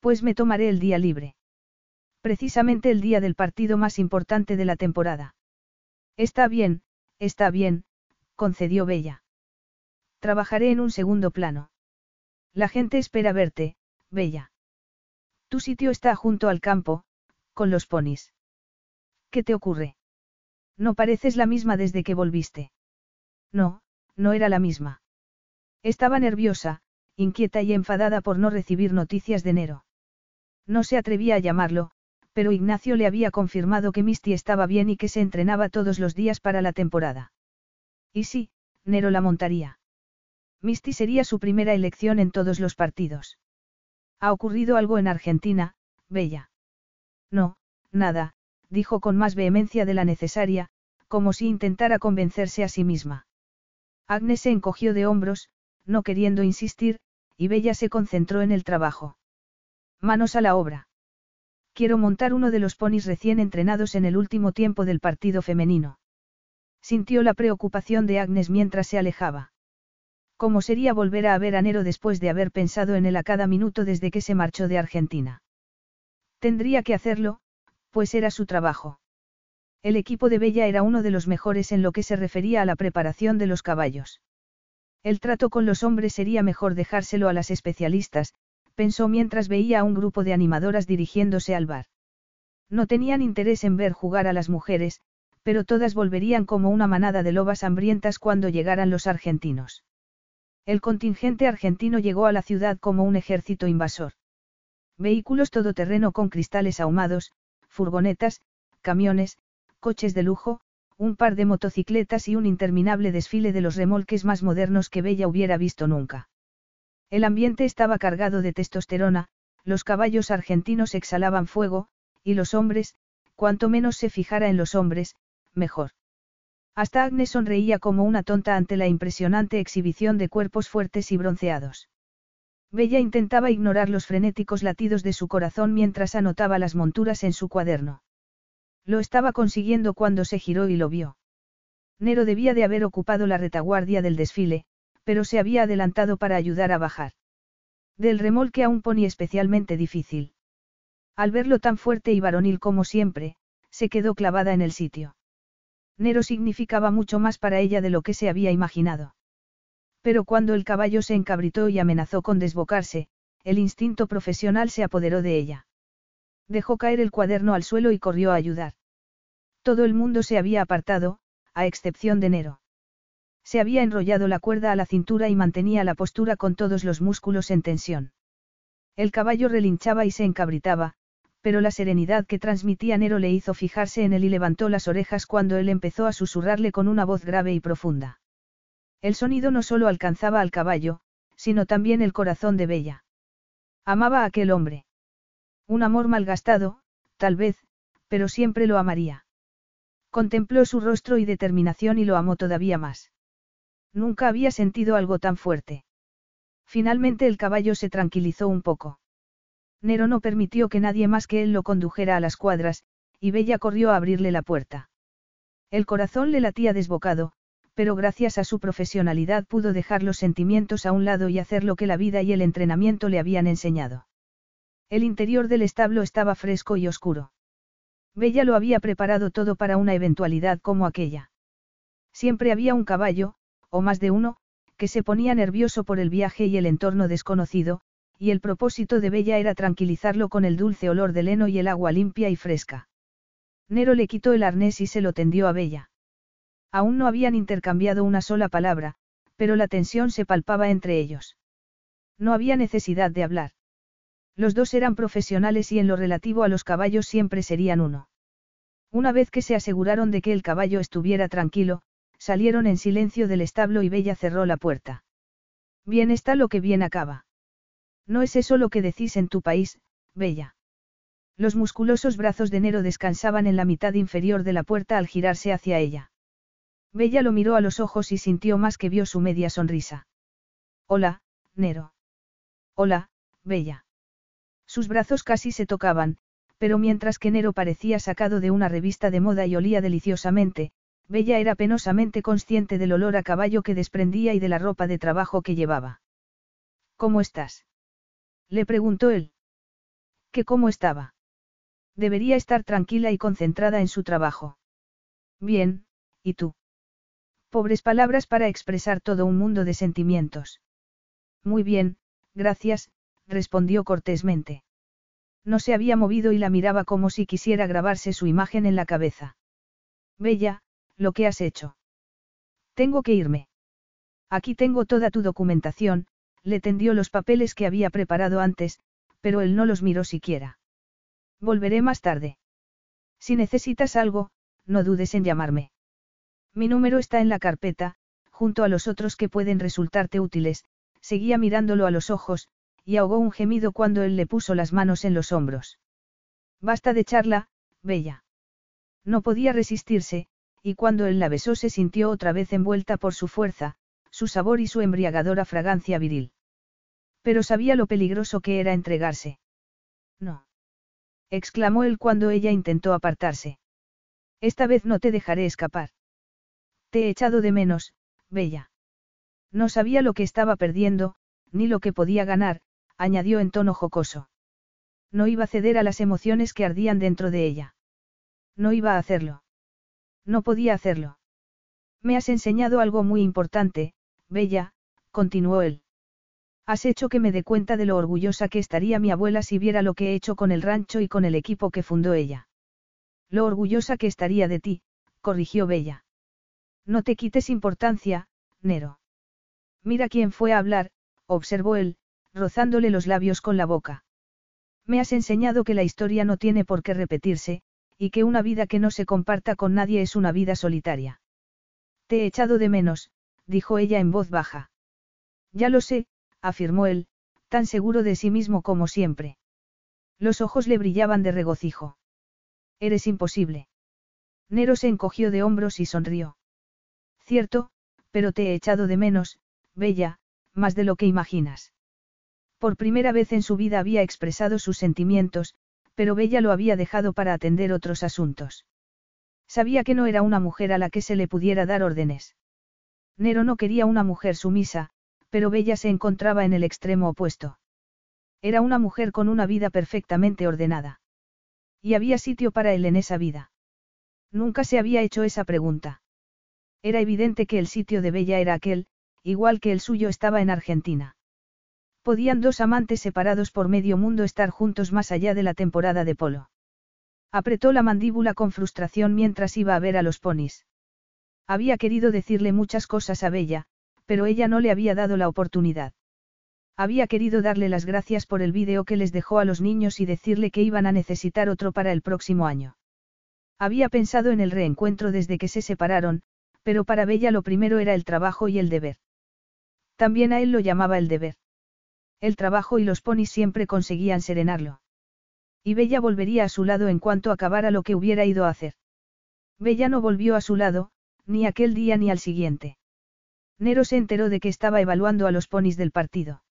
Pues me tomaré el día libre. Precisamente el día del partido más importante de la temporada. Está bien, está bien, concedió Bella. Trabajaré en un segundo plano. La gente espera verte, Bella. Tu sitio está junto al campo, con los ponis. ¿Qué te ocurre? No pareces la misma desde que volviste. No, no era la misma. Estaba nerviosa, inquieta y enfadada por no recibir noticias de Nero. No se atrevía a llamarlo, pero Ignacio le había confirmado que Misty estaba bien y que se entrenaba todos los días para la temporada. Y sí, Nero la montaría. Misty sería su primera elección en todos los partidos. ¿Ha ocurrido algo en Argentina, Bella? No, nada, dijo con más vehemencia de la necesaria, como si intentara convencerse a sí misma. Agnes se encogió de hombros, no queriendo insistir, y Bella se concentró en el trabajo. Manos a la obra. Quiero montar uno de los ponis recién entrenados en el último tiempo del partido femenino. Sintió la preocupación de Agnes mientras se alejaba. ¿Cómo sería volver a ver a Nero después de haber pensado en él a cada minuto desde que se marchó de Argentina? Tendría que hacerlo, pues era su trabajo. El equipo de Bella era uno de los mejores en lo que se refería a la preparación de los caballos. El trato con los hombres sería mejor dejárselo a las especialistas, pensó mientras veía a un grupo de animadoras dirigiéndose al bar. No tenían interés en ver jugar a las mujeres, pero todas volverían como una manada de lobas hambrientas cuando llegaran los argentinos. El contingente argentino llegó a la ciudad como un ejército invasor. Vehículos todoterreno con cristales ahumados, furgonetas, camiones, coches de lujo, un par de motocicletas y un interminable desfile de los remolques más modernos que Bella hubiera visto nunca. El ambiente estaba cargado de testosterona, los caballos argentinos exhalaban fuego, y los hombres, cuanto menos se fijara en los hombres, mejor. Hasta Agnes sonreía como una tonta ante la impresionante exhibición de cuerpos fuertes y bronceados. Bella intentaba ignorar los frenéticos latidos de su corazón mientras anotaba las monturas en su cuaderno. Lo estaba consiguiendo cuando se giró y lo vio. Nero debía de haber ocupado la retaguardia del desfile, pero se había adelantado para ayudar a bajar. Del remolque a un pony especialmente difícil. Al verlo tan fuerte y varonil como siempre, se quedó clavada en el sitio. Nero significaba mucho más para ella de lo que se había imaginado. Pero cuando el caballo se encabritó y amenazó con desbocarse, el instinto profesional se apoderó de ella. Dejó caer el cuaderno al suelo y corrió a ayudar. Todo el mundo se había apartado, a excepción de Nero. Se había enrollado la cuerda a la cintura y mantenía la postura con todos los músculos en tensión. El caballo relinchaba y se encabritaba, pero la serenidad que transmitía Nero le hizo fijarse en él y levantó las orejas cuando él empezó a susurrarle con una voz grave y profunda. El sonido no solo alcanzaba al caballo, sino también el corazón de Bella. Amaba a aquel hombre. Un amor malgastado, tal vez, pero siempre lo amaría. Contempló su rostro y determinación y lo amó todavía más. Nunca había sentido algo tan fuerte. Finalmente el caballo se tranquilizó un poco. Nero no permitió que nadie más que él lo condujera a las cuadras, y Bella corrió a abrirle la puerta. El corazón le latía desbocado, pero gracias a su profesionalidad pudo dejar los sentimientos a un lado y hacer lo que la vida y el entrenamiento le habían enseñado. El interior del establo estaba fresco y oscuro. Bella lo había preparado todo para una eventualidad como aquella. Siempre había un caballo, o más de uno, que se ponía nervioso por el viaje y el entorno desconocido, y el propósito de Bella era tranquilizarlo con el dulce olor del heno y el agua limpia y fresca. Nero le quitó el arnés y se lo tendió a Bella. Aún no habían intercambiado una sola palabra, pero la tensión se palpaba entre ellos. No había necesidad de hablar. Los dos eran profesionales y en lo relativo a los caballos siempre serían uno. Una vez que se aseguraron de que el caballo estuviera tranquilo, salieron en silencio del establo y Bella cerró la puerta. Bien está lo que bien acaba. No es eso lo que decís en tu país, Bella. Los musculosos brazos de Nero descansaban en la mitad inferior de la puerta al girarse hacia ella. Bella lo miró a los ojos y sintió más que vio su media sonrisa. Hola, Nero. Hola, Bella. Sus brazos casi se tocaban, pero mientras que Nero parecía sacado de una revista de moda y olía deliciosamente, Bella era penosamente consciente del olor a caballo que desprendía y de la ropa de trabajo que llevaba. ¿Cómo estás? Le preguntó él. ¿Qué cómo estaba? Debería estar tranquila y concentrada en su trabajo. Bien, ¿y tú? Pobres palabras para expresar todo un mundo de sentimientos. Muy bien, gracias, respondió cortésmente. No se había movido y la miraba como si quisiera grabarse su imagen en la cabeza. Bella, lo que has hecho. Tengo que irme. Aquí tengo toda tu documentación, le tendió los papeles que había preparado antes, pero él no los miró siquiera. Volveré más tarde. Si necesitas algo, no dudes en llamarme. Mi número está en la carpeta, junto a los otros que pueden resultarte útiles, seguía mirándolo a los ojos, y ahogó un gemido cuando él le puso las manos en los hombros. Basta de charla, Bella. No podía resistirse, y cuando él la besó se sintió otra vez envuelta por su fuerza, su sabor y su embriagadora fragancia viril. Pero sabía lo peligroso que era entregarse. No. exclamó él cuando ella intentó apartarse. Esta vez no te dejaré escapar. Te he echado de menos, Bella. No sabía lo que estaba perdiendo, ni lo que podía ganar, añadió en tono jocoso. No iba a ceder a las emociones que ardían dentro de ella. No iba a hacerlo. No podía hacerlo. Me has enseñado algo muy importante, Bella, continuó él. Has hecho que me dé cuenta de lo orgullosa que estaría mi abuela si viera lo que he hecho con el rancho y con el equipo que fundó ella. Lo orgullosa que estaría de ti, corrigió Bella. No te quites importancia, Nero. Mira quién fue a hablar, observó él, rozándole los labios con la boca. Me has enseñado que la historia no tiene por qué repetirse, y que una vida que no se comparta con nadie es una vida solitaria. Te he echado de menos, dijo ella en voz baja. Ya lo sé, afirmó él, tan seguro de sí mismo como siempre. Los ojos le brillaban de regocijo. Eres imposible. Nero se encogió de hombros y sonrió. Cierto, pero te he echado de menos, Bella, más de lo que imaginas. Por primera vez en su vida había expresado sus sentimientos, pero Bella lo había dejado para atender otros asuntos. Sabía que no era una mujer a la que se le pudiera dar órdenes. Nero no quería una mujer sumisa, pero Bella se encontraba en el extremo opuesto. Era una mujer con una vida perfectamente ordenada. Y había sitio para él en esa vida. Nunca se había hecho esa pregunta. Era evidente que el sitio de Bella era aquel, igual que el suyo estaba en Argentina. Podían dos amantes separados por medio mundo estar juntos más allá de la temporada de polo. Apretó la mandíbula con frustración mientras iba a ver a los ponis. Había querido decirle muchas cosas a Bella, pero ella no le había dado la oportunidad. Había querido darle las gracias por el vídeo que les dejó a los niños y decirle que iban a necesitar otro para el próximo año. Había pensado en el reencuentro desde que se separaron, pero para Bella lo primero era el trabajo y el deber. También a él lo llamaba el deber. El trabajo y los ponis siempre conseguían serenarlo. Y Bella volvería a su lado en cuanto acabara lo que hubiera ido a hacer. Bella no volvió a su lado, ni aquel día ni al siguiente. Nero se enteró de que estaba evaluando a los ponis del partido.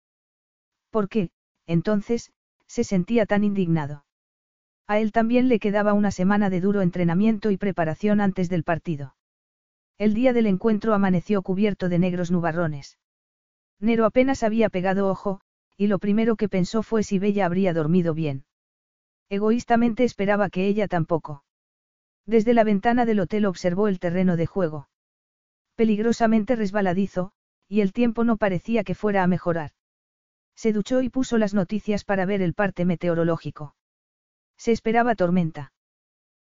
¿Por qué, entonces, se sentía tan indignado? A él también le quedaba una semana de duro entrenamiento y preparación antes del partido. El día del encuentro amaneció cubierto de negros nubarrones. Nero apenas había pegado ojo, y lo primero que pensó fue si Bella habría dormido bien. Egoístamente esperaba que ella tampoco. Desde la ventana del hotel observó el terreno de juego. Peligrosamente resbaladizo, y el tiempo no parecía que fuera a mejorar. Se duchó y puso las noticias para ver el parte meteorológico. Se esperaba tormenta.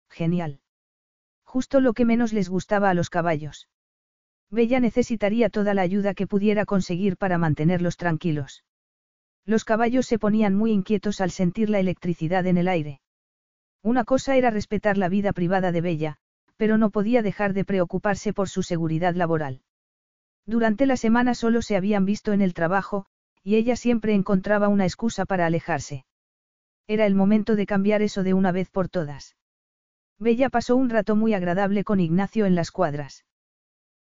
Genial. Justo lo que menos les gustaba a los caballos. Bella necesitaría toda la ayuda que pudiera conseguir para mantenerlos tranquilos. Los caballos se ponían muy inquietos al sentir la electricidad en el aire. Una cosa era respetar la vida privada de Bella, pero no podía dejar de preocuparse por su seguridad laboral. Durante la semana solo se habían visto en el trabajo, y ella siempre encontraba una excusa para alejarse. Era el momento de cambiar eso de una vez por todas. Bella pasó un rato muy agradable con Ignacio en las cuadras.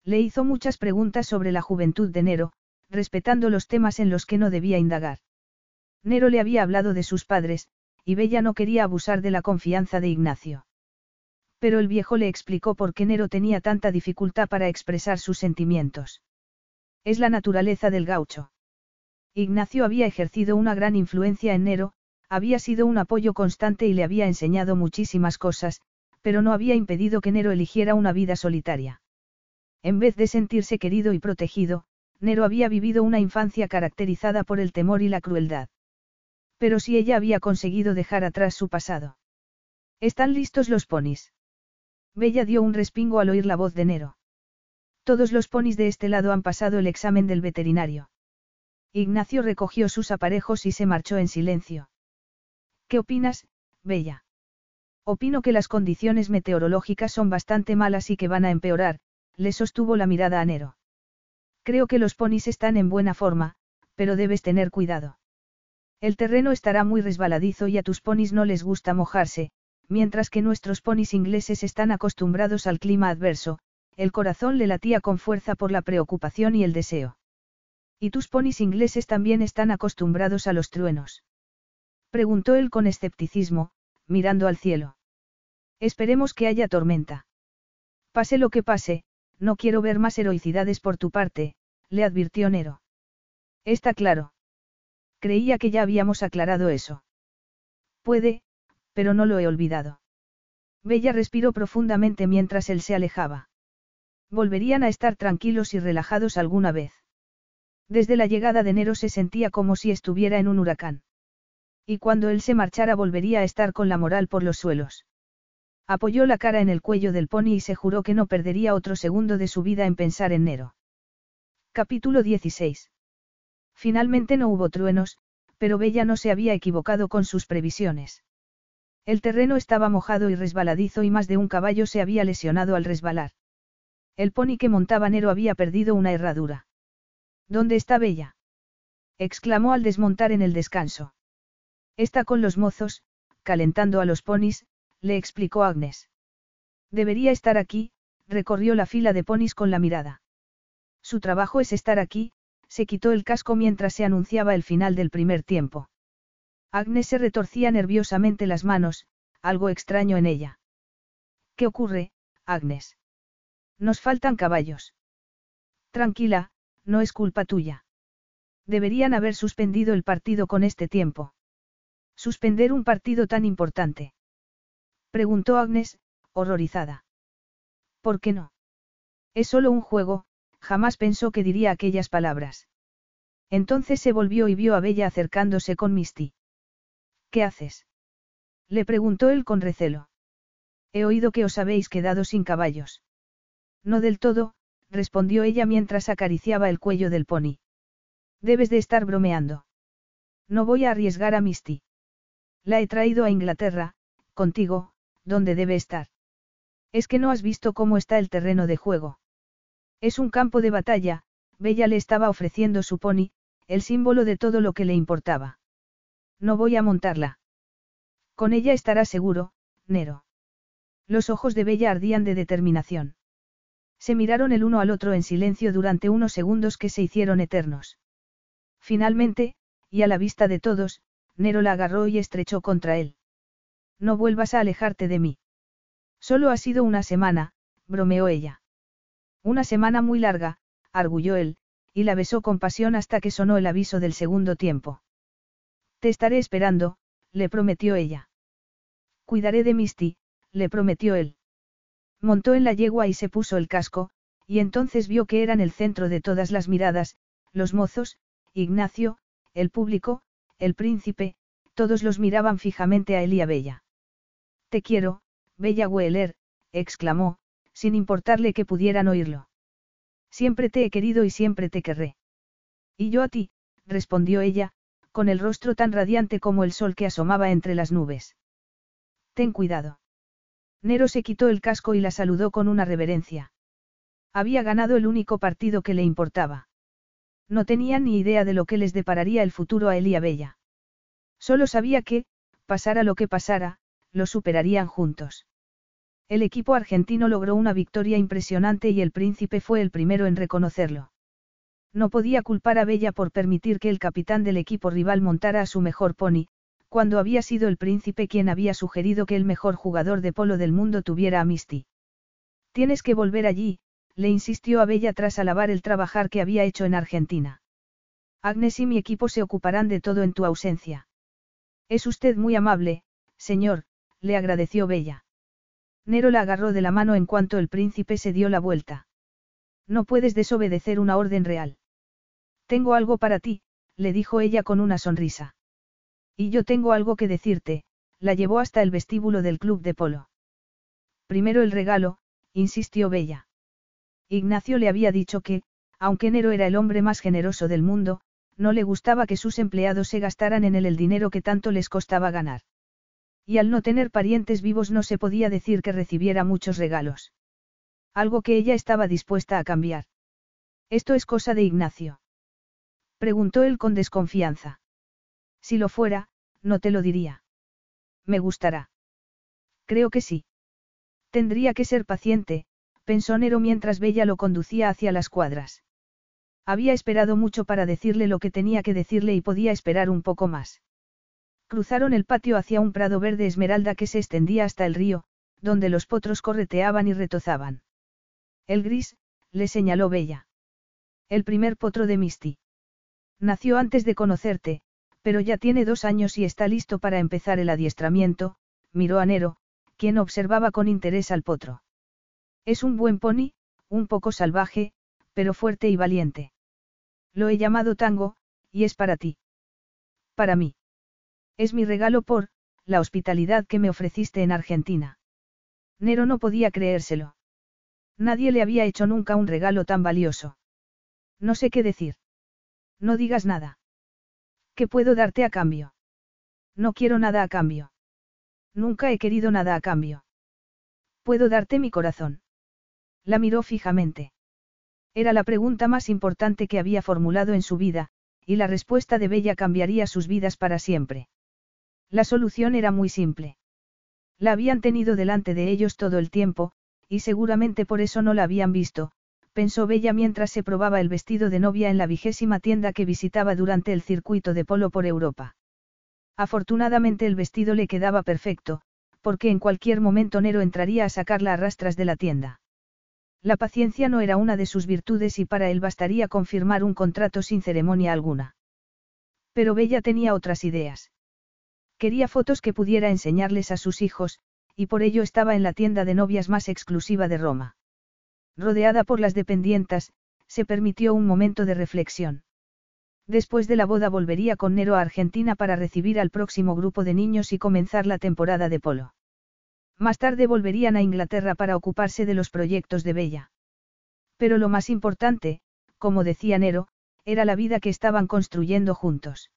Le hizo muchas preguntas sobre la juventud de Nero, respetando los temas en los que no debía indagar. Nero le había hablado de sus padres, y Bella no quería abusar de la confianza de Ignacio. Pero el viejo le explicó por qué Nero tenía tanta dificultad para expresar sus sentimientos. Es la naturaleza del gaucho. Ignacio había ejercido una gran influencia en Nero, había sido un apoyo constante y le había enseñado muchísimas cosas, pero no había impedido que Nero eligiera una vida solitaria. En vez de sentirse querido y protegido, Nero había vivido una infancia caracterizada por el temor y la crueldad. Pero si ella había conseguido dejar atrás su pasado. ¿Están listos los ponis? Bella dio un respingo al oír la voz de Nero. Todos los ponis de este lado han pasado el examen del veterinario. Ignacio recogió sus aparejos y se marchó en silencio. ¿Qué opinas, Bella? Opino que las condiciones meteorológicas son bastante malas y que van a empeorar, le sostuvo la mirada a Nero. Creo que los ponis están en buena forma, pero debes tener cuidado. El terreno estará muy resbaladizo y a tus ponis no les gusta mojarse, mientras que nuestros ponis ingleses están acostumbrados al clima adverso, el corazón le latía con fuerza por la preocupación y el deseo. ¿Y tus ponis ingleses también están acostumbrados a los truenos? Preguntó él con escepticismo, mirando al cielo. Esperemos que haya tormenta. Pase lo que pase, no quiero ver más heroicidades por tu parte, le advirtió Nero. Está claro. Creía que ya habíamos aclarado eso. Puede, pero no lo he olvidado. Bella respiró profundamente mientras él se alejaba. Volverían a estar tranquilos y relajados alguna vez. Desde la llegada de enero se sentía como si estuviera en un huracán. Y cuando él se marchara volvería a estar con la moral por los suelos. Apoyó la cara en el cuello del pony y se juró que no perdería otro segundo de su vida en pensar en Nero. Capítulo 16. Finalmente no hubo truenos, pero Bella no se había equivocado con sus previsiones. El terreno estaba mojado y resbaladizo y más de un caballo se había lesionado al resbalar. El pony que montaba Nero había perdido una herradura. ¿Dónde está Bella? exclamó al desmontar en el descanso. Está con los mozos, calentando a los ponis, le explicó Agnes. Debería estar aquí, recorrió la fila de ponis con la mirada. Su trabajo es estar aquí, se quitó el casco mientras se anunciaba el final del primer tiempo. Agnes se retorcía nerviosamente las manos, algo extraño en ella. ¿Qué ocurre, Agnes? Nos faltan caballos. Tranquila, no es culpa tuya. Deberían haber suspendido el partido con este tiempo. Suspender un partido tan importante. Preguntó Agnes, horrorizada. ¿Por qué no? Es solo un juego, jamás pensó que diría aquellas palabras. Entonces se volvió y vio a Bella acercándose con Misty. ¿Qué haces? Le preguntó él con recelo. He oído que os habéis quedado sin caballos. No del todo, respondió ella mientras acariciaba el cuello del pony. Debes de estar bromeando. No voy a arriesgar a Misty. La he traído a Inglaterra, contigo, donde debe estar. Es que no has visto cómo está el terreno de juego. Es un campo de batalla, Bella le estaba ofreciendo su pony, el símbolo de todo lo que le importaba. No voy a montarla. Con ella estará seguro, Nero. Los ojos de Bella ardían de determinación. Se miraron el uno al otro en silencio durante unos segundos que se hicieron eternos. Finalmente, y a la vista de todos, Nero la agarró y estrechó contra él. No vuelvas a alejarte de mí. Solo ha sido una semana, bromeó ella. Una semana muy larga, arguyó él, y la besó con pasión hasta que sonó el aviso del segundo tiempo. Te estaré esperando, le prometió ella. Cuidaré de Misty, le prometió él. Montó en la yegua y se puso el casco, y entonces vio que eran el centro de todas las miradas, los mozos, Ignacio, el público, el príncipe, todos los miraban fijamente a él y a Bella. Te quiero, Bella Weller, exclamó, sin importarle que pudieran oírlo. Siempre te he querido y siempre te querré. Y yo a ti, respondió ella, con el rostro tan radiante como el sol que asomaba entre las nubes. Ten cuidado. Nero se quitó el casco y la saludó con una reverencia. Había ganado el único partido que le importaba. No tenían ni idea de lo que les depararía el futuro a él y a Bella. Solo sabía que, pasara lo que pasara, lo superarían juntos. El equipo argentino logró una victoria impresionante y el príncipe fue el primero en reconocerlo. No podía culpar a Bella por permitir que el capitán del equipo rival montara a su mejor pony, cuando había sido el príncipe quien había sugerido que el mejor jugador de polo del mundo tuviera a Misty. Tienes que volver allí, le insistió a Bella tras alabar el trabajar que había hecho en Argentina. Agnes y mi equipo se ocuparán de todo en tu ausencia. Es usted muy amable, señor, le agradeció Bella. Nero la agarró de la mano en cuanto el príncipe se dio la vuelta. No puedes desobedecer una orden real. Tengo algo para ti, le dijo ella con una sonrisa. Y yo tengo algo que decirte, la llevó hasta el vestíbulo del club de polo. Primero el regalo, insistió Bella. Ignacio le había dicho que, aunque Nero era el hombre más generoso del mundo, no le gustaba que sus empleados se gastaran en él el dinero que tanto les costaba ganar. Y al no tener parientes vivos no se podía decir que recibiera muchos regalos. Algo que ella estaba dispuesta a cambiar. Esto es cosa de Ignacio. Preguntó él con desconfianza. Si lo fuera, no te lo diría. Me gustará. Creo que sí. Tendría que ser paciente, pensó Nero mientras Bella lo conducía hacia las cuadras. Había esperado mucho para decirle lo que tenía que decirle y podía esperar un poco más. Cruzaron el patio hacia un prado verde esmeralda que se extendía hasta el río, donde los potros correteaban y retozaban. El gris, le señaló Bella. El primer potro de Misty. Nació antes de conocerte, pero ya tiene dos años y está listo para empezar el adiestramiento, miró a Nero, quien observaba con interés al potro. Es un buen pony, un poco salvaje, pero fuerte y valiente. Lo he llamado Tango, y es para ti. Para mí. Es mi regalo por, la hospitalidad que me ofreciste en Argentina. Nero no podía creérselo. Nadie le había hecho nunca un regalo tan valioso. No sé qué decir. No digas nada. ¿Qué puedo darte a cambio? No quiero nada a cambio. Nunca he querido nada a cambio. Puedo darte mi corazón. La miró fijamente. Era la pregunta más importante que había formulado en su vida, y la respuesta de Bella cambiaría sus vidas para siempre. La solución era muy simple. La habían tenido delante de ellos todo el tiempo, y seguramente por eso no la habían visto, pensó Bella mientras se probaba el vestido de novia en la vigésima tienda que visitaba durante el circuito de polo por Europa. Afortunadamente el vestido le quedaba perfecto, porque en cualquier momento Nero entraría a sacarla a rastras de la tienda. La paciencia no era una de sus virtudes y para él bastaría confirmar un contrato sin ceremonia alguna. Pero Bella tenía otras ideas. Quería fotos que pudiera enseñarles a sus hijos, y por ello estaba en la tienda de novias más exclusiva de Roma. Rodeada por las dependientas, se permitió un momento de reflexión. Después de la boda volvería con Nero a Argentina para recibir al próximo grupo de niños y comenzar la temporada de polo. Más tarde volverían a Inglaterra para ocuparse de los proyectos de Bella. Pero lo más importante, como decía Nero, era la vida que estaban construyendo juntos.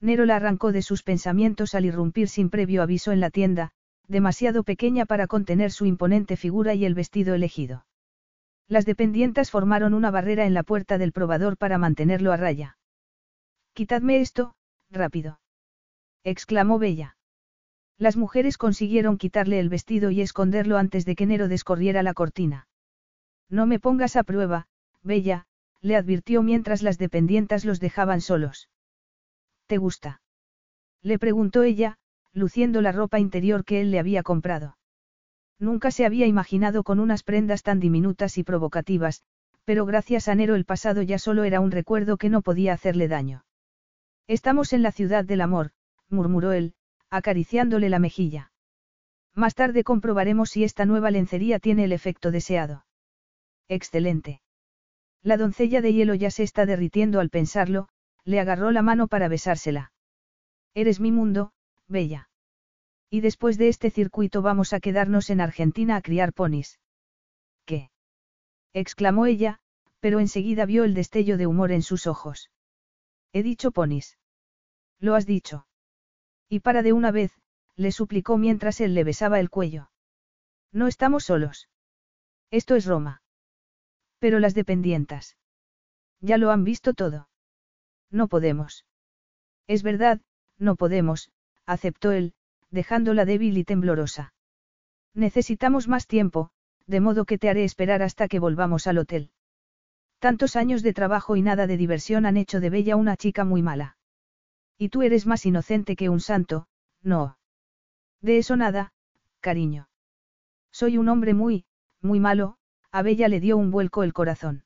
Nero la arrancó de sus pensamientos al irrumpir sin previo aviso en la tienda, demasiado pequeña para contener su imponente figura y el vestido elegido. Las dependientas formaron una barrera en la puerta del probador para mantenerlo a raya. Quitadme esto, rápido. exclamó Bella. Las mujeres consiguieron quitarle el vestido y esconderlo antes de que Nero descorriera la cortina. No me pongas a prueba, Bella, le advirtió mientras las dependientas los dejaban solos. ¿Te gusta? Le preguntó ella, luciendo la ropa interior que él le había comprado. Nunca se había imaginado con unas prendas tan diminutas y provocativas, pero gracias a Nero el pasado ya solo era un recuerdo que no podía hacerle daño. Estamos en la ciudad del amor, murmuró él, acariciándole la mejilla. Más tarde comprobaremos si esta nueva lencería tiene el efecto deseado. Excelente. La doncella de hielo ya se está derritiendo al pensarlo, le agarró la mano para besársela. Eres mi mundo, bella. Y después de este circuito vamos a quedarnos en Argentina a criar ponis. ¿Qué? exclamó ella, pero enseguida vio el destello de humor en sus ojos. He dicho ponis. Lo has dicho. Y para de una vez, le suplicó mientras él le besaba el cuello. No estamos solos. Esto es Roma. Pero las dependientas. Ya lo han visto todo. No podemos. Es verdad, no podemos, aceptó él, dejándola débil y temblorosa. Necesitamos más tiempo, de modo que te haré esperar hasta que volvamos al hotel. Tantos años de trabajo y nada de diversión han hecho de Bella una chica muy mala. Y tú eres más inocente que un santo, no. De eso nada, cariño. Soy un hombre muy, muy malo, a Bella le dio un vuelco el corazón.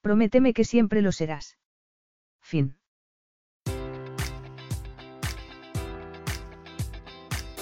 Prométeme que siempre lo serás. Fin.